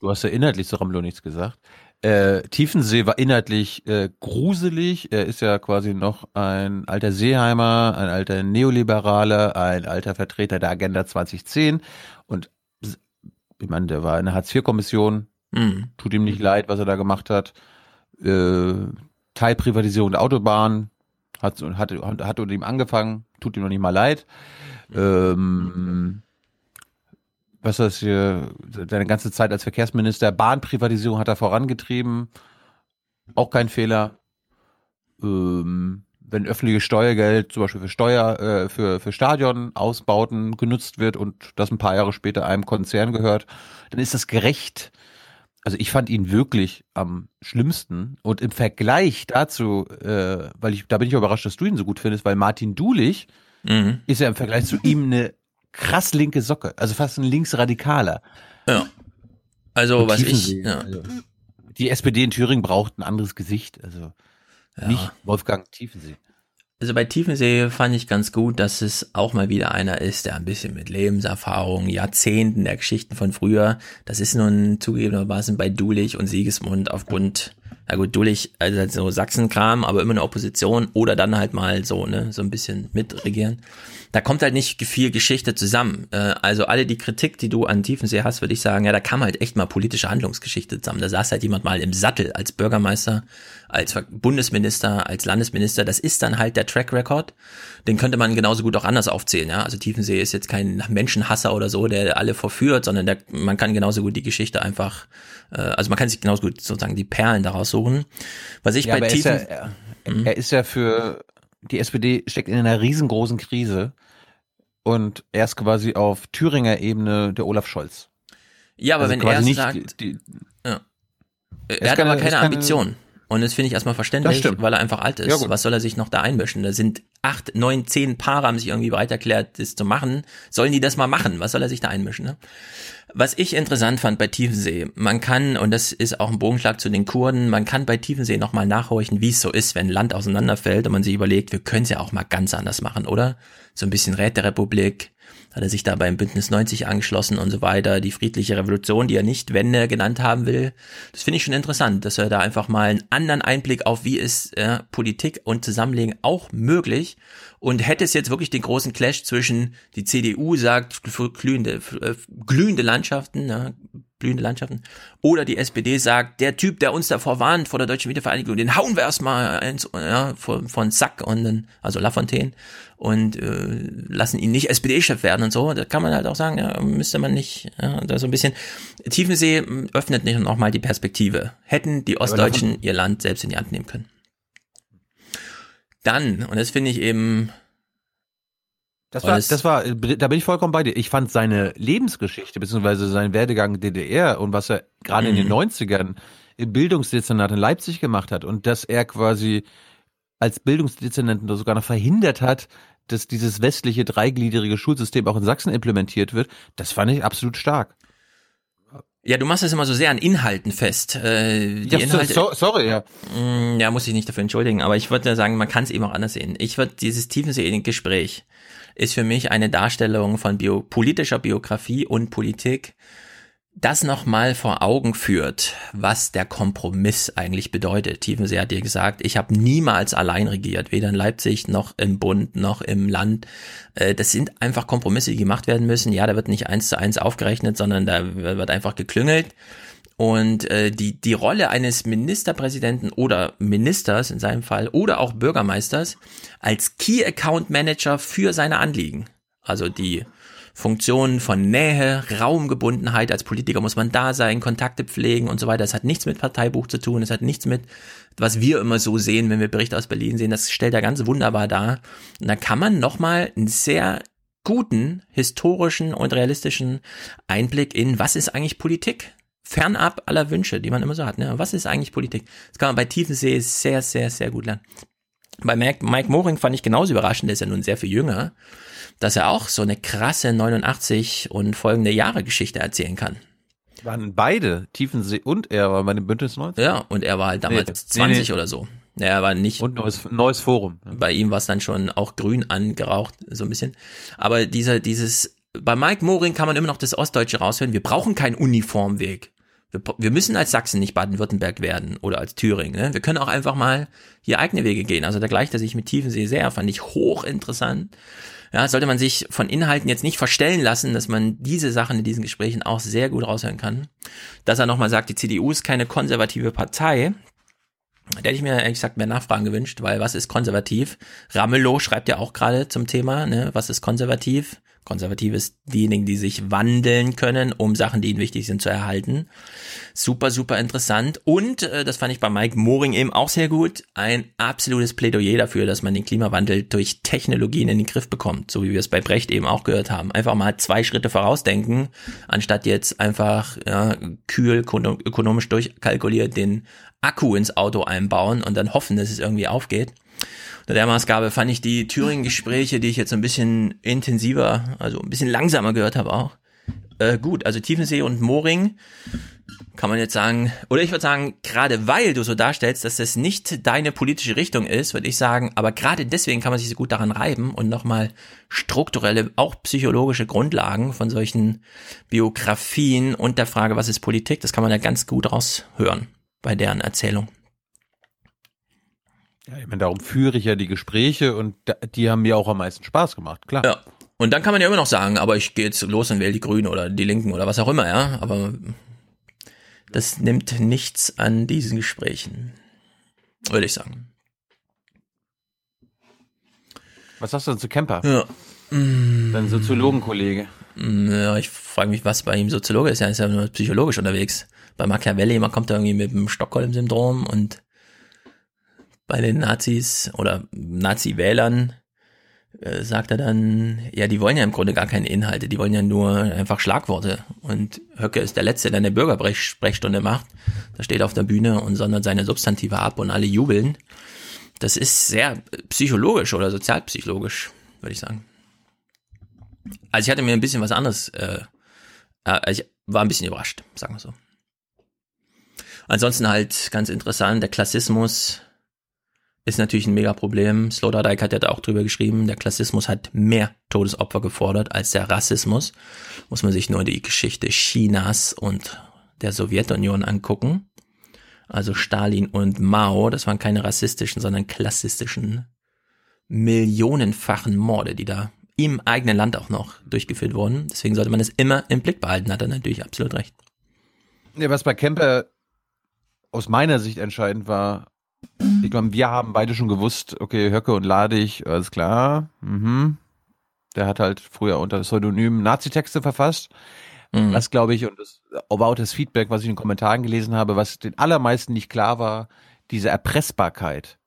Du hast ja inhaltlich zu Ramelow nichts gesagt. Äh, Tiefensee war inhaltlich äh, gruselig. Er ist ja quasi noch ein alter Seeheimer, ein alter Neoliberaler, ein alter Vertreter der Agenda 2010. Und ich meine, der war in der Hartz-IV-Kommission. Mhm. Tut ihm nicht leid, was er da gemacht hat. Äh, Teilprivatisierung der Autobahn hat, hat, hat unter ihm angefangen. Tut ihm noch nicht mal leid. Ähm, was das hier, seine ganze Zeit als Verkehrsminister, Bahnprivatisierung hat er vorangetrieben. Auch kein Fehler. Ähm, wenn öffentliches Steuergeld zum Beispiel für Steuer, äh, für, für Stadionausbauten genutzt wird und das ein paar Jahre später einem Konzern gehört, dann ist das gerecht. Also ich fand ihn wirklich am schlimmsten und im Vergleich dazu, äh, weil ich, da bin ich überrascht, dass du ihn so gut findest, weil Martin Dulich mhm. ist ja im Vergleich zu ihm eine krass linke Socke, also fast ein Linksradikaler. Ja. Also Und was ich. Ja. Also, die SPD in Thüringen braucht ein anderes Gesicht, also ja. nicht Wolfgang Tiefensee. Also bei Tiefensee fand ich ganz gut, dass es auch mal wieder einer ist, der ein bisschen mit Lebenserfahrung, Jahrzehnten der Geschichten von früher, das ist nun zugegebenermaßen bei Dulich und Siegesmund aufgrund na gut, Dullich, also so Sachsenkram, aber immer eine Opposition oder dann halt mal so, ne, so ein bisschen mitregieren. Da kommt halt nicht viel Geschichte zusammen. Äh, also alle die Kritik, die du an Tiefensee hast, würde ich sagen, ja, da kam halt echt mal politische Handlungsgeschichte zusammen. Da saß halt jemand mal im Sattel als Bürgermeister, als Bundesminister, als Landesminister. Das ist dann halt der Track Record. Den könnte man genauso gut auch anders aufzählen, ja. Also Tiefensee ist jetzt kein Menschenhasser oder so, der alle verführt, sondern der, man kann genauso gut die Geschichte einfach, äh, also man kann sich genauso gut sozusagen die Perlen daraus aussuchen. Was ich ja, bei Tiefen. Ist ja, er, er ist ja für die SPD steckt in einer riesengroßen Krise und er ist quasi auf Thüringer Ebene der Olaf Scholz. Ja, aber also wenn er nicht sagt, die, ja. er hat keine, aber keine Ambition. Und das finde ich erstmal verständlich, weil er einfach alt ist. Ja, Was soll er sich noch da einmischen? Da sind acht, neun, zehn Paare haben sich irgendwie bereit erklärt, das zu machen. Sollen die das mal machen? Was soll er sich da einmischen? Ne? Was ich interessant fand bei Tiefensee, man kann, und das ist auch ein Bogenschlag zu den Kurden, man kann bei Tiefensee nochmal nachhorchen, wie es so ist, wenn Land auseinanderfällt und man sich überlegt, wir können es ja auch mal ganz anders machen, oder? So ein bisschen Räterepublik, hat er sich da beim Bündnis 90 angeschlossen und so weiter, die friedliche Revolution, die er nicht Wende genannt haben will. Das finde ich schon interessant, dass er da einfach mal einen anderen Einblick auf, wie ist äh, Politik und Zusammenlegen auch möglich und hätte es jetzt wirklich den großen Clash zwischen die CDU sagt glühende, glühende Landschaften, ne, blühende Landschaften. Oder die SPD sagt, der Typ, der uns davor warnt vor der deutschen Wiedervereinigung, den hauen wir erstmal eins, ja, von, von Sack und dann, also Lafontaine und äh, lassen ihn nicht SPD-Chef werden und so. Da kann man halt auch sagen, ja, müsste man nicht, ja, da so ein bisschen. Tiefensee öffnet nicht nochmal die Perspektive. Hätten die Ostdeutschen ihr Land selbst in die Hand nehmen können. Dann, und das finde ich eben das war, das war, da bin ich vollkommen bei dir. Ich fand seine Lebensgeschichte, beziehungsweise sein Werdegang DDR und was er gerade mhm. in den 90ern mhm. im Bildungsdezernat in Leipzig gemacht hat und dass er quasi als Bildungsdezernent sogar noch verhindert hat, dass dieses westliche dreigliedrige Schulsystem auch in Sachsen implementiert wird, das fand ich absolut stark. Ja, du machst es immer so sehr an Inhalten fest. Äh, die ja, Inhalte, so, sorry, ja. Mm, ja, muss ich nicht dafür entschuldigen, aber ich würde sagen, man kann es eben auch anders sehen. Ich würde dieses Tiefensee-Gespräch ist für mich eine Darstellung von Bio politischer Biografie und Politik, das nochmal vor Augen führt, was der Kompromiss eigentlich bedeutet. Tiefensee hat dir gesagt, ich habe niemals allein regiert, weder in Leipzig noch im Bund noch im Land. Äh, das sind einfach Kompromisse, die gemacht werden müssen. Ja, da wird nicht eins zu eins aufgerechnet, sondern da wird einfach geklüngelt. Und äh, die, die Rolle eines Ministerpräsidenten oder Ministers in seinem Fall oder auch Bürgermeisters als Key Account Manager für seine Anliegen. Also die Funktionen von Nähe, Raumgebundenheit, als Politiker muss man da sein, Kontakte pflegen und so weiter. Das hat nichts mit Parteibuch zu tun, es hat nichts mit, was wir immer so sehen, wenn wir Berichte aus Berlin sehen. Das stellt er ganz wunderbar dar. Und da kann man nochmal einen sehr guten historischen und realistischen Einblick in, was ist eigentlich Politik? fernab aller Wünsche, die man immer so hat. Ne? Was ist eigentlich Politik? Das kann man bei Tiefensee sehr, sehr, sehr gut lernen. Bei Mike Moring fand ich genauso überraschend, der ist ja nun sehr viel jünger, dass er auch so eine krasse 89 und folgende Jahre Geschichte erzählen kann. Waren beide, Tiefensee und er war bei dem Bündnis 90? Ja, und er war halt damals nee, 20 nee, nee. oder so. Er war nicht. Und neues, neues Forum. Bei ihm war es dann schon auch grün angeraucht, so ein bisschen. Aber dieser, dieses, bei Mike Moring kann man immer noch das Ostdeutsche raushören. Wir brauchen keinen Uniformweg. Wir, wir müssen als Sachsen nicht Baden-Württemberg werden oder als Thüringen. Ne? Wir können auch einfach mal hier eigene Wege gehen. Also da gleicht er sich mit Tiefensee sehr, fand ich hochinteressant. Ja, sollte man sich von Inhalten jetzt nicht verstellen lassen, dass man diese Sachen in diesen Gesprächen auch sehr gut raushören kann. Dass er nochmal sagt, die CDU ist keine konservative Partei. Da hätte ich mir ehrlich gesagt mehr Nachfragen gewünscht, weil was ist konservativ? Ramelow schreibt ja auch gerade zum Thema, ne, was ist konservativ? Konservativ ist diejenigen, die sich wandeln können, um Sachen, die ihnen wichtig sind, zu erhalten. Super, super interessant. Und, äh, das fand ich bei Mike Moring eben auch sehr gut, ein absolutes Plädoyer dafür, dass man den Klimawandel durch Technologien in den Griff bekommt, so wie wir es bei Brecht eben auch gehört haben. Einfach mal zwei Schritte vorausdenken, anstatt jetzt einfach ja, kühl, ökonomisch durchkalkuliert den Akku ins Auto einbauen und dann hoffen, dass es irgendwie aufgeht der Maßgabe fand ich die Thüringen-Gespräche, die ich jetzt ein bisschen intensiver, also ein bisschen langsamer gehört habe auch, äh, gut. Also Tiefensee und Moring kann man jetzt sagen, oder ich würde sagen, gerade weil du so darstellst, dass das nicht deine politische Richtung ist, würde ich sagen, aber gerade deswegen kann man sich so gut daran reiben und nochmal strukturelle, auch psychologische Grundlagen von solchen Biografien und der Frage, was ist Politik, das kann man da ganz gut raushören bei deren Erzählung. Ja, ich meine, darum führe ich ja die Gespräche und die haben mir auch am meisten Spaß gemacht, klar. Ja. Und dann kann man ja immer noch sagen, aber ich gehe jetzt los und wähle die Grünen oder die Linken oder was auch immer, ja. Aber das nimmt nichts an diesen Gesprächen, würde ich sagen. Was sagst du denn zu Kemper? Ja. Dein Soziologenkollege. Ja, ich frage mich, was bei ihm Soziologe ist. Er ist ja nur psychologisch unterwegs. Bei Machiavelli, man kommt da irgendwie mit dem Stockholm-Syndrom und bei den Nazis oder Nazi-Wählern äh, sagt er dann, ja, die wollen ja im Grunde gar keine Inhalte, die wollen ja nur einfach Schlagworte. Und Höcke ist der Letzte, der eine Bürgersprechstunde macht. Da steht auf der Bühne und sondert seine Substantive ab und alle jubeln. Das ist sehr psychologisch oder sozialpsychologisch, würde ich sagen. Also ich hatte mir ein bisschen was anderes, äh, äh, ich war ein bisschen überrascht, sagen wir so. Ansonsten halt ganz interessant, der Klassismus ist natürlich ein Megaproblem. Sloterdijk hat ja da auch drüber geschrieben, der Klassismus hat mehr Todesopfer gefordert als der Rassismus. Muss man sich nur die Geschichte Chinas und der Sowjetunion angucken. Also Stalin und Mao, das waren keine rassistischen, sondern klassistischen millionenfachen Morde, die da im eigenen Land auch noch durchgeführt wurden. Deswegen sollte man es immer im Blick behalten, hat er natürlich absolut recht. Ja, was bei Kemper aus meiner Sicht entscheidend war, ich glaube, wir haben beide schon gewusst, okay, Höcke und Ladig, alles klar. Mhm. Der hat halt früher unter Pseudonym Nazi-Texte verfasst. Mhm. Was glaube ich, und das about das Feedback, was ich in den Kommentaren gelesen habe, was den allermeisten nicht klar war, diese Erpressbarkeit.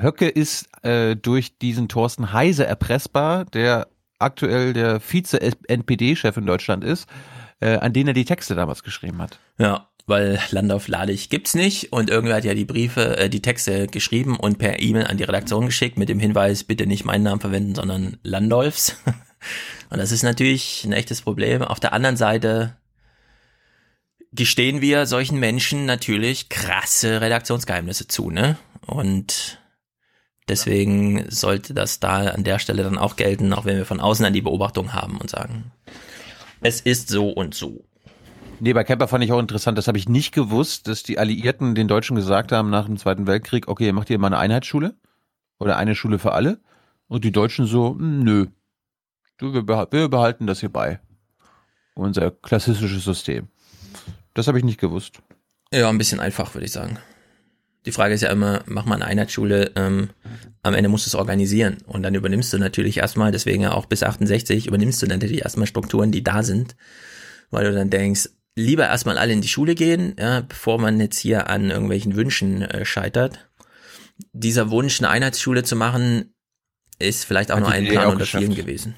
Höcke ist äh, durch diesen Thorsten Heise erpressbar, der aktuell der Vize-NPD-Chef in Deutschland ist, äh, an den er die Texte damals geschrieben hat. Ja, weil Landorf Ladig gibt's nicht und irgendwer hat ja die Briefe, äh, die Texte geschrieben und per E-Mail an die Redaktion geschickt mit dem Hinweis, bitte nicht meinen Namen verwenden, sondern Landolfs. (laughs) und das ist natürlich ein echtes Problem. Auf der anderen Seite gestehen wir solchen Menschen natürlich krasse Redaktionsgeheimnisse zu, ne? Und deswegen sollte das da an der Stelle dann auch gelten, auch wenn wir von außen an die Beobachtung haben und sagen, es ist so und so. Nee, bei Kemper fand ich auch interessant, das habe ich nicht gewusst, dass die Alliierten den Deutschen gesagt haben nach dem Zweiten Weltkrieg, okay, macht ihr mal eine Einheitsschule oder eine Schule für alle? Und die Deutschen so, hm, nö, wir behalten das hier bei. Unser klassisches System. Das habe ich nicht gewusst. Ja, ein bisschen einfach, würde ich sagen. Die Frage ist ja immer, mach mal eine Einheitsschule, ähm, am Ende musst du es organisieren. Und dann übernimmst du natürlich erstmal, deswegen auch bis 68, übernimmst du natürlich erstmal Strukturen, die da sind, weil du dann denkst, lieber erstmal alle in die Schule gehen, ja, bevor man jetzt hier an irgendwelchen Wünschen äh, scheitert. Dieser Wunsch, eine Einheitsschule zu machen, ist vielleicht auch Hat nur ein Plan unter vielen gewesen.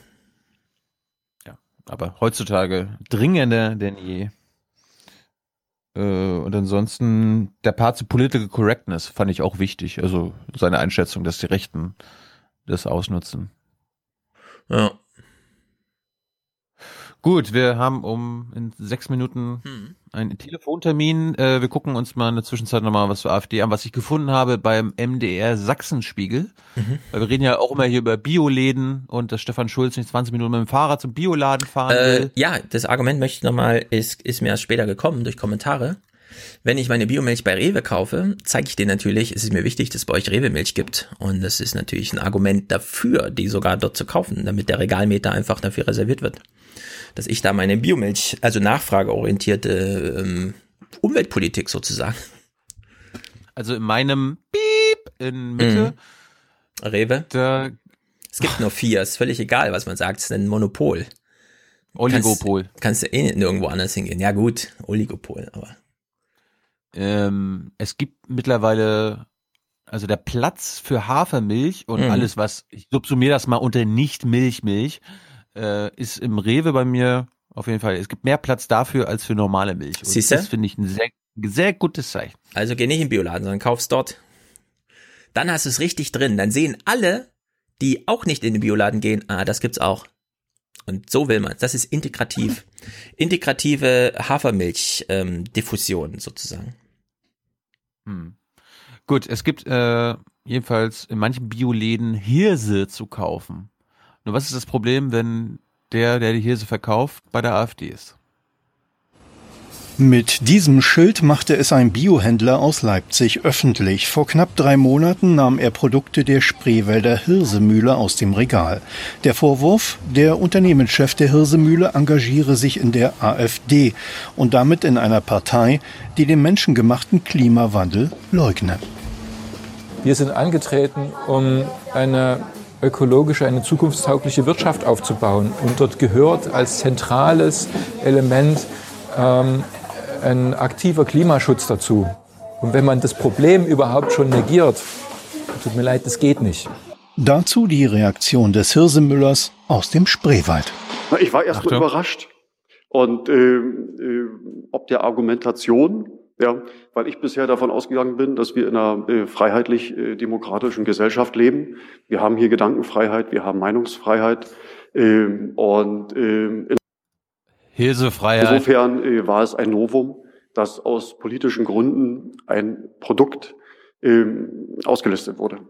Ja, aber heutzutage dringender denn je. Äh, und ansonsten der Part zu Political Correctness fand ich auch wichtig. Also seine Einschätzung, dass die Rechten das ausnutzen. Ja. Gut, wir haben um in sechs Minuten hm. einen Telefontermin. Äh, wir gucken uns mal in der Zwischenzeit nochmal was für AfD an, was ich gefunden habe beim MDR Sachsenspiegel. Mhm. Weil wir reden ja auch immer hier über Bioläden und dass Stefan Schulz nicht 20 Minuten mit dem Fahrrad zum Bioladen fahren äh, will. Ja, das Argument möchte ich nochmal, ist, ist mir erst später gekommen durch Kommentare. Wenn ich meine Biomilch bei Rewe kaufe, zeige ich dir natürlich, es ist mir wichtig, dass es bei euch Rewe-Milch gibt. Und das ist natürlich ein Argument dafür, die sogar dort zu kaufen, damit der Regalmeter einfach dafür reserviert wird dass ich da meine Biomilch, also nachfrageorientierte ähm, Umweltpolitik sozusagen. Also in meinem Piep in Mitte. Mhm. Rewe. Da, es gibt nur vier, ist völlig egal, was man sagt, es ist ein Monopol. Oligopol. Kannst, du eh nirgendwo anders hingehen. Ja gut, Oligopol, aber. Ähm, es gibt mittlerweile also der Platz für Hafermilch und mhm. alles, was, ich subsumiere das mal unter Nicht-Milchmilch, äh, ist im Rewe bei mir auf jeden Fall. Es gibt mehr Platz dafür als für normale Milch. Und Siehste? das finde ich ein sehr, sehr gutes Zeichen. Also geh nicht im Bioladen, sondern kauf's dort. Dann hast du es richtig drin. Dann sehen alle, die auch nicht in den Bioladen gehen, ah, das gibt's auch. Und so will man Das ist integrativ. (laughs) Integrative Hafermilch-Diffusion ähm, sozusagen. Hm. Gut, es gibt äh, jedenfalls in manchen Bioläden Hirse zu kaufen. Nur was ist das Problem, wenn der, der die Hirse verkauft, bei der AfD ist? Mit diesem Schild machte es ein Biohändler aus Leipzig öffentlich. Vor knapp drei Monaten nahm er Produkte der Spreewälder Hirsemühle aus dem Regal. Der Vorwurf, der Unternehmenschef der Hirsemühle engagiere sich in der AfD und damit in einer Partei, die den menschengemachten Klimawandel leugne. Wir sind angetreten, um eine ökologische, eine zukunftstaugliche Wirtschaft aufzubauen. Und dort gehört als zentrales Element ähm, ein aktiver Klimaschutz dazu. Und wenn man das Problem überhaupt schon negiert, tut mir leid, das geht nicht. Dazu die Reaktion des Hirsemüllers aus dem Spreewald. Ich war erst mal überrascht. Und äh, äh, ob der Argumentation ja, weil ich bisher davon ausgegangen bin, dass wir in einer äh, freiheitlich-demokratischen äh, Gesellschaft leben. Wir haben hier Gedankenfreiheit, wir haben Meinungsfreiheit ähm, und ähm, Hilsefreiheit. Insofern äh, war es ein Novum, dass aus politischen Gründen ein Produkt ähm, ausgelistet wurde.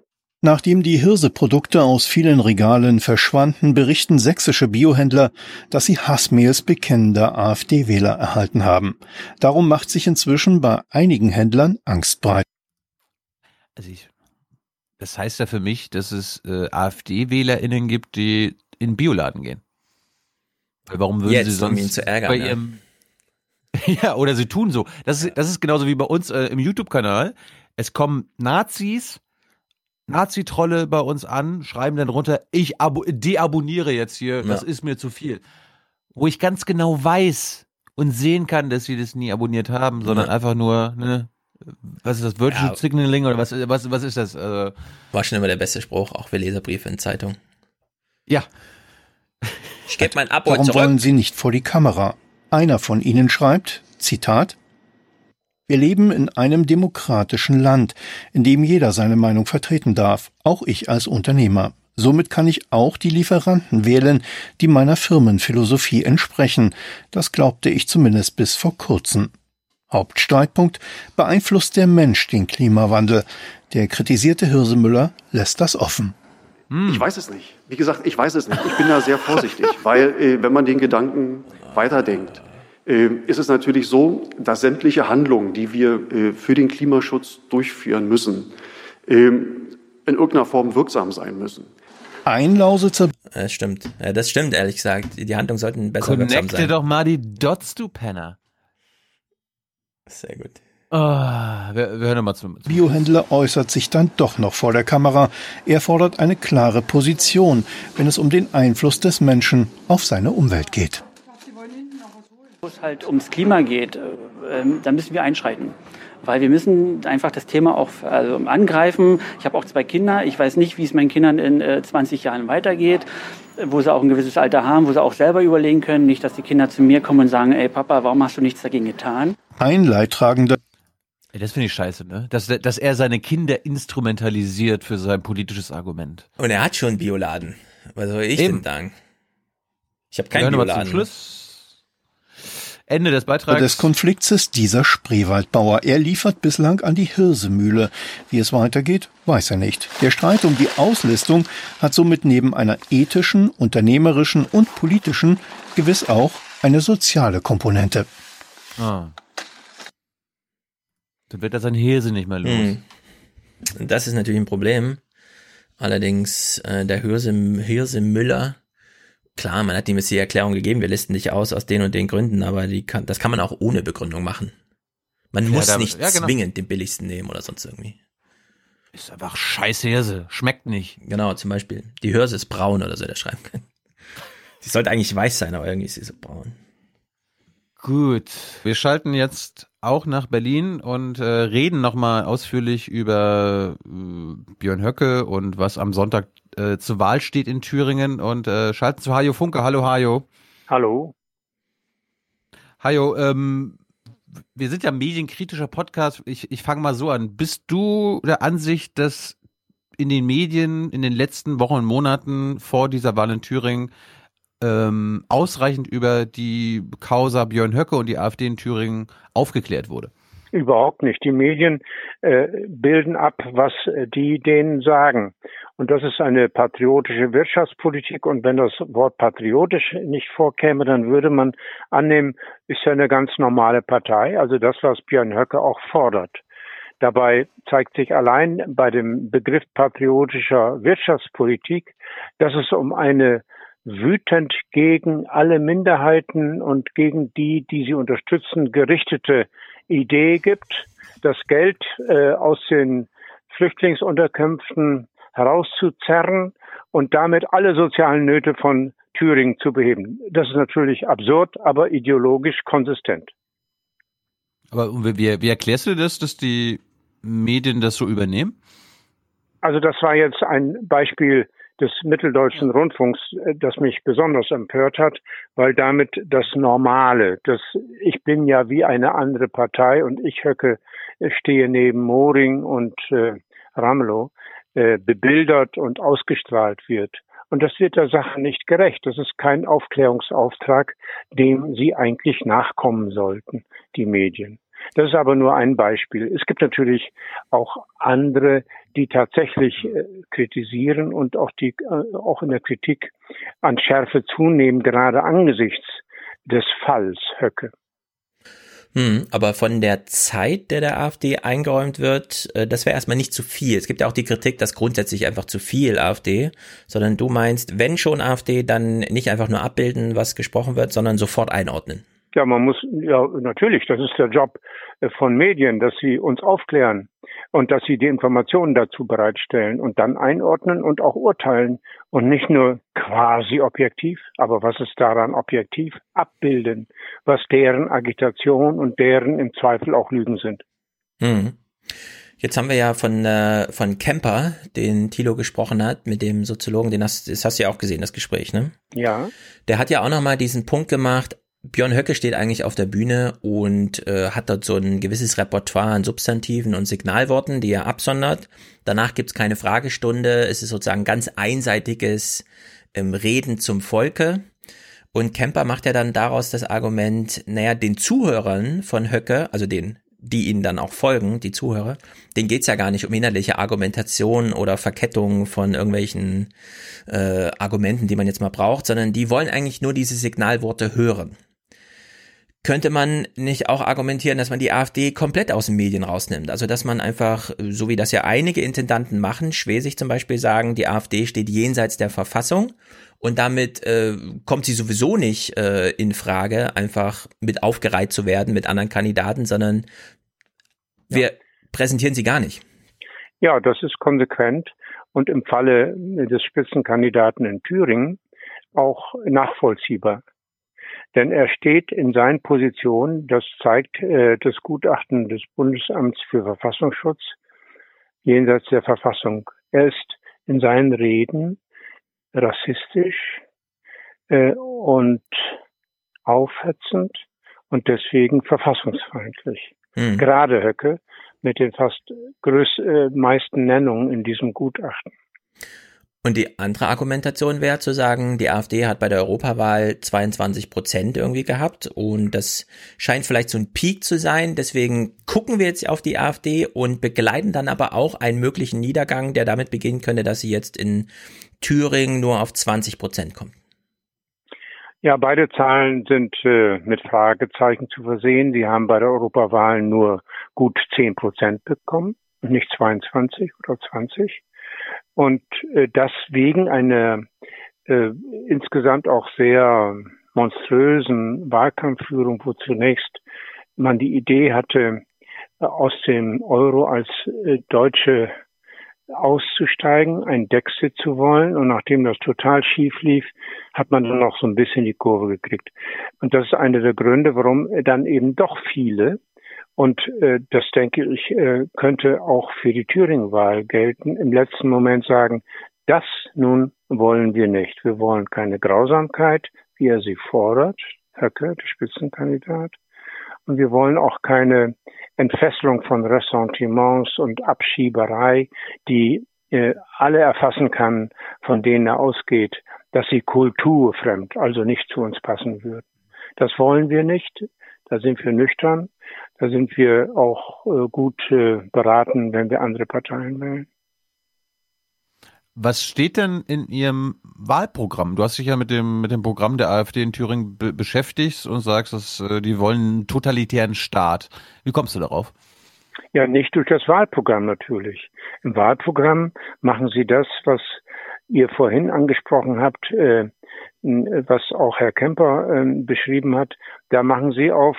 Nachdem die Hirseprodukte aus vielen Regalen verschwanden, berichten sächsische Biohändler, dass sie Hassmails bekennender AfD-Wähler erhalten haben. Darum macht sich inzwischen bei einigen Händlern Angst breit. Also ich, das heißt ja für mich, dass es äh, AfD-WählerInnen gibt, die in den Bioladen gehen. Warum würden Jetzt, sie sonst um ihn zu ärgern, bei ja. ihrem (laughs) Ja, oder sie tun so. Das ist, das ist genauso wie bei uns äh, im YouTube-Kanal. Es kommen Nazis, Nazi-Trolle bei uns an, schreiben dann runter, ich deabonniere jetzt hier, das ja. ist mir zu viel. Wo ich ganz genau weiß und sehen kann, dass sie das nie abonniert haben, sondern ja. einfach nur, ne, was ist das, Virtual ja. Signaling oder was, was, was ist das? Äh, War schon immer der beste Spruch, auch für Leserbriefe in Zeitung. Ja. Ich gebe mein Abo Warum zurück. wollen Sie nicht vor die Kamera? Einer von Ihnen schreibt, Zitat, wir leben in einem demokratischen Land, in dem jeder seine Meinung vertreten darf, auch ich als Unternehmer. Somit kann ich auch die Lieferanten wählen, die meiner Firmenphilosophie entsprechen. Das glaubte ich zumindest bis vor kurzem. Hauptstreitpunkt beeinflusst der Mensch den Klimawandel. Der kritisierte Hirsemüller lässt das offen. Hm. Ich weiß es nicht. Wie gesagt, ich weiß es nicht. Ich bin da sehr vorsichtig, (laughs) weil äh, wenn man den Gedanken weiterdenkt, ist es natürlich so, dass sämtliche Handlungen, die wir äh, für den Klimaschutz durchführen müssen, äh, in irgendeiner Form wirksam sein müssen. Ein Lausitzer. Das stimmt. Ja, das stimmt, ehrlich gesagt. Die Handlungen sollten besser Connecte wirksam sein. Connecte doch mal die Dots, du Penner. Sehr gut. Oh, wir, wir hören mal zum, zum Biohändler äußert sich dann doch noch vor der Kamera. Er fordert eine klare Position, wenn es um den Einfluss des Menschen auf seine Umwelt geht wo es halt ums Klima geht, äh, ähm, da müssen wir einschreiten. Weil wir müssen einfach das Thema auch also angreifen. Ich habe auch zwei Kinder. Ich weiß nicht, wie es meinen Kindern in 20 äh, Jahren weitergeht, wo sie auch ein gewisses Alter haben, wo sie auch selber überlegen können. Nicht, dass die Kinder zu mir kommen und sagen, ey Papa, warum hast du nichts dagegen getan? Ein Leidtragender das finde ich scheiße, ne? Dass, dass er seine Kinder instrumentalisiert für sein politisches Argument. Und er hat schon einen Bioladen. Was soll ich Eben. denn sagen? Ich habe keinen Bioladen. Zum Schluss Ende des Beitrags. Des Konflikts ist dieser Spreewaldbauer. Er liefert bislang an die Hirsemühle. Wie es weitergeht, weiß er nicht. Der Streit um die Auslistung hat somit neben einer ethischen, unternehmerischen und politischen gewiss auch eine soziale Komponente. Ah. Dann wird er sein Hirse nicht mehr los. Hm. Das ist natürlich ein Problem. Allerdings äh, der Hirse, Hirse Müller Klar, man hat ihm jetzt die Erklärung gegeben, wir listen dich aus aus den und den Gründen, aber die kann, das kann man auch ohne Begründung machen. Man ja, muss da, nicht ja, genau. zwingend den billigsten nehmen oder sonst irgendwie. Ist einfach scheiße Hirse, schmeckt nicht. Genau, zum Beispiel. Die Hirse ist braun oder so, der schreiben kann. (laughs) Sie sollte eigentlich weiß sein, aber irgendwie ist sie so braun. Gut, wir schalten jetzt auch nach Berlin und äh, reden nochmal ausführlich über äh, Björn Höcke und was am Sonntag äh, zur Wahl steht in Thüringen und äh, schalten zu Hajo Funke. Hallo Hajo. Hallo. Hajo, ähm, wir sind ja medienkritischer Podcast. Ich, ich fange mal so an. Bist du der Ansicht, dass in den Medien in den letzten Wochen und Monaten vor dieser Wahl in Thüringen ähm, ausreichend über die Causa Björn Höcke und die AfD in Thüringen aufgeklärt wurde? Überhaupt nicht. Die Medien äh, bilden ab, was äh, die denen sagen. Und das ist eine patriotische Wirtschaftspolitik. Und wenn das Wort patriotisch nicht vorkäme, dann würde man annehmen, ist ja eine ganz normale Partei. Also das, was Björn Höcke auch fordert. Dabei zeigt sich allein bei dem Begriff patriotischer Wirtschaftspolitik, dass es um eine wütend gegen alle Minderheiten und gegen die, die sie unterstützen, gerichtete Idee gibt, das Geld äh, aus den Flüchtlingsunterkünften herauszuzerren und damit alle sozialen Nöte von Thüringen zu beheben. Das ist natürlich absurd, aber ideologisch konsistent. Aber wie, wie erklärst du das, dass die Medien das so übernehmen? Also das war jetzt ein Beispiel des Mitteldeutschen Rundfunks, äh, das mich besonders empört hat, weil damit das Normale, das ich bin ja wie eine andere Partei und ich Höcke stehe neben Moring und äh, Ramelow, äh, bebildert und ausgestrahlt wird. Und das wird der Sache nicht gerecht. Das ist kein Aufklärungsauftrag, dem sie eigentlich nachkommen sollten, die Medien. Das ist aber nur ein Beispiel. Es gibt natürlich auch andere, die tatsächlich äh, kritisieren und auch die äh, auch in der Kritik an Schärfe zunehmen, gerade angesichts des Falls Höcke. Hm, aber von der Zeit, der der AfD eingeräumt wird, äh, das wäre erstmal nicht zu viel. Es gibt ja auch die Kritik, dass grundsätzlich einfach zu viel AfD, sondern du meinst, wenn schon AfD, dann nicht einfach nur abbilden, was gesprochen wird, sondern sofort einordnen. Ja, man muss, ja, natürlich, das ist der Job von Medien, dass sie uns aufklären und dass sie die Informationen dazu bereitstellen und dann einordnen und auch urteilen und nicht nur quasi objektiv, aber was ist daran objektiv abbilden, was deren Agitation und deren im Zweifel auch Lügen sind. Mhm. Jetzt haben wir ja von, äh, von Kemper, den Thilo gesprochen hat, mit dem Soziologen, den hast, das hast du ja auch gesehen, das Gespräch, ne? Ja. Der hat ja auch nochmal diesen Punkt gemacht, Björn Höcke steht eigentlich auf der Bühne und äh, hat dort so ein gewisses Repertoire an Substantiven und Signalworten, die er absondert. Danach gibt's keine Fragestunde. Es ist sozusagen ganz einseitiges ähm, Reden zum Volke. Und Kemper macht ja dann daraus das Argument, naja, den Zuhörern von Höcke, also den, die ihnen dann auch folgen, die Zuhörer, denen geht's ja gar nicht um innerliche Argumentation oder Verkettung von irgendwelchen äh, Argumenten, die man jetzt mal braucht, sondern die wollen eigentlich nur diese Signalworte hören könnte man nicht auch argumentieren, dass man die AfD komplett aus den Medien rausnimmt? Also, dass man einfach, so wie das ja einige Intendanten machen, Schwesig zum Beispiel sagen, die AfD steht jenseits der Verfassung und damit äh, kommt sie sowieso nicht äh, in Frage, einfach mit aufgereiht zu werden mit anderen Kandidaten, sondern wir ja. präsentieren sie gar nicht. Ja, das ist konsequent und im Falle des Spitzenkandidaten in Thüringen auch nachvollziehbar. Denn er steht in seinen Positionen, das zeigt äh, das Gutachten des Bundesamts für Verfassungsschutz jenseits der Verfassung. Er ist in seinen Reden rassistisch äh, und aufhetzend und deswegen verfassungsfeindlich. Mhm. Gerade Höcke mit den fast größ, äh, meisten Nennungen in diesem Gutachten. Und die andere Argumentation wäre zu sagen, die AfD hat bei der Europawahl 22 Prozent irgendwie gehabt und das scheint vielleicht so ein Peak zu sein. Deswegen gucken wir jetzt auf die AfD und begleiten dann aber auch einen möglichen Niedergang, der damit beginnen könnte, dass sie jetzt in Thüringen nur auf 20 Prozent kommt. Ja, beide Zahlen sind äh, mit Fragezeichen zu versehen. Sie haben bei der Europawahl nur gut 10 Prozent bekommen, nicht 22 oder 20. Und äh, das wegen einer äh, insgesamt auch sehr monströsen Wahlkampfführung, wo zunächst man die Idee hatte, äh, aus dem Euro als äh, Deutsche auszusteigen, ein Dexit zu wollen. Und nachdem das total schief lief, hat man dann noch so ein bisschen die Kurve gekriegt. Und das ist einer der Gründe, warum dann eben doch viele und äh, das denke ich, äh, könnte auch für die Thüringen-Wahl gelten. Im letzten Moment sagen, das nun wollen wir nicht. Wir wollen keine Grausamkeit, wie er sie fordert, Höcke, der Spitzenkandidat. Und wir wollen auch keine Entfesselung von Ressentiments und Abschieberei, die äh, alle erfassen kann, von denen er ausgeht, dass sie kulturfremd, also nicht zu uns passen würden. Das wollen wir nicht. Da sind wir nüchtern. Da sind wir auch äh, gut äh, beraten, wenn wir andere Parteien wählen. Was steht denn in Ihrem Wahlprogramm? Du hast dich ja mit dem, mit dem Programm der AfD in Thüringen be beschäftigt und sagst, dass äh, die wollen einen totalitären Staat. Wie kommst du darauf? Ja, nicht durch das Wahlprogramm natürlich. Im Wahlprogramm machen sie das, was ihr vorhin angesprochen habt, äh, was auch Herr Kemper äh, beschrieben hat. Da machen sie auf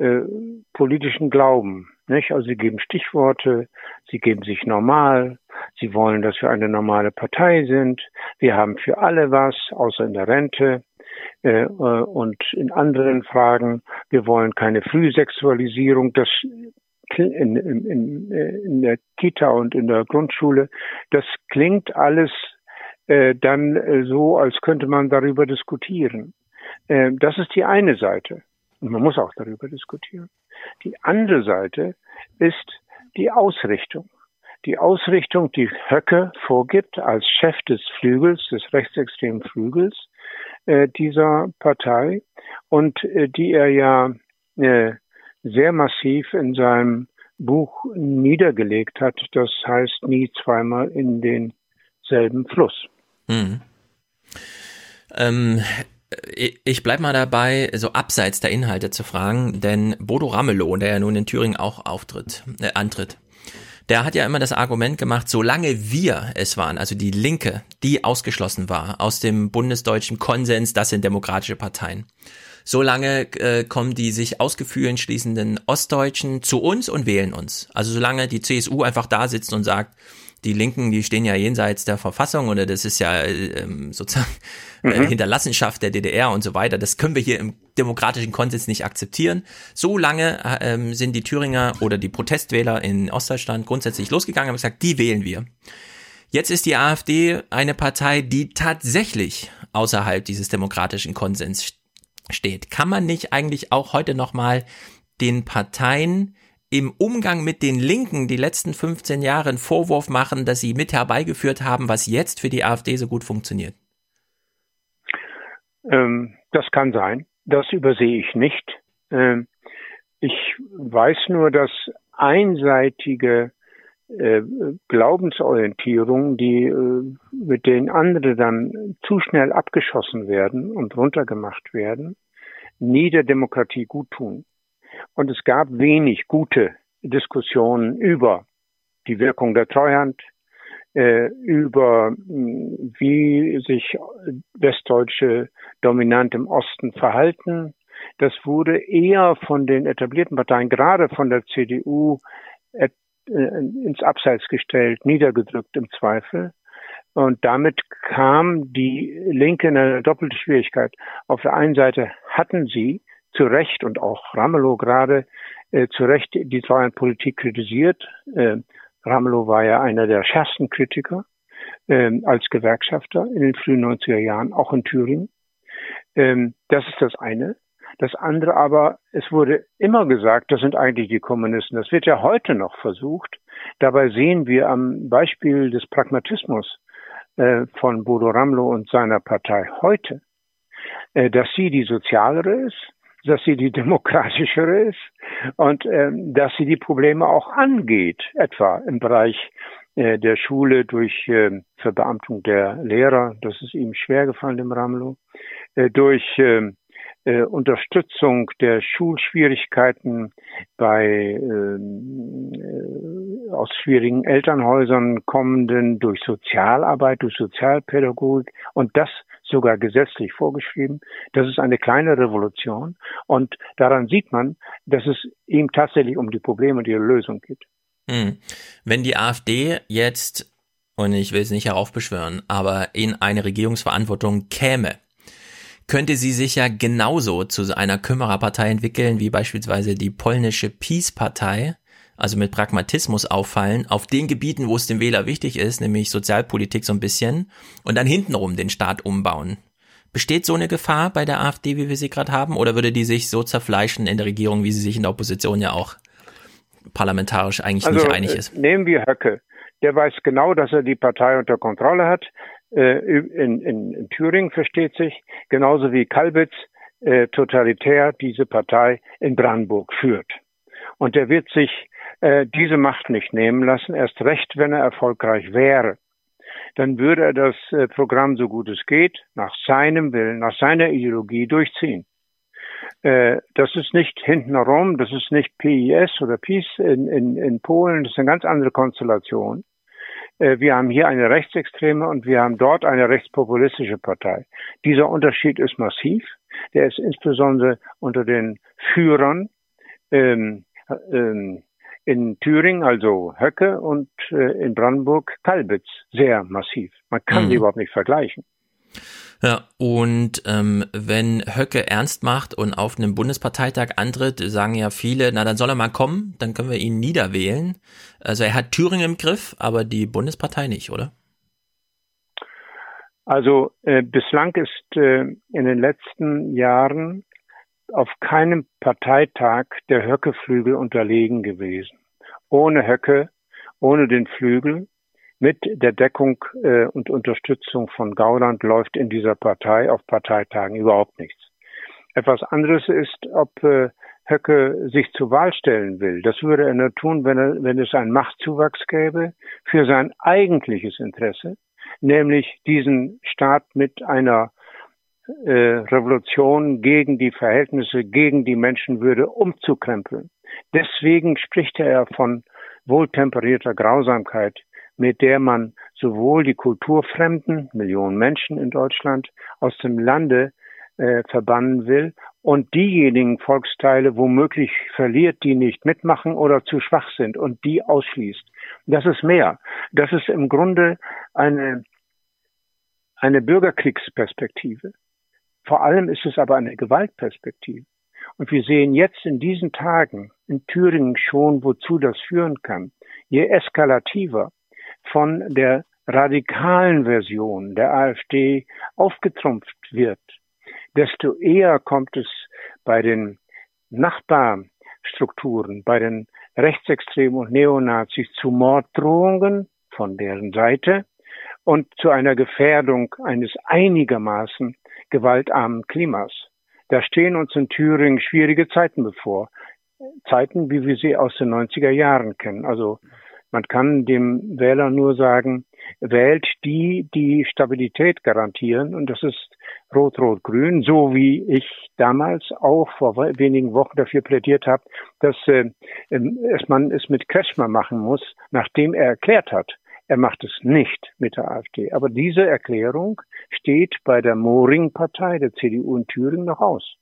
äh, äh, politischen Glauben. Nicht? Also sie geben Stichworte, sie geben sich normal, sie wollen, dass wir eine normale Partei sind, wir haben für alle was, außer in der Rente äh, äh und in anderen Fragen. Wir wollen keine Frühsexualisierung, das in, in, in, in der Kita und in der Grundschule, das klingt alles äh, dann äh, so, als könnte man darüber diskutieren. Äh, das ist die eine Seite. Und man muss auch darüber diskutieren. Die andere Seite ist die Ausrichtung. Die Ausrichtung, die Höcke vorgibt als Chef des Flügels, des rechtsextremen Flügels äh, dieser Partei und äh, die er ja äh, sehr massiv in seinem Buch niedergelegt hat. Das heißt nie zweimal in denselben Fluss. Mhm. Ähm, ich bleib mal dabei, so abseits der Inhalte zu fragen, denn Bodo Ramelow, der ja nun in Thüringen auch auftritt, äh, antritt, der hat ja immer das Argument gemacht, solange wir es waren, also die Linke, die ausgeschlossen war aus dem bundesdeutschen Konsens, das sind demokratische Parteien. Solange äh, kommen die sich aus Gefühlen schließenden Ostdeutschen zu uns und wählen uns. Also solange die CSU einfach da sitzt und sagt, die Linken, die stehen ja jenseits der Verfassung oder das ist ja ähm, sozusagen äh. Hinterlassenschaft der DDR und so weiter. Das können wir hier im demokratischen Konsens nicht akzeptieren. So lange ähm, sind die Thüringer oder die Protestwähler in Ostdeutschland grundsätzlich losgegangen und haben gesagt, die wählen wir. Jetzt ist die AfD eine Partei, die tatsächlich außerhalb dieses demokratischen Konsens steht. Kann man nicht eigentlich auch heute nochmal den Parteien im Umgang mit den Linken die letzten 15 Jahre einen Vorwurf machen, dass sie mit herbeigeführt haben, was jetzt für die AfD so gut funktioniert? Ähm, das kann sein. Das übersehe ich nicht. Ähm, ich weiß nur, dass einseitige äh, Glaubensorientierungen, die äh, mit denen andere dann zu schnell abgeschossen werden und runtergemacht werden, nie der Demokratie gut tun. Und es gab wenig gute Diskussionen über die Wirkung der Treuhand, äh, über hm, wie sich westdeutsche Dominant im Osten verhalten. Das wurde eher von den etablierten Parteien, gerade von der CDU, äh, ins Abseits gestellt, niedergedrückt im Zweifel. Und damit kam die Linke in eine doppelte Schwierigkeit. Auf der einen Seite hatten sie zu Recht und auch Ramelow gerade äh, zu Recht die Treuhandpolitik kritisiert. Äh, Ramelow war ja einer der schärfsten Kritiker äh, als Gewerkschafter in den frühen 90er Jahren, auch in Thüringen. Ähm, das ist das eine. Das andere aber, es wurde immer gesagt, das sind eigentlich die Kommunisten. Das wird ja heute noch versucht. Dabei sehen wir am Beispiel des Pragmatismus äh, von Bodo Ramelow und seiner Partei heute, äh, dass sie die sozialere ist, dass sie die demokratischere ist und ähm, dass sie die Probleme auch angeht, etwa im Bereich äh, der Schule durch äh, Verbeamtung der Lehrer, das ist ihm schwer gefallen, dem Ramelow, äh, durch äh, äh, Unterstützung der Schulschwierigkeiten bei ähm, äh, aus schwierigen Elternhäusern kommenden durch Sozialarbeit, durch Sozialpädagogik. Und das sogar gesetzlich vorgeschrieben. Das ist eine kleine Revolution und daran sieht man, dass es ihm tatsächlich um die Probleme und ihre Lösung geht. Hm. Wenn die AfD jetzt, und ich will es nicht heraufbeschwören, aber in eine Regierungsverantwortung käme, könnte sie sich ja genauso zu einer Kümmererpartei entwickeln, wie beispielsweise die polnische Peace-Partei, also mit Pragmatismus auffallen, auf den Gebieten, wo es dem Wähler wichtig ist, nämlich Sozialpolitik so ein bisschen, und dann hintenrum den Staat umbauen. Besteht so eine Gefahr bei der AfD, wie wir sie gerade haben, oder würde die sich so zerfleischen in der Regierung, wie sie sich in der Opposition ja auch parlamentarisch eigentlich also, nicht einig ist? Nehmen wir Höcke. Der weiß genau, dass er die Partei unter Kontrolle hat. Äh, in, in, in Thüringen versteht sich, genauso wie Kalbitz äh, totalitär diese Partei in Brandenburg führt. Und er wird sich äh, diese Macht nicht nehmen lassen, erst recht, wenn er erfolgreich wäre. Dann würde er das äh, Programm so gut es geht, nach seinem Willen, nach seiner Ideologie durchziehen. Äh, das ist nicht hintenrum, das ist nicht PIS oder PiS in, in, in Polen, das ist eine ganz andere Konstellation. Wir haben hier eine rechtsextreme und wir haben dort eine rechtspopulistische Partei. Dieser Unterschied ist massiv. Der ist insbesondere unter den Führern ähm, ähm, in Thüringen, also Höcke, und äh, in Brandenburg Kalbitz sehr massiv. Man kann mhm. sie überhaupt nicht vergleichen. Ja, und ähm, wenn Höcke ernst macht und auf einem Bundesparteitag antritt, sagen ja viele, na dann soll er mal kommen, dann können wir ihn niederwählen. Also er hat Thüringen im Griff, aber die Bundespartei nicht, oder? Also äh, bislang ist äh, in den letzten Jahren auf keinem Parteitag der Höcke-Flügel unterlegen gewesen. Ohne Höcke, ohne den Flügel mit der Deckung äh, und Unterstützung von Gauland läuft in dieser Partei auf Parteitagen überhaupt nichts. Etwas anderes ist, ob äh, Höcke sich zur Wahl stellen will. Das würde er nur tun, wenn, er, wenn es einen Machtzuwachs gäbe für sein eigentliches Interesse, nämlich diesen Staat mit einer äh, Revolution gegen die Verhältnisse, gegen die Menschenwürde umzukrempeln. Deswegen spricht er von wohltemperierter Grausamkeit, mit der man sowohl die kulturfremden Millionen Menschen in Deutschland aus dem Lande äh, verbannen will und diejenigen Volksteile womöglich verliert, die nicht mitmachen oder zu schwach sind und die ausschließt. Das ist mehr. Das ist im Grunde eine, eine Bürgerkriegsperspektive. Vor allem ist es aber eine Gewaltperspektive. Und wir sehen jetzt in diesen Tagen in Thüringen schon, wozu das führen kann. Je eskalativer von der radikalen Version der AfD aufgetrumpft wird, desto eher kommt es bei den Nachbarstrukturen, bei den Rechtsextremen und Neonazis zu Morddrohungen von deren Seite und zu einer Gefährdung eines einigermaßen gewaltarmen Klimas. Da stehen uns in Thüringen schwierige Zeiten bevor. Zeiten, wie wir sie aus den 90er Jahren kennen. Also man kann dem Wähler nur sagen, wählt die, die Stabilität garantieren. Und das ist Rot-Rot-Grün, so wie ich damals auch vor wenigen Wochen dafür plädiert habe, dass äh, ähm, es man es mit Kretschmer machen muss, nachdem er erklärt hat, er macht es nicht mit der AfD. Aber diese Erklärung steht bei der Moring-Partei der CDU in Thüringen noch aus.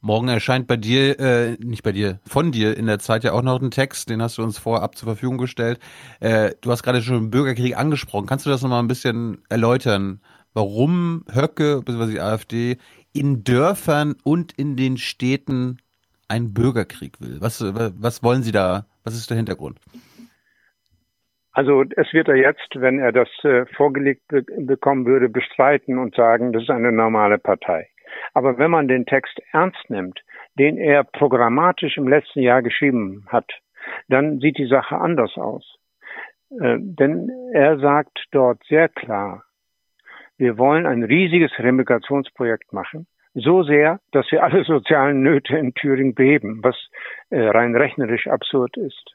Morgen erscheint bei dir, äh, nicht bei dir, von dir in der Zeit ja auch noch ein Text, den hast du uns vorab zur Verfügung gestellt. Äh, du hast gerade schon Bürgerkrieg angesprochen. Kannst du das nochmal ein bisschen erläutern, warum Höcke bzw. die AfD in Dörfern und in den Städten einen Bürgerkrieg will? Was, was wollen sie da? Was ist der Hintergrund? Also es wird er jetzt, wenn er das äh, vorgelegt be bekommen würde, bestreiten und sagen, das ist eine normale Partei. Aber wenn man den Text ernst nimmt, den er programmatisch im letzten Jahr geschrieben hat, dann sieht die Sache anders aus. Äh, denn er sagt dort sehr klar, wir wollen ein riesiges Remigrationsprojekt machen, so sehr, dass wir alle (laughs) sozialen Nöte in Thüringen beheben, was äh, rein rechnerisch absurd ist.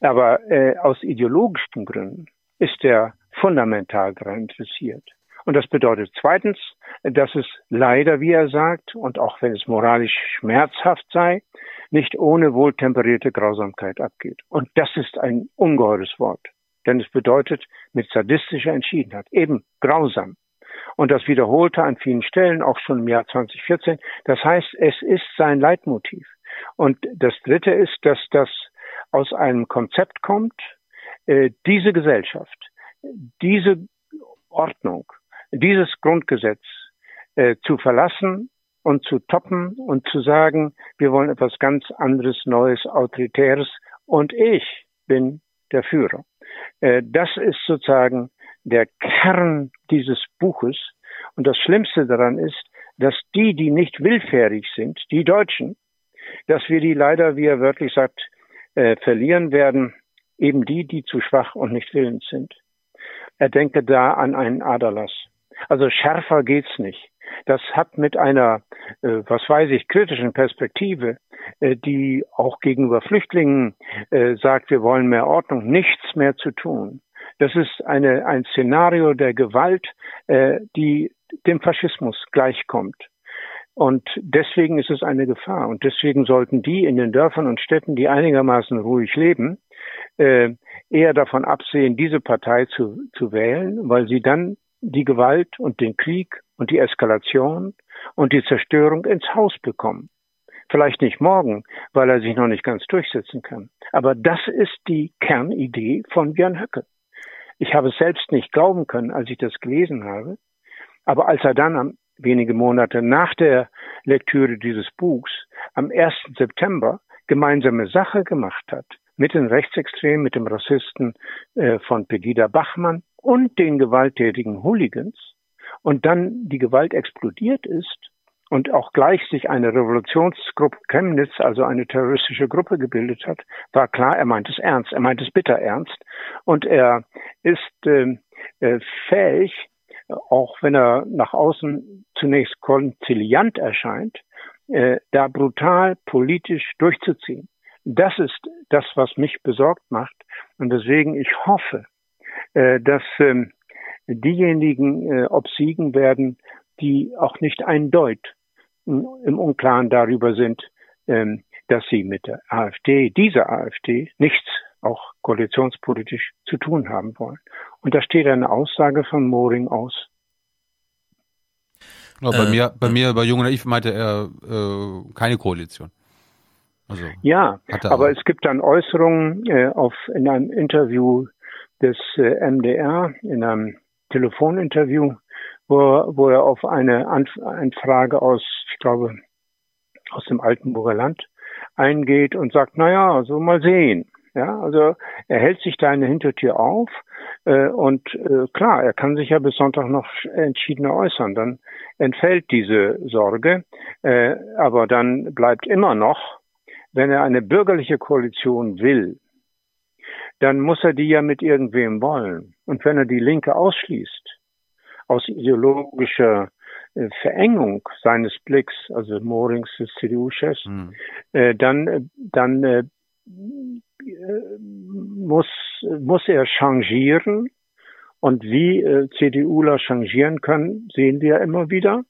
Aber äh, aus ideologischen Gründen ist er fundamental daran interessiert. Und das bedeutet zweitens, dass es leider, wie er sagt, und auch wenn es moralisch schmerzhaft sei, nicht ohne wohltemperierte Grausamkeit abgeht. Und das ist ein ungeheures Wort. Denn es bedeutet mit sadistischer Entschiedenheit, eben grausam. Und das wiederholte an vielen Stellen, auch schon im Jahr 2014. Das heißt, es ist sein Leitmotiv. Und das Dritte ist, dass das aus einem Konzept kommt, äh, diese Gesellschaft, diese Ordnung dieses Grundgesetz äh, zu verlassen und zu toppen und zu sagen, wir wollen etwas ganz anderes, Neues, Autoritäres und ich bin der Führer. Äh, das ist sozusagen der Kern dieses Buches. Und das Schlimmste daran ist, dass die, die nicht willfährig sind, die Deutschen, dass wir die leider, wie er wörtlich sagt, äh, verlieren werden, eben die, die zu schwach und nicht willens sind. Er denke da an einen Aderlass. Also schärfer geht's nicht. Das hat mit einer, äh, was weiß ich, kritischen Perspektive, äh, die auch gegenüber Flüchtlingen äh, sagt, wir wollen mehr Ordnung, nichts mehr zu tun. Das ist eine, ein Szenario der Gewalt, äh, die dem Faschismus gleichkommt. Und deswegen ist es eine Gefahr. Und deswegen sollten die in den Dörfern und Städten, die einigermaßen ruhig leben, äh, eher davon absehen, diese Partei zu, zu wählen, weil sie dann die Gewalt und den Krieg und die Eskalation und die Zerstörung ins Haus bekommen. Vielleicht nicht morgen, weil er sich noch nicht ganz durchsetzen kann. Aber das ist die Kernidee von Björn Höcke. Ich habe es selbst nicht glauben können, als ich das gelesen habe. Aber als er dann am, wenige Monate nach der Lektüre dieses Buchs am 1. September gemeinsame Sache gemacht hat mit den Rechtsextremen, mit dem Rassisten äh, von Pegida Bachmann und den gewalttätigen Hooligans und dann die Gewalt explodiert ist und auch gleich sich eine Revolutionsgruppe Chemnitz, also eine terroristische Gruppe gebildet hat, war klar, er meint es ernst, er meint es bitter ernst und er ist äh, äh, fähig, auch wenn er nach außen zunächst konziliant erscheint, äh, da brutal politisch durchzuziehen. Das ist das, was mich besorgt macht. Und deswegen, ich hoffe, äh, dass ähm, diejenigen äh, obsiegen werden, die auch nicht ein Deut im Unklaren darüber sind, ähm, dass sie mit der AfD, dieser AfD, nichts auch koalitionspolitisch zu tun haben wollen. Und da steht eine Aussage von Moring aus. Ja, bei äh, mir, bei mir, bei Jung Naiv meinte er äh, keine Koalition. Also, ja, aber es gibt dann Äußerungen äh, auf in einem Interview des äh, MDR, in einem Telefoninterview, wo, wo er auf eine Anfrage aus, ich glaube, aus dem Altenburger Land eingeht und sagt, na ja, also mal sehen. Ja, also er hält sich da eine Hintertür auf äh, und äh, klar, er kann sich ja bis Sonntag noch entschiedener äußern. Dann entfällt diese Sorge, äh, aber dann bleibt immer noch, wenn er eine bürgerliche Koalition will, dann muss er die ja mit irgendwem wollen. Und wenn er die Linke ausschließt, aus ideologischer äh, Verengung seines Blicks, also Morings des CDU-Chefs, mhm. äh, dann, dann äh, muss, muss er changieren. Und wie äh, CDUler changieren können, sehen wir immer wieder.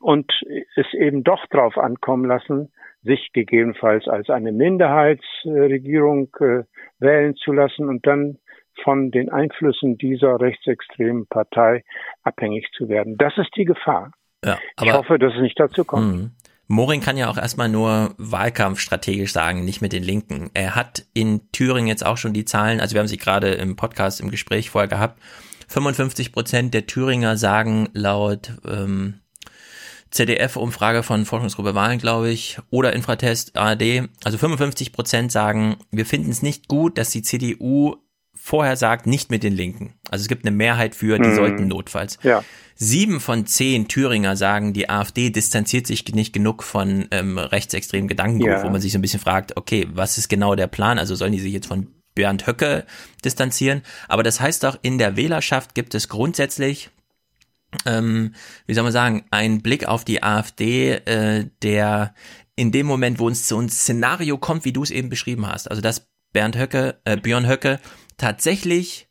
Und es eben doch darauf ankommen lassen, sich gegebenenfalls als eine Minderheitsregierung äh, wählen zu lassen und dann von den Einflüssen dieser rechtsextremen Partei abhängig zu werden. Das ist die Gefahr. Ja, ich hoffe, dass es nicht dazu kommt. Mh. Moring kann ja auch erstmal nur wahlkampfstrategisch sagen, nicht mit den Linken. Er hat in Thüringen jetzt auch schon die Zahlen, also wir haben sie gerade im Podcast im Gespräch vorher gehabt. 55 Prozent der Thüringer sagen laut ähm, ZDF-Umfrage von Forschungsgruppe Wahlen, glaube ich, oder Infratest ARD, also 55 Prozent sagen, wir finden es nicht gut, dass die CDU vorher sagt, nicht mit den Linken. Also es gibt eine Mehrheit für, die mhm. sollten notfalls. Ja. Sieben von zehn Thüringer sagen, die AfD distanziert sich nicht genug von ähm, rechtsextremen Gedankengut, ja. wo man sich so ein bisschen fragt, okay, was ist genau der Plan? Also sollen die sich jetzt von Bernd Höcke distanzieren? Aber das heißt doch, in der Wählerschaft gibt es grundsätzlich ähm, wie soll man sagen, ein Blick auf die AfD, äh, der in dem Moment, wo uns so ein Szenario kommt, wie du es eben beschrieben hast, also dass Bernd Höcke, äh, Björn Höcke tatsächlich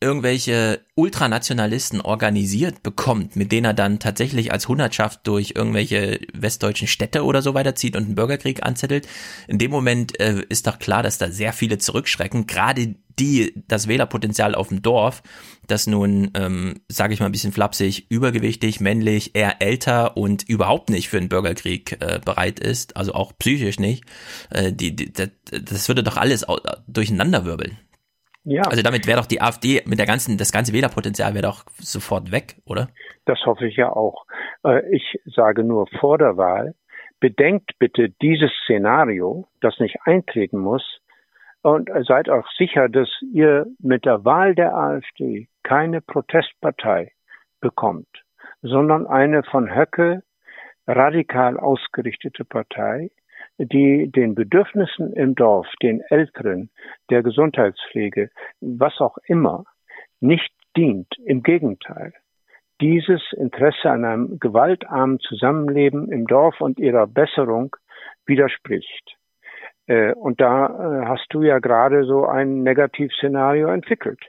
irgendwelche Ultranationalisten organisiert bekommt, mit denen er dann tatsächlich als Hundertschaft durch irgendwelche westdeutschen Städte oder so weiterzieht und einen Bürgerkrieg anzettelt, in dem Moment äh, ist doch klar, dass da sehr viele zurückschrecken, gerade die, das Wählerpotenzial auf dem Dorf, das nun, ähm, sage ich mal ein bisschen flapsig, übergewichtig, männlich, eher älter und überhaupt nicht für einen Bürgerkrieg äh, bereit ist, also auch psychisch nicht, äh, die, die, das, das würde doch alles durcheinanderwirbeln. Ja. Also damit wäre doch die AfD mit der ganzen, das ganze Wählerpotenzial wäre doch sofort weg, oder? Das hoffe ich ja auch. Äh, ich sage nur vor der Wahl, bedenkt bitte dieses Szenario, das nicht eintreten muss, und seid auch sicher, dass ihr mit der Wahl der AfD keine Protestpartei bekommt, sondern eine von Höcke radikal ausgerichtete Partei, die den Bedürfnissen im Dorf, den Älteren, der Gesundheitspflege, was auch immer, nicht dient. Im Gegenteil. Dieses Interesse an einem gewaltarmen Zusammenleben im Dorf und ihrer Besserung widerspricht. Äh, und da äh, hast du ja gerade so ein Negativszenario entwickelt.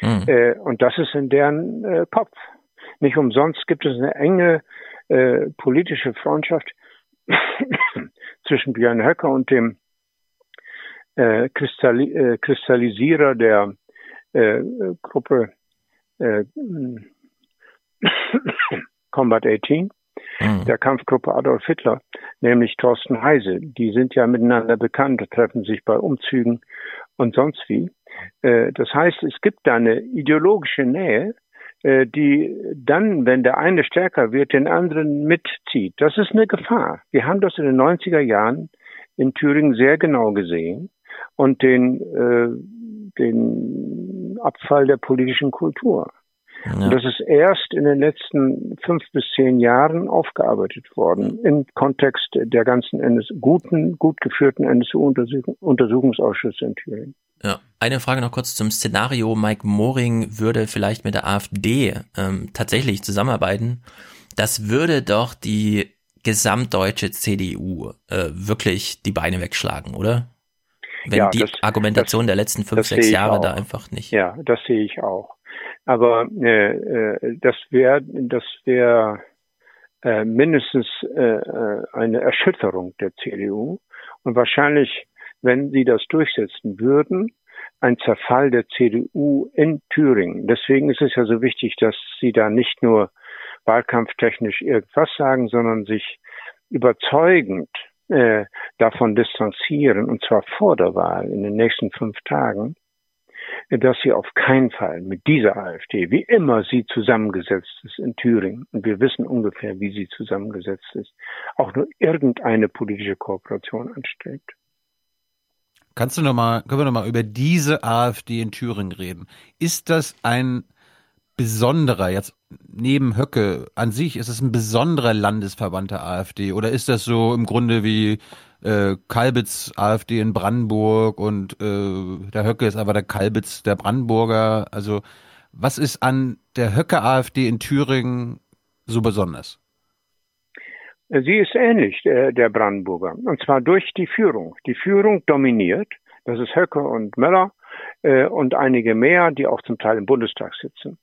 Mhm. Und das ist in deren Kopf. Nicht umsonst gibt es eine enge politische Freundschaft zwischen Björn Höcke und dem äh, Kristalli äh, Kristallisierer der äh, Gruppe äh, (coughs) Combat 18, mhm. der Kampfgruppe Adolf Hitler, nämlich Thorsten Heise. Die sind ja miteinander bekannt, treffen sich bei Umzügen und sonst wie. Äh, das heißt, es gibt da eine ideologische Nähe, äh, die dann, wenn der eine stärker wird, den anderen mitzieht. Das ist eine Gefahr. Wir haben das in den 90er Jahren in Thüringen sehr genau gesehen und den, äh, den Abfall der politischen Kultur. Ja. Und das ist erst in den letzten fünf bis zehn Jahren aufgearbeitet worden im Kontext der ganzen NS guten, gut geführten NSU-Untersuchungsausschüsse in Thüringen. Ja, eine Frage noch kurz zum Szenario. Mike Moring würde vielleicht mit der AfD ähm, tatsächlich zusammenarbeiten. Das würde doch die gesamtdeutsche CDU äh, wirklich die Beine wegschlagen, oder? Wenn ja, die das, Argumentation das, der letzten fünf, sechs Jahre da einfach nicht. Ja, das sehe ich auch. Aber äh, äh, das wäre das wäre äh, mindestens äh, äh, eine Erschütterung der CDU und wahrscheinlich, wenn sie das durchsetzen würden, ein Zerfall der CDU in Thüringen. Deswegen ist es ja so wichtig, dass sie da nicht nur wahlkampftechnisch irgendwas sagen, sondern sich überzeugend äh, davon distanzieren, und zwar vor der Wahl in den nächsten fünf Tagen, dass sie auf keinen Fall mit dieser AfD, wie immer sie zusammengesetzt ist in Thüringen, und wir wissen ungefähr, wie sie zusammengesetzt ist, auch nur irgendeine politische Kooperation anstrebt. Kannst du noch mal, können wir noch mal über diese AfD in Thüringen reden? Ist das ein besonderer, jetzt neben Höcke an sich, ist es ein besonderer Landesverband der AfD oder ist das so im Grunde wie äh, Kalbitz AfD in Brandenburg und äh, der Höcke ist aber der Kalbitz der Brandenburger? Also was ist an der Höcke AfD in Thüringen so besonders? Sie ist ähnlich der, der Brandenburger und zwar durch die Führung. Die Führung dominiert, das ist Höcke und Möller äh, und einige mehr, die auch zum Teil im Bundestag sitzen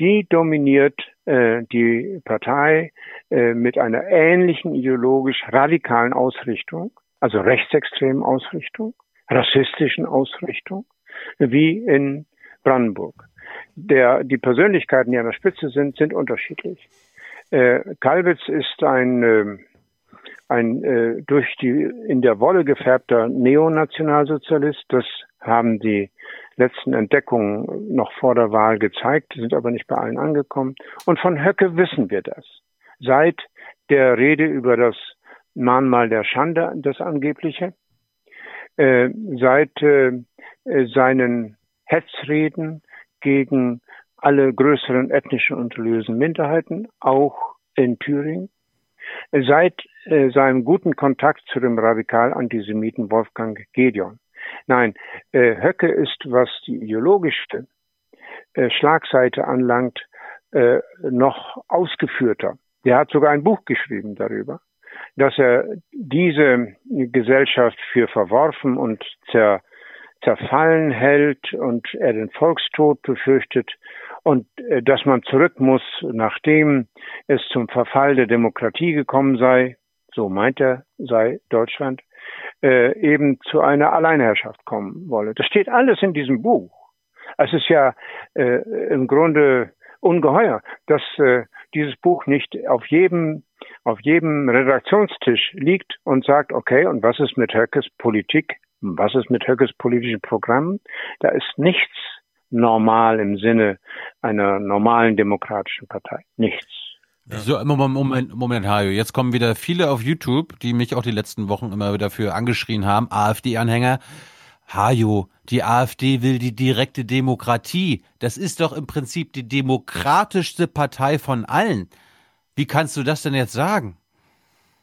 die dominiert äh, die Partei äh, mit einer ähnlichen ideologisch radikalen Ausrichtung, also rechtsextremen Ausrichtung, rassistischen Ausrichtung, wie in Brandenburg. Der, die Persönlichkeiten, die an der Spitze sind, sind unterschiedlich. Äh, Kalbitz ist ein, äh, ein äh, durch die in der Wolle gefärbter Neonationalsozialist. Das haben die letzten Entdeckungen noch vor der Wahl gezeigt, sind aber nicht bei allen angekommen. Und von Höcke wissen wir das. Seit der Rede über das Mahnmal der Schande, das angebliche, äh, seit äh, seinen Hetzreden gegen alle größeren ethnischen und religiösen Minderheiten, auch in Thüringen, seit äh, seinem guten Kontakt zu dem radikal-Antisemiten Wolfgang Gedeon. Nein, äh, Höcke ist, was die ideologische äh, Schlagseite anlangt, äh, noch ausgeführter. Er hat sogar ein Buch geschrieben darüber, dass er diese Gesellschaft für verworfen und zer, zerfallen hält und er den Volkstod befürchtet und äh, dass man zurück muss, nachdem es zum Verfall der Demokratie gekommen sei, so meint er, sei Deutschland, äh, eben zu einer Alleinherrschaft kommen wolle. Das steht alles in diesem Buch. Es ist ja äh, im Grunde ungeheuer, dass äh, dieses Buch nicht auf jedem auf jedem Redaktionstisch liegt und sagt, okay, und was ist mit Höckes Politik? Was ist mit Höckes politischen Programmen? Da ist nichts normal im Sinne einer normalen demokratischen Partei. Nichts. So, Moment, Moment, Hajo. Jetzt kommen wieder viele auf YouTube, die mich auch die letzten Wochen immer wieder für angeschrien haben. AfD-Anhänger. Hajo, die AfD will die direkte Demokratie. Das ist doch im Prinzip die demokratischste Partei von allen. Wie kannst du das denn jetzt sagen?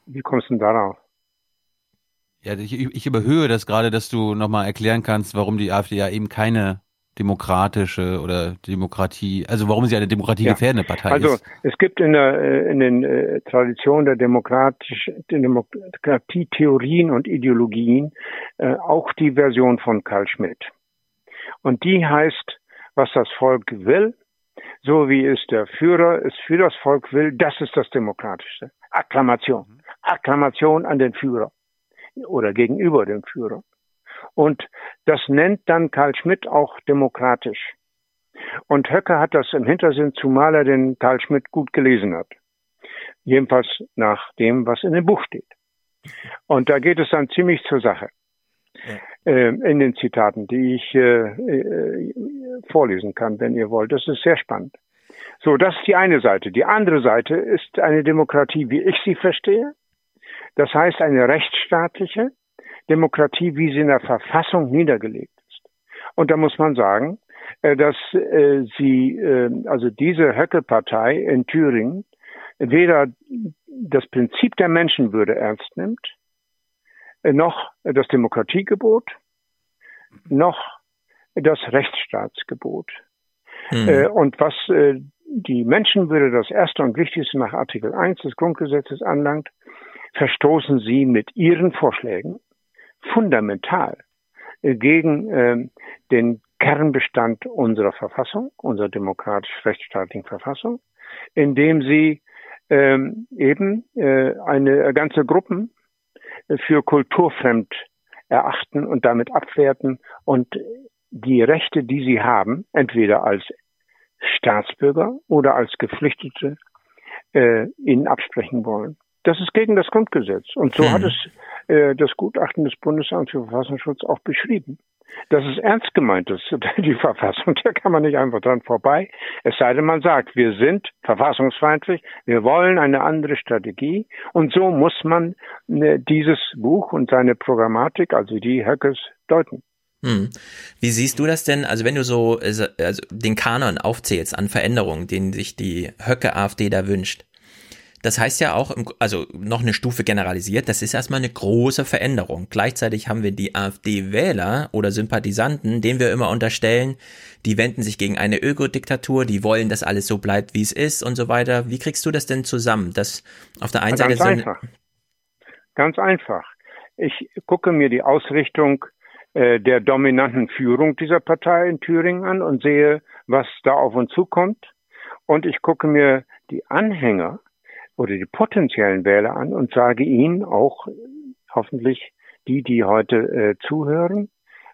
Wie kommst du denn darauf? Ja, ich, ich überhöhe das gerade, dass du nochmal erklären kannst, warum die AfD ja eben keine demokratische oder Demokratie, also warum sie eine Demokratie ja. Partei also, ist. Also es gibt in, der, äh, in den äh, Traditionen der demokratisch, Demokratietheorien und Ideologien äh, auch die Version von Karl Schmidt. Und die heißt, was das Volk will, so wie es der Führer es für das Volk will, das ist das Demokratischste. Akklamation. Mhm. Akklamation an den Führer oder gegenüber dem Führer. Und das nennt dann Karl Schmidt auch demokratisch. Und Höcke hat das im Hintersinn, zumal er den Karl Schmidt gut gelesen hat. Jedenfalls nach dem, was in dem Buch steht. Und da geht es dann ziemlich zur Sache. Ja. Äh, in den Zitaten, die ich äh, äh, vorlesen kann, wenn ihr wollt. Das ist sehr spannend. So, das ist die eine Seite. Die andere Seite ist eine Demokratie, wie ich sie verstehe. Das heißt eine rechtsstaatliche, Demokratie, wie sie in der Verfassung niedergelegt ist. Und da muss man sagen, äh, dass äh, sie, äh, also diese Höcke-Partei in Thüringen, weder das Prinzip der Menschenwürde ernst nimmt, noch das Demokratiegebot, noch das Rechtsstaatsgebot. Mhm. Und was die Menschenwürde, das erste und wichtigste nach Artikel 1 des Grundgesetzes anlangt, verstoßen sie mit ihren Vorschlägen fundamental äh, gegen äh, den Kernbestand unserer Verfassung, unserer demokratisch-rechtsstaatlichen Verfassung, indem sie ähm, eben äh, eine ganze Gruppen für kulturfremd erachten und damit abwerten und die Rechte, die sie haben, entweder als Staatsbürger oder als Geflüchtete, äh, ihnen absprechen wollen. Das ist gegen das Grundgesetz. Und so hm. hat es äh, das Gutachten des Bundesamts für Verfassungsschutz auch beschrieben. Das ist ernst gemeint ist, (laughs) die Verfassung, da kann man nicht einfach dran vorbei. Es sei denn, man sagt, wir sind verfassungsfeindlich, wir wollen eine andere Strategie und so muss man äh, dieses Buch und seine Programmatik, also die Höckes, deuten. Hm. Wie siehst du das denn? Also wenn du so also den Kanon aufzählst an Veränderungen, den sich die Höcke AfD da wünscht, das heißt ja auch, also noch eine Stufe generalisiert, das ist erstmal eine große Veränderung. Gleichzeitig haben wir die AfD-Wähler oder Sympathisanten, denen wir immer unterstellen, die wenden sich gegen eine Ökodiktatur, die wollen, dass alles so bleibt, wie es ist und so weiter. Wie kriegst du das denn zusammen? Das auf der einen Ganz Seite einfach. Ganz einfach. Ich gucke mir die Ausrichtung äh, der dominanten Führung dieser Partei in Thüringen an und sehe, was da auf uns zukommt. Und ich gucke mir die Anhänger oder die potenziellen Wähler an und sage ihnen auch hoffentlich die, die heute äh, zuhören,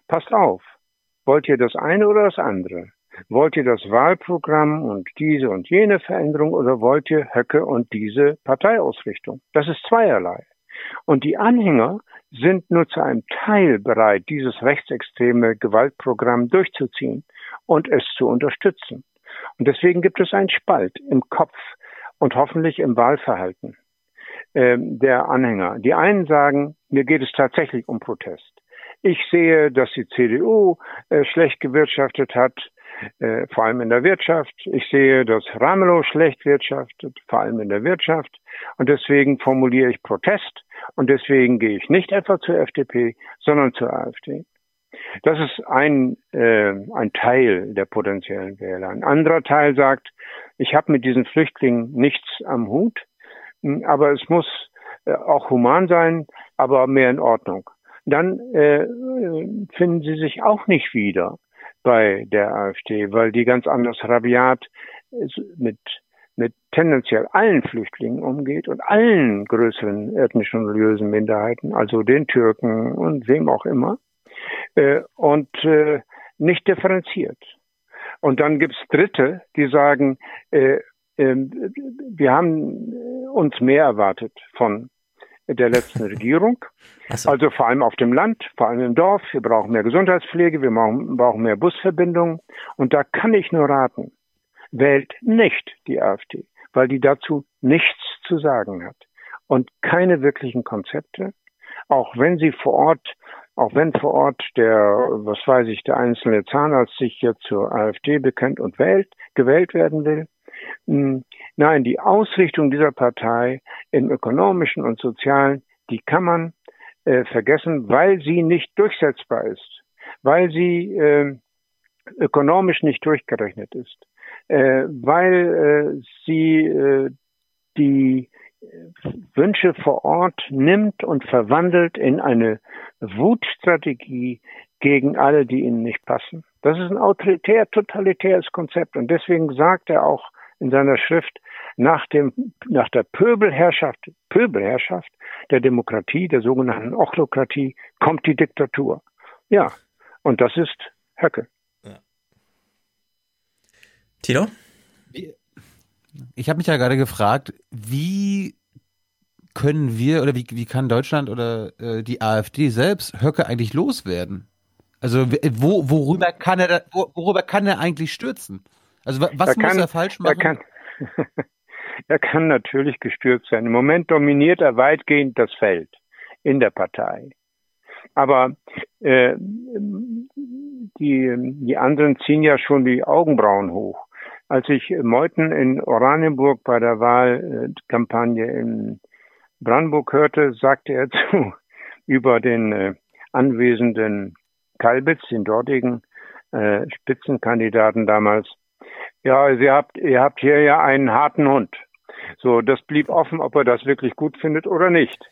passt auf, wollt ihr das eine oder das andere? Wollt ihr das Wahlprogramm und diese und jene Veränderung oder wollt ihr Höcke und diese Parteiausrichtung? Das ist zweierlei. Und die Anhänger sind nur zu einem Teil bereit, dieses rechtsextreme Gewaltprogramm durchzuziehen und es zu unterstützen. Und deswegen gibt es einen Spalt im Kopf und hoffentlich im Wahlverhalten äh, der Anhänger. Die einen sagen, mir geht es tatsächlich um Protest. Ich sehe, dass die CDU äh, schlecht gewirtschaftet hat, äh, vor allem in der Wirtschaft. Ich sehe, dass Ramelow schlecht wirtschaftet, vor allem in der Wirtschaft. Und deswegen formuliere ich Protest. Und deswegen gehe ich nicht etwa zur FDP, sondern zur AfD. Das ist ein, äh, ein Teil der potenziellen Wähler. Ein anderer Teil sagt, ich habe mit diesen Flüchtlingen nichts am Hut, aber es muss äh, auch human sein, aber mehr in Ordnung. Dann äh, finden sie sich auch nicht wieder bei der AfD, weil die ganz anders rabiat mit mit tendenziell allen Flüchtlingen umgeht und allen größeren ethnischen und religiösen Minderheiten, also den Türken und wem auch immer äh, und äh, nicht differenziert. Und dann gibt's Dritte, die sagen, äh, äh, wir haben uns mehr erwartet von der letzten (laughs) Regierung. So. Also vor allem auf dem Land, vor allem im Dorf. Wir brauchen mehr Gesundheitspflege, wir brauchen, brauchen mehr Busverbindungen. Und da kann ich nur raten, wählt nicht die AfD, weil die dazu nichts zu sagen hat und keine wirklichen Konzepte, auch wenn sie vor Ort auch wenn vor Ort der, was weiß ich, der einzelne Zahnarzt sich jetzt zur AfD bekennt und wählt, gewählt werden will. Hm, nein, die Ausrichtung dieser Partei im ökonomischen und sozialen, die kann man äh, vergessen, weil sie nicht durchsetzbar ist, weil sie äh, ökonomisch nicht durchgerechnet ist, äh, weil äh, sie äh, die Wünsche vor Ort nimmt und verwandelt in eine Wutstrategie gegen alle, die ihnen nicht passen. Das ist ein autoritär, totalitäres Konzept. Und deswegen sagt er auch in seiner Schrift, nach dem, nach der Pöbelherrschaft, Pöbelherrschaft der Demokratie, der sogenannten Ochlokratie, kommt die Diktatur. Ja. Und das ist Höcke. Ja. Tino? Ich habe mich ja gerade gefragt, wie können wir oder wie, wie kann Deutschland oder äh, die AfD selbst Höcke eigentlich loswerden? Also wo, worüber kann er worüber kann er eigentlich stürzen? Also was er muss er falsch machen? Er kann, (laughs) er kann natürlich gestürzt sein. Im Moment dominiert er weitgehend das Feld in der Partei. Aber äh, die, die anderen ziehen ja schon die Augenbrauen hoch. Als ich Meuthen in Oranienburg bei der Wahlkampagne in Brandenburg hörte, sagte er (laughs) zu über den äh, anwesenden Kalbitz, den dortigen äh, Spitzenkandidaten damals. Ja, Sie habt, ihr habt hier ja einen harten Hund. So, das blieb offen, ob er das wirklich gut findet oder nicht.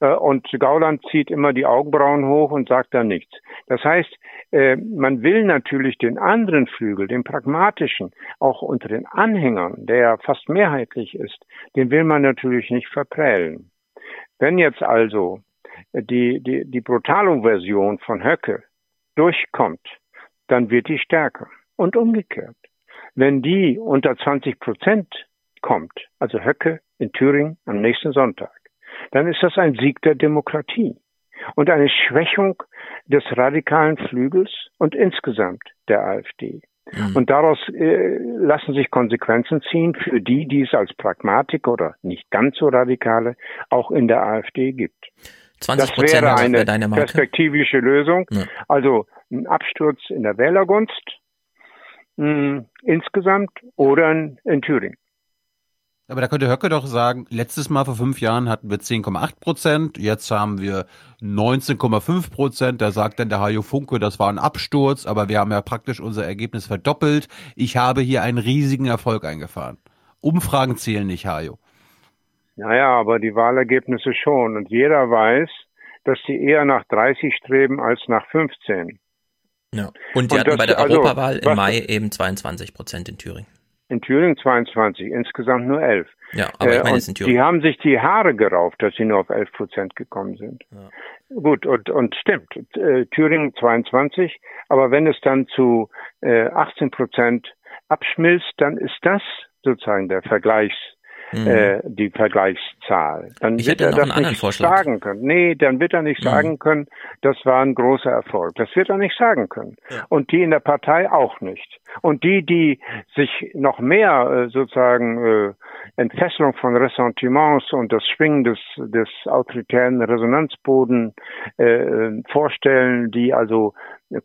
Äh, und Gauland zieht immer die Augenbrauen hoch und sagt dann nichts. Das heißt, äh, man will natürlich den anderen Flügel, den pragmatischen, auch unter den Anhängern, der ja fast mehrheitlich ist, den will man natürlich nicht verprellen. Wenn jetzt also die, die, die Brutalo-Version von Höcke durchkommt, dann wird die stärker. Und umgekehrt. Wenn die unter 20 Prozent kommt, also Höcke in Thüringen am nächsten Sonntag, dann ist das ein Sieg der Demokratie und eine Schwächung des radikalen Flügels und insgesamt der AfD. Mhm. Und daraus äh, lassen sich Konsequenzen ziehen für die, die es als Pragmatik oder nicht ganz so radikale auch in der AfD gibt. 20 das wäre eine deine perspektivische Lösung. Ja. Also ein Absturz in der Wählergunst mh, hm, insgesamt oder in, in Thüringen. Aber da könnte Höcke doch sagen, letztes Mal vor fünf Jahren hatten wir 10,8 Prozent, jetzt haben wir 19,5 Prozent. Da sagt dann der Hajo Funke, das war ein Absturz, aber wir haben ja praktisch unser Ergebnis verdoppelt. Ich habe hier einen riesigen Erfolg eingefahren. Umfragen zählen nicht, Hajo. Naja, aber die Wahlergebnisse schon. Und jeder weiß, dass die eher nach 30 streben als nach 15. Ja. Und die Und hatten bei der also, Europawahl im Mai eben 22 Prozent in Thüringen. In Thüringen 22, insgesamt nur 11. Ja, aber ich meine, äh, in Thüringen. Die haben sich die Haare gerauft, dass sie nur auf 11 Prozent gekommen sind. Ja. Gut, und, und stimmt, äh, Thüringen 22, aber wenn es dann zu äh, 18 Prozent abschmilzt, dann ist das sozusagen der Vergleichs mhm. äh, die Vergleichszahl. Dann ich wird er das nicht Vorschlag. sagen können. Nee, dann wird er nicht mhm. sagen können, das war ein großer Erfolg. Das wird er nicht sagen können. Ja. Und die in der Partei auch nicht. Und die, die sich noch mehr äh, sozusagen äh, Entfesselung von Ressentiments und das Schwingen des, des autoritären Resonanzboden äh, vorstellen, die also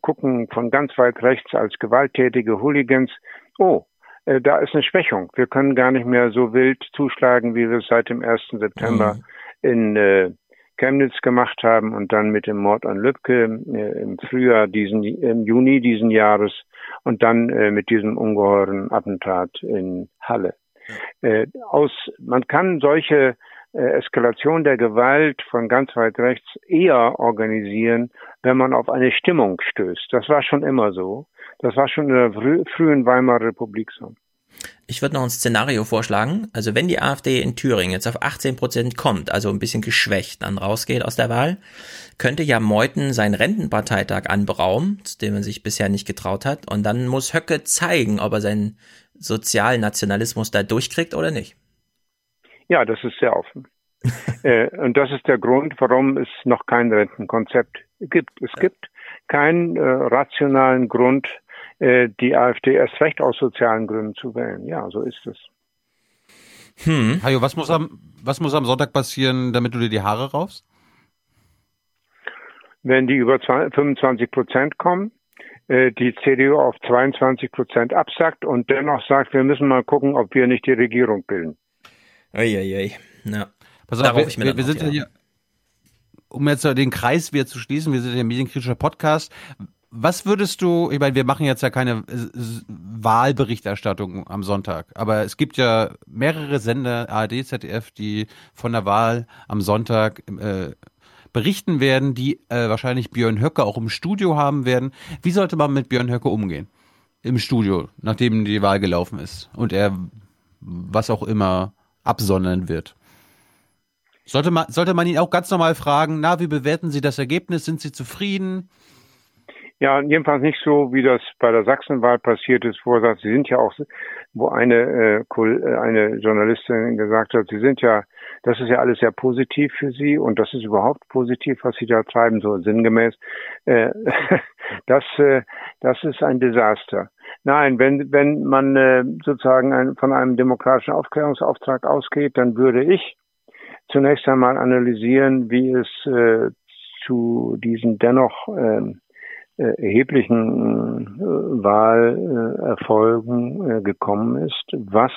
gucken von ganz weit rechts als gewalttätige Hooligans. Oh, äh, da ist eine Schwächung. Wir können gar nicht mehr so wild zuschlagen, wie wir es seit dem 1. September mhm. in äh, Chemnitz gemacht haben und dann mit dem Mord an Lübcke äh, im Frühjahr diesen, im Juni diesen Jahres und dann äh, mit diesem ungeheuren Attentat in Halle. Äh, aus, man kann solche äh, Eskalation der Gewalt von ganz weit rechts eher organisieren, wenn man auf eine Stimmung stößt. Das war schon immer so. Das war schon in der frühen Weimarer Republik so. Ich würde noch ein Szenario vorschlagen. Also wenn die AfD in Thüringen jetzt auf 18 Prozent kommt, also ein bisschen geschwächt dann rausgeht aus der Wahl, könnte ja Meuthen seinen Rentenparteitag anberaumen, den man sich bisher nicht getraut hat. Und dann muss Höcke zeigen, ob er seinen Sozialnationalismus da durchkriegt oder nicht. Ja, das ist sehr offen. (laughs) äh, und das ist der Grund, warum es noch kein Rentenkonzept gibt. Es ja. gibt keinen äh, rationalen Grund, äh, die AfD erst recht aus sozialen Gründen zu wählen. Ja, so ist es. Hm. Hajo, was muss am, was muss am Sonntag passieren, damit du dir die Haare raufst? Wenn die über 25 Prozent kommen, äh, die CDU auf 22 Prozent absackt und dennoch sagt, wir müssen mal gucken, ob wir nicht die Regierung bilden. Eieiei. Ja. Pass auf, wir, wir, wir sind ja hier, um jetzt den Kreis wieder zu schließen, wir sind ja ein medienkritischer Podcast. Was würdest du, ich meine, wir machen jetzt ja keine Wahlberichterstattung am Sonntag, aber es gibt ja mehrere Sender, ARD, ZDF, die von der Wahl am Sonntag äh, berichten werden, die äh, wahrscheinlich Björn Höcke auch im Studio haben werden. Wie sollte man mit Björn Höcke umgehen? Im Studio, nachdem die Wahl gelaufen ist und er was auch immer absondern wird. Sollte man, sollte man ihn auch ganz normal fragen, na, wie bewerten Sie das Ergebnis? Sind Sie zufrieden? Ja, jedenfalls nicht so, wie das bei der Sachsenwahl passiert ist, wo er sagt, Sie sind ja auch, wo eine, äh, äh, eine Journalistin gesagt hat, Sie sind ja, das ist ja alles sehr positiv für Sie und das ist überhaupt positiv, was Sie da treiben, so sinngemäß. Äh, (laughs) das, äh, das ist ein Desaster. Nein, wenn, wenn man äh, sozusagen ein, von einem demokratischen Aufklärungsauftrag ausgeht, dann würde ich zunächst einmal analysieren, wie es äh, zu diesen dennoch ähm, äh, erheblichen äh, Wahlerfolgen äh, gekommen ist, was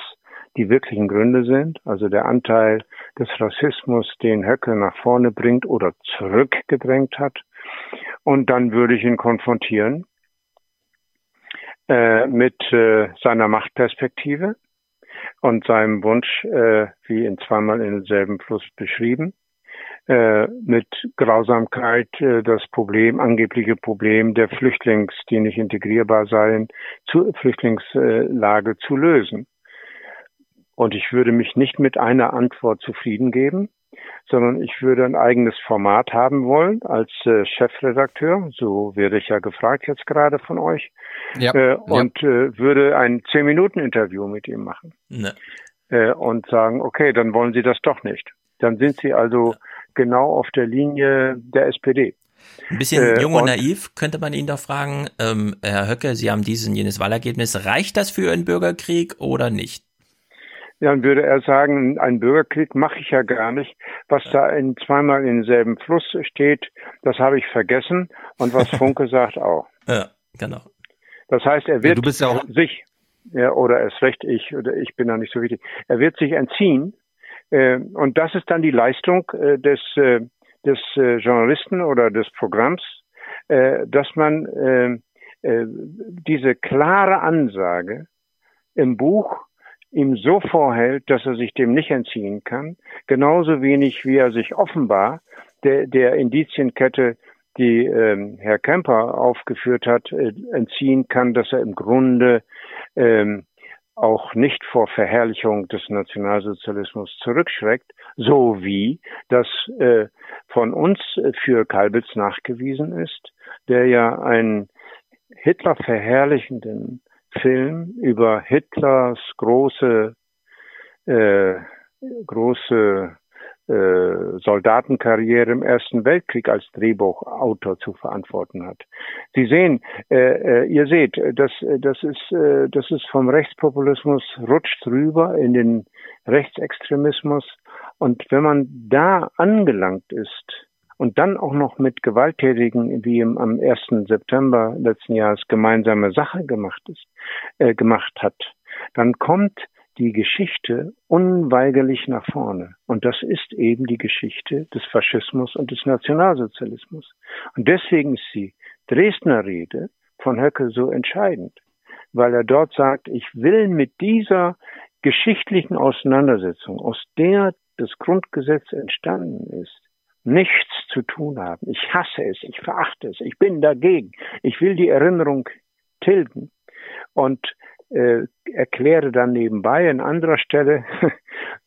die wirklichen Gründe sind, also der Anteil des Rassismus, den Höcke nach vorne bringt oder zurückgedrängt hat. Und dann würde ich ihn konfrontieren äh, mit äh, seiner Machtperspektive und seinem Wunsch, äh, wie in zweimal in demselben Fluss beschrieben, äh, mit Grausamkeit äh, das Problem, angebliche Problem der Flüchtlings, die nicht integrierbar seien, zu Flüchtlingslage zu lösen. Und ich würde mich nicht mit einer Antwort zufrieden geben, sondern ich würde ein eigenes Format haben wollen als äh, Chefredakteur. So werde ich ja gefragt jetzt gerade von euch. Ja, äh, und ja. Äh, würde ein zehn Minuten Interview mit ihm machen. Ne. Äh, und sagen, okay, dann wollen Sie das doch nicht. Dann sind Sie also genau auf der Linie der SPD. Ein bisschen äh, jung und, naiv könnte man ihn doch fragen, ähm, Herr Höcke, Sie haben dieses und jenes Wahlergebnis. Reicht das für einen Bürgerkrieg oder nicht? Dann würde er sagen, einen Bürgerkrieg mache ich ja gar nicht. Was da in, zweimal in demselben Fluss steht, das habe ich vergessen. Und was (laughs) Funke sagt auch. Ja, genau. Das heißt, er wird ja, ja sich, ja, oder erst recht ich, oder ich bin da nicht so wichtig, er wird sich entziehen. Äh, und das ist dann die Leistung äh, des, äh, des äh, Journalisten oder des Programms, äh, dass man äh, äh, diese klare Ansage im Buch ihm so vorhält, dass er sich dem nicht entziehen kann, genauso wenig wie er sich offenbar der, der Indizienkette, die ähm, Herr Kemper aufgeführt hat, äh, entziehen kann, dass er im Grunde ähm, auch nicht vor Verherrlichung des Nationalsozialismus zurückschreckt, so wie das äh, von uns für Kalbitz nachgewiesen ist, der ja einen Hitler verherrlichenden Film über Hitlers große äh, große äh, Soldatenkarriere im Ersten Weltkrieg als Drehbuchautor zu verantworten hat. Sie sehen, äh, äh, ihr seht, das, das ist, äh, das ist vom Rechtspopulismus rutscht rüber in den Rechtsextremismus. Und wenn man da angelangt ist, und dann auch noch mit Gewalttätigen, wie im, am 1. September letzten Jahres gemeinsame Sache gemacht ist, äh, gemacht hat, dann kommt die Geschichte unweigerlich nach vorne. Und das ist eben die Geschichte des Faschismus und des Nationalsozialismus. Und deswegen ist die Dresdner Rede von Höcke so entscheidend, weil er dort sagt, ich will mit dieser geschichtlichen Auseinandersetzung, aus der das Grundgesetz entstanden ist, nichts zu tun haben. Ich hasse es, ich verachte es, ich bin dagegen. Ich will die Erinnerung tilgen und äh, erkläre dann nebenbei an anderer Stelle (laughs)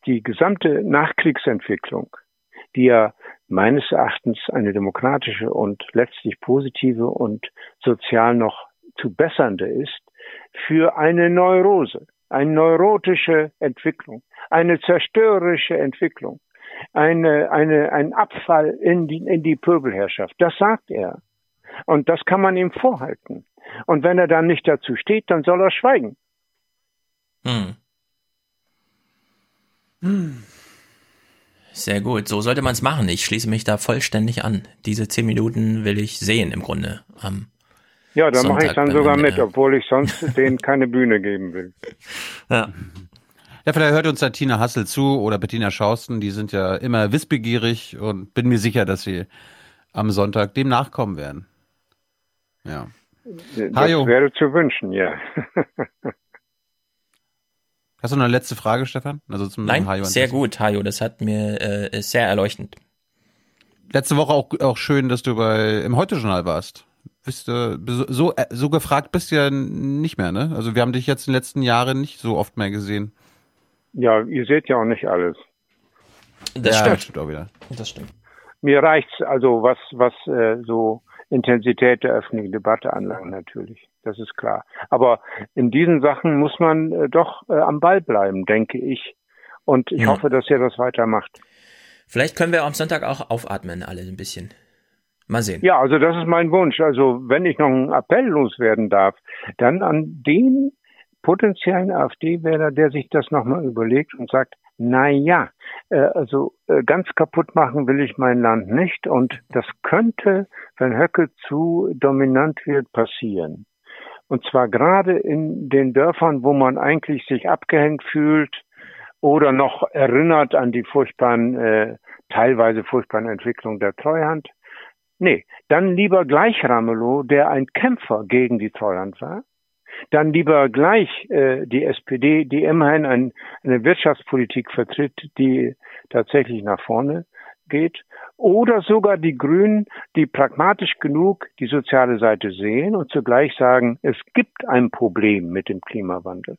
die gesamte Nachkriegsentwicklung, die ja meines Erachtens eine demokratische und letztlich positive und sozial noch zu bessernde ist, für eine Neurose, eine neurotische Entwicklung, eine zerstörerische Entwicklung eine, eine, ein Abfall in die, in die Pöbelherrschaft. Das sagt er. Und das kann man ihm vorhalten. Und wenn er dann nicht dazu steht, dann soll er schweigen. Hm. Hm. Sehr gut, so sollte man es machen. Ich schließe mich da vollständig an. Diese zehn Minuten will ich sehen im Grunde. Am ja, da mache ich dann sogar mit, obwohl ich sonst denen keine Bühne geben will. (laughs) Ja. Ja, vielleicht hört uns da Tina Hassel zu oder Bettina Schausten, die sind ja immer wissbegierig und bin mir sicher, dass sie am Sonntag dem nachkommen werden. Ja. Das Hajo. wäre zu wünschen, ja. (laughs) Hast du noch eine letzte Frage, Stefan? Also zum Nein, Hajo sehr gut, Hajo. Das hat mir äh, sehr erleuchtend. Letzte Woche auch, auch schön, dass du bei im Heute-Journal warst. Bist du so, so gefragt bist du ja nicht mehr, ne? Also wir haben dich jetzt in den letzten Jahren nicht so oft mehr gesehen. Ja, ihr seht ja auch nicht alles. Das ja, stimmt. auch wieder. Das stimmt. Mir reicht's also, was, was äh, so Intensität der öffentlichen Debatte anlangt, natürlich. Das ist klar. Aber in diesen Sachen muss man äh, doch äh, am Ball bleiben, denke ich. Und ich ja. hoffe, dass ihr das weitermacht. Vielleicht können wir am Sonntag auch aufatmen, alle ein bisschen. Mal sehen. Ja, also das ist mein Wunsch. Also wenn ich noch einen Appell loswerden darf, dann an den potenziellen AfD-Wähler, der sich das nochmal überlegt und sagt, na ja, äh, also äh, ganz kaputt machen will ich mein Land nicht und das könnte, wenn Höcke zu dominant wird, passieren. Und zwar gerade in den Dörfern, wo man eigentlich sich abgehängt fühlt oder noch erinnert an die furchtbaren, äh, teilweise furchtbaren Entwicklungen der Treuhand. Nee, dann lieber gleich Ramelow, der ein Kämpfer gegen die Treuhand war, dann lieber gleich äh, die SPD, die immerhin ein, eine Wirtschaftspolitik vertritt, die tatsächlich nach vorne geht, oder sogar die Grünen, die pragmatisch genug die soziale Seite sehen und zugleich sagen, es gibt ein Problem mit dem Klimawandel.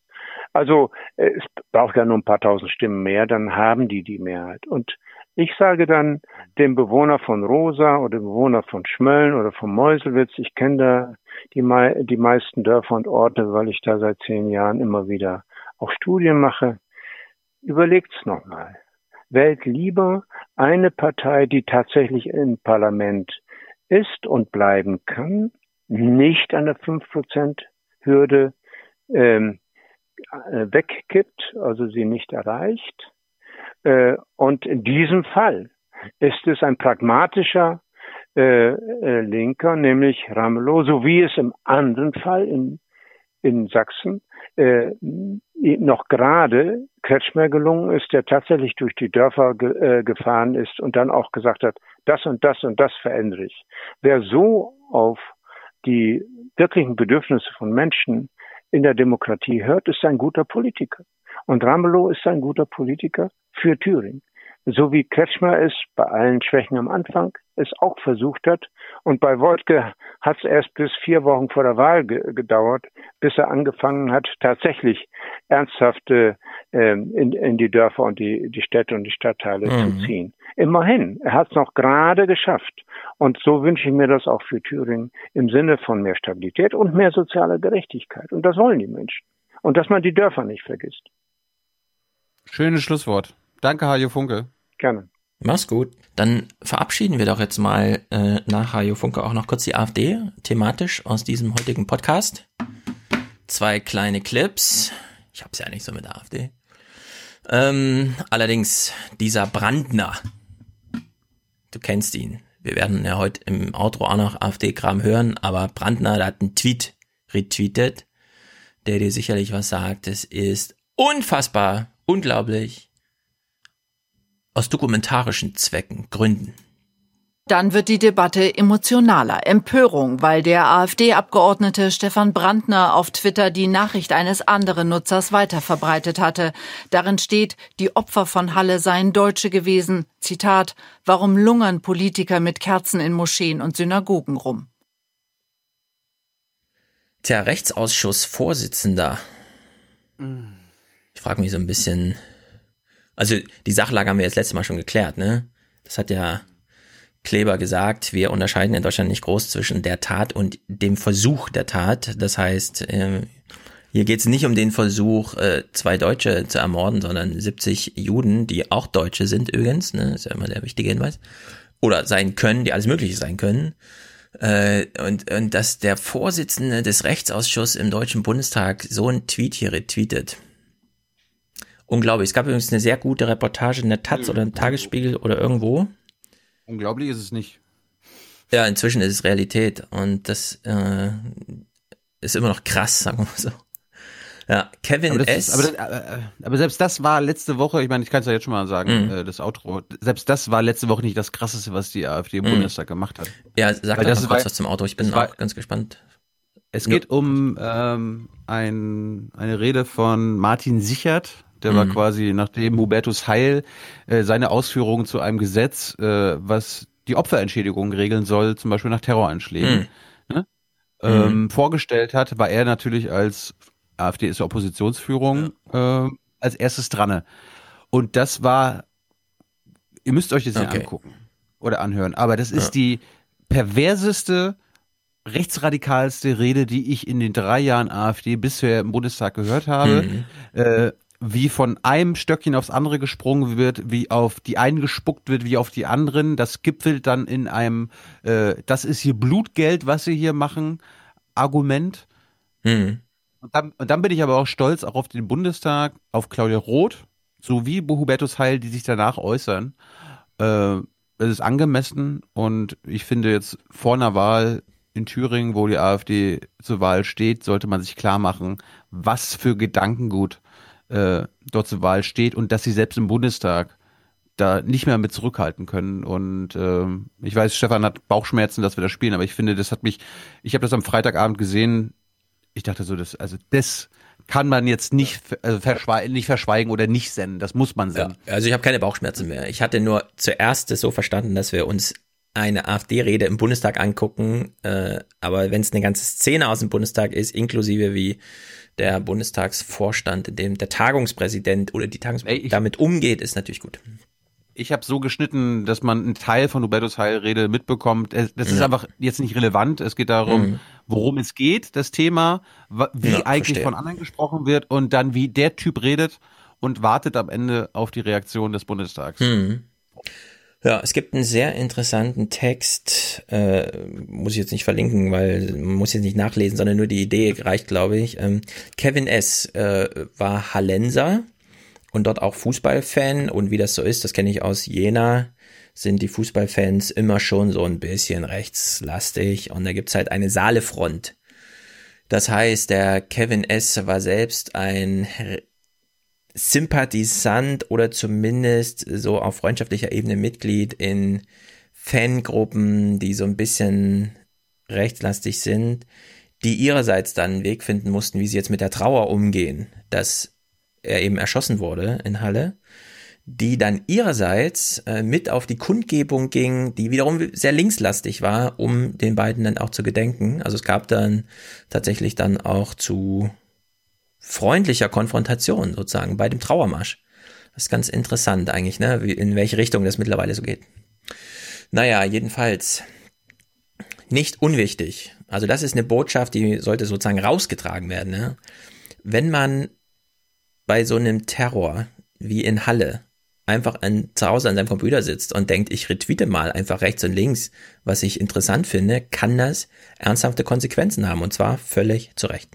Also äh, es braucht ja nur ein paar tausend Stimmen mehr, dann haben die die Mehrheit. Und Ich sage dann dem Bewohner von Rosa oder dem Bewohner von Schmölln oder von Meuselwitz, ich kenne da die, die meisten Dörfer und Orte, weil ich da seit zehn Jahren immer wieder auch Studien mache. Überlegt's nochmal. Wählt lieber eine Partei, die tatsächlich im Parlament ist und bleiben kann, nicht an der 5%-Hürde ähm, äh, wegkippt, also sie nicht erreicht, und in diesem Fall ist es ein pragmatischer äh, äh, Linker, nämlich Ramelow, so wie es im anderen Fall in, in Sachsen äh, noch gerade Kretschmer gelungen ist, der tatsächlich durch die Dörfer ge äh, gefahren ist und dann auch gesagt hat, das und das und das verändere ich. Wer so auf die wirklichen Bedürfnisse von Menschen in der Demokratie hört, ist ein guter Politiker. Und Ramelow ist ein guter Politiker für Thüringen. So wie Kretschmer es bei allen Schwächen am Anfang es auch versucht hat. Und bei Woltke hat es erst bis vier Wochen vor der Wahl ge gedauert, bis er angefangen hat, tatsächlich ernsthafte äh, in, in die Dörfer und die, die Städte und die Stadtteile mhm. zu ziehen. Immerhin, er hat es noch gerade geschafft. Und so wünsche ich mir das auch für Thüringen im Sinne von mehr Stabilität und mehr soziale Gerechtigkeit. Und das wollen die Menschen. Und dass man die Dörfer nicht vergisst. Schönes Schlusswort. Danke, Hajo Funke. Gerne. Mach's gut. Dann verabschieden wir doch jetzt mal äh, nach Hajo Funke auch noch kurz die AfD thematisch aus diesem heutigen Podcast. Zwei kleine Clips. Ich hab's ja nicht so mit der AfD. Ähm, allerdings dieser Brandner. Du kennst ihn. Wir werden ja heute im Outro auch noch AfD-Kram hören, aber Brandner, der hat einen Tweet retweetet, der dir sicherlich was sagt. Es ist unfassbar unglaublich, aus dokumentarischen Zwecken, Gründen. Dann wird die Debatte emotionaler. Empörung, weil der AfD-Abgeordnete Stefan Brandner auf Twitter die Nachricht eines anderen Nutzers weiterverbreitet hatte. Darin steht, die Opfer von Halle seien Deutsche gewesen. Zitat, warum lungern Politiker mit Kerzen in Moscheen und Synagogen rum? Tja, Rechtsausschussvorsitzender. Ich frage mich so ein bisschen, also die Sachlage haben wir jetzt letztes Mal schon geklärt, ne? Das hat ja Kleber gesagt, wir unterscheiden in Deutschland nicht groß zwischen der Tat und dem Versuch der Tat. Das heißt, äh, hier geht es nicht um den Versuch, äh, zwei Deutsche zu ermorden, sondern 70 Juden, die auch Deutsche sind übrigens, ne? ist ja immer der wichtige Hinweis. Oder sein können, die alles Mögliche sein können. Äh, und, und dass der Vorsitzende des Rechtsausschusses im Deutschen Bundestag so einen Tweet hier retweetet unglaublich. Es gab übrigens eine sehr gute Reportage in der Taz oder im Tagesspiegel oder irgendwo. Unglaublich ist es nicht. Ja, inzwischen ist es Realität und das äh, ist immer noch krass, sagen wir mal so. Ja, Kevin aber S. Ist, aber, das, äh, aber, selbst das war letzte Woche, ich meine, ich kann es ja jetzt schon mal sagen, äh, das Outro, selbst das war letzte Woche nicht das Krasseste, was die AfD im mhm. Bundestag gemacht hat. Ja, sag doch mal kurz was zum Auto, ich bin auch ganz gespannt. Es geht um ähm, ein, eine Rede von Martin Sichert, der mhm. war quasi, nachdem Hubertus Heil äh, seine Ausführungen zu einem Gesetz, äh, was die Opferentschädigung regeln soll, zum Beispiel nach Terroranschlägen, mhm. ne? ähm, mhm. vorgestellt hat, war er natürlich als AfD ist ja Oppositionsführung ja. Äh, als erstes dran. Und das war, ihr müsst euch das okay. hier angucken oder anhören, aber das ist ja. die perverseste rechtsradikalste Rede, die ich in den drei Jahren AfD bisher im Bundestag gehört habe. Mhm. Äh, wie von einem Stöckchen aufs andere gesprungen wird, wie auf die einen gespuckt wird, wie auf die anderen. Das gipfelt dann in einem, äh, das ist hier Blutgeld, was sie hier machen, Argument. Mhm. Und, dann, und dann bin ich aber auch stolz auch auf den Bundestag, auf Claudia Roth, sowie Hubertus Heil, die sich danach äußern. Äh, das ist angemessen und ich finde jetzt vor einer Wahl in Thüringen, wo die AfD zur Wahl steht, sollte man sich klar machen, was für Gedankengut äh, dort zur Wahl steht und dass sie selbst im Bundestag da nicht mehr mit zurückhalten können. Und äh, ich weiß, Stefan hat Bauchschmerzen, dass wir das spielen, aber ich finde, das hat mich, ich habe das am Freitagabend gesehen. Ich dachte so, das, also das kann man jetzt nicht, also verschweigen, nicht verschweigen oder nicht senden. Das muss man senden. Ja, also ich habe keine Bauchschmerzen mehr. Ich hatte nur zuerst es so verstanden, dass wir uns eine AfD-Rede im Bundestag angucken, äh, aber wenn es eine ganze Szene aus dem Bundestag ist, inklusive wie der Bundestagsvorstand, in dem der Tagungspräsident oder die Tagungs Ey, damit umgeht, ist natürlich gut. ich habe so geschnitten, dass man einen Teil von Hubertus Heilrede mitbekommt. Das ja. ist einfach jetzt nicht relevant. Es geht darum, mhm. worum es geht, das Thema, wie ja, eigentlich verstehe. von anderen gesprochen wird und dann wie der Typ redet und wartet am Ende auf die Reaktion des Bundestags. Mhm. Ja, es gibt einen sehr interessanten Text, äh, muss ich jetzt nicht verlinken, weil man muss jetzt nicht nachlesen, sondern nur die Idee reicht, glaube ich. Ähm, Kevin S. Äh, war Hallenser und dort auch Fußballfan und wie das so ist, das kenne ich aus Jena, sind die Fußballfans immer schon so ein bisschen rechtslastig und da gibt's halt eine Saalefront. Das heißt, der Kevin S. war selbst ein Sympathisant oder zumindest so auf freundschaftlicher Ebene Mitglied in Fangruppen, die so ein bisschen rechtslastig sind, die ihrerseits dann einen Weg finden mussten, wie sie jetzt mit der Trauer umgehen, dass er eben erschossen wurde in Halle, die dann ihrerseits äh, mit auf die Kundgebung ging, die wiederum sehr linkslastig war, um den beiden dann auch zu gedenken. Also es gab dann tatsächlich dann auch zu freundlicher Konfrontation sozusagen bei dem Trauermarsch. Das ist ganz interessant eigentlich, ne? Wie, in welche Richtung das mittlerweile so geht. Naja, jedenfalls nicht unwichtig. Also das ist eine Botschaft, die sollte sozusagen rausgetragen werden. Ne? Wenn man bei so einem Terror wie in Halle einfach an, zu Hause an seinem Computer sitzt und denkt, ich retweete mal einfach rechts und links, was ich interessant finde, kann das ernsthafte Konsequenzen haben und zwar völlig zu Recht.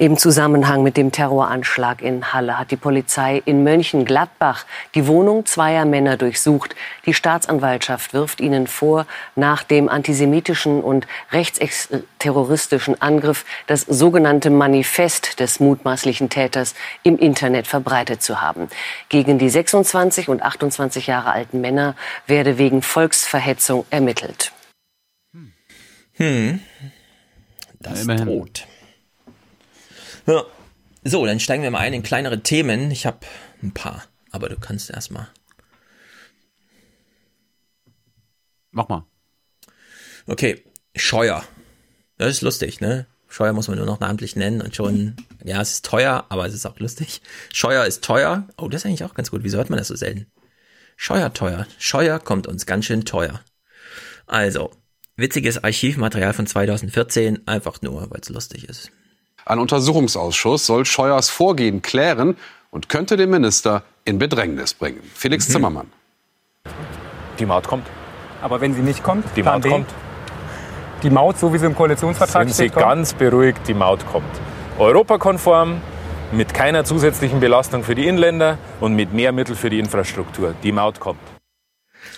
Im Zusammenhang mit dem Terroranschlag in Halle hat die Polizei in Mönchengladbach die Wohnung zweier Männer durchsucht. Die Staatsanwaltschaft wirft ihnen vor, nach dem antisemitischen und rechtsterroristischen Angriff das sogenannte Manifest des mutmaßlichen Täters im Internet verbreitet zu haben. Gegen die 26 und 28 Jahre alten Männer werde wegen Volksverhetzung ermittelt. Hm. Das ja, droht. Ja. So, dann steigen wir mal ein in kleinere Themen. Ich habe ein paar, aber du kannst erstmal. Mach mal. Okay, Scheuer. Das ist lustig, ne? Scheuer muss man nur noch namentlich nennen und schon, ja, es ist teuer, aber es ist auch lustig. Scheuer ist teuer. Oh, das ist eigentlich auch ganz gut. Wieso hört man das so selten? Scheuer teuer. Scheuer kommt uns ganz schön teuer. Also, witziges Archivmaterial von 2014, einfach nur, weil es lustig ist. Ein Untersuchungsausschuss soll Scheuers Vorgehen klären und könnte den Minister in Bedrängnis bringen. Felix mhm. Zimmermann. Die Maut kommt. Aber wenn sie nicht kommt, die Maut B, kommt. Die Maut, so wie sie im Koalitionsvertrag Sind steht, Sie kommt? ganz beruhigt, die Maut kommt. Europakonform, mit keiner zusätzlichen Belastung für die Inländer und mit mehr Mitteln für die Infrastruktur. Die Maut kommt.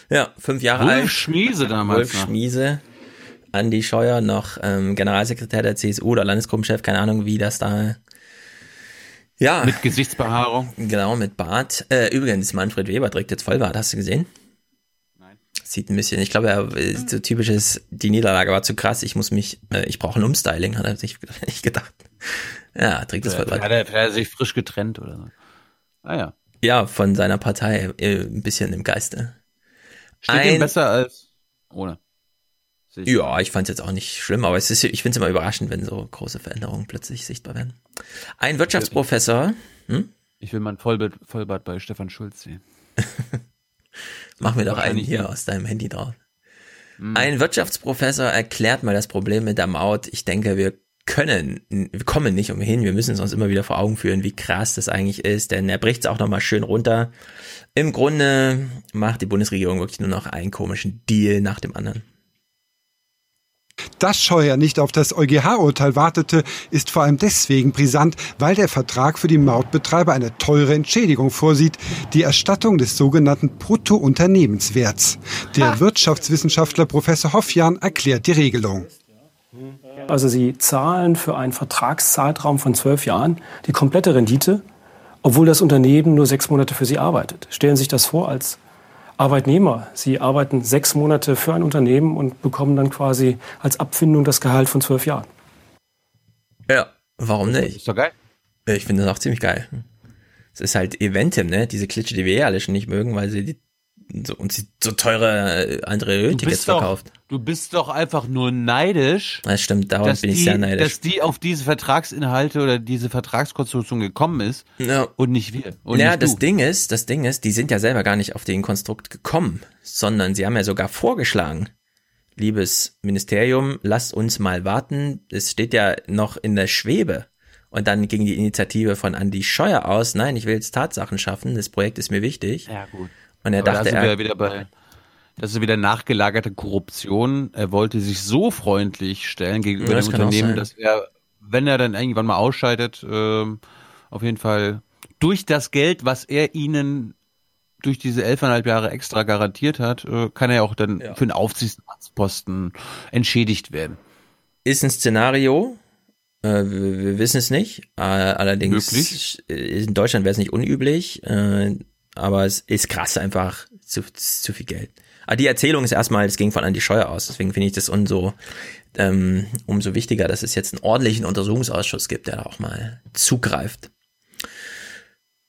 Ja, fünf Jahre Wolf alt. Schmiese damals. Wolf Schmiese. Andi Scheuer noch ähm, Generalsekretär der CSU oder Landesgruppenchef, keine Ahnung, wie das da. Ja. Mit Gesichtsbehaarung. Genau, mit Bart. Äh, übrigens, Manfred Weber trägt jetzt Vollbart, hast du gesehen? Nein. Sieht ein bisschen, ich glaube, er ist so typisches, die Niederlage war zu krass, ich muss mich, äh, ich brauche ein Umstyling, hat er sich (laughs) nicht gedacht. Ja, trägt das Vollbart. Hat er, hat er sich frisch getrennt oder so? Ah ja. Ja, von seiner Partei, äh, ein bisschen im Geiste. Steht ein, ihm besser als ohne. Ja, ich fand es jetzt auch nicht schlimm, aber es ist, ich finde es immer überraschend, wenn so große Veränderungen plötzlich sichtbar werden. Ein Wirtschaftsprofessor. Hm? Ich will mein Vollbart, Vollbart bei Stefan Schulz sehen. (laughs) Mach mir doch einen hier aus deinem Handy drauf. Hm. Ein Wirtschaftsprofessor erklärt mal das Problem mit der Maut. Ich denke, wir können, wir kommen nicht umhin, wir müssen es uns immer wieder vor Augen führen, wie krass das eigentlich ist, denn er bricht es auch nochmal schön runter. Im Grunde macht die Bundesregierung wirklich nur noch einen komischen Deal nach dem anderen. Dass Scheuer nicht auf das EuGH-Urteil wartete, ist vor allem deswegen brisant, weil der Vertrag für die Mautbetreiber eine teure Entschädigung vorsieht, die Erstattung des sogenannten Bruttounternehmenswerts. Der Wirtschaftswissenschaftler Professor Hoffjan erklärt die Regelung. Also Sie zahlen für einen Vertragszeitraum von zwölf Jahren die komplette Rendite, obwohl das Unternehmen nur sechs Monate für Sie arbeitet. Stellen Sie sich das vor als Arbeitnehmer. Sie arbeiten sechs Monate für ein Unternehmen und bekommen dann quasi als Abfindung das Gehalt von zwölf Jahren. Ja, warum nicht? Ist doch geil. Ich finde das auch ziemlich geil. Es ist halt Eventim, ne? Diese Klitsche, die wir eh alle schon nicht mögen, weil sie die so, und sie so teure andere Tickets verkauft. Du bist doch einfach nur neidisch. Das stimmt, dauernd bin ich die, sehr neidisch. Dass die auf diese Vertragsinhalte oder diese Vertragskonstruktion gekommen ist ja. und nicht wir. Und ja, nicht das. Ding ist, das Ding ist, die sind ja selber gar nicht auf den Konstrukt gekommen, sondern sie haben ja sogar vorgeschlagen, liebes Ministerium, lasst uns mal warten. Es steht ja noch in der Schwebe. Und dann ging die Initiative von Andy Scheuer aus, nein, ich will jetzt Tatsachen schaffen, das Projekt ist mir wichtig. Ja, gut. Und er Aber dachte, da sind wir er, wieder bei, das ist wieder nachgelagerte Korruption. Er wollte sich so freundlich stellen gegenüber Ja, dem Unternehmen, dass er, wenn er dann irgendwann mal ausscheidet, ähm, auf jeden Fall durch das Geld, was er ihnen durch diese elfeinhalb Jahre extra garantiert hat, äh, kann er auch dann für einen Aufsichtsratsposten entschädigt werden. ist ein Szenario, äh, wir, wir wissen es nicht, äh, allerdings Möglich. in Deutschland wäre es nicht unüblich, äh, aber es ist krass einfach zu, zu viel Geld. Aber die Erzählung ist erstmal, es ging von Andi Scheuer aus, deswegen finde ich das umso, ähm, umso wichtiger, dass es jetzt einen ordentlichen Untersuchungsausschuss gibt, der da auch mal zugreift.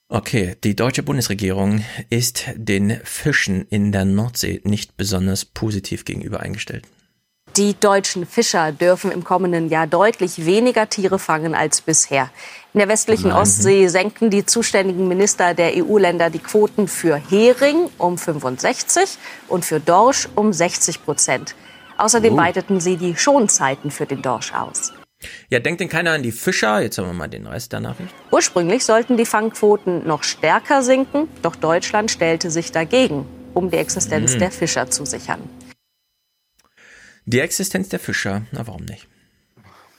Okay, die deutsche Bundesregierung ist den Fischen in der Nordsee nicht besonders positiv gegenüber eingestellt. Die deutschen Fischer dürfen im kommenden Jahr deutlich weniger Tiere fangen als bisher. In der westlichen Nein. Ostsee senken die zuständigen Minister der EU-Länder die Quoten für Hering um 65 und für Dorsch um 60 Prozent. Außerdem Oh. weiteten sie die Schonzeiten für den Dorsch aus. Ja, denkt denn keiner an die Fischer? Jetzt haben wir mal den Rest der Nachricht. Ursprünglich sollten die Fangquoten noch stärker sinken, doch Deutschland stellte sich dagegen, um die Existenz Mhm. der Fischer zu sichern. Die Existenz der Fischer, na warum nicht?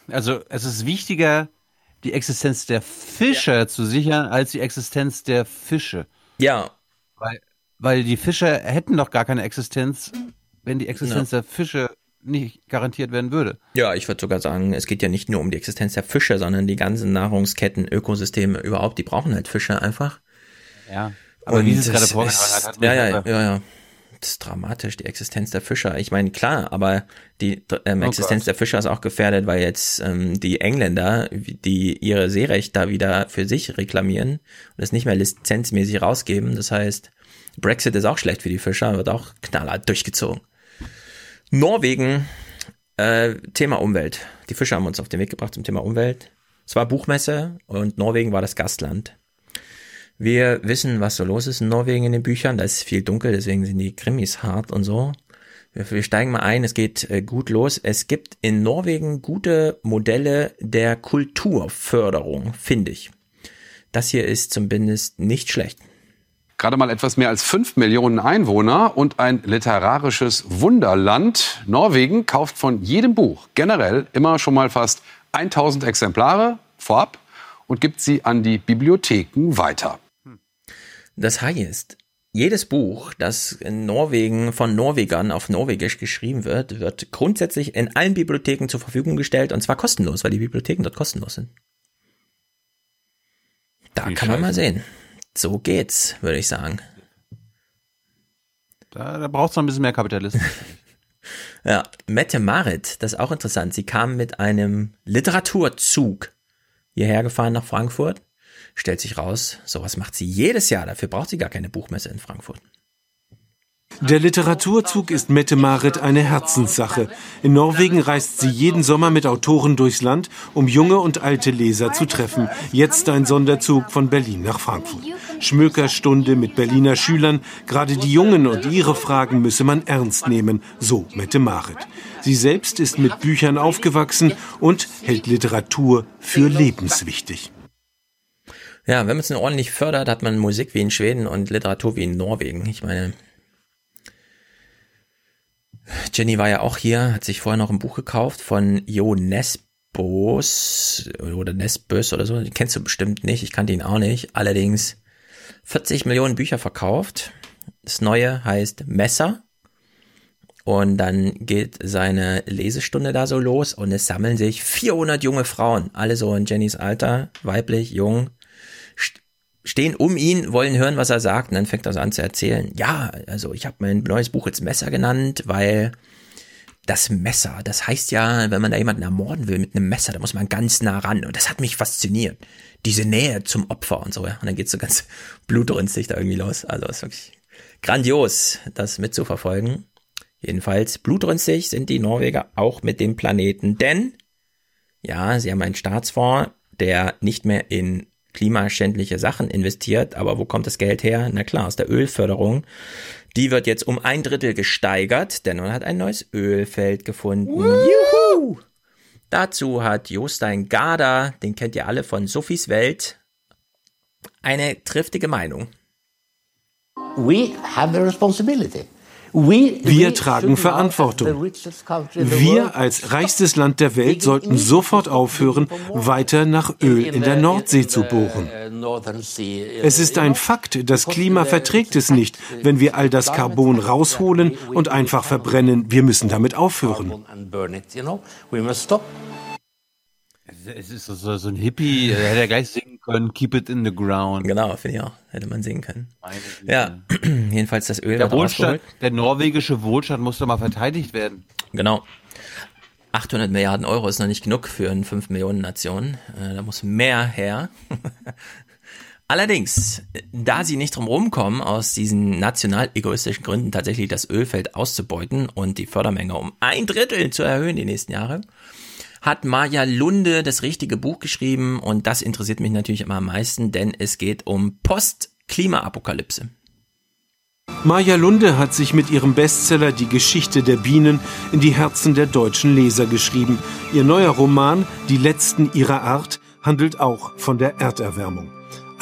Also es ist wichtiger, die Existenz der Fischer zu sichern, als die Existenz der Fische. Ja. Weil, weil die Fischer hätten doch gar keine Existenz, wenn die Existenz der Fische nicht garantiert werden würde. Ja, ich würde sogar sagen, es geht ja nicht nur um die Existenz der Fische, sondern die ganzen Nahrungsketten, Ökosysteme überhaupt, die brauchen halt Fische einfach. Ja. Aber wie sie es gerade ist- hat, Ja, ja, ja, ja. Ist dramatisch, die Existenz der Fischer. Ich meine, klar, aber die ähm, Oh Existenz Gott. der Fischer ist auch gefährdet, weil jetzt ähm, die Engländer, die ihre Seerecht da wieder für sich reklamieren und das nicht mehr lizenzmäßig rausgeben. Das heißt, Brexit ist auch schlecht für die Fischer, wird auch knallhart durchgezogen. Norwegen, äh, Thema Umwelt. Die Fischer haben uns auf den Weg gebracht zum Thema Umwelt. Es war Buchmesse und Norwegen war das Gastland. Wir wissen, was so los ist in Norwegen in den Büchern. Da ist viel dunkel, deswegen sind die Krimis hart und so. Wir, wir steigen mal ein, es geht äh, gut los. Es gibt in Norwegen gute Modelle der Kulturförderung, finde ich. Das hier ist zumindest nicht schlecht. Gerade mal etwas mehr als 5 Millionen Einwohner und ein literarisches Wunderland. Norwegen kauft von jedem Buch generell immer schon mal fast 1000 Exemplare vorab und gibt sie an die Bibliotheken weiter. Das heißt, jedes Buch, das in Norwegen von Norwegern auf Norwegisch geschrieben wird, wird grundsätzlich in allen Bibliotheken zur Verfügung gestellt und zwar kostenlos, weil die Bibliotheken dort kostenlos sind. Da Wie kann man mal sehen. So geht's, würde ich sagen. Da, da braucht es noch ein bisschen mehr Kapitalismus. (laughs) Ja, Mette Marit, das ist auch interessant. Sie kam mit einem Literaturzug hierher gefahren nach Frankfurt. Stellt sich raus, sowas macht sie jedes Jahr. Dafür braucht sie gar keine Buchmesse in Frankfurt. Der Literaturzug ist Mette Marit eine Herzenssache. In Norwegen reist sie jeden Sommer mit Autoren durchs Land, um junge und alte Leser zu treffen. Jetzt ein Sonderzug von Berlin nach Frankfurt. Schmökerstunde mit Berliner Schülern. Gerade die Jungen und ihre Fragen müsse man ernst nehmen, so Mette Marit. Sie selbst ist mit Büchern aufgewachsen und hält Literatur für lebenswichtig. Ja, wenn man es nur ordentlich fördert, hat man Musik wie in Schweden und Literatur wie in Norwegen. Ich meine, Jenny war ja auch hier, hat sich vorher noch ein Buch gekauft von Jo Nesbos oder Nesbös oder so. Den kennst du bestimmt nicht, ich kannte ihn auch nicht. Allerdings 40 Millionen Bücher verkauft. Das neue heißt Messer. Und dann geht seine Lesestunde da so los und es sammeln sich 400 junge Frauen, alle so in Jennys Alter, weiblich, jung, stehen um ihn, wollen hören, was er sagt und dann fängt er so an zu erzählen. Ja, also ich habe mein neues Buch jetzt Messer genannt, weil das Messer, das heißt ja, wenn man da jemanden ermorden will mit einem Messer, da muss man ganz nah ran und das hat mich fasziniert. Diese Nähe zum Opfer und so, ja. Und dann geht's so ganz (laughs) blutrünstig da irgendwie los. Also ist wirklich Grandios, das mitzuverfolgen. Jedenfalls blutrünstig sind die Norweger auch mit dem Planeten, denn ja, sie haben einen Staatsfonds, der nicht mehr in klimaschändliche Sachen investiert, aber wo kommt das Geld her? Na klar, aus der Ölförderung. Die wird jetzt um ein Drittel gesteigert, denn man hat ein neues Ölfeld gefunden. Juhu! Dazu hat Jostein Garda, den kennt ihr alle von Sophies Welt, eine triftige Meinung. We have a responsibility. Wir tragen Verantwortung. Wir als reichstes Land der Welt sollten sofort aufhören, weiter nach Öl in der Nordsee zu bohren. Es ist ein Fakt, das Klima verträgt es nicht, wenn wir all das Carbon rausholen und einfach verbrennen. Wir müssen damit aufhören. Es ist so, so ein Hippie, der hätte ja gleich singen können, Keep it in the ground. Genau, finde ich auch. Hätte man singen können. Ja, (clears throat) jedenfalls das Öl der Wohlstand, Der norwegische Wohlstand musste mal verteidigt werden. Genau. 800 Milliarden Euro ist noch nicht genug für eine 5 Millionen Nation. Äh, da muss mehr her. (laughs) Allerdings, da sie nicht drum rumkommen, aus diesen national egoistischen Gründen tatsächlich das Ölfeld auszubeuten und die Fördermenge um ein Drittel zu erhöhen die nächsten Jahre, hat Maja Lunde das richtige Buch geschrieben und das interessiert mich natürlich immer am meisten, denn es geht um Post-Klima-Apokalypse. Maja Lunde hat sich mit ihrem Bestseller Die Geschichte der Bienen in die Herzen der deutschen Leser geschrieben. Ihr neuer Roman Die letzten ihrer Art handelt auch von der Erderwärmung.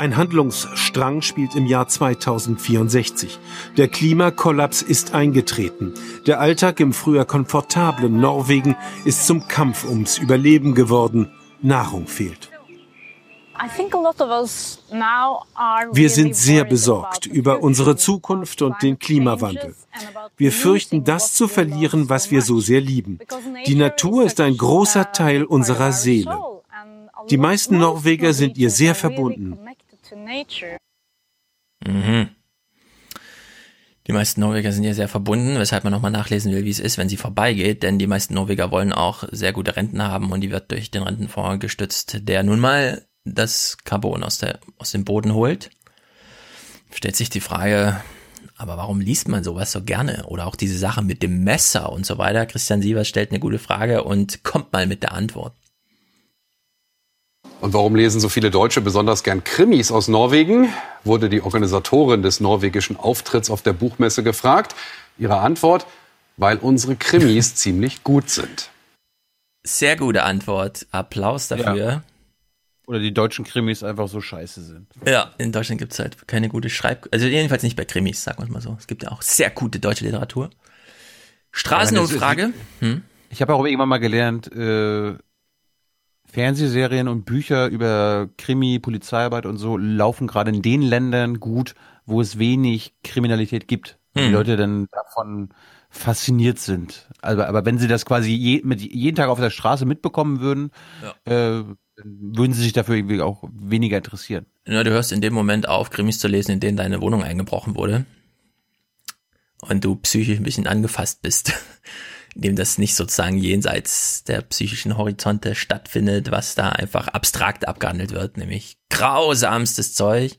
Ein Handlungsstrang spielt im Jahr 2064. Der Klimakollaps ist eingetreten. Der Alltag im früher komfortablen Norwegen ist zum Kampf ums Überleben geworden. Nahrung fehlt. Wir sind sehr besorgt über unsere Zukunft und den Klimawandel. Wir fürchten, das zu verlieren, was wir so sehr lieben. Die Natur ist ein großer Teil unserer Seele. Die meisten Norweger sind ihr sehr verbunden. Mhm. Die meisten Norweger sind ja sehr verbunden, weshalb man nochmal nachlesen will, wie es ist, wenn sie vorbeigeht, denn die meisten Norweger wollen auch sehr gute Renten haben und die wird durch den Rentenfonds gestützt, der nun mal das Carbon aus, der, aus dem Boden holt. Stellt sich die Frage, aber warum liest man sowas so gerne? Oder auch diese Sache mit dem Messer und so weiter. Christian Sievers stellt eine gute Frage und kommt mal mit der Antwort. Und warum lesen so viele Deutsche besonders gern Krimis aus Norwegen? Wurde die Organisatorin des norwegischen Auftritts auf der Buchmesse gefragt. Ihre Antwort, weil unsere Krimis (laughs) ziemlich gut sind. Sehr gute Antwort. Applaus dafür. Ja. Oder die deutschen Krimis einfach so scheiße sind. Ja, in Deutschland gibt es halt keine gute Schreib... Also jedenfalls nicht bei Krimis, sagen wir mal so. Es gibt ja auch sehr gute deutsche Literatur. Straßenumfrage. Hm? Ich habe auch irgendwann mal gelernt, äh, Fernsehserien und Bücher über Krimi, Polizeiarbeit und so laufen gerade in den Ländern gut, wo es wenig Kriminalität gibt. Hm. Die Leute dann davon fasziniert sind. Also, aber wenn sie das quasi je, mit jeden Tag auf der Straße mitbekommen würden, ja. äh, würden sie sich dafür irgendwie auch weniger interessieren. Ja, du hörst in dem Moment auf, Krimis zu lesen, in denen deine Wohnung eingebrochen wurde und du psychisch ein bisschen angefasst bist in dem das nicht sozusagen jenseits der psychischen Horizonte stattfindet, was da einfach abstrakt abgehandelt wird, nämlich grausamstes Zeug.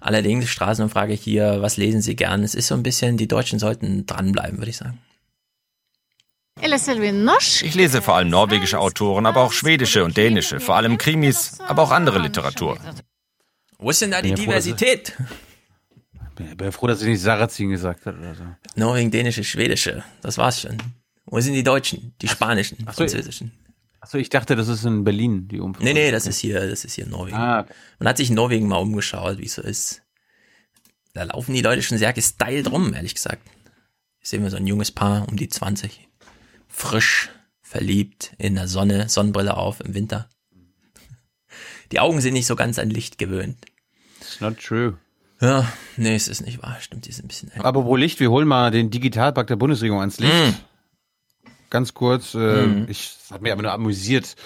Allerdings Straßenumfrage hier, was lesen Sie gern? Es ist so ein bisschen, die Deutschen sollten dranbleiben, würde ich sagen. Ich lese vor allem norwegische Autoren, aber auch schwedische und dänische, vor allem Krimis, aber auch andere Literatur. Wo ist denn da die Diversität? Ich bin froh, dass sie nicht Sarrazin gesagt hat oder so. Norwegen, dänische, schwedische. Das war's schon. Wo sind die Deutschen? Die spanischen, Ach so, französischen. Achso, ich dachte, das ist in Berlin, die Umfrage. Nee, nee, das ist hier, das ist hier in Norwegen. Ah. Man hat sich in Norwegen mal umgeschaut, wie es so ist. Da laufen die Leute schon sehr gestylt rum, ehrlich gesagt. Sehen wir so ein junges Paar um die 20. Frisch, verliebt, in der Sonne, Sonnenbrille auf im Winter. Die Augen sind nicht so ganz an Licht gewöhnt. It's not true. Ja, nee, es ist nicht wahr. Stimmt, die sind ein bisschen. Aber wo Licht? Wir holen mal den Digitalpakt der Bundesregierung ans Licht. Mm ganz kurz. Äh, mhm. Ich hat mich aber nur amüsiert.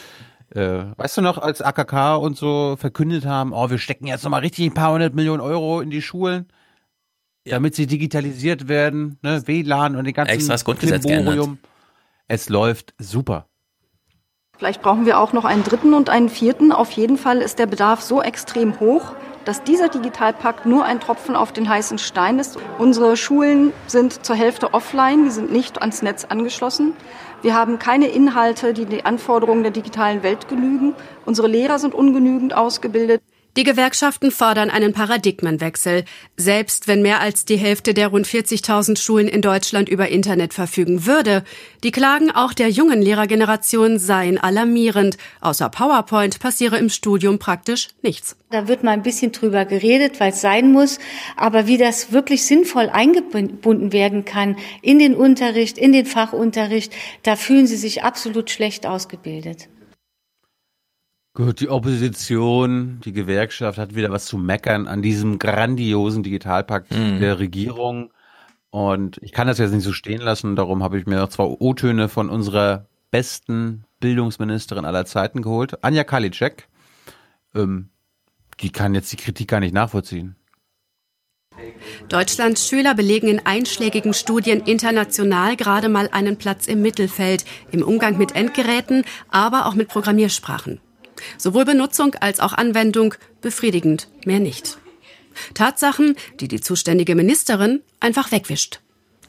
Äh, weißt du noch, als AKK und so verkündet haben, oh, wir stecken jetzt nochmal richtig ein paar hundert Millionen Euro in die Schulen, ja. damit sie digitalisiert werden, ne, WLAN und den ganzen Extra das Grundgesetz geändert. Es läuft super. Vielleicht brauchen wir auch noch einen dritten und einen vierten. Auf jeden Fall ist der Bedarf so extrem hoch, dass dieser Digitalpakt nur ein Tropfen auf den heißen Stein ist. Unsere Schulen sind zur Hälfte offline, wir sind nicht ans Netz angeschlossen. Wir haben keine Inhalte, die den Anforderungen der digitalen Welt genügen. Unsere Lehrer sind ungenügend ausgebildet. Die Gewerkschaften fordern einen Paradigmenwechsel. Selbst wenn mehr als die Hälfte der rund 40.000 Schulen in Deutschland über Internet verfügen würde, die Klagen auch der jungen Lehrergeneration seien alarmierend. Außer PowerPoint passiere im Studium praktisch nichts. Da wird mal ein bisschen drüber geredet, weil es sein muss. Aber wie das wirklich sinnvoll eingebunden werden kann in den Unterricht, in den Fachunterricht, da fühlen sie sich absolut schlecht ausgebildet. Gut, die Opposition, die Gewerkschaft hat wieder was zu meckern an diesem grandiosen Digitalpakt mhm. der Regierung. Und ich kann das jetzt nicht so stehen lassen, darum habe ich mir noch zwei O-Töne von unserer besten Bildungsministerin aller Zeiten geholt, Anja Kalitschek. Ähm, die kann jetzt die Kritik gar nicht nachvollziehen. Deutschlands Schüler belegen in einschlägigen Studien international gerade mal einen Platz im Mittelfeld, im Umgang mit Endgeräten, aber auch mit Programmiersprachen. Sowohl Benutzung als auch Anwendung befriedigend, mehr nicht. Tatsachen, die die zuständige Ministerin einfach wegwischt.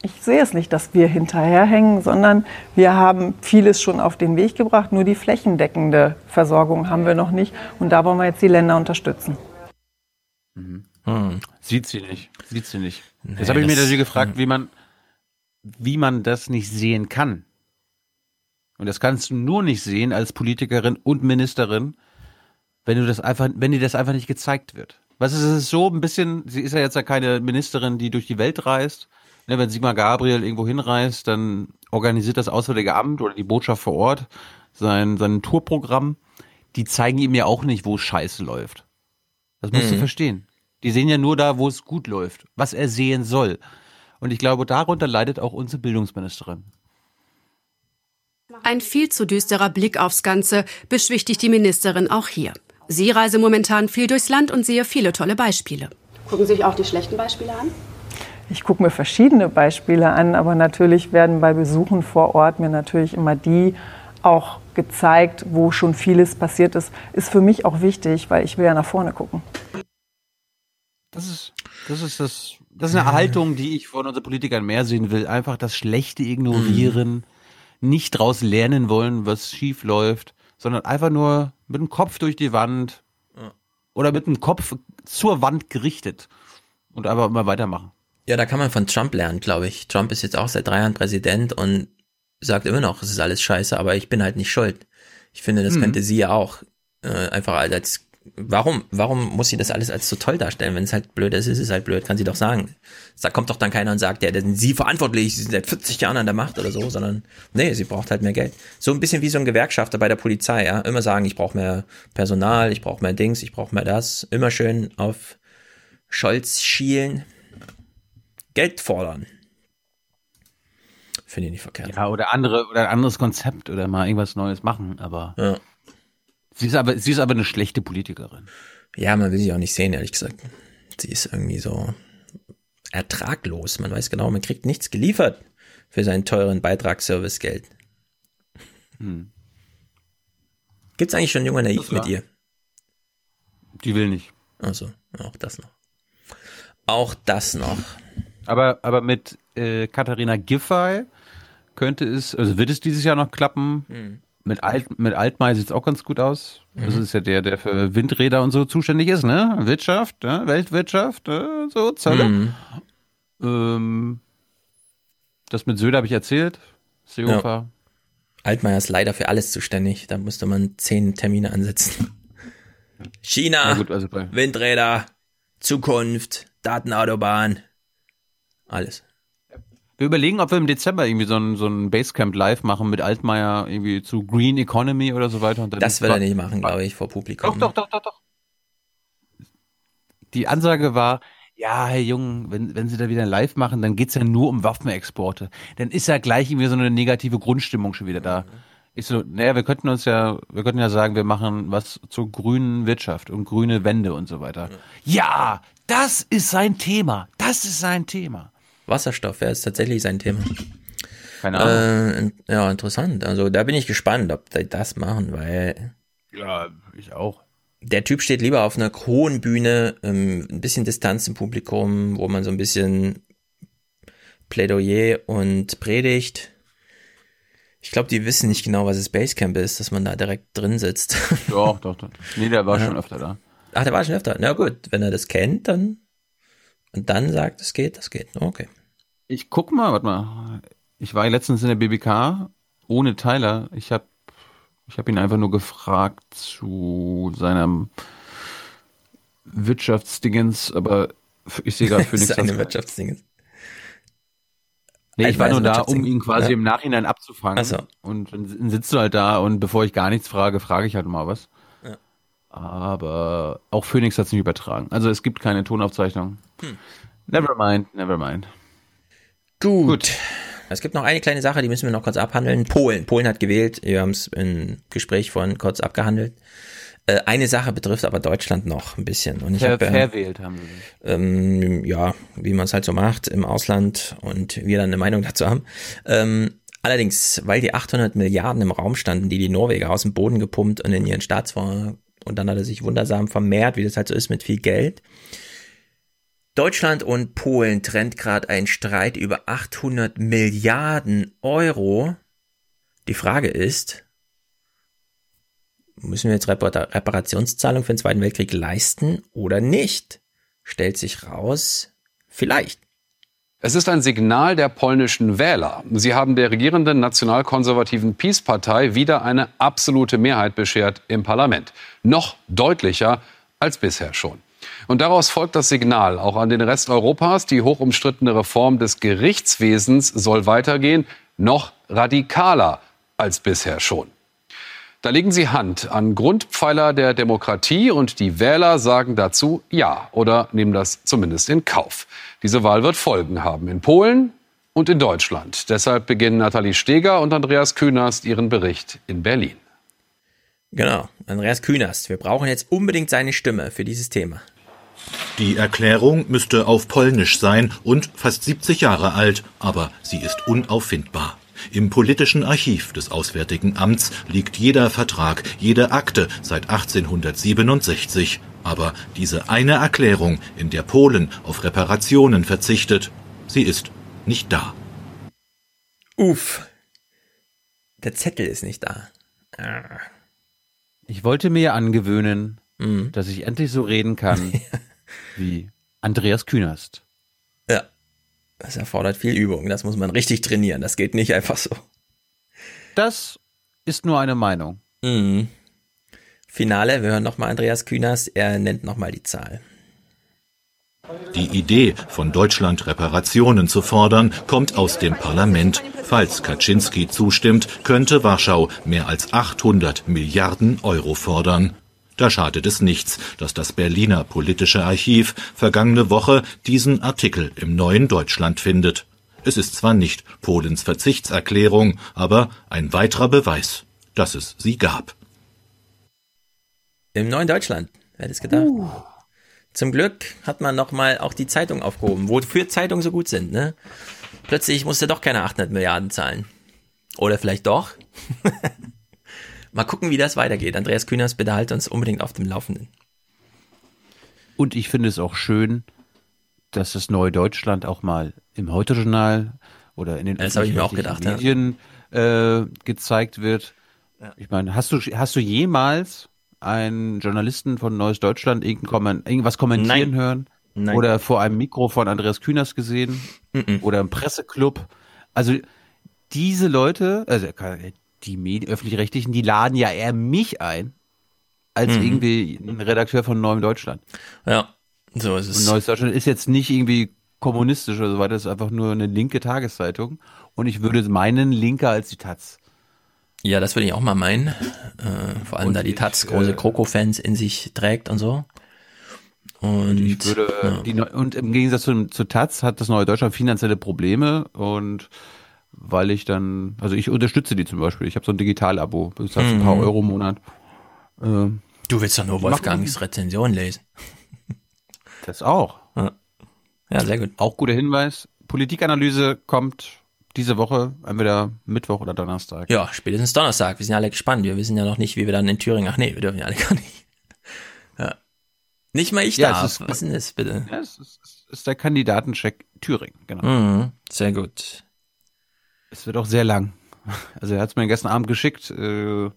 Ich sehe es nicht, dass wir hinterherhängen, sondern wir haben vieles schon auf den Weg gebracht. Nur die flächendeckende Versorgung haben wir noch nicht. Und da wollen wir jetzt die Länder unterstützen. Mhm. Hm. Sieht sie nicht. Sieht sie nicht. Nee, jetzt habe ich mir natürlich gefragt, hm. wie man, wie man das nicht sehen kann. Und das kannst du nur nicht sehen als Politikerin und Ministerin, wenn du das einfach, wenn dir das einfach nicht gezeigt wird. Was ist es so ein bisschen, sie ist ja jetzt ja keine Ministerin, die durch die Welt reist. Ne, wenn Sigmar Gabriel irgendwo hinreist, dann organisiert das Auswärtige Amt oder die Botschaft vor Ort sein, sein Tourprogramm. Die zeigen ihm ja auch nicht, wo es scheiße läuft. Das musst mhm. du verstehen. Die sehen ja nur da, wo es gut läuft, was er sehen soll. Und ich glaube, darunter leidet auch unsere Bildungsministerin. Ein viel zu düsterer Blick aufs Ganze beschwichtigt die Ministerin auch hier. Sie reise momentan viel durchs Land und sehe viele tolle Beispiele. Gucken Sie sich auch die schlechten Beispiele an? Ich gucke mir verschiedene Beispiele an, aber natürlich werden bei Besuchen vor Ort mir natürlich immer die auch gezeigt, wo schon vieles passiert ist. Ist für mich auch wichtig, weil ich will ja nach vorne gucken. Das ist das, ist das, das ist eine Haltung, die ich von unseren Politikern mehr sehen will. Einfach das Schlechte ignorieren. Mhm nicht draus lernen wollen, was schief läuft, sondern einfach nur mit dem Kopf durch die Wand ja. oder mit dem Kopf zur Wand gerichtet und einfach immer weitermachen. Ja, da kann man von Trump lernen, glaube ich. Trump ist jetzt auch seit drei Jahren Präsident und sagt immer noch, es ist alles scheiße, aber ich bin halt nicht schuld. Ich finde, das hm. könnte sie ja auch äh, einfach als warum, warum muss sie das alles als so toll darstellen? Wenn es halt blöd ist, ist es halt blöd, kann sie doch sagen. Da kommt doch dann keiner und sagt, ja, sind sie verantwortlich, sie sind seit 40 Jahren an der Macht oder so, sondern nee, sie braucht halt mehr Geld. So ein bisschen wie so ein Gewerkschafter bei der Polizei, ja. Immer sagen, ich brauche mehr Personal, ich brauche mehr Dings, ich brauche mehr das. Immer schön auf Scholz schielen. Geld fordern. Finde ich nicht verkehrt. Ja, oder andere, oder ein anderes Konzept oder mal irgendwas Neues machen, aber. Ja. Sie ist aber, sie ist aber eine schlechte Politikerin. Ja, man will sie auch nicht sehen, ehrlich gesagt. Sie ist irgendwie so ertraglos. Man weiß genau, man kriegt nichts geliefert für seinen teuren Beitragsservicegeld. Hm. Gibt's eigentlich schon junge Naiv mit ihr? Die will nicht. Also, auch das noch. Auch das noch. Aber, aber mit äh, Katharina Giffey könnte es, also wird es dieses Jahr noch klappen? Hm. Mit, Alt, mit Altmaier sieht es auch ganz gut aus. Mhm. Das ist ja der, der für Windräder und so zuständig ist, ne? Wirtschaft, ne? Weltwirtschaft, ne? so, Zölle. Mhm. Ähm, das mit Söder habe ich erzählt. Seehofer. Ja. Altmaier ist leider für alles zuständig. Da musste man zehn Termine ansetzen. China, gut, also Windräder, Zukunft, Datenautobahn, alles. Wir überlegen, ob wir im Dezember irgendwie so ein, so ein Basecamp live machen mit Altmaier irgendwie zu Green Economy oder so weiter. das will er nicht machen, glaube ich, vor Publikum. Doch, doch, doch, doch, doch. Die Ansage war, ja, Herr Jung, wenn, wenn Sie da wieder live machen, dann geht's ja nur um Waffenexporte. Dann ist ja gleich irgendwie so eine negative Grundstimmung schon wieder da. Mhm. Ich so, naja, wir könnten uns ja, wir könnten ja sagen, wir machen was zur grünen Wirtschaft und grüne Wende und so weiter. Mhm. Ja, das ist sein Thema. Das ist sein Thema. Wasserstoff wäre es tatsächlich sein Thema. Keine Ahnung. Äh, ja, interessant. Also da bin ich gespannt, ob die das machen, weil. Ja, ich auch. der Typ steht lieber auf einer hohen Bühne, ähm, ein bisschen Distanz im Publikum, wo man so ein bisschen Plädoyer und predigt. Ich glaube, die wissen nicht genau, was das Basecamp ist, dass man da direkt drin sitzt. (laughs) Doch, doch, doch. Nee, der war ja. schon öfter da. Ach, der war schon öfter. Na gut, wenn er das kennt, dann und dann sagt, es geht, das geht. Okay. Ich guck mal, warte mal. Ich war letztens in der BBK ohne Tyler. Ich habe ich hab ihn einfach nur gefragt zu seinem Wirtschaftsdingens, aber ich sehe gerade (laughs) für nichts. Seine Wirtschaftsdingens. Nee, ich war nur da, um ihn quasi ja. im Nachhinein abzufangen. Ach so. Und dann sitzt du halt da und bevor ich gar nichts frage, frage ich halt mal was. Ja. Aber auch Phoenix hat es nicht übertragen. Also es gibt keine Tonaufzeichnung. Hm. Never mind, never mind. Gut. Gut. Es gibt noch eine kleine Sache, die müssen wir noch kurz abhandeln. Polen. Polen hat gewählt. Wir haben es im Gespräch vorhin kurz abgehandelt. Äh, eine Sache betrifft aber Deutschland noch ein bisschen. Und ich Ver, hab, äh, verwählt haben sie. Ähm, ja, wie man es halt so macht im Ausland und wir dann eine Meinung dazu haben. Ähm, allerdings, weil die 800 Milliarden im Raum standen, die die Norweger aus dem Boden gepumpt und in ihren Staatsfonds und dann hat er sich wundersam vermehrt, wie das halt so ist mit viel Geld. Deutschland und Polen trennt gerade ein Streit über 800 Milliarden Euro. Die Frage ist, müssen wir jetzt Reparationszahlung für den Zweiten Weltkrieg leisten oder nicht? Stellt sich raus, vielleicht. Es ist ein Signal der polnischen Wähler. Sie haben der regierenden nationalkonservativen Peace-Partei wieder eine absolute Mehrheit beschert im Parlament. Noch deutlicher als bisher schon. Und daraus folgt das Signal auch an den Rest Europas. Die hochumstrittene Reform des Gerichtswesens soll weitergehen, noch radikaler als bisher schon. Da legen sie Hand an Grundpfeiler der Demokratie und die Wähler sagen dazu Ja oder nehmen das zumindest in Kauf. Diese Wahl wird Folgen haben in Polen und in Deutschland. Deshalb beginnen Nathalie Steger und Andreas Künast ihren Bericht in Berlin. Genau, Andreas Künast. Wir brauchen jetzt unbedingt seine Stimme für dieses Thema. Die Erklärung müsste auf Polnisch sein und fast 70 Jahre alt, aber sie ist unauffindbar. Im politischen Archiv des Auswärtigen Amts liegt jeder Vertrag, jede Akte seit 1867. Aber diese eine Erklärung, in der Polen auf Reparationen verzichtet, sie ist nicht da. Uff. Der Zettel ist nicht da. Ich wollte mir angewöhnen, mhm. dass ich endlich so reden kann (laughs) wie Andreas Künast. Das erfordert viel Übung. Das muss man richtig trainieren. Das geht nicht einfach so. Das ist nur eine Meinung. Mhm. Finale, wir hören nochmal Andreas Kühners. Er nennt nochmal die Zahl. Die Idee, von Deutschland Reparationen zu fordern, kommt aus dem Parlament. Falls Kaczynski zustimmt, könnte Warschau mehr als 800 Milliarden Euro fordern. Da schadet es nichts, dass das Berliner politische Archiv vergangene Woche diesen Artikel im neuen Deutschland findet. Es ist zwar nicht Polens Verzichtserklärung, aber ein weiterer Beweis, dass es sie gab. Im neuen Deutschland, wer hätte es gedacht? Uh. Zum Glück hat man nochmal auch die Zeitung aufgehoben, wofür Zeitungen so gut sind, ne? Plötzlich musste doch keine 800 Milliarden zahlen. Oder vielleicht doch? (laughs) Mal gucken, wie das weitergeht. Andreas Kühners, bitte halt uns unbedingt auf dem Laufenden. Und ich finde es auch schön, dass das Neue Deutschland auch mal im Heute-Journal oder in den das ich mir auch gedacht, Medien ja. äh, gezeigt wird. Ja. Ich meine, hast du, hast du jemals einen Journalisten von Neues Deutschland irgendwas kommentieren Nein. hören? Nein. Oder vor einem Mikro von Andreas Kühners gesehen? Nein. Oder im Presseclub? Also diese Leute, also die Medien, öffentlich-rechtlichen, die laden ja eher mich ein, als mhm. irgendwie ein Redakteur von Neuem Deutschland. Ja, so ist es. Und Neues Deutschland ist jetzt nicht irgendwie kommunistisch oder so weiter, das ist einfach nur eine linke Tageszeitung. Und ich würde meinen linker als die Taz. Ja, das würde ich auch mal meinen. Äh, vor allem, und da die Taz große äh, Kroko-Fans in sich trägt und so. Und, und ich würde, ja. die, und im Gegensatz zu, zu Taz hat das Neue Deutschland finanzielle Probleme und weil ich dann, also ich unterstütze die zum Beispiel. Ich habe so ein Digital-Abo, das heißt ein paar mhm. Euro im Monat. Äh, du willst doch nur Wolfgangs Rezension lesen. (laughs) Das auch. Ja. ja, sehr gut. Auch guter Hinweis. Politikanalyse kommt diese Woche, entweder Mittwoch oder Donnerstag. Ja, spätestens Donnerstag. Wir sind ja alle gespannt. Wir wissen ja noch nicht, wie wir dann in Thüringen. Ach nee, wir dürfen ja alle (laughs) gar nicht. Nicht mal ich Ja, darf. es ist- Was ist denn das bitte? Ja, es ist, es ist der Kandidatencheck Thüringen, genau. Mhm, sehr gut. Es wird auch sehr lang. Also er hat es mir gestern Abend geschickt. Äh,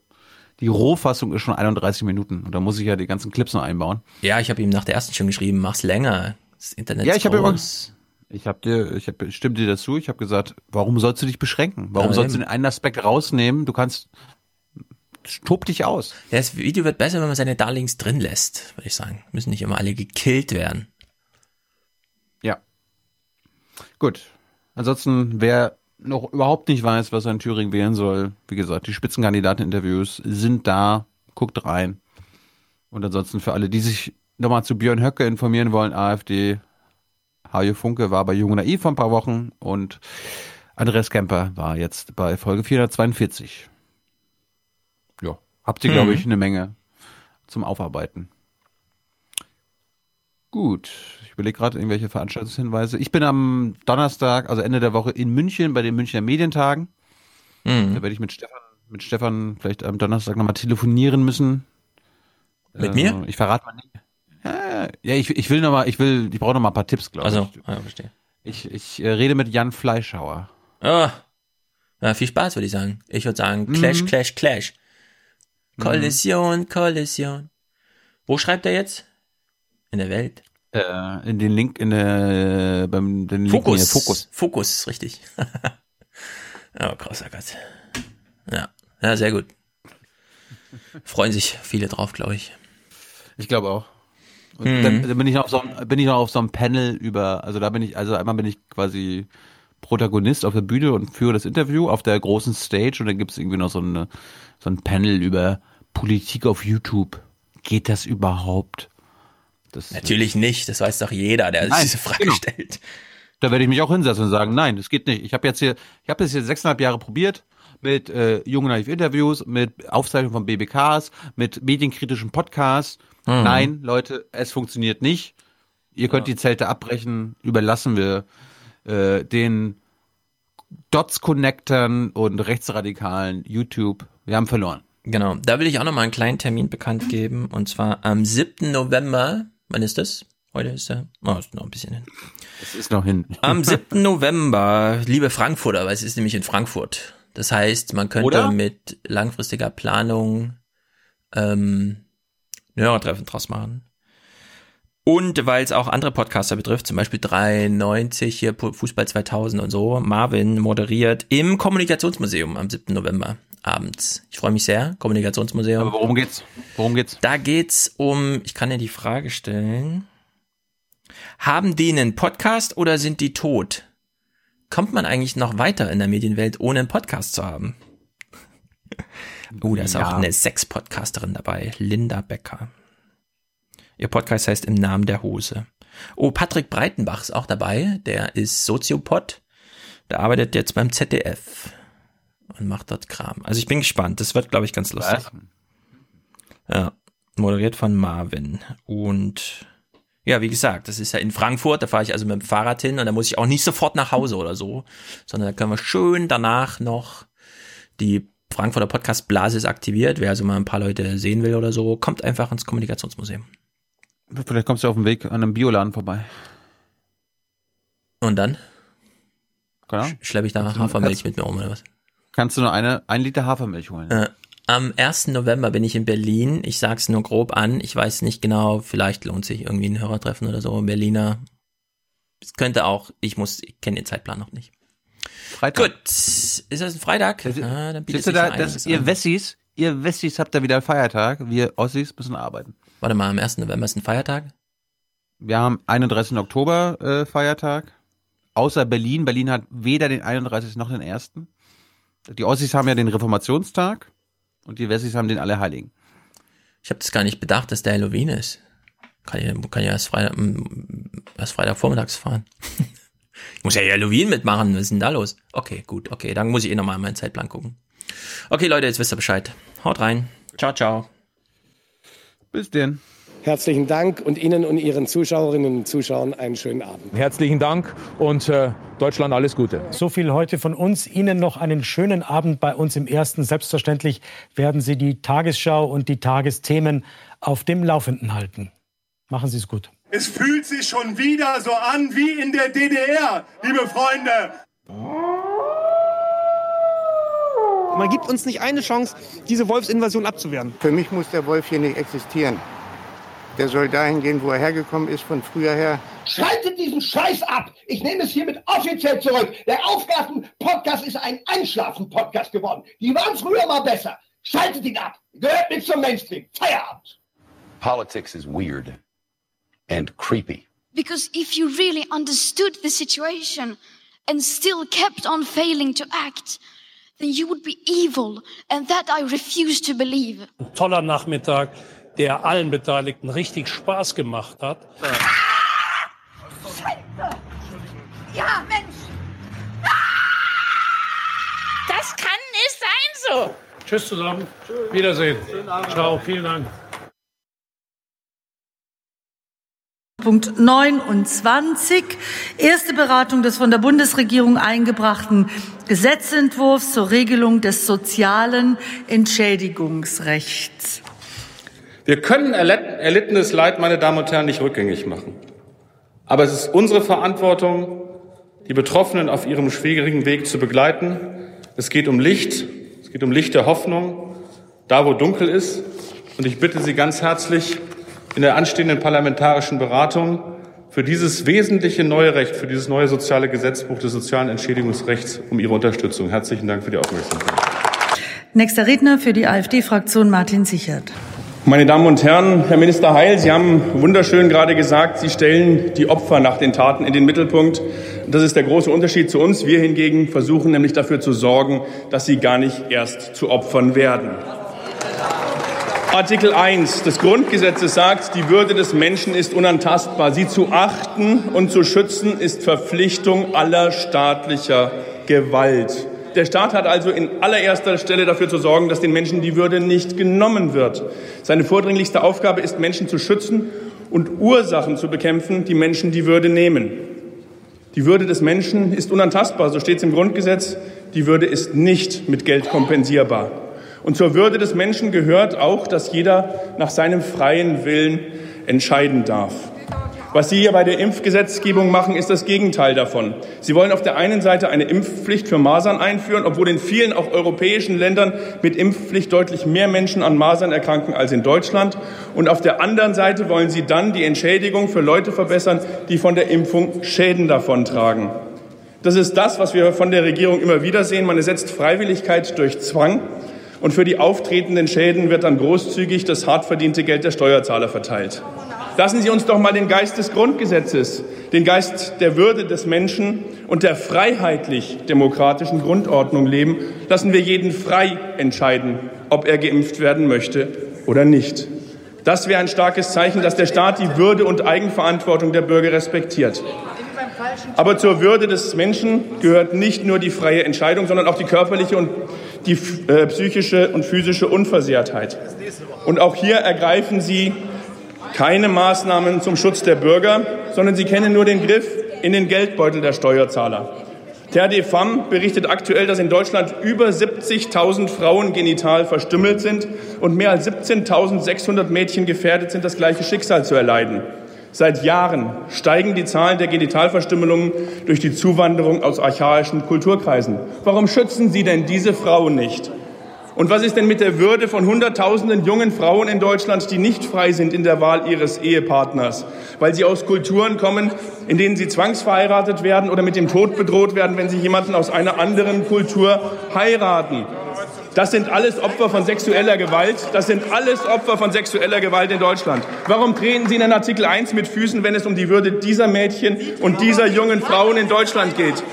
die Rohfassung ist schon 31 Minuten und da muss ich ja die ganzen Clips noch einbauen. Ja, ich habe ihm nach der ersten schon geschrieben, mach's länger. Das Internet ja, ist ich habe ich habe dir, ich habe stimme dir dazu. Ich habe gesagt, warum sollst du dich beschränken? Warum Ja, sollst du eben. den einen Aspekt rausnehmen? Du kannst, tob dich aus. Das Video wird besser, wenn man seine Darlings drin lässt, würde ich sagen. Müssen nicht immer alle gekillt werden. Ja. Gut. Ansonsten, wer noch überhaupt nicht weiß, was er in Thüringen wählen soll, wie gesagt, die Spitzenkandidateninterviews sind da. Guckt rein. Und ansonsten für alle, die sich nochmal zu Björn Höcke informieren wollen, AfD, Hajo Funke war bei Jung und Naiv vor ein paar Wochen und Andreas Kemper war jetzt bei Folge 442. Ja, habt ihr, glaube Mhm. ich, eine Menge zum Aufarbeiten. Gut, überlege gerade irgendwelche Veranstaltungshinweise. Ich bin am Donnerstag, also Ende der Woche in München bei den Münchner Medientagen. Mhm. Da werde ich mit Stefan, mit Stefan vielleicht am Donnerstag nochmal telefonieren müssen. Mit Äh, mir? Ich verrate mal nicht. Ja, ja ich, ich will noch mal, ich will, ich brauche noch mal ein paar Tipps, glaube Also, ich. ja, verstehe. Ich, ich äh, rede mit Jan Fleischhauer. Ah, ja, viel Spaß, würde ich sagen. Ich würde sagen, Clash, Mhm. Clash, Clash. Kollision, Kollision. Wo schreibt er jetzt? In der Welt. Äh, in den Link in der beim den Link Fokus. hier, Fokus. Fokus, richtig. oh, krasser Gott. Ja, ja, sehr gut. Freuen sich viele drauf, glaube ich. Ich glaube auch. Und Mhm. dann, dann bin ich noch auf so einem, bin ich noch auf so einem Panel über, also da bin ich, also einmal bin ich quasi Protagonist auf der Bühne und führe das Interview auf der großen Stage und dann gibt es irgendwie noch so, eine, so ein Panel über Politik auf YouTube. Geht das überhaupt? Das, Natürlich nicht, das weiß doch jeder, der Nein, diese Frage genau. stellt. Da werde ich mich auch hinsetzen und sagen, nein, das geht nicht. Ich habe jetzt hier, ich habe das hier sechseinhalb Jahre probiert mit äh, jungen naiv Interviews, mit Aufzeichnung von BBKs, mit medienkritischen Podcasts. Mhm. Nein, Leute, es funktioniert nicht. Ihr könnt die Zelte abbrechen. Überlassen wir äh, den Dots-Connectern und Rechtsradikalen YouTube. Wir haben verloren. Genau, da will ich auch noch mal einen kleinen Termin bekannt geben und zwar am 7. November. Wann ist das? Heute ist der, oh, ist noch ein bisschen hin. Es ist noch hin. Am (laughs) 7. November, liebe Frankfurter, weil es ist nämlich in Frankfurt. Das heißt, man könnte Oder? mit langfristiger Planung ähm, Hörertreffen draus machen. Und weil es auch andere Podcaster betrifft, zum Beispiel 93, hier Fußball 2000 und so, Marvin moderiert im Kommunikationsmuseum am 7. November abends. Ich freue mich sehr, Kommunikationsmuseum. Aber worum geht's? Worum geht's? Da geht's um, ich kann dir die Frage stellen. Haben die einen Podcast oder sind die tot? Kommt man eigentlich noch weiter in der Medienwelt, ohne einen Podcast zu haben? (laughs) Oh, da ist Ja. auch eine Sex-Podcasterin dabei, Linda Becker. Ihr Podcast heißt Im Namen der Hose. Oh, Patrick Breitenbach ist auch dabei. Der ist Soziopod. Der arbeitet jetzt beim ZDF und macht dort Kram. Also ich bin gespannt. Das wird, glaube ich, ganz lustig. Was? Ja, moderiert von Marvin. Und ja, wie gesagt, das ist ja in Frankfurt, da fahre ich also mit dem Fahrrad hin und da muss ich auch nicht sofort nach Hause oder so, sondern da können wir schön danach noch die Frankfurter Podcast-Blase ist aktiviert. Wer also mal ein paar Leute sehen will oder so, kommt einfach ins Kommunikationsmuseum. Vielleicht kommst du auf dem Weg an einem Bioladen vorbei. Und dann Genau. schleppe ich da Hafermilch mit mir um oder was? Kannst du nur eine, ein Liter Hafermilch holen? Äh, am 1. November bin ich in Berlin. Ich sag's nur grob an. Ich weiß nicht genau, vielleicht lohnt sich irgendwie ein Hörertreffen oder so. Berliner. Es könnte auch, ich muss, ich kenne den Zeitplan noch nicht. Freitag. Gut. Ist das ein Freitag? Ah, dann bietet sich da, ja das, ihr an. Wessis, ihr Wessis habt da wieder Feiertag. Wir Ossis müssen arbeiten. Warte mal, am 1. November ist ein Feiertag? Wir haben 31. Oktober äh, Feiertag. Außer Berlin. Berlin hat weder den 31. noch den 1. Die Ossis haben ja den Reformationstag und die Wessis haben den Allerheiligen. Ich habe das gar nicht bedacht, dass der Halloween ist. Kann ja, kann ja erst Freitag, mm, erst Freitag vormittags fahren. ich muss ja Halloween mitmachen. Was ist denn da los? Okay, gut, okay. Dann muss ich eh nochmal in meinen Zeitplan gucken. Okay, Leute, jetzt wisst ihr Bescheid. Haut rein. Ciao, ciao. Bis denn. Herzlichen Dank und Ihnen und Ihren Zuschauerinnen und Zuschauern einen schönen Abend. Herzlichen Dank und äh, Deutschland alles Gute. So viel heute von uns. Ihnen noch einen schönen Abend bei uns im Ersten. Selbstverständlich werden Sie die Tagesschau und die Tagesthemen auf dem Laufenden halten. Machen Sie es gut. Es fühlt sich schon wieder so an wie in der DDR, liebe Freunde. Man gibt uns nicht eine Chance, diese Wolfsinvasion abzuwehren. Für mich muss der Wolf hier nicht existieren. Der soll dahin gehen, wo er hergekommen ist, von früher her. Schaltet diesen Scheiß ab! Ich nehme es hiermit offiziell zurück. Der Aufgaben-Podcast ist ein Einschlafen-Podcast geworden. Die waren früher mal besser. Schaltet ihn ab! Gehört mit zum Mainstream. Feierabend! Politics is weird and creepy. Because if you really understood the situation and still kept on failing to act, then you would be evil, and that I refuse to believe. Ein toller Nachmittag, der allen Beteiligten richtig Spaß gemacht hat. Scheiße! Ja, Mensch! Das kann nicht sein so. Tschüss zusammen. Wiedersehen. Ciao, vielen Dank. Punkt 29. Erste Beratung des von der Bundesregierung eingebrachten Gesetzentwurfs zur Regelung des sozialen Entschädigungsrechts. Wir können erlittenes Leid, meine Damen und Herren, nicht rückgängig machen. Aber es ist unsere Verantwortung, die Betroffenen auf ihrem schwierigen Weg zu begleiten. Es geht um Licht, es geht um Licht der Hoffnung, da wo dunkel ist. Und ich bitte Sie ganz herzlich, in der anstehenden parlamentarischen Beratung für dieses wesentliche neue Recht, für dieses neue soziale Gesetzbuch des sozialen Entschädigungsrechts um Ihre Unterstützung. Herzlichen Dank für die Aufmerksamkeit. Nächster Redner für die AfD-Fraktion Martin Sichert. Meine Damen und Herren, Herr Minister Heil, Sie haben wunderschön gerade gesagt, Sie stellen die Opfer nach den Taten in den Mittelpunkt. Das ist der große Unterschied zu uns. Wir hingegen versuchen nämlich dafür zu sorgen, dass sie gar nicht erst zu Opfern werden. Artikel 1 des Grundgesetzes sagt, die Würde des Menschen ist unantastbar. Sie zu achten und zu schützen ist Verpflichtung aller staatlicher Gewalt. Der Staat hat also in allererster Stelle dafür zu sorgen, dass den Menschen die Würde nicht genommen wird. Seine vordringlichste Aufgabe ist, Menschen zu schützen und Ursachen zu bekämpfen, die Menschen die Würde nehmen. Die Würde des Menschen ist unantastbar, so steht es im Grundgesetz. Die Würde ist nicht mit Geld kompensierbar. Und zur Würde des Menschen gehört auch, dass jeder nach seinem freien Willen entscheiden darf. Was Sie hier bei der Impfgesetzgebung machen, ist das Gegenteil davon. Sie wollen auf der einen Seite eine Impfpflicht für Masern einführen, obwohl in vielen auch europäischen Ländern mit Impfpflicht deutlich mehr Menschen an Masern erkranken als in Deutschland. Und auf der anderen Seite wollen Sie dann die Entschädigung für Leute verbessern, die von der Impfung Schäden davontragen. Das ist das, was wir von der Regierung immer wieder sehen. Man ersetzt Freiwilligkeit durch Zwang. Und für die auftretenden Schäden wird dann großzügig das hart verdiente Geld der Steuerzahler verteilt. Lassen Sie uns doch mal den Geist des Grundgesetzes, den Geist der Würde des Menschen und der freiheitlich-demokratischen Grundordnung leben. Lassen wir jeden frei entscheiden, ob er geimpft werden möchte oder nicht. Das wäre ein starkes Zeichen, dass der Staat die Würde und Eigenverantwortung der Bürger respektiert. Aber zur Würde des Menschen gehört nicht nur die freie Entscheidung, sondern auch die körperliche und die äh, psychische und physische Unversehrtheit. Und auch hier ergreifen Sie keine Maßnahmen zum Schutz der Bürger, sondern Sie kennen nur den Griff in den Geldbeutel der Steuerzahler. Des Femmes berichtet aktuell, dass in Deutschland über 70.000 Frauen genital verstümmelt sind und mehr als 17.600 Mädchen gefährdet sind, das gleiche Schicksal zu erleiden. Seit Jahren steigen die Zahlen der Genitalverstümmelungen durch die Zuwanderung aus archaischen Kulturkreisen. Warum schützen Sie denn diese Frauen nicht? Und was ist denn mit der Würde von Hunderttausenden jungen Frauen in Deutschland, die nicht frei sind in der Wahl ihres Ehepartners, weil sie aus Kulturen kommen, in denen sie zwangsverheiratet werden oder mit dem Tod bedroht werden, wenn sie jemanden aus einer anderen Kultur heiraten? Das sind alles Opfer von sexueller Gewalt. Das sind alles Opfer von sexueller Gewalt in Deutschland. Warum treten Sie in den Artikel 1 mit Füßen, wenn es um die Würde dieser Mädchen und dieser jungen Frauen in Deutschland geht?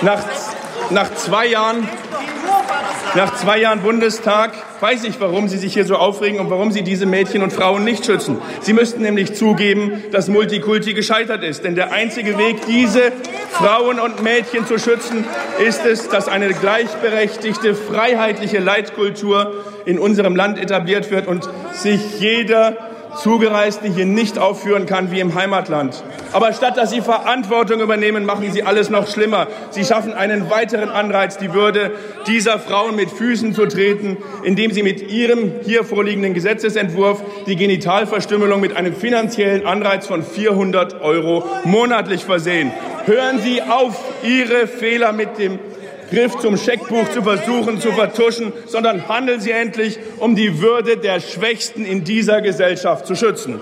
Nach, nach zwei Jahren nach zwei Jahren Bundestag weiß ich, warum Sie sich hier so aufregen und warum Sie diese Mädchen und Frauen nicht schützen. Sie müssten nämlich zugeben, dass Multikulti gescheitert ist. Denn der einzige Weg, diese Frauen und Mädchen zu schützen, ist es, dass eine gleichberechtigte, freiheitliche Leitkultur in unserem Land etabliert wird und sich jeder Zugereiste hier nicht aufführen kann wie im Heimatland. Aber statt dass Sie Verantwortung übernehmen, machen Sie alles noch schlimmer. Sie schaffen einen weiteren Anreiz, die Würde dieser Frauen mit Füßen zu treten, indem Sie mit Ihrem hier vorliegenden Gesetzesentwurf die Genitalverstümmelung mit einem finanziellen Anreiz von 400 Euro monatlich versehen. Hören Sie auf, Ihre Fehler mit dem Griff zum Scheckbuch zu versuchen zu vertuschen, sondern handeln Sie endlich, um die Würde der Schwächsten in dieser Gesellschaft zu schützen.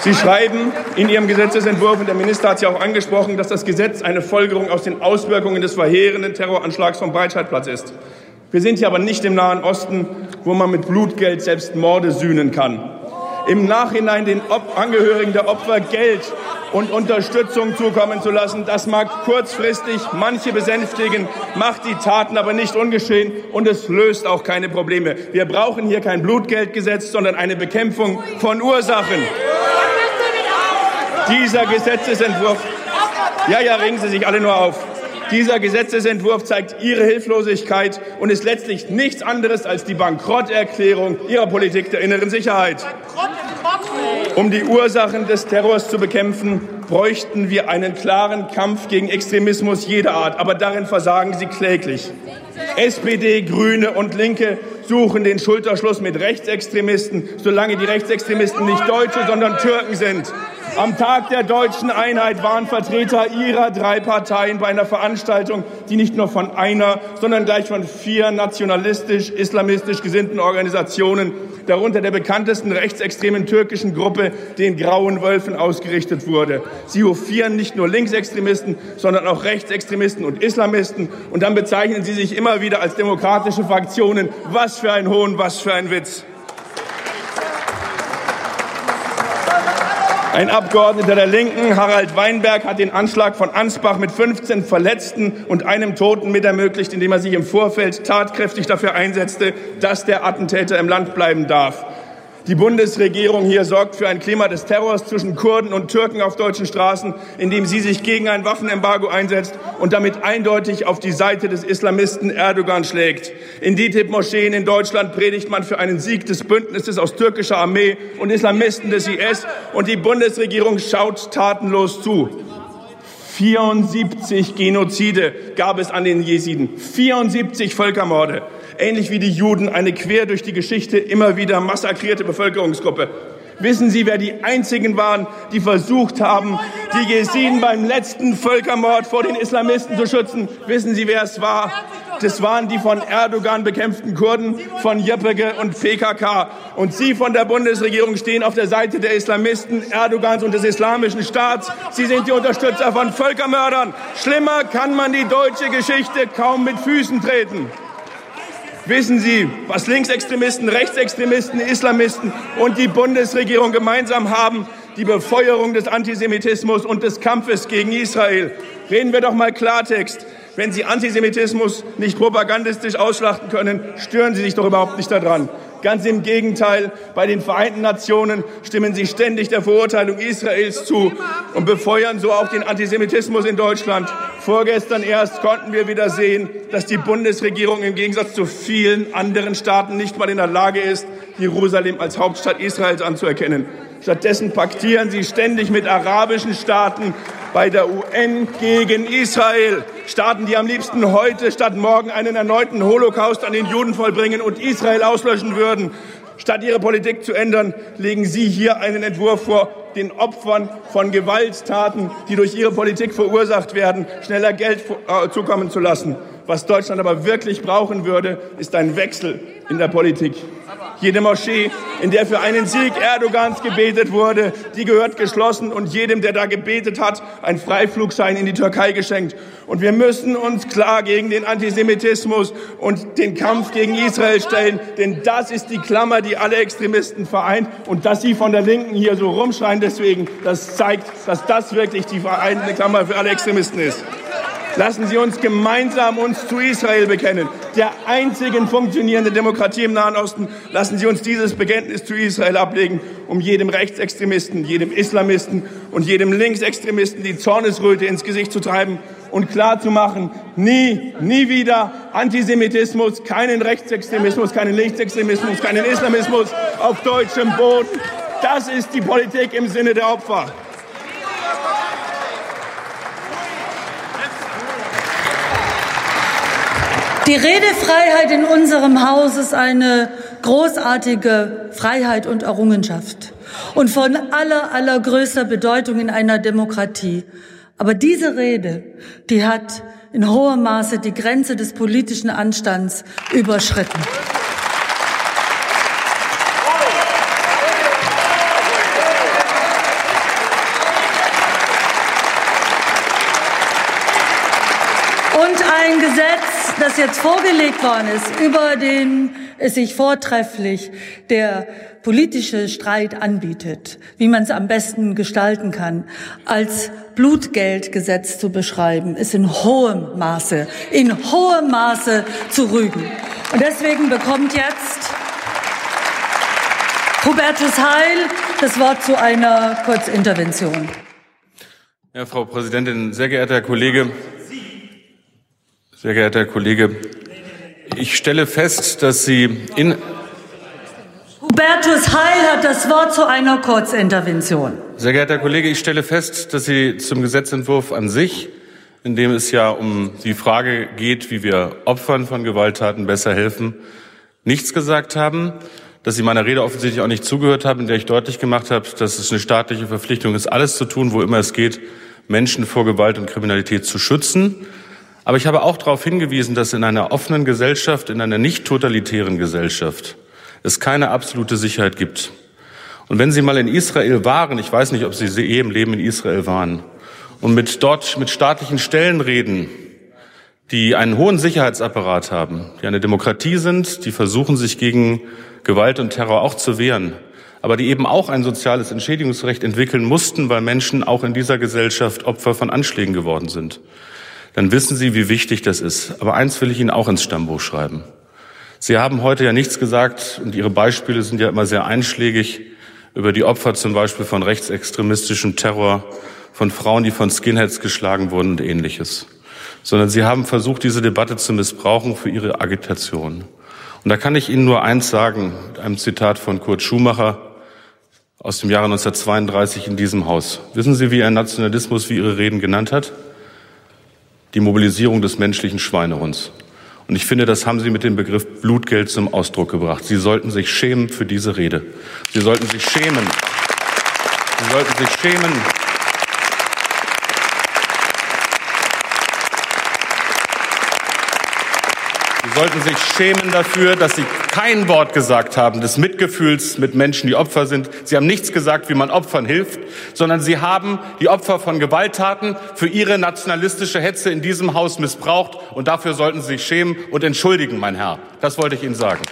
Sie schreiben in Ihrem Gesetzesentwurf, und der Minister hat es ja auch angesprochen, dass das Gesetz eine Folgerung aus den Auswirkungen des verheerenden Terroranschlags vom Breitscheidplatz ist. Wir sind hier aber nicht im Nahen Osten, wo man mit Blutgeld selbst Morde sühnen kann. Im Nachhinein den Angehörigen der Opfer Geld und Unterstützung zukommen zu lassen. Das mag kurzfristig manche besänftigen, macht die Taten aber nicht ungeschehen und es löst auch keine Probleme. Wir brauchen hier kein Blutgeldgesetz, sondern eine Bekämpfung von Ursachen. Dieser Gesetzesentwurf, ja, ja, regen Sie sich alle nur auf. Dieser Gesetzesentwurf zeigt Ihre Hilflosigkeit und ist letztlich nichts anderes als die Bankrotterklärung Ihrer Politik der inneren Sicherheit. Um die Ursachen des Terrors zu bekämpfen, bräuchten wir einen klaren Kampf gegen Extremismus jeder Art. Aber darin versagen Sie kläglich. SPD, Grüne und Linke suchen den Schulterschluss mit Rechtsextremisten, solange die Rechtsextremisten nicht Deutsche, sondern Türken sind. Am Tag der deutschen Einheit waren Vertreter ihrer drei Parteien bei einer Veranstaltung, die nicht nur von einer, sondern gleich von vier nationalistisch-islamistisch gesinnten Organisationen, darunter der bekanntesten rechtsextremen türkischen Gruppe, den Grauen Wölfen, ausgerichtet wurde. Sie hofieren nicht nur Linksextremisten, sondern auch Rechtsextremisten und Islamisten. Und dann bezeichnen sie sich immer wieder als demokratische Fraktionen. Was für ein Hohn, was für ein Witz. Ein Abgeordneter der Linken, Harald Weinberg, hat den Anschlag von Ansbach mit 15 Verletzten und einem Toten mit ermöglicht, indem er sich im Vorfeld tatkräftig dafür einsetzte, dass der Attentäter im Land bleiben darf. Die Bundesregierung hier sorgt für ein Klima des Terrors zwischen Kurden und Türken auf deutschen Straßen, indem sie sich gegen ein Waffenembargo einsetzt und damit eindeutig auf die Seite des Islamisten Erdogan schlägt. In DITIB-Moscheen in Deutschland predigt man für einen Sieg des Bündnisses aus türkischer Armee und Islamisten des IS und die Bundesregierung schaut tatenlos zu. 74 Genozide gab es an den Jesiden, 74 Völkermorde ähnlich wie die Juden, eine quer durch die Geschichte immer wieder massakrierte Bevölkerungsgruppe. Wissen Sie, wer die einzigen waren, die versucht haben, die Jesiden beim letzten Völkermord vor den Islamisten zu schützen? Wissen Sie, wer es war? Das waren die von Erdogan bekämpften Kurden, von Jöpege und PKK. Und Sie von der Bundesregierung stehen auf der Seite der Islamisten, Erdogans und des Islamischen Staats. Sie sind die Unterstützer von Völkermördern. Schlimmer kann man die deutsche Geschichte kaum mit Füßen treten. Wissen Sie, was Linksextremisten, Rechtsextremisten, Islamisten und die Bundesregierung gemeinsam haben? Die Befeuerung des Antisemitismus und des Kampfes gegen Israel. Reden wir doch mal Klartext. Wenn Sie Antisemitismus nicht propagandistisch ausschlachten können, stören Sie sich doch überhaupt nicht daran. Ganz im Gegenteil, bei den Vereinten Nationen stimmen sie ständig der Verurteilung Israels zu und befeuern so auch den Antisemitismus in Deutschland. Vorgestern erst konnten wir wieder sehen, dass die Bundesregierung im Gegensatz zu vielen anderen Staaten nicht mal in der Lage ist, Jerusalem als Hauptstadt Israels anzuerkennen. Stattdessen paktieren sie ständig mit arabischen Staaten bei der UN gegen Israel. Staaten, die am liebsten heute statt morgen einen erneuten Holocaust an den Juden vollbringen und Israel auslöschen würden. Statt ihre Politik zu ändern, legen Sie hier einen Entwurf vor, den Opfern von Gewalttaten, die durch Ihre Politik verursacht werden, schneller Geld äh, zukommen zu lassen. Was Deutschland aber wirklich brauchen würde, ist ein Wechsel in der Politik. Jede Moschee, in der für einen Sieg Erdogans gebetet wurde, die gehört geschlossen und jedem, der da gebetet hat, ein Freiflugschein in die Türkei geschenkt. Und wir müssen uns klar gegen den Antisemitismus und den Kampf gegen Israel stellen, denn das ist die Klammer, die alle Extremisten vereint. Und dass Sie von der Linken hier so rumschreien deswegen, das zeigt, dass das wirklich die vereinende Klammer für alle Extremisten ist. Lassen Sie uns gemeinsam uns zu Israel bekennen, der einzigen funktionierenden Demokratie im Nahen Osten. Lassen Sie uns dieses Bekenntnis zu Israel ablegen, um jedem Rechtsextremisten, jedem Islamisten und jedem Linksextremisten die Zornesröte ins Gesicht zu treiben und klarzumachen, nie, nie wieder Antisemitismus, keinen Rechtsextremismus, keinen Linksextremismus, keinen Islamismus auf deutschem Boden. Das ist die Politik im Sinne der Opfer. Die Redefreiheit in unserem Haus ist eine großartige Freiheit und Errungenschaft und von aller, allergrößter Bedeutung in einer Demokratie. Aber diese Rede, die hat in hohem Maße die Grenze des politischen Anstands überschritten. Das jetzt vorgelegt worden ist, über den es sich vortrefflich der politische Streit anbietet, wie man es am besten gestalten kann, als Blutgeldgesetz zu beschreiben, ist in hohem Maße, in hohem Maße zu rügen. Und deswegen bekommt jetzt Hubertus Heil das Wort zu einer Kurzintervention. Ja, Frau Präsidentin, sehr geehrter Herr Kollege, sehr geehrter Herr Kollege, ich stelle fest, dass Sie in Hubertus Heil hat das Wort zu einer Kurzintervention. Sehr geehrter Herr Kollege, ich stelle fest, dass Sie zum Gesetzentwurf an sich, in dem es ja um die Frage geht, wie wir Opfern von Gewalttaten besser helfen, nichts gesagt haben, dass Sie meiner Rede offensichtlich auch nicht zugehört haben, in der ich deutlich gemacht habe, dass es eine staatliche Verpflichtung ist, alles zu tun, wo immer es geht, Menschen vor Gewalt und Kriminalität zu schützen. Aber ich habe auch darauf hingewiesen, dass in einer offenen Gesellschaft, in einer nicht totalitären Gesellschaft es keine absolute Sicherheit gibt. Und wenn Sie mal in Israel waren, ich weiß nicht, ob Sie je im Leben in Israel waren, und mit dort mit staatlichen Stellen reden, die einen hohen Sicherheitsapparat haben, die eine Demokratie sind, die versuchen, sich gegen Gewalt und Terror auch zu wehren, aber die eben auch ein soziales Entschädigungsrecht entwickeln mussten, weil Menschen auch in dieser Gesellschaft Opfer von Anschlägen geworden sind dann wissen Sie, wie wichtig das ist. Aber eins will ich Ihnen auch ins Stammbuch schreiben. Sie haben heute ja nichts gesagt und Ihre Beispiele sind ja immer sehr einschlägig über die Opfer zum Beispiel von rechtsextremistischem Terror, von Frauen, die von Skinheads geschlagen wurden und ähnliches. Sondern Sie haben versucht, diese Debatte zu missbrauchen für Ihre Agitation. Und da kann ich Ihnen nur eins sagen, mit einem Zitat von Kurt Schumacher aus dem Jahre 1932 in diesem Haus. Wissen Sie, wie er Nationalismus wie Ihre Reden genannt hat? Die Mobilisierung des menschlichen Schweinehunds. Und ich finde, das haben Sie mit dem Begriff Blutgeld zum Ausdruck gebracht. Sie sollten sich schämen für diese Rede. Sie sollten sich schämen. Sie sollten sich schämen sollten sich schämen dafür, dass Sie kein Wort gesagt haben des Mitgefühls mit Menschen, die Opfer sind. Sie haben nichts gesagt, wie man Opfern hilft, sondern Sie haben die Opfer von Gewalttaten für Ihre nationalistische Hetze in diesem Haus missbraucht. Und dafür sollten Sie sich schämen und entschuldigen, mein Herr. Das wollte ich Ihnen sagen.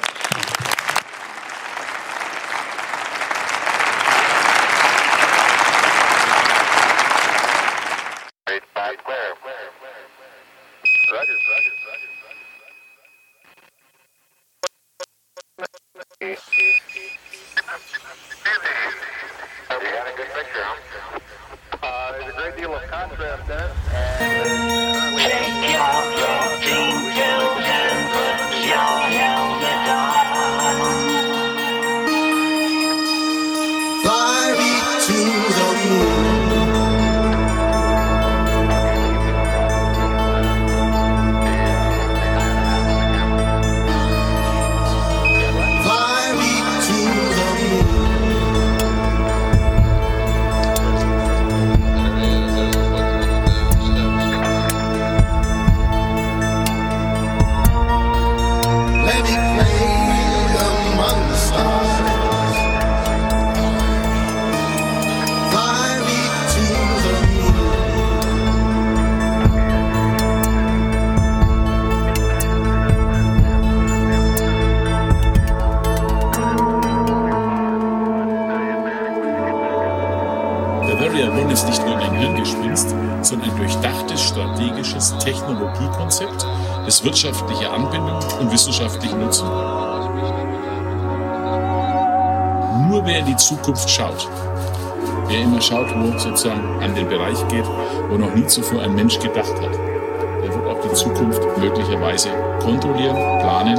Möglicherweise kontrollieren, planen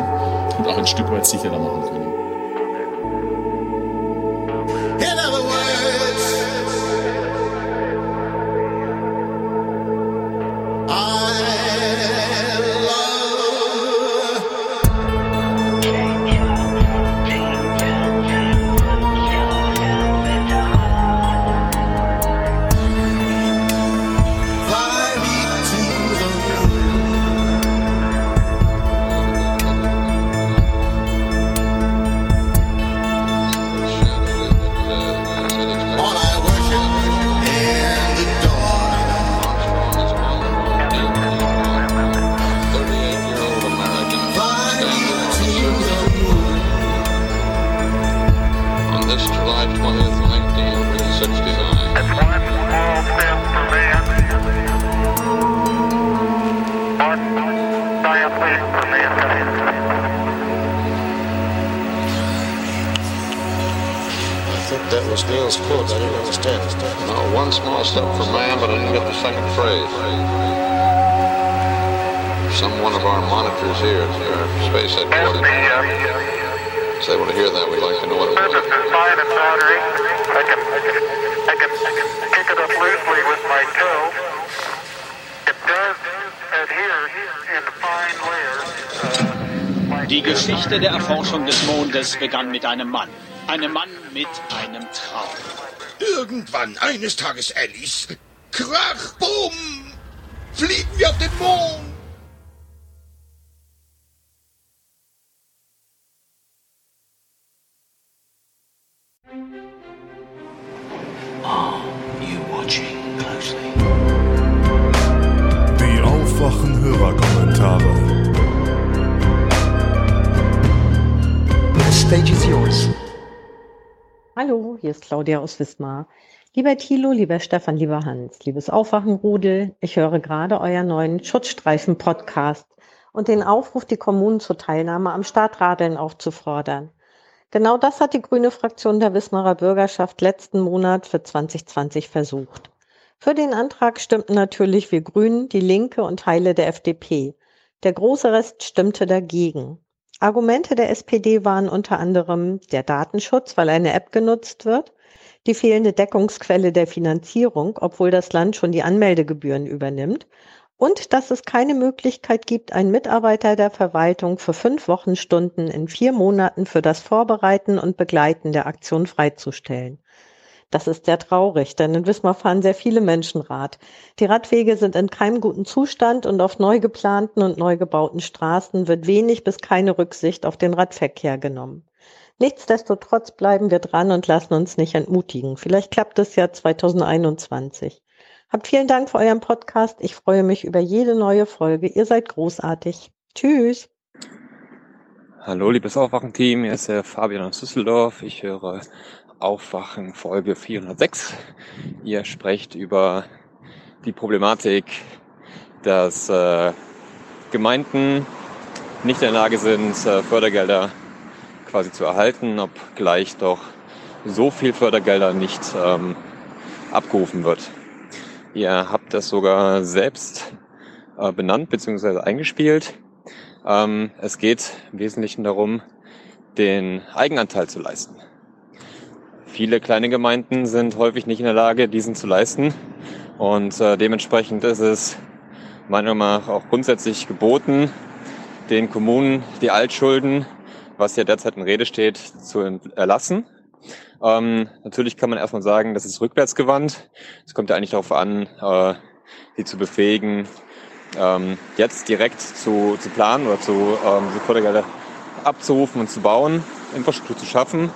und auch ein Stück weit sicherer machen können. Begann mit einem Mann. Einem Mann mit einem Traum. Irgendwann, eines Tages, Alice, Claudia aus Wismar. Lieber Thilo, lieber Stefan, lieber Hans, liebes Aufwachenrudel, ich höre gerade euren neuen Schutzstreifen-Podcast und den Aufruf, die Kommunen zur Teilnahme am Startradeln aufzufordern. Genau das hat die grüne Fraktion der Wismarer Bürgerschaft letzten Monat für 2020 versucht. Für den Antrag stimmten natürlich wir Grünen, die Linke und Teile der FDP. Der große Rest stimmte dagegen. Argumente der SPD waren unter anderem der Datenschutz, weil eine App genutzt wird, die fehlende Deckungsquelle der Finanzierung, obwohl das Land schon die Anmeldegebühren übernimmt, und dass es keine Möglichkeit gibt, einen Mitarbeiter der Verwaltung für fünf Wochenstunden in vier Monaten für das Vorbereiten und Begleiten der Aktion freizustellen. Das ist sehr traurig, denn in Wismar fahren sehr viele Menschen Rad. Die Radwege sind in keinem guten Zustand und auf neu geplanten und neu gebauten Straßen wird wenig bis keine Rücksicht auf den Radverkehr genommen. Nichtsdestotrotz bleiben wir dran und lassen uns nicht entmutigen. Vielleicht klappt es ja 2021. Habt vielen Dank für euren Podcast. Ich freue mich über jede neue Folge. Ihr seid großartig. Tschüss. Hallo, liebes Aufwachenteam. Hier ist der Fabian aus Düsseldorf. Ich höre Aufwachen Folge 406. Ihr sprecht über die Problematik, dass äh, Gemeinden nicht in der Lage sind, äh, Fördergelder quasi zu erhalten, obgleich doch so viel Fördergelder nicht ähm, abgerufen wird. Ihr habt das sogar selbst äh, benannt bzw. eingespielt. Ähm, es geht im Wesentlichen darum, den Eigenanteil zu leisten. Viele kleine Gemeinden sind häufig nicht in der Lage, diesen zu leisten. Und äh, dementsprechend ist es meiner Meinung nach auch grundsätzlich geboten, den Kommunen die Altschulden, was ja derzeit in Rede steht, zu erlassen. Ähm, natürlich kann man erstmal sagen, das ist rückwärtsgewandt. Es kommt ja eigentlich darauf an, äh, die zu befähigen, ähm, jetzt direkt zu, zu planen oder zu ähm, Fördergelder abzurufen und zu bauen, Infrastruktur zu schaffen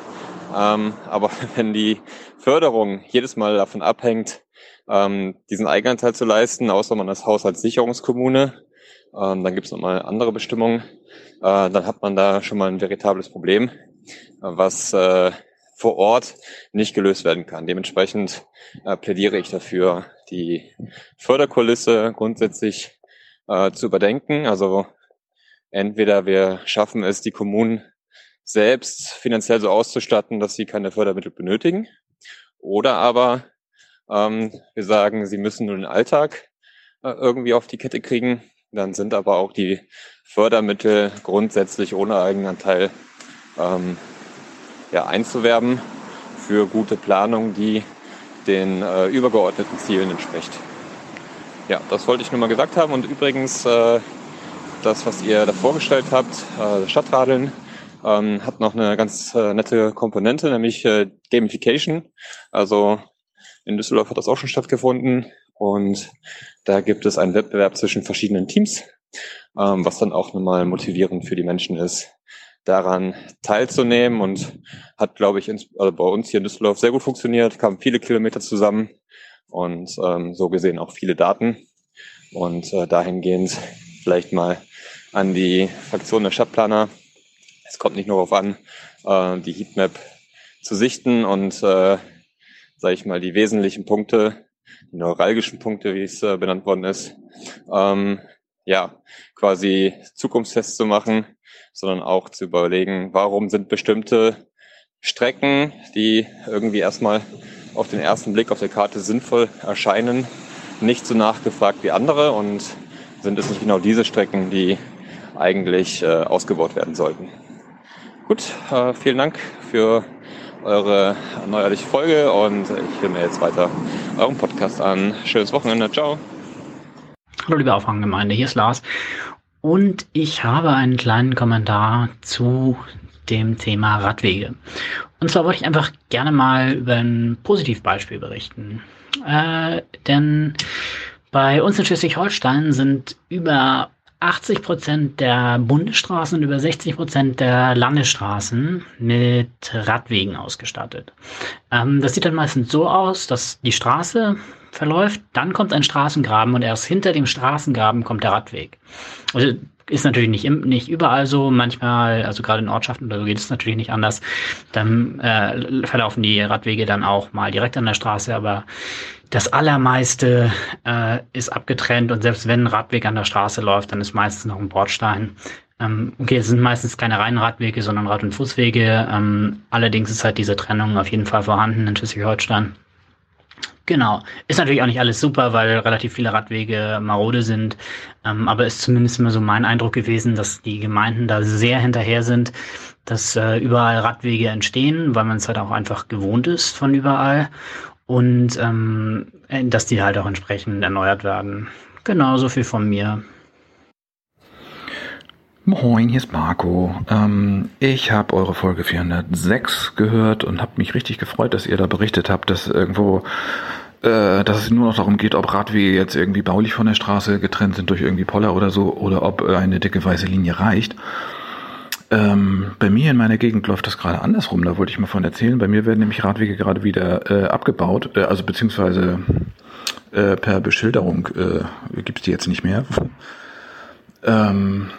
ähm, aber (laughs) wenn die Förderung jedes Mal davon abhängt, ähm, diesen Eigenanteil zu leisten, außer man ist Haushaltssicherungskommune, ähm, dann gibt es nochmal andere Bestimmungen, äh, dann hat man da schon mal ein veritables Problem, was äh, vor Ort nicht gelöst werden kann. Dementsprechend äh, plädiere ich dafür, die Förderkulisse grundsätzlich äh, zu überdenken. Also entweder wir schaffen es, die Kommunen selbst finanziell so auszustatten, dass sie keine Fördermittel benötigen. Oder aber ähm, wir sagen, sie müssen nur den Alltag äh, irgendwie auf die Kette kriegen. Dann sind aber auch die Fördermittel grundsätzlich ohne Eigenanteil ähm, ja, einzuwerben für gute Planung, die den äh, übergeordneten Zielen entspricht. Ja, das wollte ich nur mal gesagt haben. Und übrigens, äh, das, was ihr da vorgestellt habt, äh, Stadtradeln, ähm, hat noch eine ganz äh, nette Komponente, nämlich äh, Gamification. Also in Düsseldorf hat das auch schon stattgefunden und da gibt es einen Wettbewerb zwischen verschiedenen Teams, ähm, was dann auch nochmal motivierend für die Menschen ist, daran teilzunehmen und hat, glaube ich, ins, also bei uns hier in Düsseldorf sehr gut funktioniert, kamen viele Kilometer zusammen und ähm, so gesehen auch viele Daten. Und äh, dahingehend vielleicht mal an die Fraktion der Stadtplaner. Es kommt nicht nur darauf an, äh, die Heatmap zu sichten und, äh, sage ich mal, die wesentlichen Punkte, die neuralgischen Punkte, wie es äh, benannt worden ist, ähm, ja, quasi zukunftsfest zu machen, sondern auch zu überlegen, warum sind bestimmte Strecken, die irgendwie erstmal auf den ersten Blick auf der Karte sinnvoll erscheinen, nicht so nachgefragt wie andere und sind es nicht genau diese Strecken, die eigentlich äh, ausgebaut werden sollten. Gut, äh, vielen Dank für eure neuerliche Folge und ich höre mir jetzt weiter euren Podcast an. Schönes Wochenende, ciao. Hallo liebe Aufwachgemeinde, hier ist Lars und ich habe einen kleinen Kommentar zu dem Thema Radwege. Und zwar wollte ich einfach gerne mal über ein Positivbeispiel berichten. Äh, denn bei uns in Schleswig-Holstein sind über 80 Prozent der Bundesstraßen und über 60 Prozent der Landesstraßen mit Radwegen ausgestattet. Ähm, das sieht dann meistens so aus, dass die Straße verläuft, dann kommt ein Straßengraben und erst hinter dem Straßengraben kommt der Radweg. Also ist natürlich nicht, nicht überall so. Manchmal, also gerade in Ortschaften oder so geht es natürlich nicht anders. Dann äh, verlaufen die Radwege dann auch mal direkt an der Straße, aber das allermeiste äh, ist abgetrennt und selbst wenn ein Radweg an der Straße läuft, dann ist meistens noch ein Bordstein. Ähm, okay, es sind meistens keine reinen Radwege, sondern Rad- und Fußwege. Ähm, allerdings ist halt diese Trennung auf jeden Fall vorhanden in Schleswig-Holstein. Genau. Ist natürlich auch nicht alles super, weil relativ viele Radwege marode sind. Ähm, aber ist zumindest immer so mein Eindruck gewesen, dass die Gemeinden da sehr hinterher sind, dass äh, überall Radwege entstehen, weil man es halt auch einfach gewohnt ist von überall. Und ähm, dass die halt auch entsprechend erneuert werden. Genau, so viel von mir. Moin, hier ist Marco. Ähm, ich habe eure Folge 406 gehört und habe mich richtig gefreut, dass ihr da berichtet habt, dass irgendwo, äh, dass es nur noch darum geht, ob Radwege jetzt irgendwie baulich von der Straße getrennt sind durch irgendwie Poller oder so oder ob eine dicke weiße Linie reicht. Ähm, bei mir in meiner Gegend läuft das gerade andersrum, da wollte ich mal von erzählen. Bei mir werden nämlich Radwege gerade wieder äh, abgebaut, äh, also beziehungsweise äh, per Beschilderung äh, gibt es die jetzt nicht mehr. (laughs) ähm,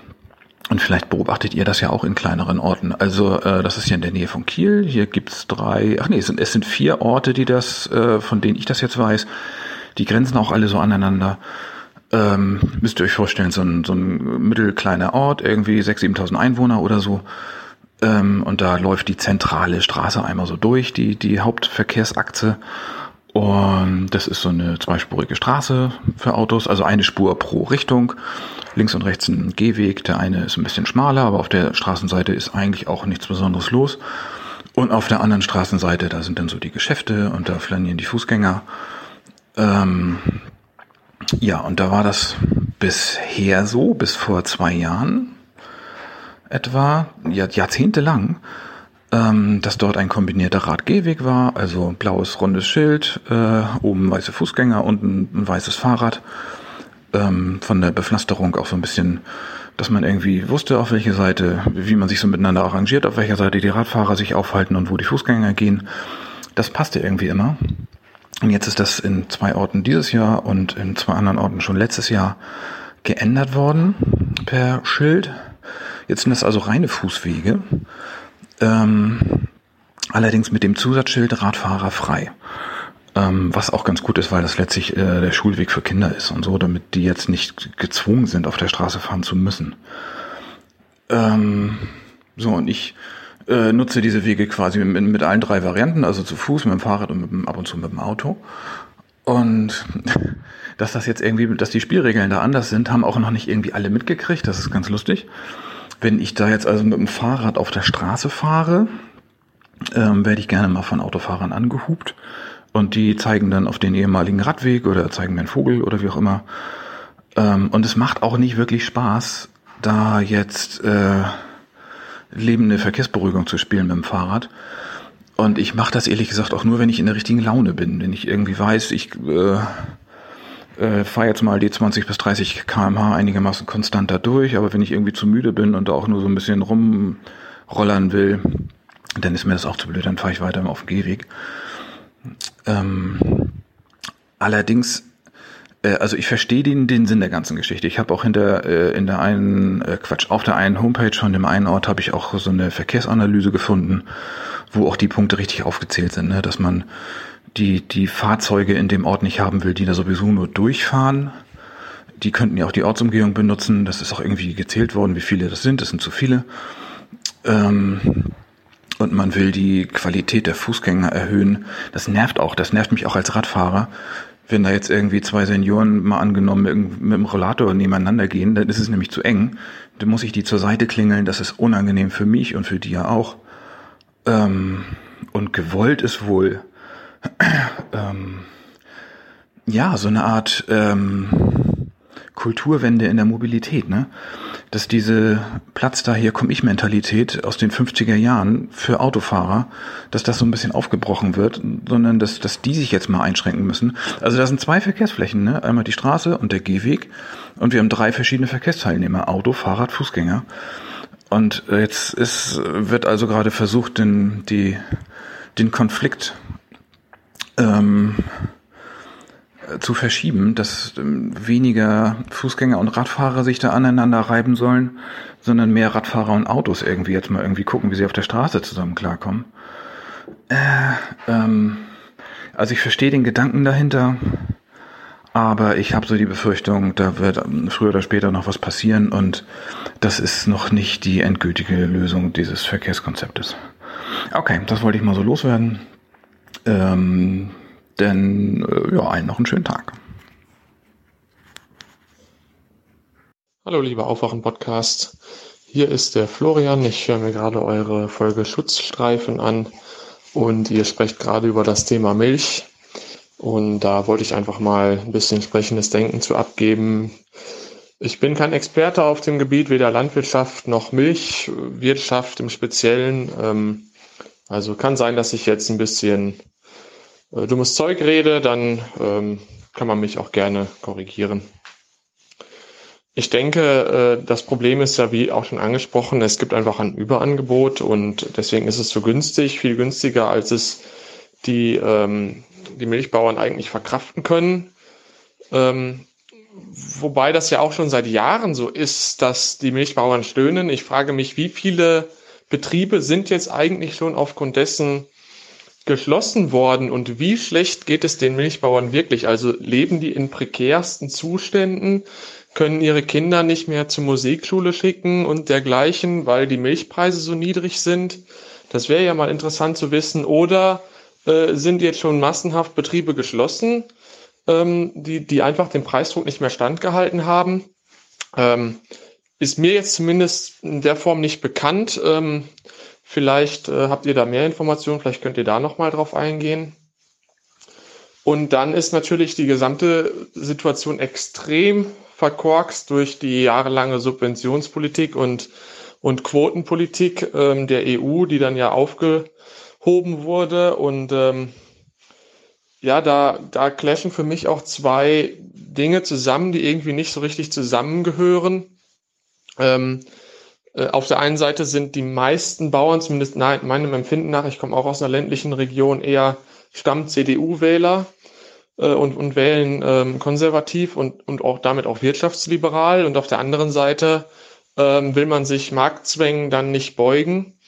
und vielleicht beobachtet ihr das ja auch in kleineren Orten. Also äh, das ist hier in der Nähe von Kiel. Hier gibt's drei, ach nee, es sind, es sind vier Orte, die das, äh, von denen ich das jetzt weiß. Die grenzen auch alle so aneinander. Ähm, müsst ihr euch vorstellen, so ein, so ein mittelkleiner Ort, irgendwie 6.000, 7.000 Einwohner oder so. Ähm, und da läuft die zentrale Straße einmal so durch, die, die Hauptverkehrsachse. Und das ist so eine zweispurige Straße für Autos, also eine Spur pro Richtung. Links und rechts ein Gehweg. Der eine ist ein bisschen schmaler, aber auf der Straßenseite ist eigentlich auch nichts Besonderes los. Und auf der anderen Straßenseite, da sind dann so die Geschäfte und da flanieren die Fußgänger. Ähm, ja, und da war das bisher so, bis vor zwei Jahren etwa, jahrzehntelang, ähm, dass dort ein kombinierter Radgehweg war, also blaues rundes Schild, äh, oben weiße Fußgänger, unten ein weißes Fahrrad. Ähm, von der Bepflasterung auch so ein bisschen, dass man irgendwie wusste, auf welche Seite, wie man sich so miteinander arrangiert, auf welcher Seite die Radfahrer sich aufhalten und wo die Fußgänger gehen. Das passte irgendwie immer. Und jetzt ist das in zwei Orten dieses Jahr und in zwei anderen Orten schon letztes Jahr geändert worden per Schild. Jetzt sind das also reine Fußwege. Ähm, allerdings mit dem Zusatzschild Radfahrer frei. Ähm, was auch ganz gut ist, weil das letztlich äh, der Schulweg für Kinder ist und so, damit die jetzt nicht gezwungen sind, auf der Straße fahren zu müssen. Ähm, so, und ich äh, nutze diese Wege quasi mit, mit allen drei Varianten, also zu Fuß, mit dem Fahrrad und mit, ab und zu mit dem Auto. Und (laughs) dass das jetzt irgendwie, dass die Spielregeln da anders sind, haben auch noch nicht irgendwie alle mitgekriegt. Das ist ganz lustig. Wenn ich da jetzt also mit dem Fahrrad auf der Straße fahre, ähm, werde ich gerne mal von Autofahrern angehupt. Und die zeigen dann auf den ehemaligen Radweg oder zeigen mir einen Vogel oder wie auch immer. Ähm, und es macht auch nicht wirklich Spaß, da jetzt äh, lebende Verkehrsberuhigung zu spielen mit dem Fahrrad. Und ich mache das ehrlich gesagt auch nur, wenn ich in der richtigen Laune bin. Wenn ich irgendwie weiß, ich äh, äh, fahre jetzt mal die 20 bis 30 kmh einigermaßen konstant da durch, aber wenn ich irgendwie zu müde bin und da auch nur so ein bisschen rumrollern will, dann ist mir das auch zu blöd, dann fahre ich weiter auf dem Gehweg. Ähm, allerdings äh, also ich verstehe den, den Sinn der ganzen Geschichte. Ich habe auch hinter äh, in der einen äh, Quatsch auf der einen Homepage von dem einen Ort habe ich auch so eine Verkehrsanalyse gefunden, wo auch die Punkte richtig aufgezählt sind, ne? dass man die die Fahrzeuge in dem Ort nicht haben will, die da sowieso nur durchfahren. Die könnten ja auch die Ortsumgehung benutzen. Das ist auch irgendwie gezählt worden, wie viele das sind. Das sind zu viele. Ähm, und man will die Qualität der Fußgänger erhöhen. Das nervt auch. Das nervt mich auch als Radfahrer, wenn da jetzt irgendwie zwei Senioren mal angenommen mit, dem Rollator nebeneinander gehen, dann ist es nämlich zu eng. Dann muss ich die zur Seite klingeln. Das ist unangenehm für mich und für die ja auch. Ähm, und gewollt ist wohl, ähm, ja, so eine Art ähm, Kulturwende in der Mobilität, ne? Dass diese Platz da hier komm ich Mentalität aus den 50er Jahren für Autofahrer, dass das so ein bisschen aufgebrochen wird, sondern dass, dass die sich jetzt mal einschränken müssen. Also da sind zwei Verkehrsflächen, ne? Einmal die Straße und der Gehweg und wir haben drei verschiedene Verkehrsteilnehmer, Auto, Fahrrad, Fußgänger. Und jetzt ist, wird also gerade versucht, den, die, den Konflikt ähm, zu verschieben, dass ähm, weniger Fußgänger und Radfahrer sich da aneinander reiben sollen, sondern mehr Radfahrer und Autos irgendwie jetzt mal irgendwie gucken, wie sie auf der Straße zusammen klarkommen. Äh, ähm, also ich verstehe den Gedanken dahinter, aber ich habe so die Befürchtung, da wird früher oder später noch was passieren und das ist noch nicht die endgültige Lösung dieses Verkehrskonzeptes. Okay, das wollte ich mal so loswerden. Ähm, denn äh, ja, einen noch einen schönen Tag. Hallo, lieber Aufwachen-Podcast. Hier ist der Florian. Ich höre mir gerade eure Folge Schutzstreifen an und ihr sprecht gerade über das Thema Milch. Und da wollte ich einfach mal ein bisschen sprechendes Denken zu abgeben. Ich bin kein Experte auf dem Gebiet, weder Landwirtschaft noch Milchwirtschaft im Speziellen. Ähm, also kann sein, dass ich jetzt ein bisschen äh, dummes Zeug rede, dann ähm, kann man mich auch gerne korrigieren. Ich denke, äh, das Problem ist ja, wie auch schon angesprochen, es gibt einfach ein Überangebot und deswegen ist es so günstig, viel günstiger, als es die, ähm, die Milchbauern eigentlich verkraften können. Ähm, wobei das ja auch schon seit Jahren so ist, dass die Milchbauern stöhnen. Ich frage mich, wie viele Betriebe sind jetzt eigentlich schon aufgrund dessen geschlossen worden und wie schlecht geht es den Milchbauern wirklich? Also leben die in prekärsten Zuständen, können ihre Kinder nicht mehr zur Musikschule schicken und dergleichen, weil die Milchpreise so niedrig sind? Das wäre ja mal interessant zu wissen. Oder äh, sind jetzt schon massenhaft Betriebe geschlossen, ähm, die, die einfach den Preisdruck nicht mehr standgehalten haben? Ähm, ist mir jetzt zumindest in der Form nicht bekannt. Ähm, Vielleicht äh, habt ihr da mehr Informationen, vielleicht könnt ihr da nochmal drauf eingehen. Und dann ist natürlich die gesamte Situation extrem verkorkst durch die jahrelange Subventionspolitik und, und Quotenpolitik ähm, der EU, die dann ja aufgehoben wurde. Und ähm, ja, da, da clashen für mich auch zwei Dinge zusammen, die irgendwie nicht so richtig zusammengehören. Ähm, äh, auf der einen Seite sind die meisten Bauern, zumindest meinem Empfinden nach, ich komme auch aus einer ländlichen Region, eher Stamm-CDU-Wähler äh, und, und wählen ähm, konservativ und, und auch damit auch wirtschaftsliberal. Und auf der anderen Seite ähm, will man sich Marktzwängen dann nicht beugen,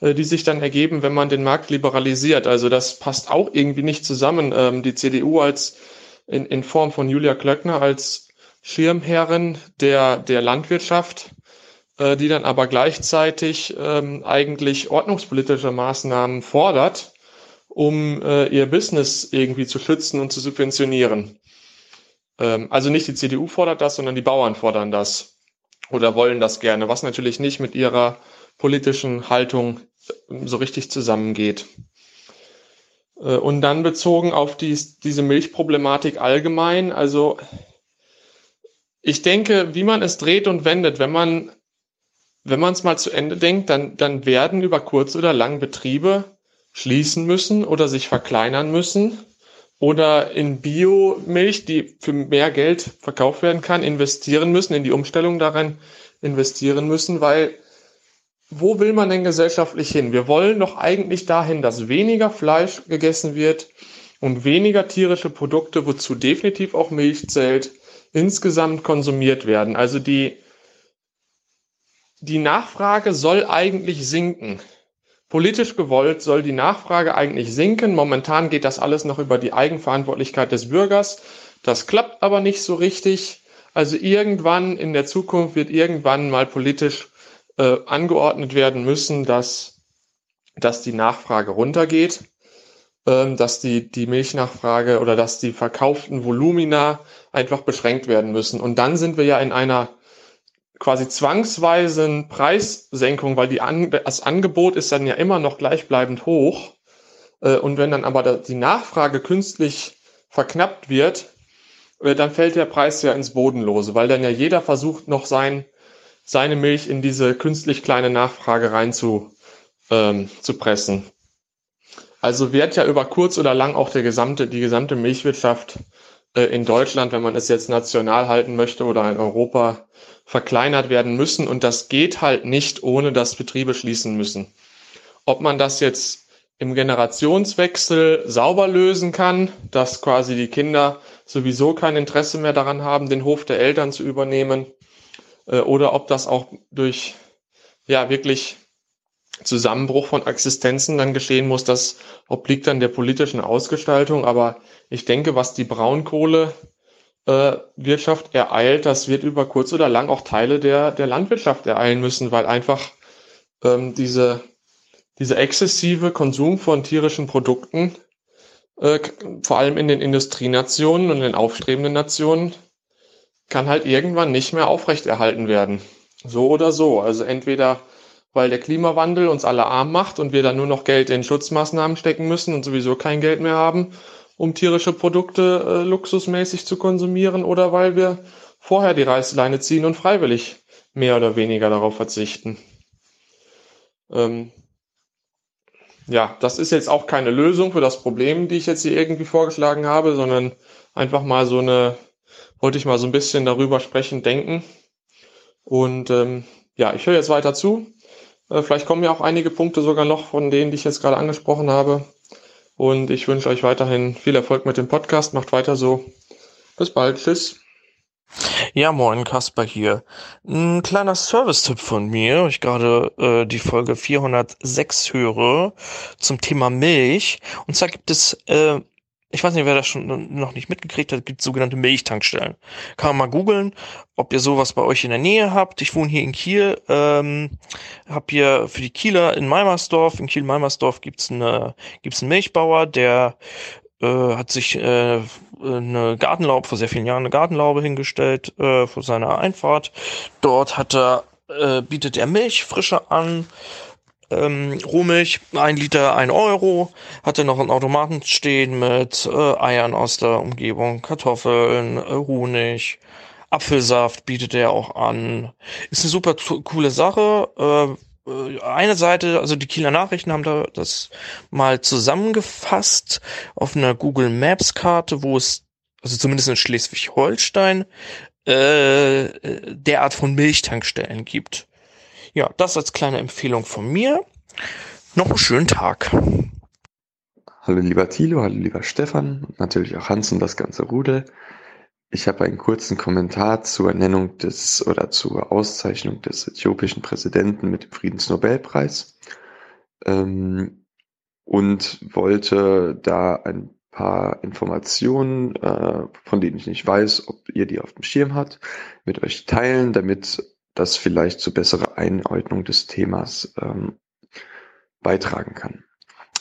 äh, die sich dann ergeben, wenn man den Markt liberalisiert. Also das passt auch irgendwie nicht zusammen. Ähm, die CDU als in, in Form von Julia Klöckner als Schirmherrin der, der Landwirtschaft äh, die dann aber gleichzeitig ähm, eigentlich ordnungspolitische Maßnahmen fordert um äh, ihr Business irgendwie zu schützen und zu subventionieren. Ähm, also nicht die CDU fordert das, sondern die Bauern fordern das oder wollen das gerne, was natürlich nicht mit ihrer politischen Haltung so richtig zusammengeht. Äh, und dann bezogen auf die, diese Milchproblematik allgemein, also ich denke, wie man es dreht und wendet, wenn man wenn man es mal zu Ende denkt, dann, dann werden über kurz oder lang Betriebe schließen müssen oder sich verkleinern müssen oder in Biomilch, die für mehr Geld verkauft werden kann, investieren müssen, in die Umstellung daran investieren müssen, weil wo will man denn gesellschaftlich hin? Wir wollen doch eigentlich dahin, dass weniger Fleisch gegessen wird und weniger tierische Produkte, wozu definitiv auch Milch zählt, insgesamt konsumiert werden. Also die, die Nachfrage soll eigentlich sinken. Politisch gewollt soll die Nachfrage eigentlich sinken. Momentan geht das alles noch über die Eigenverantwortlichkeit des Bürgers. Das klappt aber nicht so richtig. Also irgendwann in der Zukunft wird irgendwann mal politisch äh, angeordnet werden müssen, dass, dass die Nachfrage runtergeht, ähm, dass die, die Milchnachfrage oder dass die verkauften Volumina einfach beschränkt werden müssen. Und dann sind wir ja in einer quasi zwangsweisen Preissenkung, weil die An das Angebot ist dann ja immer noch gleichbleibend hoch. Äh, und wenn dann aber die Nachfrage künstlich verknappt wird, äh, dann fällt der Preis ja ins Bodenlose, weil dann ja jeder versucht noch sein, seine Milch in diese künstlich kleine Nachfrage rein zu, ähm, zu pressen. Also wird ja über kurz oder lang auch der gesamte, die gesamte Milchwirtschaft äh, in Deutschland, wenn man es jetzt national halten möchte oder in Europa, verkleinert werden müssen. Und das geht halt nicht, ohne dass Betriebe schließen müssen. Ob man das jetzt im Generationswechsel sauber lösen kann, dass quasi die Kinder sowieso kein Interesse mehr daran haben, den Hof der Eltern zu übernehmen, äh, oder ob das auch durch ja wirklich Zusammenbruch von Existenzen dann geschehen muss, das obliegt dann der politischen Ausgestaltung. Aber ich denke, was die Braunkohle äh, Wirtschaft ereilt, das wird über kurz oder lang auch Teile der, der Landwirtschaft ereilen müssen, weil einfach ähm, diese, diese exzessive Konsum von tierischen Produkten, äh, vor allem in den Industrienationen und den aufstrebenden Nationen, kann halt irgendwann nicht mehr aufrechterhalten werden. So oder so. Also entweder weil der Klimawandel uns alle arm macht und wir dann nur noch Geld in Schutzmaßnahmen stecken müssen und sowieso kein Geld mehr haben, um tierische Produkte äh, luxusmäßig zu konsumieren oder weil wir vorher die Reißleine ziehen und freiwillig mehr oder weniger darauf verzichten. Ähm, ja, das ist jetzt auch keine Lösung für das Problem, die ich jetzt hier irgendwie vorgeschlagen habe, sondern einfach mal so eine, wollte ich mal so ein bisschen darüber sprechen, denken. Und ähm, ja, ich höre jetzt weiter zu. Äh, vielleicht kommen ja auch einige Punkte sogar noch von denen, die ich jetzt gerade angesprochen habe. Und ich wünsche euch weiterhin viel Erfolg mit dem Podcast. Macht weiter so. Bis bald. Tschüss. Ja, moin, Kasper hier. Ein kleiner Service-Tipp von mir, ich gerade äh, die Folge 406 höre zum Thema Milch. Und zwar gibt es äh, ich weiß nicht, wer das schon noch nicht mitgekriegt hat, gibt sogenannte Milchtankstellen. Kann man mal googeln, ob ihr sowas bei euch in der Nähe habt. Ich wohne hier in Kiel, ähm, hab hier für die Kieler in Meimersdorf, in Kiel-Meimersdorf gibt's eine, gibt's einen Milchbauer, der äh, hat sich äh, eine Gartenlaube, vor sehr vielen Jahren eine Gartenlaube hingestellt äh, vor seiner Einfahrt. Dort hat er, äh, bietet er Milch frische an, ähm, Rohmilch, ein Liter, ein Euro. Hatte noch einen Automaten stehen mit äh, Eiern aus der Umgebung, Kartoffeln, äh, Honig, Apfelsaft bietet er auch an. Ist eine super coole Sache. Äh, äh, eine Seite, also die Kieler Nachrichten haben da das mal zusammengefasst auf einer Google Maps Karte, wo es, also zumindest in Schleswig-Holstein, äh, äh derart von Milchtankstellen gibt. Ja, das als kleine Empfehlung von mir. Noch einen schönen Tag. Hallo lieber Thilo, hallo lieber Stefan natürlich auch Hans und das ganze Rudel. Ich habe einen kurzen Kommentar zur Ernennung des oder zur Auszeichnung des äthiopischen Präsidenten mit dem Friedensnobelpreis ähm, und wollte da ein paar Informationen, äh, von denen ich nicht weiß, ob ihr die auf dem Schirm habt, mit euch teilen, damit das vielleicht zu besserer Einordnung des Themas ähm, beitragen kann.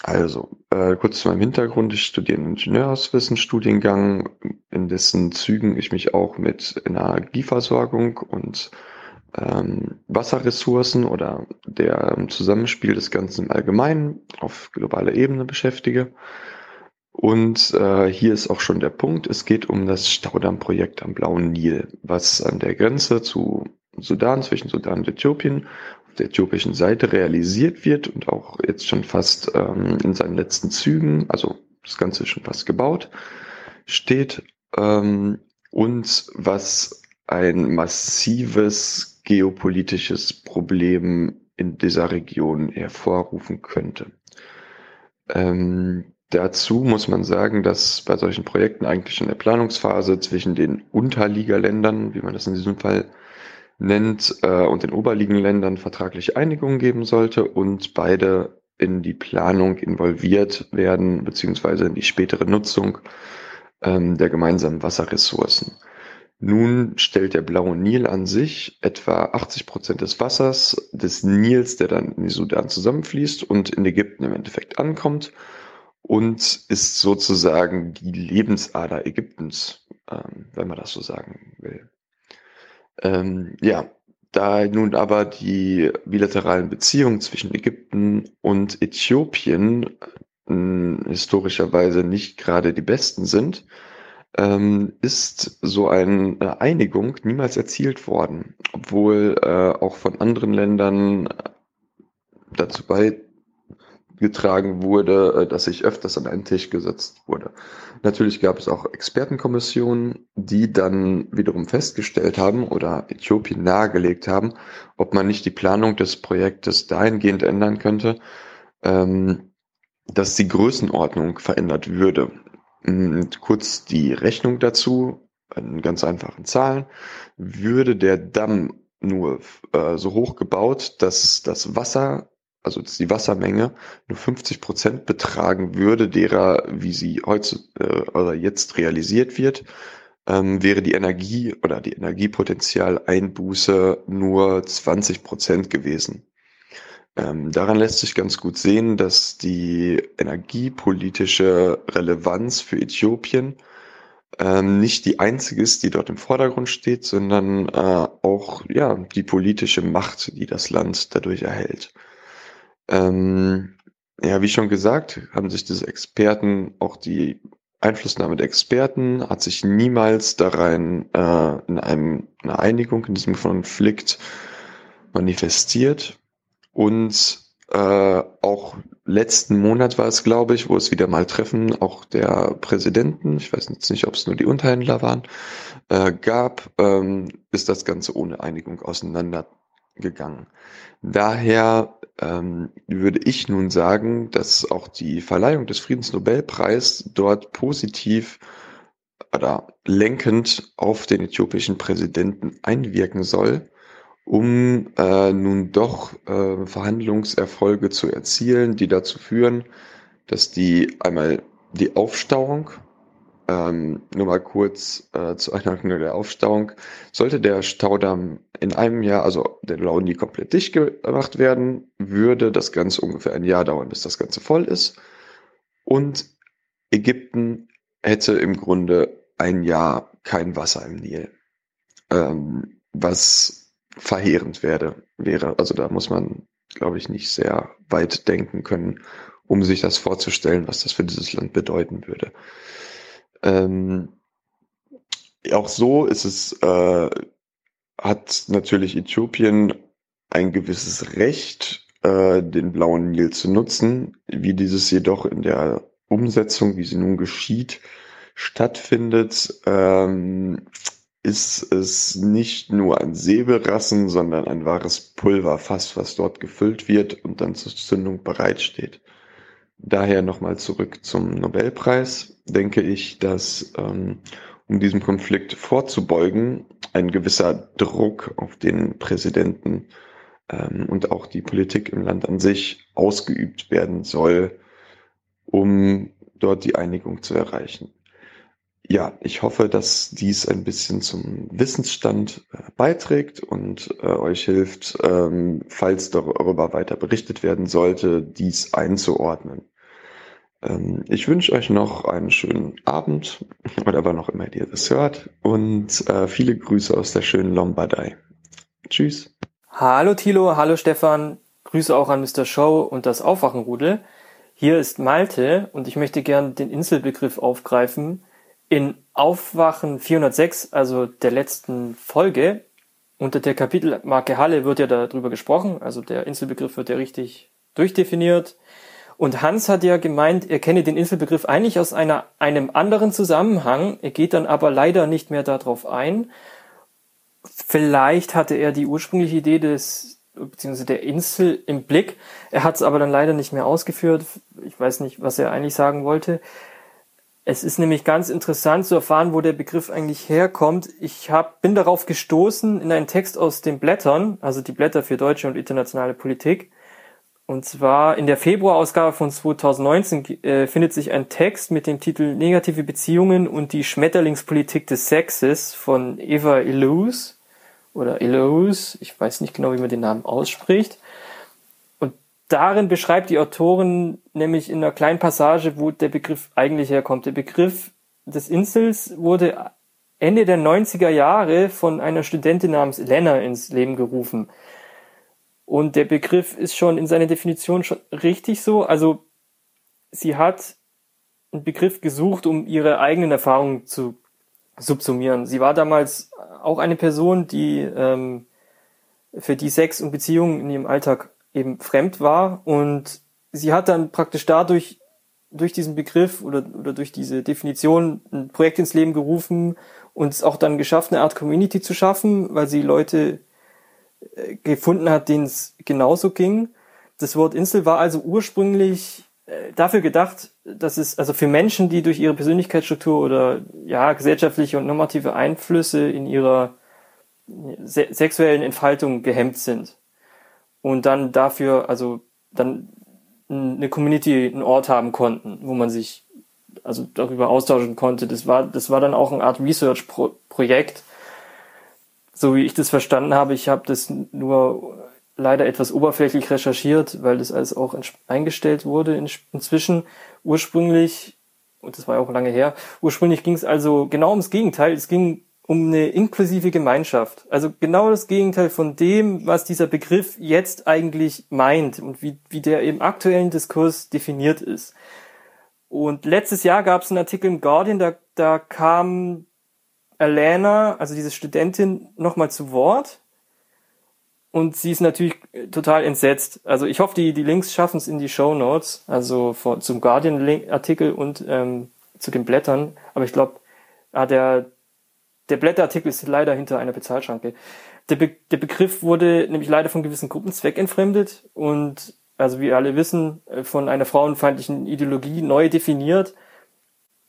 Also, äh, kurz zu meinem Hintergrund. Ich studiere einen Ingenieurswissenstudiengang, in dessen Zügen ich mich auch mit Energieversorgung und ähm, Wasserressourcen oder der Zusammenspiel des Ganzen im Allgemeinen auf globaler Ebene beschäftige. Und äh, hier ist auch schon der Punkt, es geht um das Staudammprojekt am Blauen Nil, was an der Grenze zu Sudan, zwischen Sudan und Äthiopien, auf der äthiopischen Seite realisiert wird und auch jetzt schon fast ähm, in seinen letzten Zügen, also das Ganze ist schon fast gebaut, steht ähm, und was ein massives geopolitisches Problem in dieser Region hervorrufen könnte. Ähm, Dazu muss man sagen, dass bei solchen Projekten eigentlich in der Planungsphase zwischen den Unterliegerländern, wie man das in diesem Fall nennt, äh, und den Oberliegenländern vertragliche Einigungen geben sollte und beide in die Planung involviert werden, beziehungsweise in die spätere Nutzung ähm, der gemeinsamen Wasserressourcen. Nun stellt der Blaue Nil an sich etwa 80 Prozent des Wassers des Nils, der dann in die Sudan zusammenfließt und in Ägypten im Endeffekt ankommt und ist sozusagen die Lebensader Ägyptens, ähm, wenn man das so sagen will. Ähm, ja, da nun aber die bilateralen Beziehungen zwischen Ägypten und Äthiopien äh, historischerweise nicht gerade die besten sind, ähm, ist so eine Einigung niemals erzielt worden, obwohl äh, auch von anderen Ländern dazu bei getragen wurde, äh, dass ich öfters an einen Tisch gesetzt wurde. Natürlich gab es auch Expertenkommissionen, die dann wiederum festgestellt haben oder Äthiopien nahegelegt haben, ob man nicht die Planung des Projektes dahingehend ändern könnte, ähm, dass die Größenordnung verändert würde. Und kurz die Rechnung dazu, in ganz einfachen Zahlen, würde der Damm nur äh, so hoch gebaut, dass das Wasser also die Wassermenge nur 50 Prozent betragen würde, derer, wie sie heute äh, oder jetzt realisiert wird, ähm, wäre die Energie oder die Energiepotenzialeinbuße nur 20 Prozent gewesen. Ähm, daran lässt sich ganz gut sehen, dass die energiepolitische Relevanz für Äthiopien ähm, nicht die einzige ist, die dort im Vordergrund steht, sondern äh, auch ja die politische Macht, die das Land dadurch erhält. Ähm, ja, wie schon gesagt, haben sich diese Experten, auch die Einflussnahme der Experten, hat sich niemals darein äh, in einem, einer Einigung in diesem Konflikt manifestiert. Und äh, auch letzten Monat war es, glaube ich, wo es wieder mal Treffen auch der Präsidenten, ich weiß jetzt nicht, ob es nur die Unterhändler waren, äh, gab, ähm, ist das Ganze ohne Einigung auseinandergegangen. Daher ähm, würde ich nun sagen, dass auch die Verleihung des Friedensnobelpreis dort positiv oder lenkend auf den äthiopischen Präsidenten einwirken soll, um äh, nun doch äh, Verhandlungserfolge zu erzielen, die dazu führen, dass die einmal die Aufstauung ähm, nur mal kurz äh, zur Einordnung der Aufstauung. Sollte der Staudamm in einem Jahr, also der Launi komplett dicht gemacht werden, würde das Ganze ungefähr ein Jahr dauern, bis das Ganze voll ist. Und Ägypten hätte im Grunde ein Jahr kein Wasser im Nil. Ähm, was verheerend werde, wäre. Also da muss man, glaube ich, nicht sehr weit denken können, um sich das vorzustellen, was das für dieses Land bedeuten würde. Ähm, auch so ist es, äh, hat natürlich Äthiopien ein gewisses Recht, äh, den blauen Nil zu nutzen. Wie dieses jedoch in der Umsetzung, wie sie nun geschieht, stattfindet, ähm, ist es nicht nur ein Säbelrassen, sondern ein wahres Pulverfass, was dort gefüllt wird und dann zur Zündung bereitsteht. Daher nochmal zurück zum Nobelpreis. Denke ich, dass ähm, um diesem Konflikt vorzubeugen, ein gewisser Druck auf den Präsidenten ähm, und auch die Politik im Land an sich ausgeübt werden soll, um dort die Einigung zu erreichen. Ja, ich hoffe, dass dies ein bisschen zum Wissensstand äh, beiträgt und äh, euch hilft, ähm, falls darüber weiter berichtet werden sollte, dies einzuordnen. Ähm, ich wünsche euch noch einen schönen Abend oder wann auch immer ihr das hört und äh, viele Grüße aus der schönen Lombardei. Tschüss. Hallo Thilo, hallo Stefan. Grüße auch an Mr. Show und das Aufwachenrudel. Hier ist Malte und ich möchte gern den Inselbegriff aufgreifen. In Aufwachen 406, also der letzten Folge, unter der Kapitelmarke Halle wird ja darüber gesprochen, also der Inselbegriff wird ja richtig durchdefiniert. Und Hans hat ja gemeint, er kenne den Inselbegriff eigentlich aus einer, einem anderen Zusammenhang. Er geht dann aber leider nicht mehr darauf ein. Vielleicht hatte er die ursprüngliche Idee des, beziehungsweise der Insel im Blick. Er hat es aber dann leider nicht mehr ausgeführt. Ich weiß nicht, was er eigentlich sagen wollte. Es ist nämlich ganz interessant zu erfahren, wo der Begriff eigentlich herkommt. Ich hab, bin darauf gestoßen in einen Text aus den Blättern, also die Blätter für deutsche und internationale Politik. Und zwar in der Februarausgabe von 2019 äh, findet sich ein Text mit dem Titel Negative Beziehungen und die Schmetterlingspolitik des Sexes von Eva Illouz oder Illouz, ich weiß nicht genau, wie man den Namen ausspricht. Und darin beschreibt die Autorin nämlich in einer kleinen Passage, wo der Begriff eigentlich herkommt. Der Begriff des Insels wurde Ende der 90er Jahre von einer Studentin namens Lena ins Leben gerufen. Und der Begriff ist schon in seiner Definition schon richtig so. Also sie hat einen Begriff gesucht, um ihre eigenen Erfahrungen zu subsumieren. Sie war damals auch eine Person, die ähm, für die Sex und Beziehungen in ihrem Alltag eben fremd war und sie hat dann praktisch dadurch durch diesen Begriff oder, oder durch diese Definition ein Projekt ins Leben gerufen und es auch dann geschafft, eine Art Community zu schaffen, weil sie Leute gefunden hat, denen es genauso ging. Das Wort Insel war also ursprünglich äh, dafür gedacht, dass es also für Menschen, die durch ihre Persönlichkeitsstruktur oder ja gesellschaftliche und normative Einflüsse in ihrer se sexuellen Entfaltung gehemmt sind und dann dafür also dann eine Community, einen Ort haben konnten, wo man sich also darüber austauschen konnte. Das war das war dann auch eine Art Research Projekt, so wie ich das verstanden habe, ich habe das nur leider etwas oberflächlich recherchiert, weil das alles auch eingestellt wurde in, inzwischen. Ursprünglich, und das war ja auch lange her, ursprünglich ging es also genau ums Gegenteil. Es ging um eine inklusive Gemeinschaft. Also genau das Gegenteil von dem, was dieser Begriff jetzt eigentlich meint und wie, wie der im aktuellen Diskurs definiert ist. Und letztes Jahr gab es einen Artikel im Guardian, da, da kam Alana, also diese Studentin, nochmal zu Wort. Und sie ist natürlich total entsetzt. Also ich hoffe, die, die Links schaffen es in die Show Notes, also vor, zum Guardian-Artikel und ähm, zu den Blättern. Aber ich glaube, ah, der, der Blätterartikel ist leider hinter einer Bezahlschranke. Der, Be der Begriff wurde nämlich leider von gewissen Gruppen zweckentfremdet und, also wie alle wissen, äh, von einer frauenfeindlichen Ideologie neu definiert.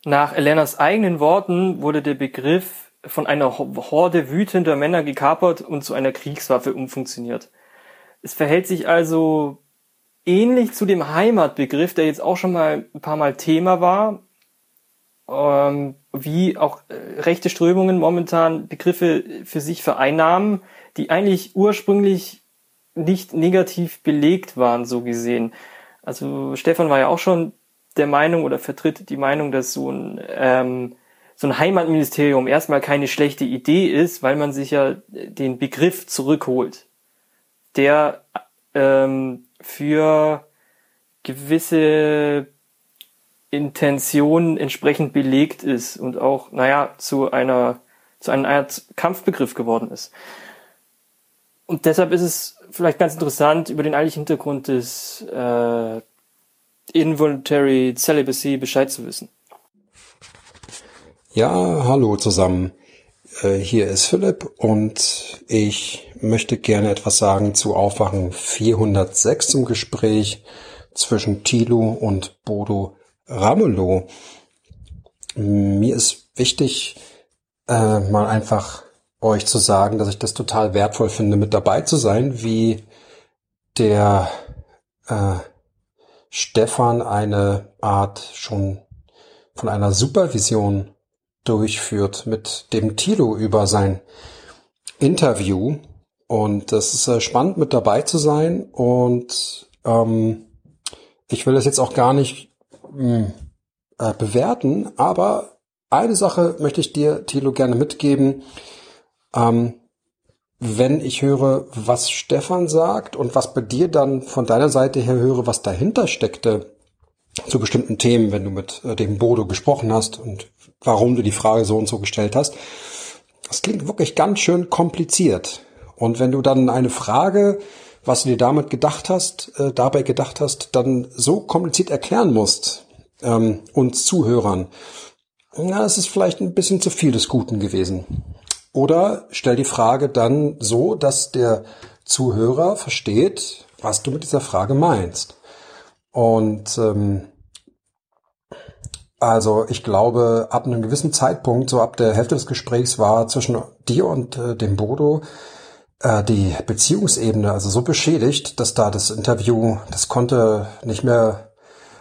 Nach Elenas eigenen Worten wurde der Begriff von einer Horde wütender Männer gekapert und zu einer Kriegswaffe umfunktioniert. Es verhält sich also ähnlich zu dem Heimatbegriff, der jetzt auch schon mal ein paar Mal Thema war, ähm, wie auch äh, rechte Strömungen momentan Begriffe für sich vereinnahmen, die eigentlich ursprünglich nicht negativ belegt waren, so gesehen. Also Stefan war ja auch schon der Meinung oder vertritt die Meinung, dass so ein, ähm, so ein Heimatministerium erstmal keine schlechte Idee ist, weil man sich ja den Begriff zurückholt, der ähm, für gewisse Intentionen entsprechend belegt ist und auch, naja, zu einer, zu einer Art Kampfbegriff geworden ist. Und deshalb ist es vielleicht ganz interessant, über den eigentlichen Hintergrund des äh, Involuntary Celibacy Bescheid zu wissen. Ja, hallo zusammen. Äh, hier ist Philipp und ich möchte gerne etwas sagen zu Aufwachen 406 zum Gespräch zwischen Thilo und Bodo Ramelow. Mir ist wichtig, äh, mal einfach euch zu sagen, dass ich das total wertvoll finde, mit dabei zu sein, wie der äh, Stefan eine Art schon von einer Supervision durchführt mit dem Tilo über sein Interview. Und das ist äh, spannend mit dabei zu sein. Und ähm, ich will das jetzt auch gar nicht mh, äh, bewerten, aber eine Sache möchte ich dir, Thilo, gerne mitgeben. Ähm, wenn ich höre, was Stefan sagt und was bei dir dann von deiner Seite her höre, was dahinter steckte zu bestimmten Themen, wenn du mit äh, dem Bodo gesprochen hast und warum du die Frage so und so gestellt hast, das klingt wirklich ganz schön kompliziert. Und wenn du dann eine Frage, was du dir damit gedacht hast, äh, dabei gedacht hast, dann so kompliziert erklären musst, ähm, uns Zuhörern, na, das ist vielleicht ein bisschen zu viel des Guten gewesen. Oder stell die Frage dann so, dass der Zuhörer versteht, was du mit dieser Frage meinst. Und ähm, also ich glaube, ab einem gewissen Zeitpunkt, so ab der Hälfte des Gesprächs, war zwischen dir und äh, dem Bodo äh, die Beziehungsebene also so beschädigt, dass da das Interview, das konnte nicht mehr,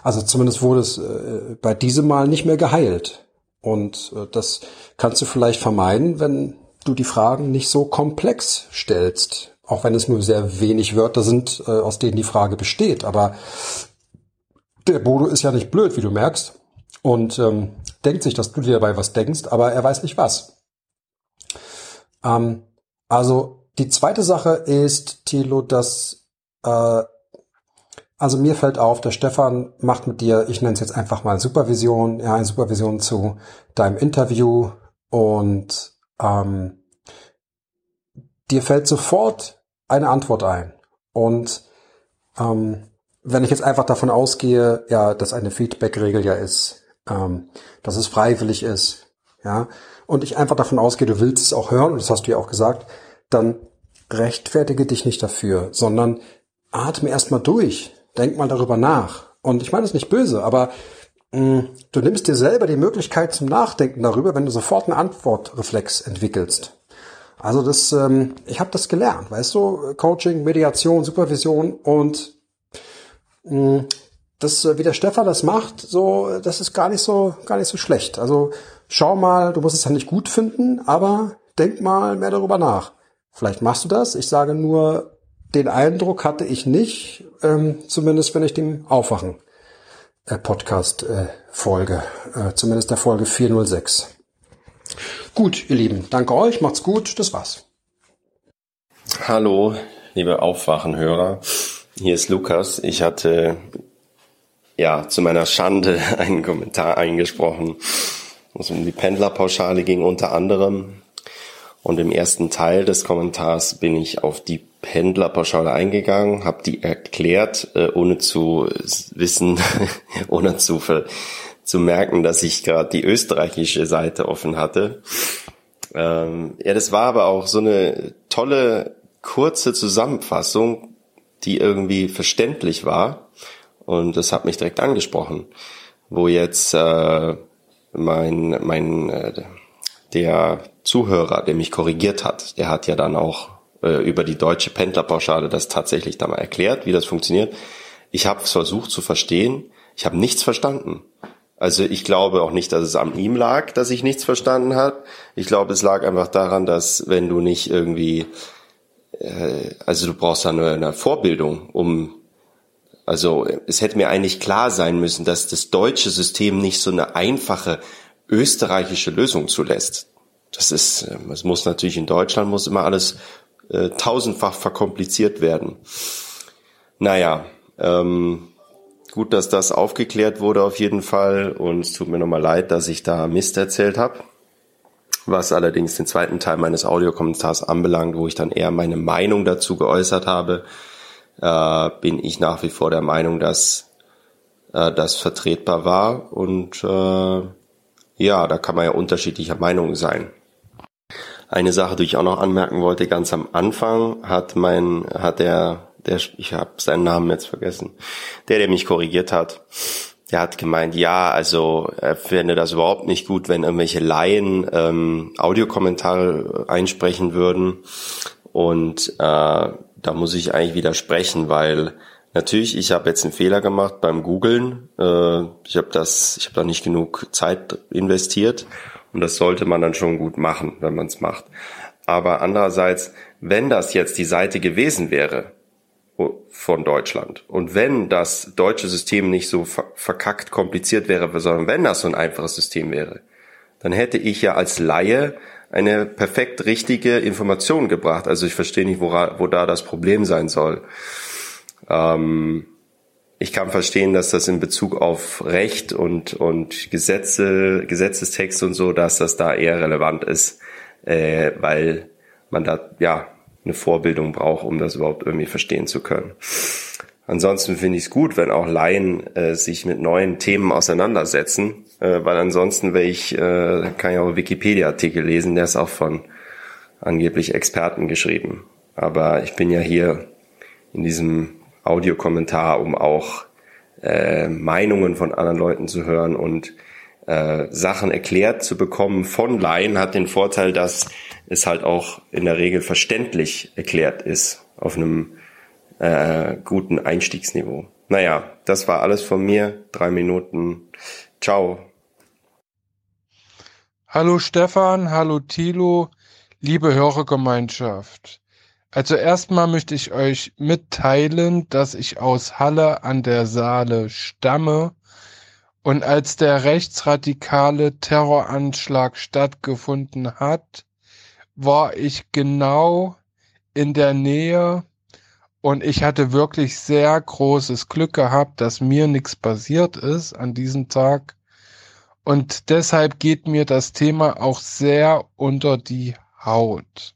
also zumindest wurde es äh, bei diesem Mal nicht mehr geheilt. Und äh, das kannst du vielleicht vermeiden, wenn du die Fragen nicht so komplex stellst. Auch wenn es nur sehr wenig Wörter sind, äh, aus denen die Frage besteht. Aber der Bodo ist ja nicht blöd, wie du merkst. Und ähm, denkt sich, dass du dir dabei was denkst, aber er weiß nicht was. Ähm, also die zweite Sache ist, Thilo, dass äh, also mir fällt auf, der Stefan macht mit dir, ich nenne es jetzt einfach mal Supervision, ja, eine Supervision zu deinem Interview und ähm, dir fällt sofort eine Antwort ein. Und ähm, wenn ich jetzt einfach davon ausgehe, ja, dass eine Feedback-Regel ja ist, ähm, dass es freiwillig ist, ja, und ich einfach davon ausgehe, du willst es auch hören, und das hast du ja auch gesagt, dann rechtfertige dich nicht dafür, sondern atme erstmal durch. Denk mal darüber nach. Und ich meine es nicht böse, aber du nimmst dir selber die Möglichkeit zum Nachdenken darüber, wenn du sofort einen Antwortreflex entwickelst. Also das, ähm, ich habe das gelernt, weißt du, Coaching, Mediation, Supervision und mh, mm, das, äh, wie der Stefan das macht, so, das ist gar nicht so, gar nicht so schlecht. Also schau mal, du musst es ja nicht gut finden, aber denk mal mehr darüber nach. Vielleicht machst du das. Ich sage nur, den Eindruck hatte ich nicht, ähm, zumindest wenn ich dem Aufwachen äh, Podcast äh, äh, zumindest der Folge 406. Gut, ihr Lieben, danke euch, macht's gut, das war's. Hallo, liebe Aufwachenhörer, hier ist Lukas. Ich hatte ja zu meiner Schande (laughs) einen Kommentar eingesprochen, wo es um die Pendlerpauschale ging unter anderem. Und im ersten Teil des Kommentars bin ich auf die Pendlerpauschale eingegangen, habe die erklärt, äh, ohne zu wissen, (laughs) ohne zu, zu merken, dass ich gerade die österreichische Seite offen hatte. Ähm, ja, das war aber auch so eine tolle, kurze Zusammenfassung, die irgendwie verständlich war. Und das hat mich direkt angesprochen, wo jetzt äh, mein, mein äh, der Zuhörer, der mich korrigiert hat, der hat ja dann auch äh, über die deutsche Pendlerpauschale das tatsächlich da mal erklärt, wie das funktioniert. Ich habe versucht zu verstehen, ich habe nichts verstanden. Also ich glaube auch nicht, dass es an ihm lag, dass ich nichts verstanden habe. Ich glaube, es lag einfach daran, dass wenn du nicht irgendwie, äh, also du brauchst da nur eine Vorbildung, um also es hätte mir eigentlich klar sein müssen, dass das deutsche System nicht so eine einfache österreichische Lösung zulässt. Das ist, es muss natürlich in Deutschland muss immer alles äh, tausendfach verkompliziert werden. Naja, ähm, gut, dass das aufgeklärt wurde auf jeden Fall und es tut mir nochmal leid, dass ich da Mist erzählt habe. Was allerdings den zweiten Teil meines Audiokommentars anbelangt, wo ich dann eher meine Meinung dazu geäußert habe, äh, bin ich nach wie vor der Meinung, dass äh, das vertretbar war und äh, ja, da kann man ja unterschiedlicher Meinung sein. Eine Sache, die ich auch noch anmerken wollte, ganz am Anfang hat mein, hat der, der, ich habe seinen Namen jetzt vergessen, der, der mich korrigiert hat, der hat gemeint, ja, also er fände das überhaupt nicht gut, wenn irgendwelche Laien ähm, Audiokommentare einsprechen würden. Und äh, da muss ich eigentlich widersprechen, weil natürlich, ich habe jetzt einen Fehler gemacht beim Googlen. Äh, ich habe das, ich habe da nicht genug Zeit investiert und das sollte man dann schon gut machen, wenn man es macht. Aber andererseits, wenn das jetzt die Seite gewesen wäre, von Deutschland. Und wenn das deutsche System nicht so verkackt kompliziert wäre, sondern wenn das so ein einfaches System wäre, dann hätte ich ja als Laie eine perfekt richtige Information gebracht. Also ich verstehe nicht, wo, wo da das Problem sein soll. Ähm, ich kann verstehen, dass das in Bezug auf Recht und, und Gesetze, Gesetzestext und so, dass das da eher relevant ist, äh, weil man da ja eine Vorbildung braucht, um das überhaupt irgendwie verstehen zu können. Ansonsten finde ich es gut, wenn auch Laien äh, sich mit neuen Themen auseinandersetzen, äh, weil ansonsten wäre ich, äh, kann ich auch Wikipedia-Artikel lesen, der ist auch von angeblich Experten geschrieben. Aber ich bin ja hier in diesem Audiokommentar, um auch äh, Meinungen von anderen Leuten zu hören und äh, Sachen erklärt zu bekommen von Laien hat den Vorteil, dass es halt auch in der Regel verständlich erklärt ist auf einem äh, guten Einstiegsniveau. Naja, das war alles von mir. Drei Minuten. Ciao. Hallo Stefan, hallo Thilo, liebe Hörergemeinschaft. Also erstmal möchte ich euch mitteilen, dass ich aus Halle an der Saale stamme und als der rechtsradikale Terroranschlag stattgefunden hat, war ich genau in der Nähe und ich hatte wirklich sehr großes Glück gehabt, dass mir nichts passiert ist an diesem Tag. Und deshalb geht mir das Thema auch sehr unter die Haut.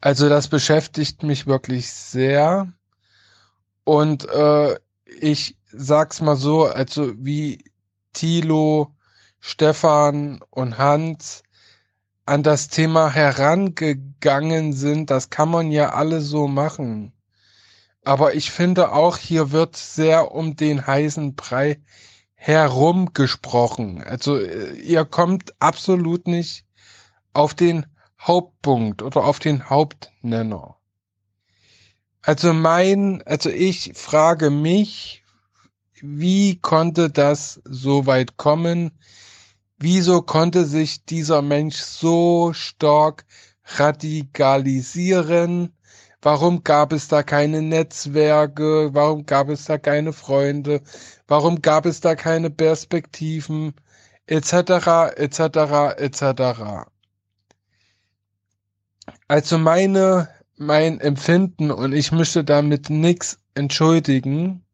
Also das beschäftigt mich wirklich sehr. Und äh, ich sag's mal so, also wie Thilo, Stefan und Hans an das Thema herangegangen sind, das kann man ja alle so machen. Aber ich finde auch, hier wird sehr um den heißen Brei herumgesprochen. Also äh, ihr kommt absolut nicht auf den Hauptpunkt oder auf den Hauptnenner. Also mein, also ich frage mich, wie konnte das so weit kommen? Wieso konnte sich dieser Mensch so stark radikalisieren? Warum gab es da keine Netzwerke? Warum gab es da keine Freunde? Warum gab es da keine Perspektiven? Etc., etc., etc. Also meine, mein Empfinden, und ich möchte damit nichts entschuldigen,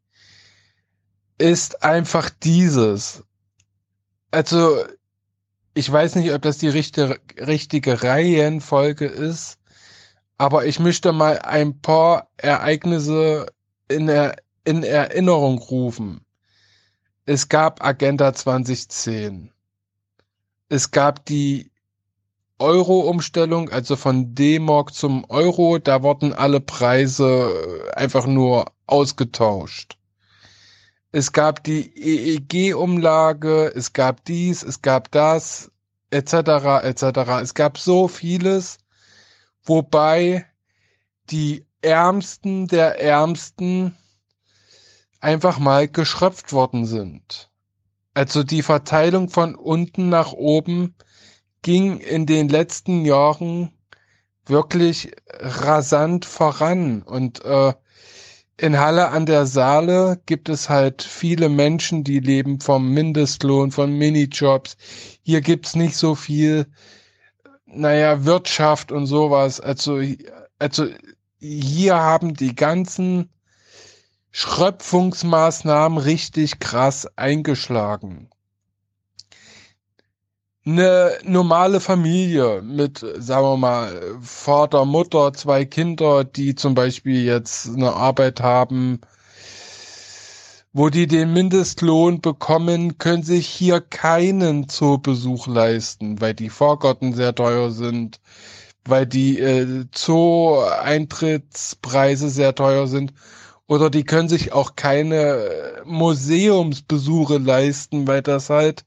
ist einfach dieses. Also, ich weiß nicht, ob das die richtige, richtige Reihenfolge ist, aber ich möchte mal ein paar Ereignisse in, er, in Erinnerung rufen. Es gab Agenda 2010. Es gab die Euro-Umstellung, also von D-Mark zum Euro, da wurden alle Preise einfach nur ausgetauscht. Es gab die EEG-Umlage, es gab dies, es gab das, etc., etc. Es gab so vieles, wobei die Ärmsten der Ärmsten einfach mal geschröpft worden sind. Also die Verteilung von unten nach oben ging in den letzten Jahren wirklich rasant voran und äh, in Halle an der Saale gibt es halt viele Menschen, die leben vom Mindestlohn, von Minijobs. Hier gibt's nicht so viel, naja, Wirtschaft und sowas. Also, also hier haben die ganzen Schröpfungsmaßnahmen richtig krass eingeschlagen eine normale Familie mit, sagen wir mal, Vater, Mutter, zwei Kinder, die zum Beispiel jetzt eine Arbeit haben, wo die den Mindestlohn bekommen, können sich hier keinen Zoobesuch leisten, weil die Fahrgarten sehr teuer sind, weil die äh, Zoo-Eintrittspreise sehr teuer sind. Oder die können sich auch keine Museumsbesuche leisten, weil das halt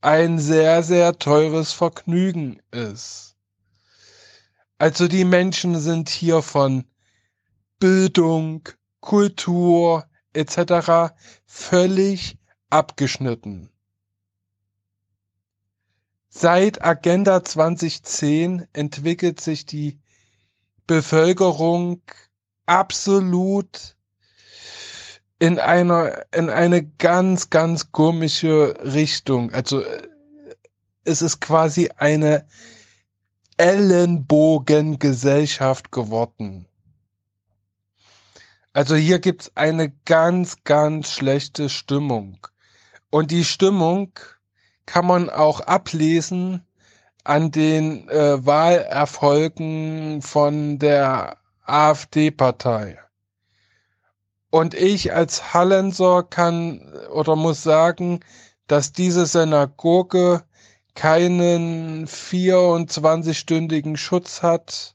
ein sehr, sehr teures Vergnügen ist. Also die Menschen sind hier von Bildung, Kultur etc. völlig abgeschnitten. Seit Agenda 2010 entwickelt sich die Bevölkerung absolut in einer, in eine ganz, ganz komische Richtung. Also es ist quasi eine Ellenbogengesellschaft geworden. Also hier gibt's eine ganz, ganz schlechte Stimmung. Und die Stimmung kann man auch ablesen an den äh, Wahlerfolgen von der AfD-Partei. Und ich als Hallenser kann oder muss sagen, dass diese Synagoge keinen 24-stündigen Schutz hat,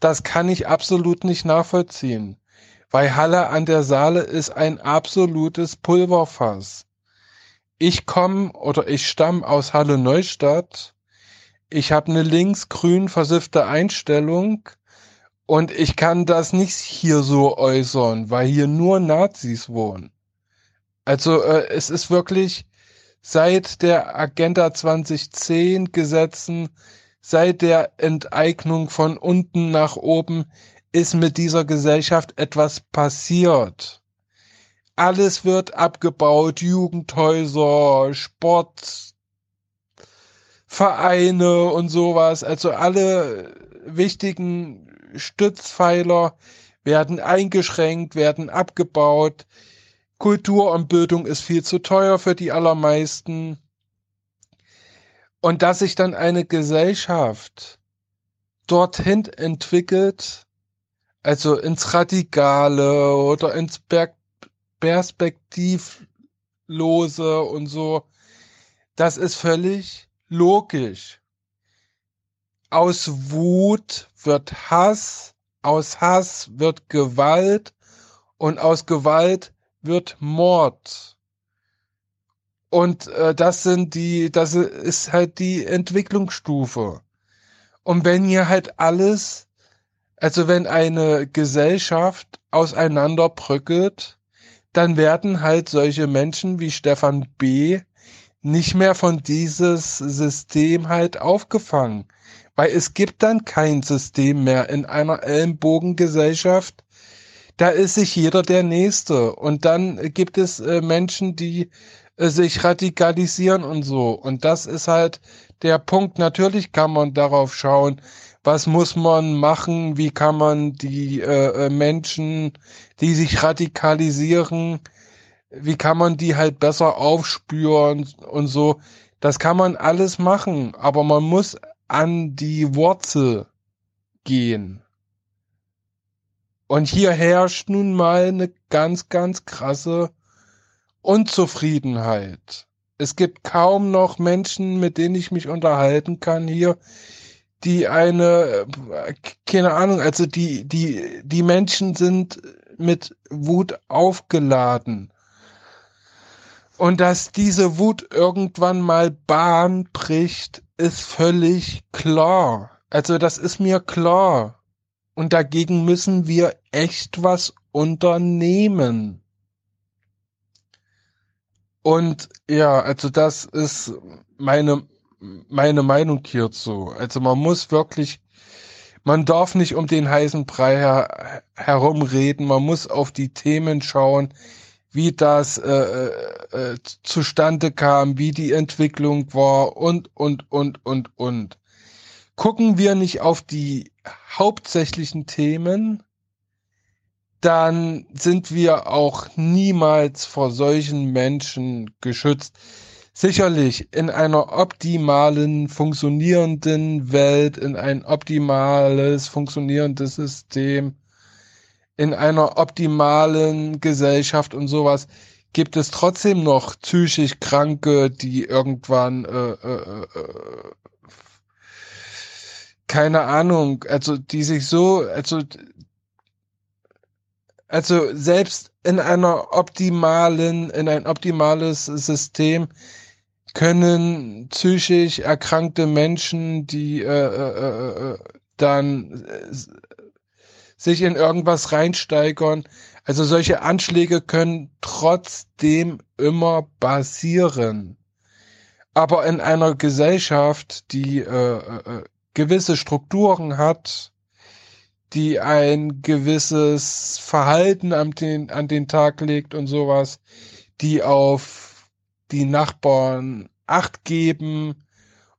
das kann ich absolut nicht nachvollziehen. Weil Halle an der Saale ist ein absolutes Pulverfass. Ich komme oder ich stamme aus Halle Neustadt. Ich habe eine links-grün versiffte Einstellung und ich kann das nicht hier so äußern, weil hier nur Nazis wohnen. Also äh, es ist wirklich seit der Agenda 2010 Gesetzen, seit der Enteignung von unten nach oben ist mit dieser Gesellschaft etwas passiert. Alles wird abgebaut, Jugendhäuser, Sportvereine und sowas. Also alle wichtigen Stützpfeiler werden eingeschränkt, werden abgebaut. Kultur und Bildung ist viel zu teuer für die allermeisten. Und dass sich dann eine Gesellschaft dorthin entwickelt, also ins Radikale oder ins Ber Perspektivlose und so. Das ist völlig logisch. Aus Wut wird Hass, aus Hass wird Gewalt und aus Gewalt wird Mord. Und äh, das sind die, das ist halt die Entwicklungsstufe. Und wenn hier halt alles also wenn eine Gesellschaft auseinanderbröckelt, dann werden halt solche Menschen wie Stefan B. nicht mehr von dieses System halt aufgefangen. Weil es gibt dann kein System mehr in einer Ellenbogengesellschaft. Da ist sich jeder der Nächste. Und dann gibt es äh, Menschen, die äh, sich radikalisieren und so. Und das ist halt der Punkt. Natürlich kann man darauf schauen, was muss man machen, wie kann man die äh, äh, Menschen, die sich radikalisieren, wie kann man die halt besser aufspüren und so. Das kann man alles machen, aber man muss an die Wurzel gehen. Und hier herrscht nun mal eine ganz, ganz krasse Unzufriedenheit. Es gibt kaum noch Menschen, mit denen ich mich unterhalten kann hier, die eine, keine Ahnung, also die, die, die Menschen sind mit Wut aufgeladen. Und dass diese Wut irgendwann mal Bahn bricht, ist völlig klar. Also das ist mir klar. Und dagegen müssen wir echt was unternehmen. Und ja, also das ist meine meine Meinung hierzu. Also man muss wirklich, man darf nicht um den heißen Brei her, herumreden, man muss auf die Themen schauen, wie das äh, äh, äh, zustande kam, wie die Entwicklung war und, und, und, und, und. Gucken wir nicht auf die hauptsächlichen Themen, dann sind wir auch niemals vor solchen Menschen geschützt. Sicherlich in einer optimalen, funktionierenden Welt, in ein optimales, funktionierendes System, in einer optimalen Gesellschaft und sowas, gibt es trotzdem noch psychisch Kranke, die irgendwann, äh, äh, äh, keine Ahnung, also die sich so, also, also selbst in einer optimalen, in ein optimales System können psychisch erkrankte Menschen, die äh, äh, äh, äh dann äh, sich in irgendwas reinsteigern, also solche Anschläge können trotzdem immer basieren. Aber in einer Gesellschaft, die äh, äh, gewisse Strukturen hat, die ein gewisses Verhalten an den, an den Tag legt und sowas, die auf die Nachbarn Acht geben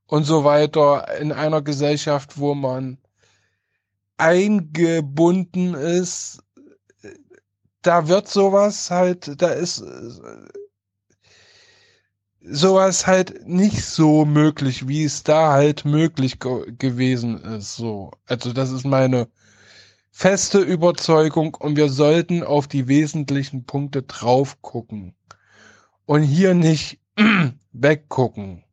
und so weiter in einer Gesellschaft, wo man eingebunden ist, da wird sowas halt, da ist sowas halt nicht so möglich, wie es da halt möglich ge gewesen ist. So, also das ist meine feste Überzeugung und wir sollten auf die wesentlichen Punkte drauf gucken und hier nicht (clears throat) weggucken.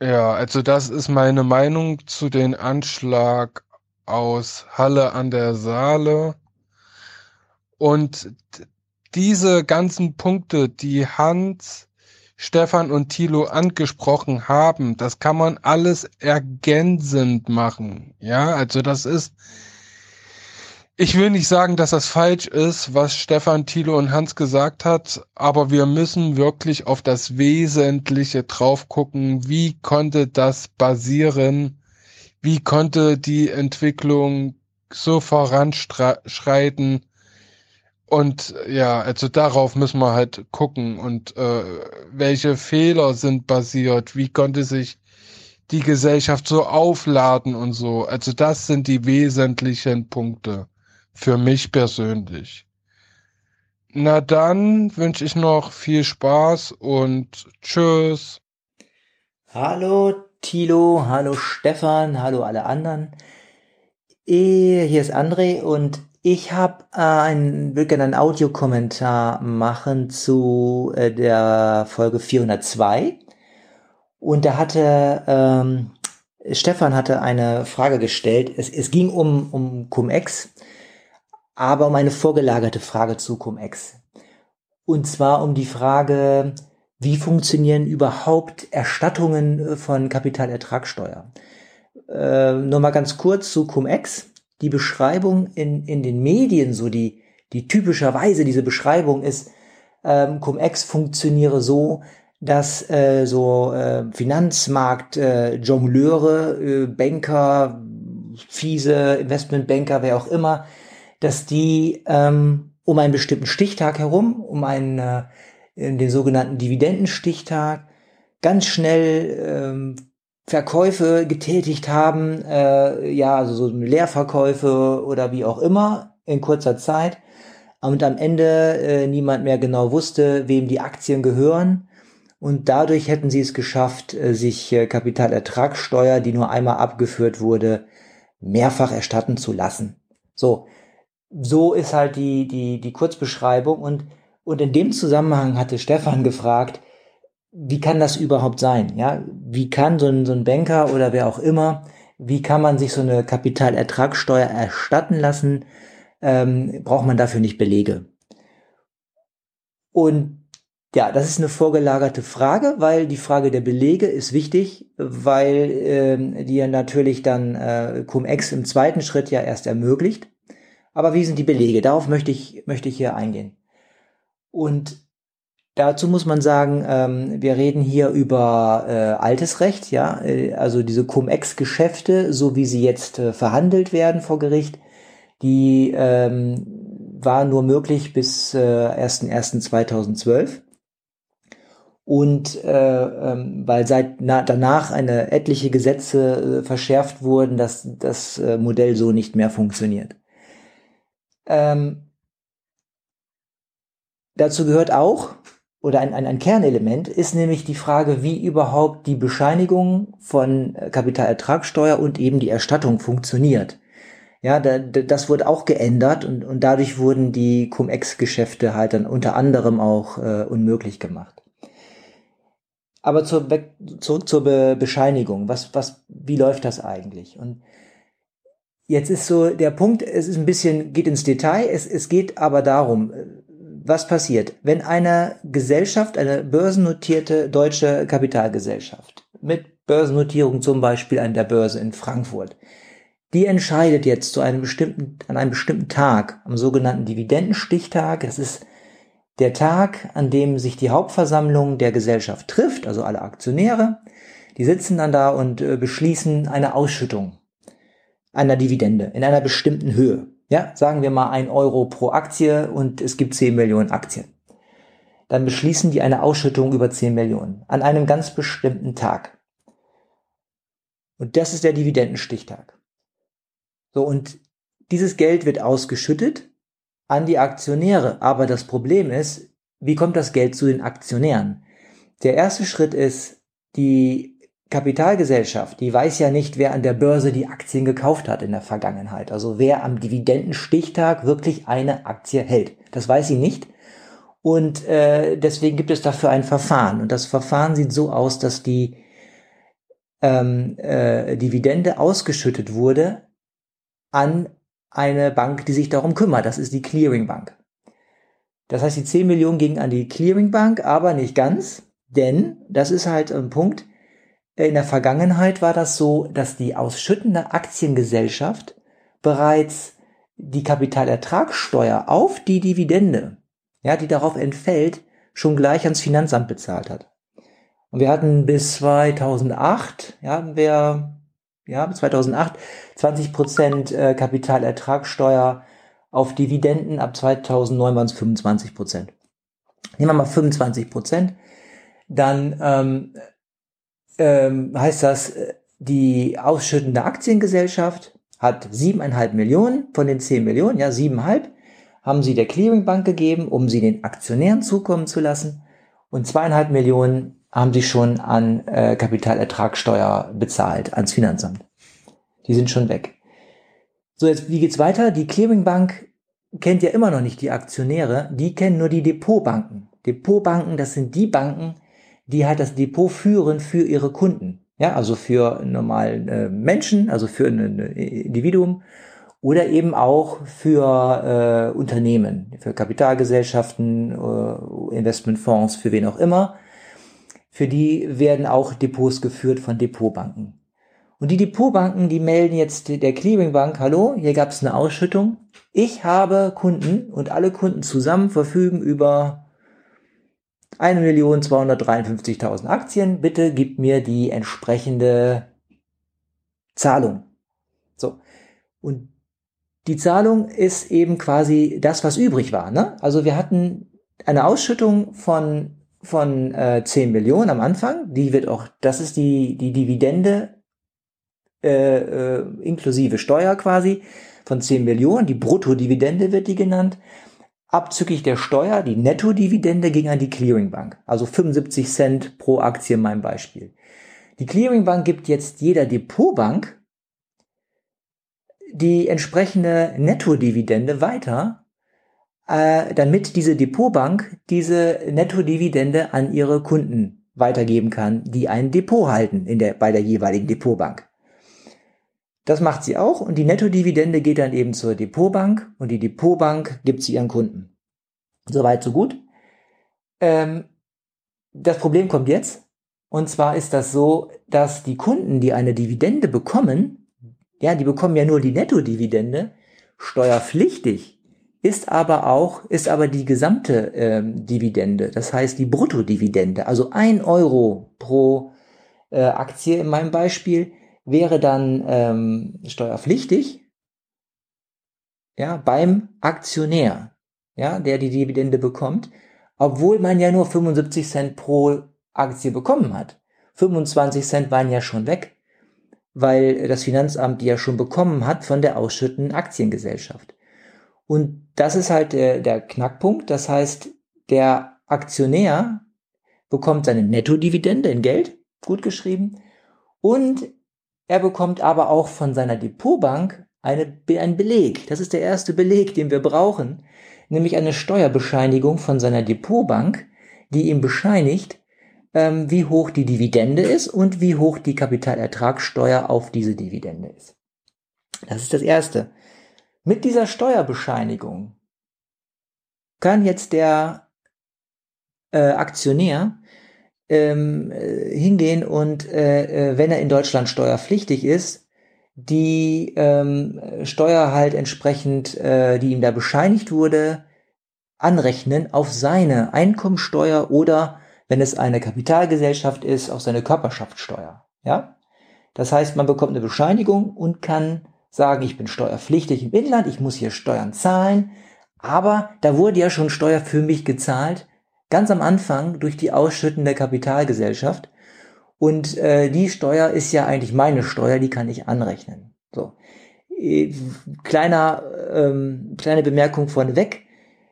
Ja, also das ist meine Meinung zu den Anschlag aus Halle an der Saale. Und diese ganzen Punkte, die Hans, Stefan und Thilo angesprochen haben, das kann man alles ergänzend machen. Ja, also das ist, ich will nicht sagen, dass das falsch ist, was Stefan, Thilo und Hans gesagt hat, aber wir müssen wirklich auf das Wesentliche drauf gucken. Wie konnte das basieren? Wie konnte die Entwicklung so voranschreiten? Und ja, also darauf müssen wir halt gucken und äh, welche Fehler sind basiert, wie konnte sich die Gesellschaft so aufladen und so. Also das sind die wesentlichen Punkte für mich persönlich. Na dann wünsche ich noch viel Spaß und tschüss. Hallo Tilo, hallo Stefan, hallo alle anderen. Hier ist André und ich habe äh, einen, will gerne einen Audiokommentar machen zu äh, der Folge 402. Und da hatte ähm, Stefan hatte eine Frage gestellt. Es, es ging um, um Cum-Ex, aber um eine vorgelagerte Frage zu Cum-Ex. Und zwar um die Frage, wie funktionieren überhaupt Erstattungen äh, von Kapitalertragssteuer? Äh, nur mal ganz kurz zu Cum-Ex die Beschreibung in, in den Medien, so die, die typischerweise diese Beschreibung ist, ähm, Cum-Ex funktioniere so, dass äh, so äh, Finanzmarkt äh, äh, Banker, fiese Investmentbanker, wer auch immer, dass die ähm, um einen bestimmten Stichtag herum, um einen äh, den sogenannten Dividendenstichtag, ganz schnell ähm, Verkäufe getätigt haben, äh, ja, also so Leerverkäufe oder wie auch immer in kurzer Zeit. Und am Ende äh, niemand mehr genau wusste, wem die Aktien gehören. Und dadurch hätten sie es geschafft, äh, sich äh, Kapitalertragssteuer, die nur einmal abgeführt wurde, mehrfach erstatten zu lassen. So, so ist halt die die die Kurzbeschreibung und und in dem Zusammenhang hatte Stefan gefragt, wie kann das überhaupt sein? Ja, wie kann so ein, so ein Banker oder wer auch immer, wie kann man sich so eine Kapitalertragssteuer erstatten lassen? Ähm, braucht man dafür nicht Belege? Und ja, das ist eine vorgelagerte Frage, weil die Frage der Belege ist wichtig, weil ähm, die ja natürlich dann äh, Cum-Ex im zweiten Schritt ja erst ermöglicht. Aber wie sind die Belege? Darauf möchte ich, möchte ich hier eingehen. Und Dazu muss man sagen, ähm, wir reden hier über äh, altes Recht, ja, äh, also diese Cum-Ex-Geschäfte, so wie sie jetzt äh, verhandelt werden vor Gericht, die ähm, waren nur möglich bis äh, 1.1.2012. Und äh, ähm, weil seit na, danach eine etliche Gesetze äh, verschärft wurden, dass das äh, Modell so nicht mehr funktioniert. Ähm, dazu gehört auch, oder ein, ein, ein Kernelement ist nämlich die Frage, wie überhaupt die Bescheinigung von äh, Kapitalertragssteuer und eben die Erstattung funktioniert. Ja, da, das wurde auch geändert und, und dadurch wurden die Cum-Ex-Geschäfte halt dann unter anderem auch äh, unmöglich gemacht. Aber zur, zurück zur Be Bescheinigung. Was, was, wie läuft das eigentlich? Und jetzt ist so der Punkt, es ist ein bisschen, geht ins Detail, es, es geht aber darum, äh, was passiert, wenn eine Gesellschaft, eine börsennotierte deutsche Kapitalgesellschaft mit Börsennotierung zum Beispiel an der Börse in Frankfurt, die entscheidet jetzt zu einem bestimmten, an einem bestimmten Tag, am sogenannten Dividendenstichtag, das ist der Tag, an dem sich die Hauptversammlung der Gesellschaft trifft, also alle Aktionäre, die sitzen dann da und äh, beschließen eine Ausschüttung. Einer Dividende in einer bestimmten Höhe. Ja, sagen wir mal ein Euro pro Aktie und es gibt 10 Millionen Aktien. Dann beschließen die eine Ausschüttung über 10 Millionen an einem ganz bestimmten Tag. Und das ist der Dividendenstichtag. So, und dieses Geld wird ausgeschüttet an die Aktionäre. Aber das Problem ist, wie kommt das Geld zu den Aktionären? Der erste Schritt ist, die Kapitalgesellschaft, die weiß ja nicht, wer an der Börse die Aktien gekauft hat in der Vergangenheit. Also wer am Dividendenstichtag wirklich eine Aktie hält. Das weiß sie nicht. Und äh, deswegen gibt es dafür ein Verfahren. Und das Verfahren sieht so aus, dass die ähm, äh, Dividende ausgeschüttet wurde an eine Bank, die sich darum kümmert. Das ist die Clearingbank. Das heißt, die 10 Millionen gingen an die Clearingbank, aber nicht ganz, denn das ist halt ein Punkt. In der Vergangenheit war das so, dass die ausschüttende Aktiengesellschaft bereits die Kapitalertragssteuer auf die Dividende, ja, die darauf entfällt, schon gleich ans Finanzamt bezahlt hat. Und wir hatten bis 2008, ja, hatten wir ja, 2008 20 Prozent äh, Kapitalertragssteuer auf Dividenden, ab 2009 waren es 25 Prozent. Nehmen wir mal 25 Prozent, dann ähm, ähm, heißt das, äh, die ausschüttende Aktiengesellschaft hat siebeneinhalb Millionen von den 10 Millionen, ja, siebeneinhalb, haben sie der Clearingbank gegeben, um sie den Aktionären zukommen zu lassen. Und zweieinhalb Millionen haben sie schon an äh, Kapitalertragssteuer bezahlt, ans Finanzamt. Die sind schon weg. So, jetzt, wie geht's weiter? Die Clearingbank kennt ja immer noch nicht die Aktionäre, die kennen nur die Depotbanken. Depotbanken, das sind die Banken, die halt das Depot führen für ihre Kunden. Ja, also für normalen äh, Menschen, also für ein, ein Individuum oder eben auch für äh, Unternehmen, für Kapitalgesellschaften, äh, Investmentfonds, für wen auch immer für die werden auch Depots geführt von Depotbanken. Und die Depotbanken, die melden jetzt der Clearingbank, hallo, hier gab es eine Ausschüttung. Ich habe Kunden und alle Kunden zusammen verfügen über 1.253.000 Aktien. Bitte gib mir die entsprechende Zahlung. So. Und die Zahlung ist eben quasi das, was übrig war. Ne? Also wir hatten eine Ausschüttung von von äh, 10 Millionen am Anfang. Die wird auch, das ist die, die Dividende äh, äh, inklusive Steuer quasi von 10 Millionen. Die Bruttodividende wird die genannt. Abzüglich der Steuer, die Nettodividende ging an die Clearingbank. Also 75 Cent pro Aktie in meinem Beispiel. Die Clearingbank gibt jetzt jeder Depotbank die entsprechende Nettodividende weiter äh, damit diese Depotbank diese Nettodividende an ihre Kunden weitergeben kann, die ein Depot halten in der, bei der jeweiligen Depotbank. Das macht sie auch und die Nettodividende geht dann eben zur Depotbank und die Depotbank gibt sie ihren Kunden. Soweit, so gut. Ähm, das Problem kommt jetzt. Und zwar ist das so, dass die Kunden, die eine Dividende bekommen, ja, die bekommen ja nur die Nettodividende, steuerpflichtig ist aber auch, ist aber die gesamte ähm, Dividende, das heißt die Bruttodividende, also ein Euro pro äh, Aktie in meinem Beispiel, wäre dann ähm, steuerpflichtig, ja, beim Aktionär, ja, der die Dividende bekommt, obwohl man ja nur 75 Cent pro Aktie bekommen hat. 25 Cent waren ja schon weg, weil das Finanzamt die ja schon bekommen hat von der ausschüttenden Aktiengesellschaft. Und das ist halt der, der Knackpunkt. Das heißt, der Aktionär bekommt seine Nettodividende in Geld, gut geschrieben, und er bekommt aber auch von seiner Depotbank eine, einen Beleg. Das ist der erste Beleg, den wir brauchen, nämlich eine Steuerbescheinigung von seiner Depotbank, die ihm bescheinigt, ähm, wie hoch die Dividende ist und wie hoch die Kapitalertragssteuer auf diese Dividende ist. Das ist das Erste. Mit dieser Steuerbescheinigung kann jetzt der äh, Aktionär ähm, äh, hingehen und, äh, äh, wenn er in Deutschland steuerpflichtig ist, die ähm, Steuer halt entsprechend, äh, die ihm da bescheinigt wurde, anrechnen auf seine Einkommensteuer oder, wenn es eine Kapitalgesellschaft ist, auf seine Körperschaftssteuer. Ja? Das heißt, man bekommt eine Bescheinigung und kann sagen, ich bin steuerpflichtig im Inland, ich muss hier Steuern zahlen, aber da wurde ja schon Steuer für mich gezahlt, ganz am Anfang durch die Ausschütten der Kapitalgesellschaft. Und äh, die Steuer ist ja eigentlich meine Steuer, die kann ich anrechnen. So. Äh, kleiner, ähm, kleine Bemerkung vorneweg.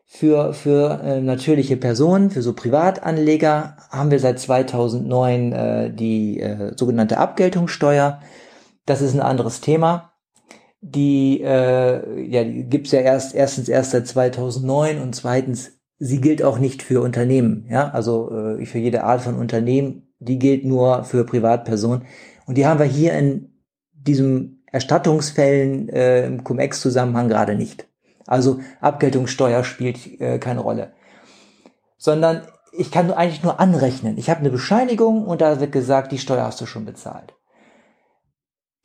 Für, für äh, natürliche Personen, für so Privatanleger haben wir seit 2009 äh, die äh, sogenannte Abgeltungssteuer. Das ist ein anderes Thema. Die, äh, ja, die gibt's ja erst erstens erst seit 2009 und zweitens sie gilt auch nicht für Unternehmen. Ja, also äh, für jede Art von Unternehmen, die gilt nur für Privatpersonen. Und die haben wir hier in diesem Erstattungsfällen äh, im Cum-Ex-Zusammenhang gerade nicht. Also Abgeltungssteuer spielt äh, keine Rolle. Sondern ich kann eigentlich nur anrechnen. Ich habe eine Bescheinigung und da wird gesagt, die Steuer hast du schon bezahlt.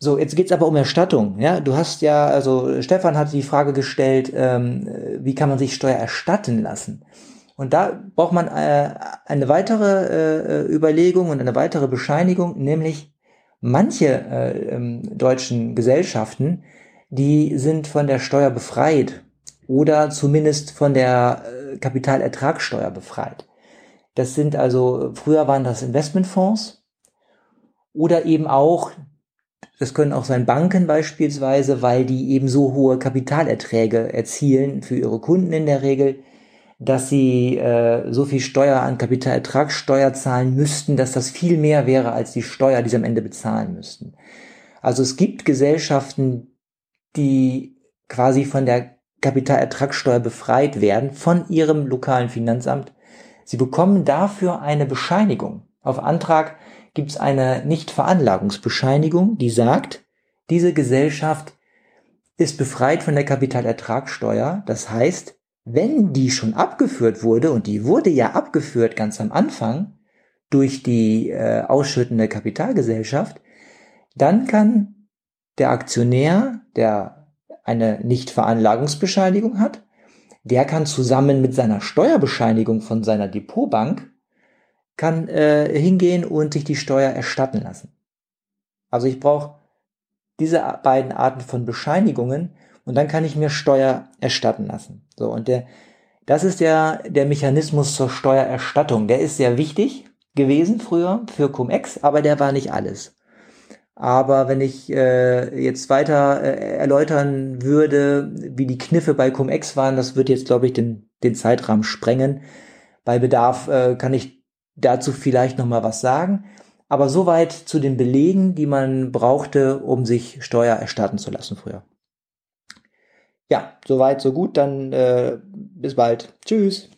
So, jetzt geht's aber um Erstattung. Ja, du hast ja, also Stefan hat die Frage gestellt, ähm, wie kann man sich Steuer erstatten lassen? Und da braucht man äh, eine weitere äh, Überlegung und eine weitere Bescheinigung, nämlich manche äh, ähm, deutschen Gesellschaften, die sind von der Steuer befreit oder zumindest von der äh, Kapitalertragssteuer befreit. Das sind also, früher waren das Investmentfonds oder eben auch, das können auch sein Banken beispielsweise, weil die eben so hohe Kapitalerträge erzielen für ihre Kunden in der Regel, dass sie äh, so viel Steuer an Kapitalertragssteuer zahlen müssten, dass das viel mehr wäre als die Steuer, die sie am Ende bezahlen müssten. Also es gibt Gesellschaften, die quasi von der Kapitalertragssteuer befreit werden von ihrem lokalen Finanzamt. Sie bekommen dafür eine Bescheinigung. Auf Antrag gibt es eine Nichtveranlagungsbescheinigung, die sagt, diese Gesellschaft ist befreit von der Kapitalertragssteuer. Das heißt, wenn die schon abgeführt wurde, und die wurde ja abgeführt ganz am Anfang durch die äh, ausschüttende Kapitalgesellschaft, dann kann der Aktionär, der eine Nichtveranlagungsbescheinigung hat, der kann zusammen mit seiner Steuerbescheinigung von seiner Depotbank kann äh, hingehen und sich die Steuer erstatten lassen. Also ich brauche diese beiden Arten von Bescheinigungen und dann kann ich mir Steuer erstatten lassen. So und der das ist der der Mechanismus zur Steuererstattung. Der ist sehr wichtig gewesen früher für Cum-Ex, aber der war nicht alles. Aber wenn ich äh, jetzt weiter äh, erläutern würde, wie die Kniffe bei Cum-Ex waren, das wird jetzt, glaube ich, den, den Zeitrahmen sprengen. Bei Bedarf äh, kann ich dazu vielleicht noch mal was sagen. Aber soweit zu den Belegen, die man brauchte, um sich Steuer erstatten zu lassen früher. Ja, soweit, so gut. Dann äh, bis bald. Tschüss.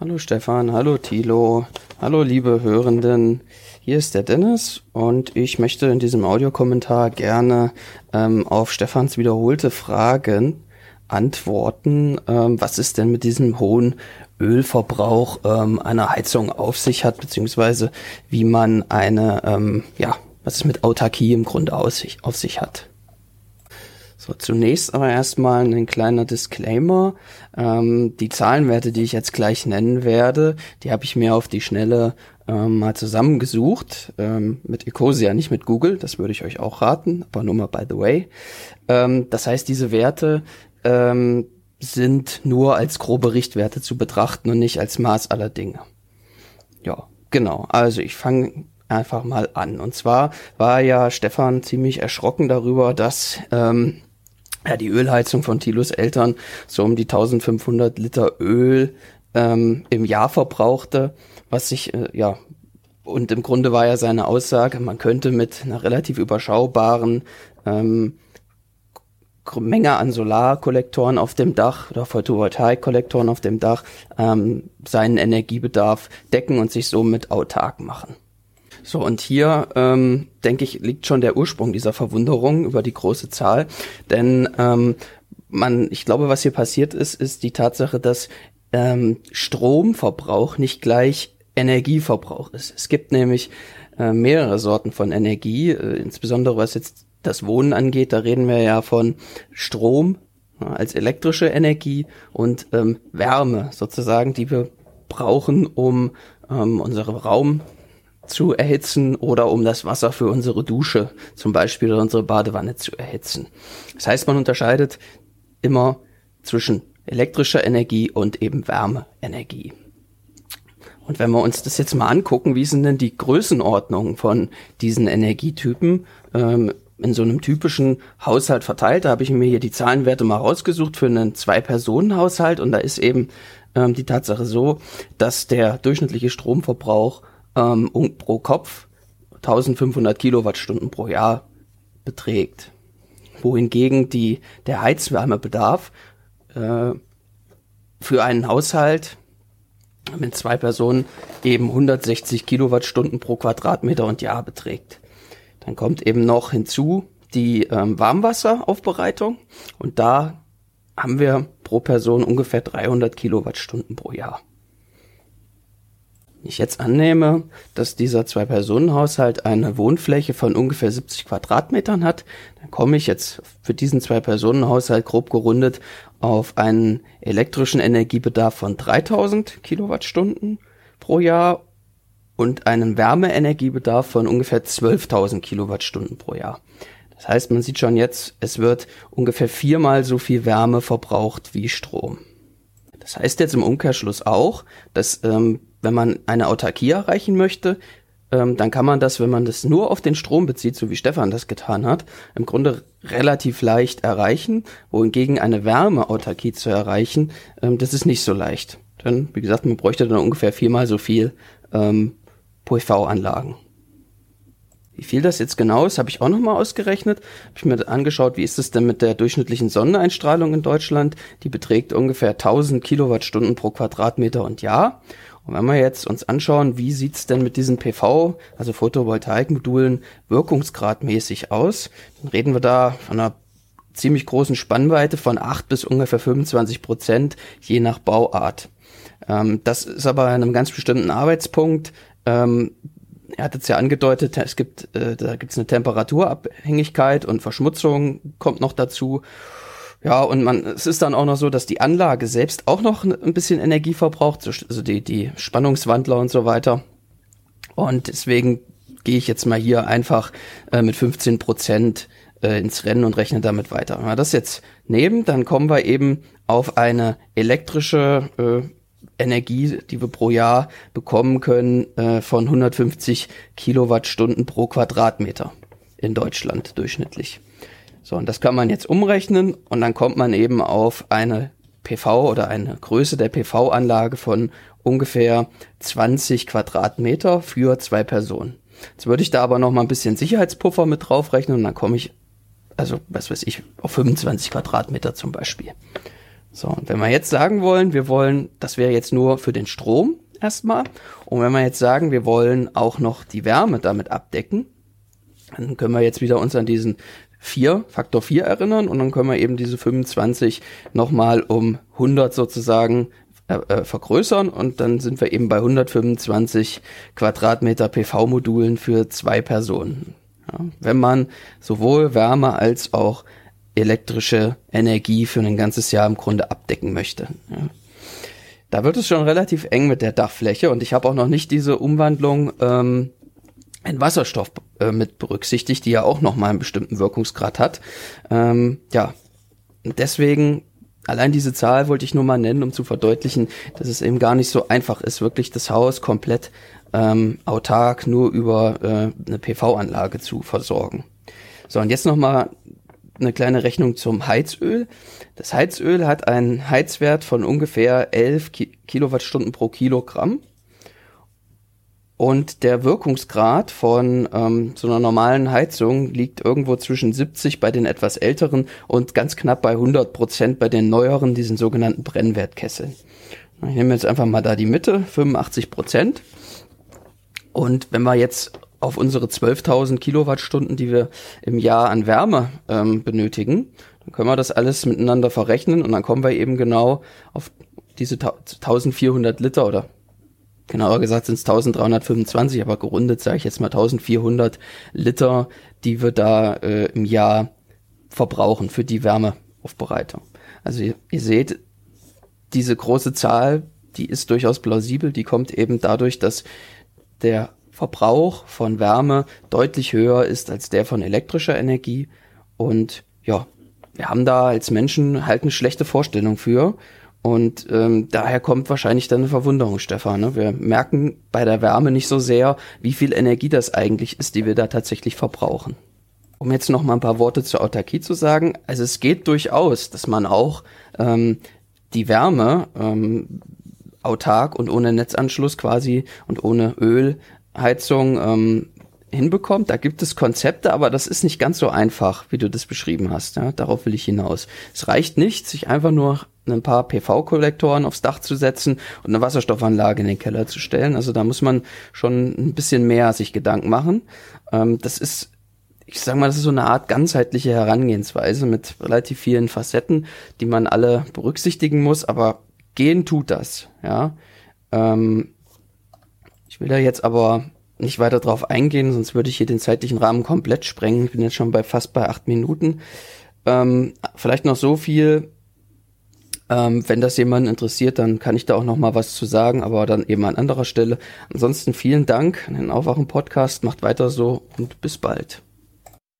Hallo Stefan, hallo Thilo, hallo liebe Hörenden. Hier ist der Dennis und ich möchte in diesem Audiokommentar gerne ähm, auf Stefans wiederholte Fragen antworten. Ähm, was ist denn mit diesem hohen Ölverbrauch ähm, einer Heizung auf sich hat, beziehungsweise wie man eine, ähm, ja, was es mit Autarkie im Grunde aus sich, auf sich hat. So, zunächst aber erstmal ein kleiner Disclaimer. Ähm, die Zahlenwerte, die ich jetzt gleich nennen werde, die habe ich mir auf die Schnelle ähm, mal zusammengesucht. Ähm, mit Ecosia, nicht mit Google, das würde ich euch auch raten, aber nur mal by the way. Ähm, das heißt, diese Werte, ähm, sind nur als grobe Richtwerte zu betrachten und nicht als Maß aller Dinge. Ja, genau. Also ich fange einfach mal an. Und zwar war ja Stefan ziemlich erschrocken darüber, dass ähm, ja, die Ölheizung von Tilos Eltern so um die 1500 Liter Öl ähm, im Jahr verbrauchte, was sich, äh, ja, und im Grunde war ja seine Aussage, man könnte mit einer relativ überschaubaren ähm, Menge an Solarkollektoren auf dem Dach oder Photovoltaikkollektoren auf dem Dach ähm, seinen Energiebedarf decken und sich somit autark machen. So, und hier, ähm, denke ich, liegt schon der Ursprung dieser Verwunderung über die große Zahl. Denn ähm, man, ich glaube, was hier passiert ist, ist die Tatsache, dass ähm, Stromverbrauch nicht gleich Energieverbrauch ist. Es gibt nämlich äh, mehrere Sorten von Energie, äh, insbesondere was jetzt das Wohnen angeht, da reden wir ja von Strom ja, als elektrische Energie und ähm, Wärme sozusagen, die wir brauchen, um ähm, unsere Raum, zu erhitzen oder um das Wasser für unsere Dusche zum Beispiel oder unsere Badewanne zu erhitzen. Das heißt, man unterscheidet immer zwischen elektrischer Energie und eben Wärmeenergie. Und wenn wir uns das jetzt mal angucken, wie sind denn die Größenordnungen von diesen Energietypen ähm, in so einem typischen Haushalt verteilt? Da habe ich mir hier die Zahlenwerte mal rausgesucht für einen Zwei-Personen-Haushalt und da ist eben ähm, die Tatsache so, dass der durchschnittliche Stromverbrauch ähm, pro Kopf 1500 Kilowattstunden pro Jahr beträgt. Wohingegen die, der Heizwärmebedarf äh, für einen Haushalt mit zwei Personen eben 160 Kilowattstunden pro Quadratmeter und Jahr beträgt. Dann kommt eben noch hinzu die ähm, Warmwasseraufbereitung und da haben wir pro Person ungefähr 300 Kilowattstunden pro Jahr. Wenn ich jetzt annehme, dass dieser Zwei-Personen-Haushalt eine Wohnfläche von ungefähr 70 Quadratmetern hat, dann komme ich jetzt für diesen Zwei-Personen-Haushalt grob gerundet auf einen elektrischen Energiebedarf von 3000 Kilowattstunden pro Jahr und einen Wärmeenergiebedarf von ungefähr 12.000 Kilowattstunden pro Jahr. Das heißt, man sieht schon jetzt, es wird ungefähr viermal so viel Wärme verbraucht wie Strom. Das heißt jetzt im Umkehrschluss auch, dass ähm, wenn man eine Autarkie erreichen möchte, ähm, dann kann man das, wenn man das nur auf den Strom bezieht, so wie Stefan das getan hat, im Grunde relativ leicht erreichen, wohingegen eine Wärmeautarkie zu erreichen, ähm, das ist nicht so leicht. Denn, wie gesagt, man bräuchte dann ungefähr viermal so viel ähm, PV-Anlagen. Wie viel das jetzt genau ist, habe ich auch nochmal ausgerechnet. Habe ich mir angeschaut, wie ist es denn mit der durchschnittlichen Sonneneinstrahlung in Deutschland? Die beträgt ungefähr 1000 Kilowattstunden pro Quadratmeter und Jahr. Und wenn wir jetzt uns anschauen, wie sieht's denn mit diesen PV, also Photovoltaikmodulen, wirkungsgradmäßig aus, dann reden wir da von einer ziemlich großen Spannweite von 8 bis ungefähr 25 Prozent, je nach Bauart. Ähm, das ist aber an einem ganz bestimmten Arbeitspunkt. Ähm, er hat es ja angedeutet, es gibt, äh, da gibt es eine Temperaturabhängigkeit und Verschmutzung kommt noch dazu. Ja, und man, es ist dann auch noch so, dass die Anlage selbst auch noch ein bisschen Energie verbraucht, also die, die Spannungswandler und so weiter. Und deswegen gehe ich jetzt mal hier einfach äh, mit 15 Prozent äh, ins Rennen und rechne damit weiter. Wenn wir das jetzt nehmen, dann kommen wir eben auf eine elektrische äh, Energie, die wir pro Jahr bekommen können, äh, von 150 Kilowattstunden pro Quadratmeter in Deutschland durchschnittlich. So, und das kann man jetzt umrechnen und dann kommt man eben auf eine PV oder eine Größe der PV-Anlage von ungefähr 20 Quadratmeter für zwei Personen. Jetzt würde ich da aber noch mal ein bisschen Sicherheitspuffer mit draufrechnen und dann komme ich, also was weiß ich, auf 25 Quadratmeter zum Beispiel. So, und wenn wir jetzt sagen wollen, wir wollen, das wäre jetzt nur für den Strom erstmal, und wenn wir jetzt sagen, wir wollen auch noch die Wärme damit abdecken, dann können wir jetzt wieder uns an diesen 4, Faktor 4 erinnern. Und dann können wir eben diese 25 nochmal um 100 sozusagen äh, äh, vergrößern. Und dann sind wir eben bei 125 Quadratmeter PV-Modulen für zwei Personen. Ja, wenn man sowohl Wärme als auch elektrische Energie für ein ganzes Jahr im Grunde abdecken möchte. Ja. Da wird es schon relativ eng mit der Dachfläche und ich habe auch noch nicht diese Umwandlung ähm, in Wasserstoff äh, mit berücksichtigt, die ja auch noch mal einen bestimmten Wirkungsgrad hat. Ähm, ja, deswegen allein diese Zahl wollte ich nur mal nennen, um zu verdeutlichen, dass es eben gar nicht so einfach ist, wirklich das Haus komplett ähm, autark nur über äh, eine PV-Anlage zu versorgen. So, und jetzt noch mal eine kleine Rechnung zum Heizöl. Das Heizöl hat einen Heizwert von ungefähr 11 Kilowattstunden pro Kilogramm. Und der Wirkungsgrad von ähm, so einer normalen Heizung liegt irgendwo zwischen 70 bei den etwas älteren und ganz knapp bei 100 Prozent bei den neueren, diesen sogenannten Brennwertkesseln. Ich nehme jetzt einfach mal da die Mitte, 85 Prozent. Und wenn wir jetzt auf unsere 12.000 Kilowattstunden, die wir im Jahr an Wärme ähm, benötigen, dann können wir das alles miteinander verrechnen und dann kommen wir eben genau auf diese 1400 Liter oder genauer gesagt sind es 1325, aber gerundet sage ich jetzt mal 1400 Liter, die wir da äh, im Jahr verbrauchen für die Wärmeaufbereitung. Also ihr, ihr seht, diese große Zahl, die ist durchaus plausibel, die kommt eben dadurch, dass der Verbrauch von Wärme deutlich höher ist als der von elektrischer Energie. Und ja, wir haben da als Menschen halt eine schlechte Vorstellung für. Und ähm, daher kommt wahrscheinlich dann eine Verwunderung, Stefan. Ne? Wir merken bei der Wärme nicht so sehr, wie viel Energie das eigentlich ist, die wir da tatsächlich verbrauchen. Um jetzt noch mal ein paar Worte zur Autarkie zu sagen, also es geht durchaus, dass man auch ähm, die Wärme ähm, autark und ohne Netzanschluss quasi und ohne Ölheizung ähm, hinbekommt. Da gibt es Konzepte, aber das ist nicht ganz so einfach, wie du das beschrieben hast. Ja? Darauf will ich hinaus. Es reicht nicht, sich einfach nur ein paar PV-Kollektoren aufs Dach zu setzen und eine Wasserstoffanlage in den Keller zu stellen. Also da muss man schon ein bisschen mehr sich Gedanken machen. Ähm, das ist, ich sag mal, das ist so eine Art ganzheitliche Herangehensweise mit relativ vielen Facetten, die man alle berücksichtigen muss, aber gehen tut das, ja. Ähm, ich will da jetzt aber nicht weiter drauf eingehen, sonst würde ich hier den zeitlichen Rahmen komplett sprengen. Ich bin jetzt schon bei fast bei acht Minuten. Ähm, vielleicht noch so viel. Ähm, wenn das jemanden interessiert, dann kann ich da auch noch mal was zu sagen, aber dann eben an anderer Stelle. Ansonsten vielen Dank an den Aufwachen-Podcast. Macht weiter so und bis bald.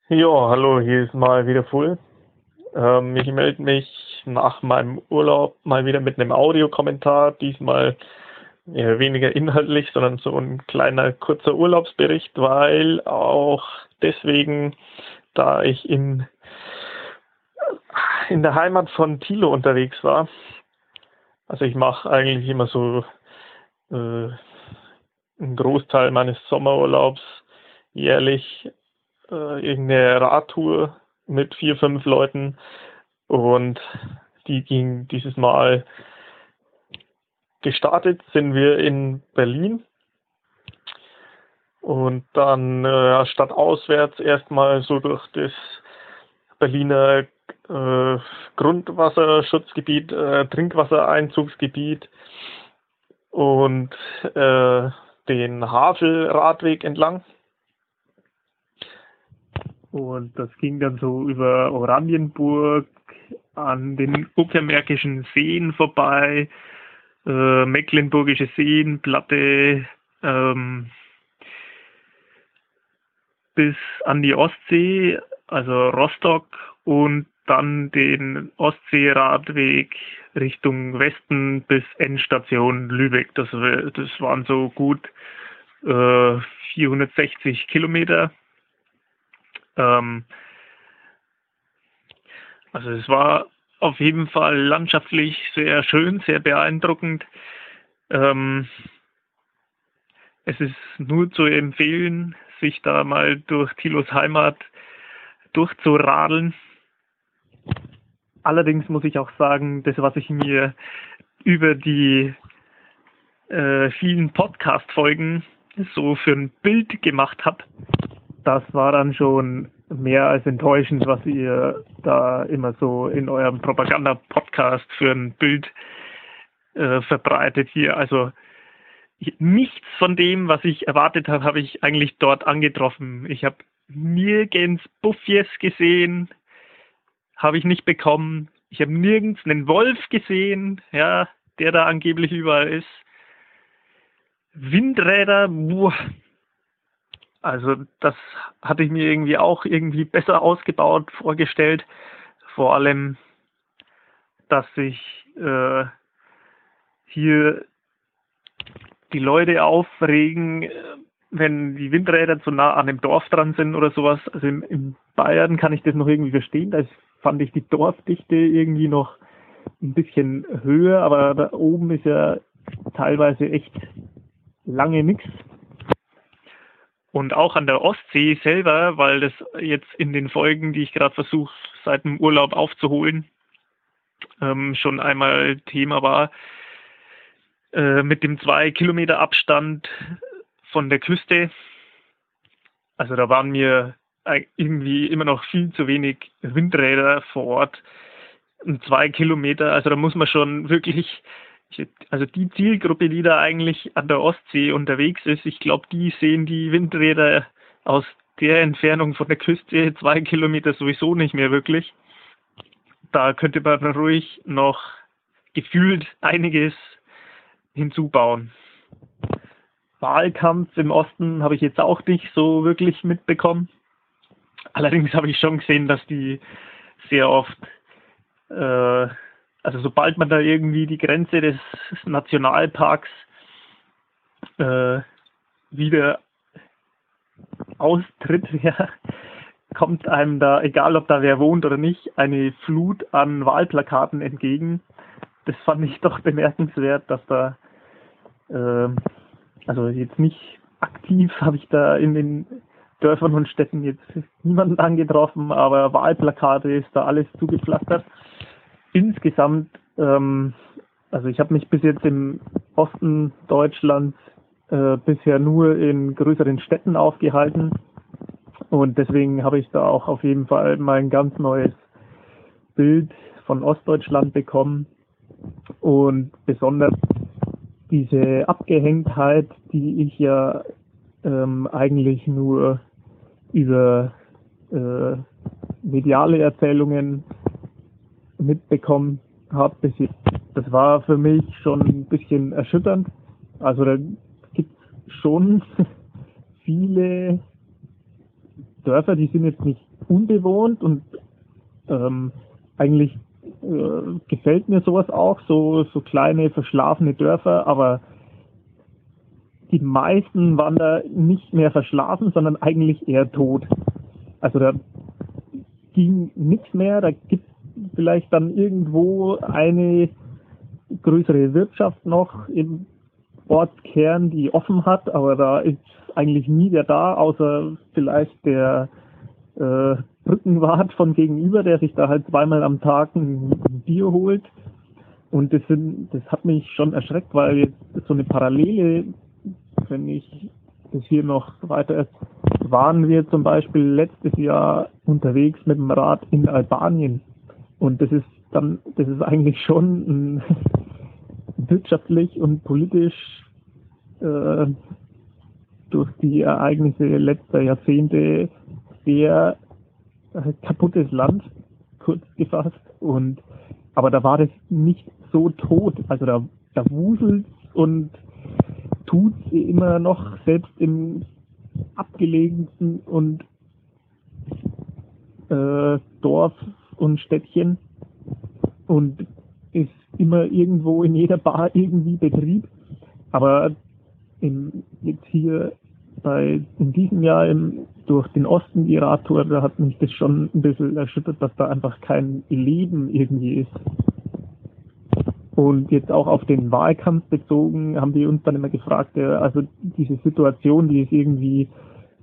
Ja, hallo, hier ist mal wieder Full. Ähm, ich melde mich nach meinem Urlaub mal wieder mit einem Audiokommentar. Diesmal ja, weniger inhaltlich, sondern so ein kleiner kurzer Urlaubsbericht, weil auch deswegen, da ich in, in der Heimat von Thilo unterwegs war, also ich mache eigentlich immer so äh, einen Großteil meines Sommerurlaubs jährlich äh, irgendeine Radtour mit vier, fünf Leuten. Und die ging dieses Mal gestartet sind wir in Berlin und dann äh, statt auswärts erstmal so durch das Berliner äh, Grundwasserschutzgebiet, äh, Trinkwassereinzugsgebiet und äh, den Havelradweg entlang. Und das ging dann so über Oranienburg an den Uckermärkischen Seen vorbei, äh, Mecklenburgische Seen, Platte ähm, bis an die Ostsee, also Rostock und dann den Ostseeradweg Richtung Westen bis Endstation Lübeck. Das, das waren so gut äh, 460 Kilometer. Ähm, also es war auf jeden Fall landschaftlich sehr schön, sehr beeindruckend. Ähm, es ist nur zu empfehlen, sich da mal durch Tilos Heimat durchzuradeln. Allerdings muss ich auch sagen, das, was ich mir über die äh, vielen Podcast-Folgen so für ein Bild gemacht habe, das war dann schon mehr als enttäuschend, was ihr da immer so in eurem Propaganda-Podcast für ein Bild äh, verbreitet hier. Also nichts von dem, was ich erwartet habe, habe ich eigentlich dort angetroffen. Ich habe nirgends Buffies gesehen, habe ich nicht bekommen. Ich habe nirgends einen Wolf gesehen, ja, der da angeblich überall ist. Windräder, boah, also das hatte ich mir irgendwie auch irgendwie besser ausgebaut vorgestellt. Vor allem, dass sich äh, hier die Leute aufregen, wenn die Windräder zu nah an dem Dorf dran sind oder sowas. Also in, in Bayern kann ich das noch irgendwie verstehen. Da fand ich die Dorfdichte irgendwie noch ein bisschen höher, aber da oben ist ja teilweise echt lange nichts. Und auch an der Ostsee selber, weil das jetzt in den Folgen, die ich gerade versuche, seit dem Urlaub aufzuholen, ähm, schon einmal Thema war, äh, mit dem zwei Kilometer Abstand von der Küste. Also da waren mir irgendwie immer noch viel zu wenig Windräder vor Ort. Und zwei Kilometer, also da muss man schon wirklich also die Zielgruppe, die da eigentlich an der Ostsee unterwegs ist, ich glaube, die sehen die Windräder aus der Entfernung von der Küste zwei Kilometer sowieso nicht mehr wirklich. Da könnte man ruhig noch gefühlt einiges hinzubauen. Wahlkampf im Osten habe ich jetzt auch nicht so wirklich mitbekommen. Allerdings habe ich schon gesehen, dass die sehr oft, äh, also sobald man da irgendwie die Grenze des Nationalparks äh, wieder austritt, (laughs) ja, kommt einem da, egal ob da wer wohnt oder nicht, eine Flut an Wahlplakaten entgegen. Das fand ich doch bemerkenswert, dass da, äh, also jetzt nicht aktiv habe ich da in den Dörfern und Städten jetzt niemanden angetroffen, aber Wahlplakate ist da alles zugepflastert. Insgesamt, ähm, also ich habe mich bis jetzt im Osten Deutschlands äh, bisher nur in größeren Städten aufgehalten. Und deswegen habe ich da auch auf jeden Fall mal ein ganz neues Bild von Ostdeutschland bekommen. Und besonders diese Abgehängtheit, die ich ja ähm, eigentlich nur über äh, mediale Erzählungen mitbekommen habe bis jetzt. Das war für mich schon ein bisschen erschütternd. Also da gibt es schon (laughs) viele Dörfer, die sind jetzt nicht unbewohnt und ähm, eigentlich äh, gefällt mir sowas auch, so, so kleine verschlafene Dörfer, aber die meisten waren da nicht mehr verschlafen, sondern eigentlich eher tot. Also da ging nichts mehr, da gibt vielleicht dann irgendwo eine größere Wirtschaft noch im Ortskern, die offen hat, aber da ist eigentlich nie wer da, außer vielleicht der äh, Brückenwart von gegenüber, der sich da halt zweimal am Tag ein Bier holt. Und das, sind, das hat mich schon erschreckt, weil jetzt so eine Parallele, wenn ich das hier noch weiter waren wir zum Beispiel letztes Jahr unterwegs mit dem Rad in Albanien. Und das ist dann, das ist eigentlich schon ein, (laughs) wirtschaftlich und politisch äh, durch die Ereignisse letzter Jahrzehnte sehr äh, kaputtes Land, kurz gefasst. Und aber da war das nicht so tot. Also da, da wuselt und tut immer noch, selbst im abgelegensten und äh, Dorf und Städtchen und ist immer irgendwo in jeder Bar irgendwie Betrieb. Aber in, jetzt hier bei, in diesem Jahr im, durch den Osten die Radtour, da hat mich das schon ein bisschen erschüttert, dass da einfach kein Leben irgendwie ist. Und jetzt auch auf den Wahlkampf bezogen, haben die uns dann immer gefragt, also diese Situation, die ist irgendwie,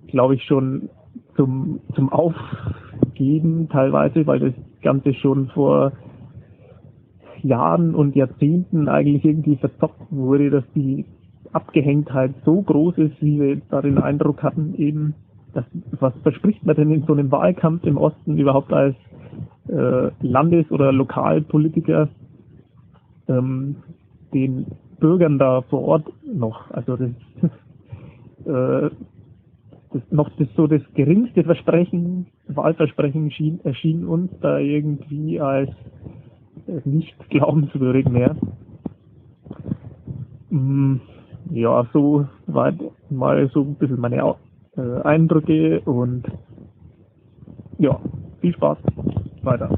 glaube ich, schon zum, zum Aufgeben teilweise, weil das Ganze schon vor Jahren und Jahrzehnten eigentlich irgendwie verzockt wurde, dass die Abgehängtheit so groß ist, wie wir da den Eindruck hatten, eben, dass, was verspricht man denn in so einem Wahlkampf im Osten überhaupt als äh, Landes- oder Lokalpolitiker ähm, den Bürgern da vor Ort noch? Also das, (laughs) äh, das noch das so das geringste Versprechen, Wahlversprechen schien, erschien uns da irgendwie als nicht glaubenswürdig mehr. Mm, ja, so war mal so ein bisschen meine äh, Eindrücke und ja, viel Spaß weiter.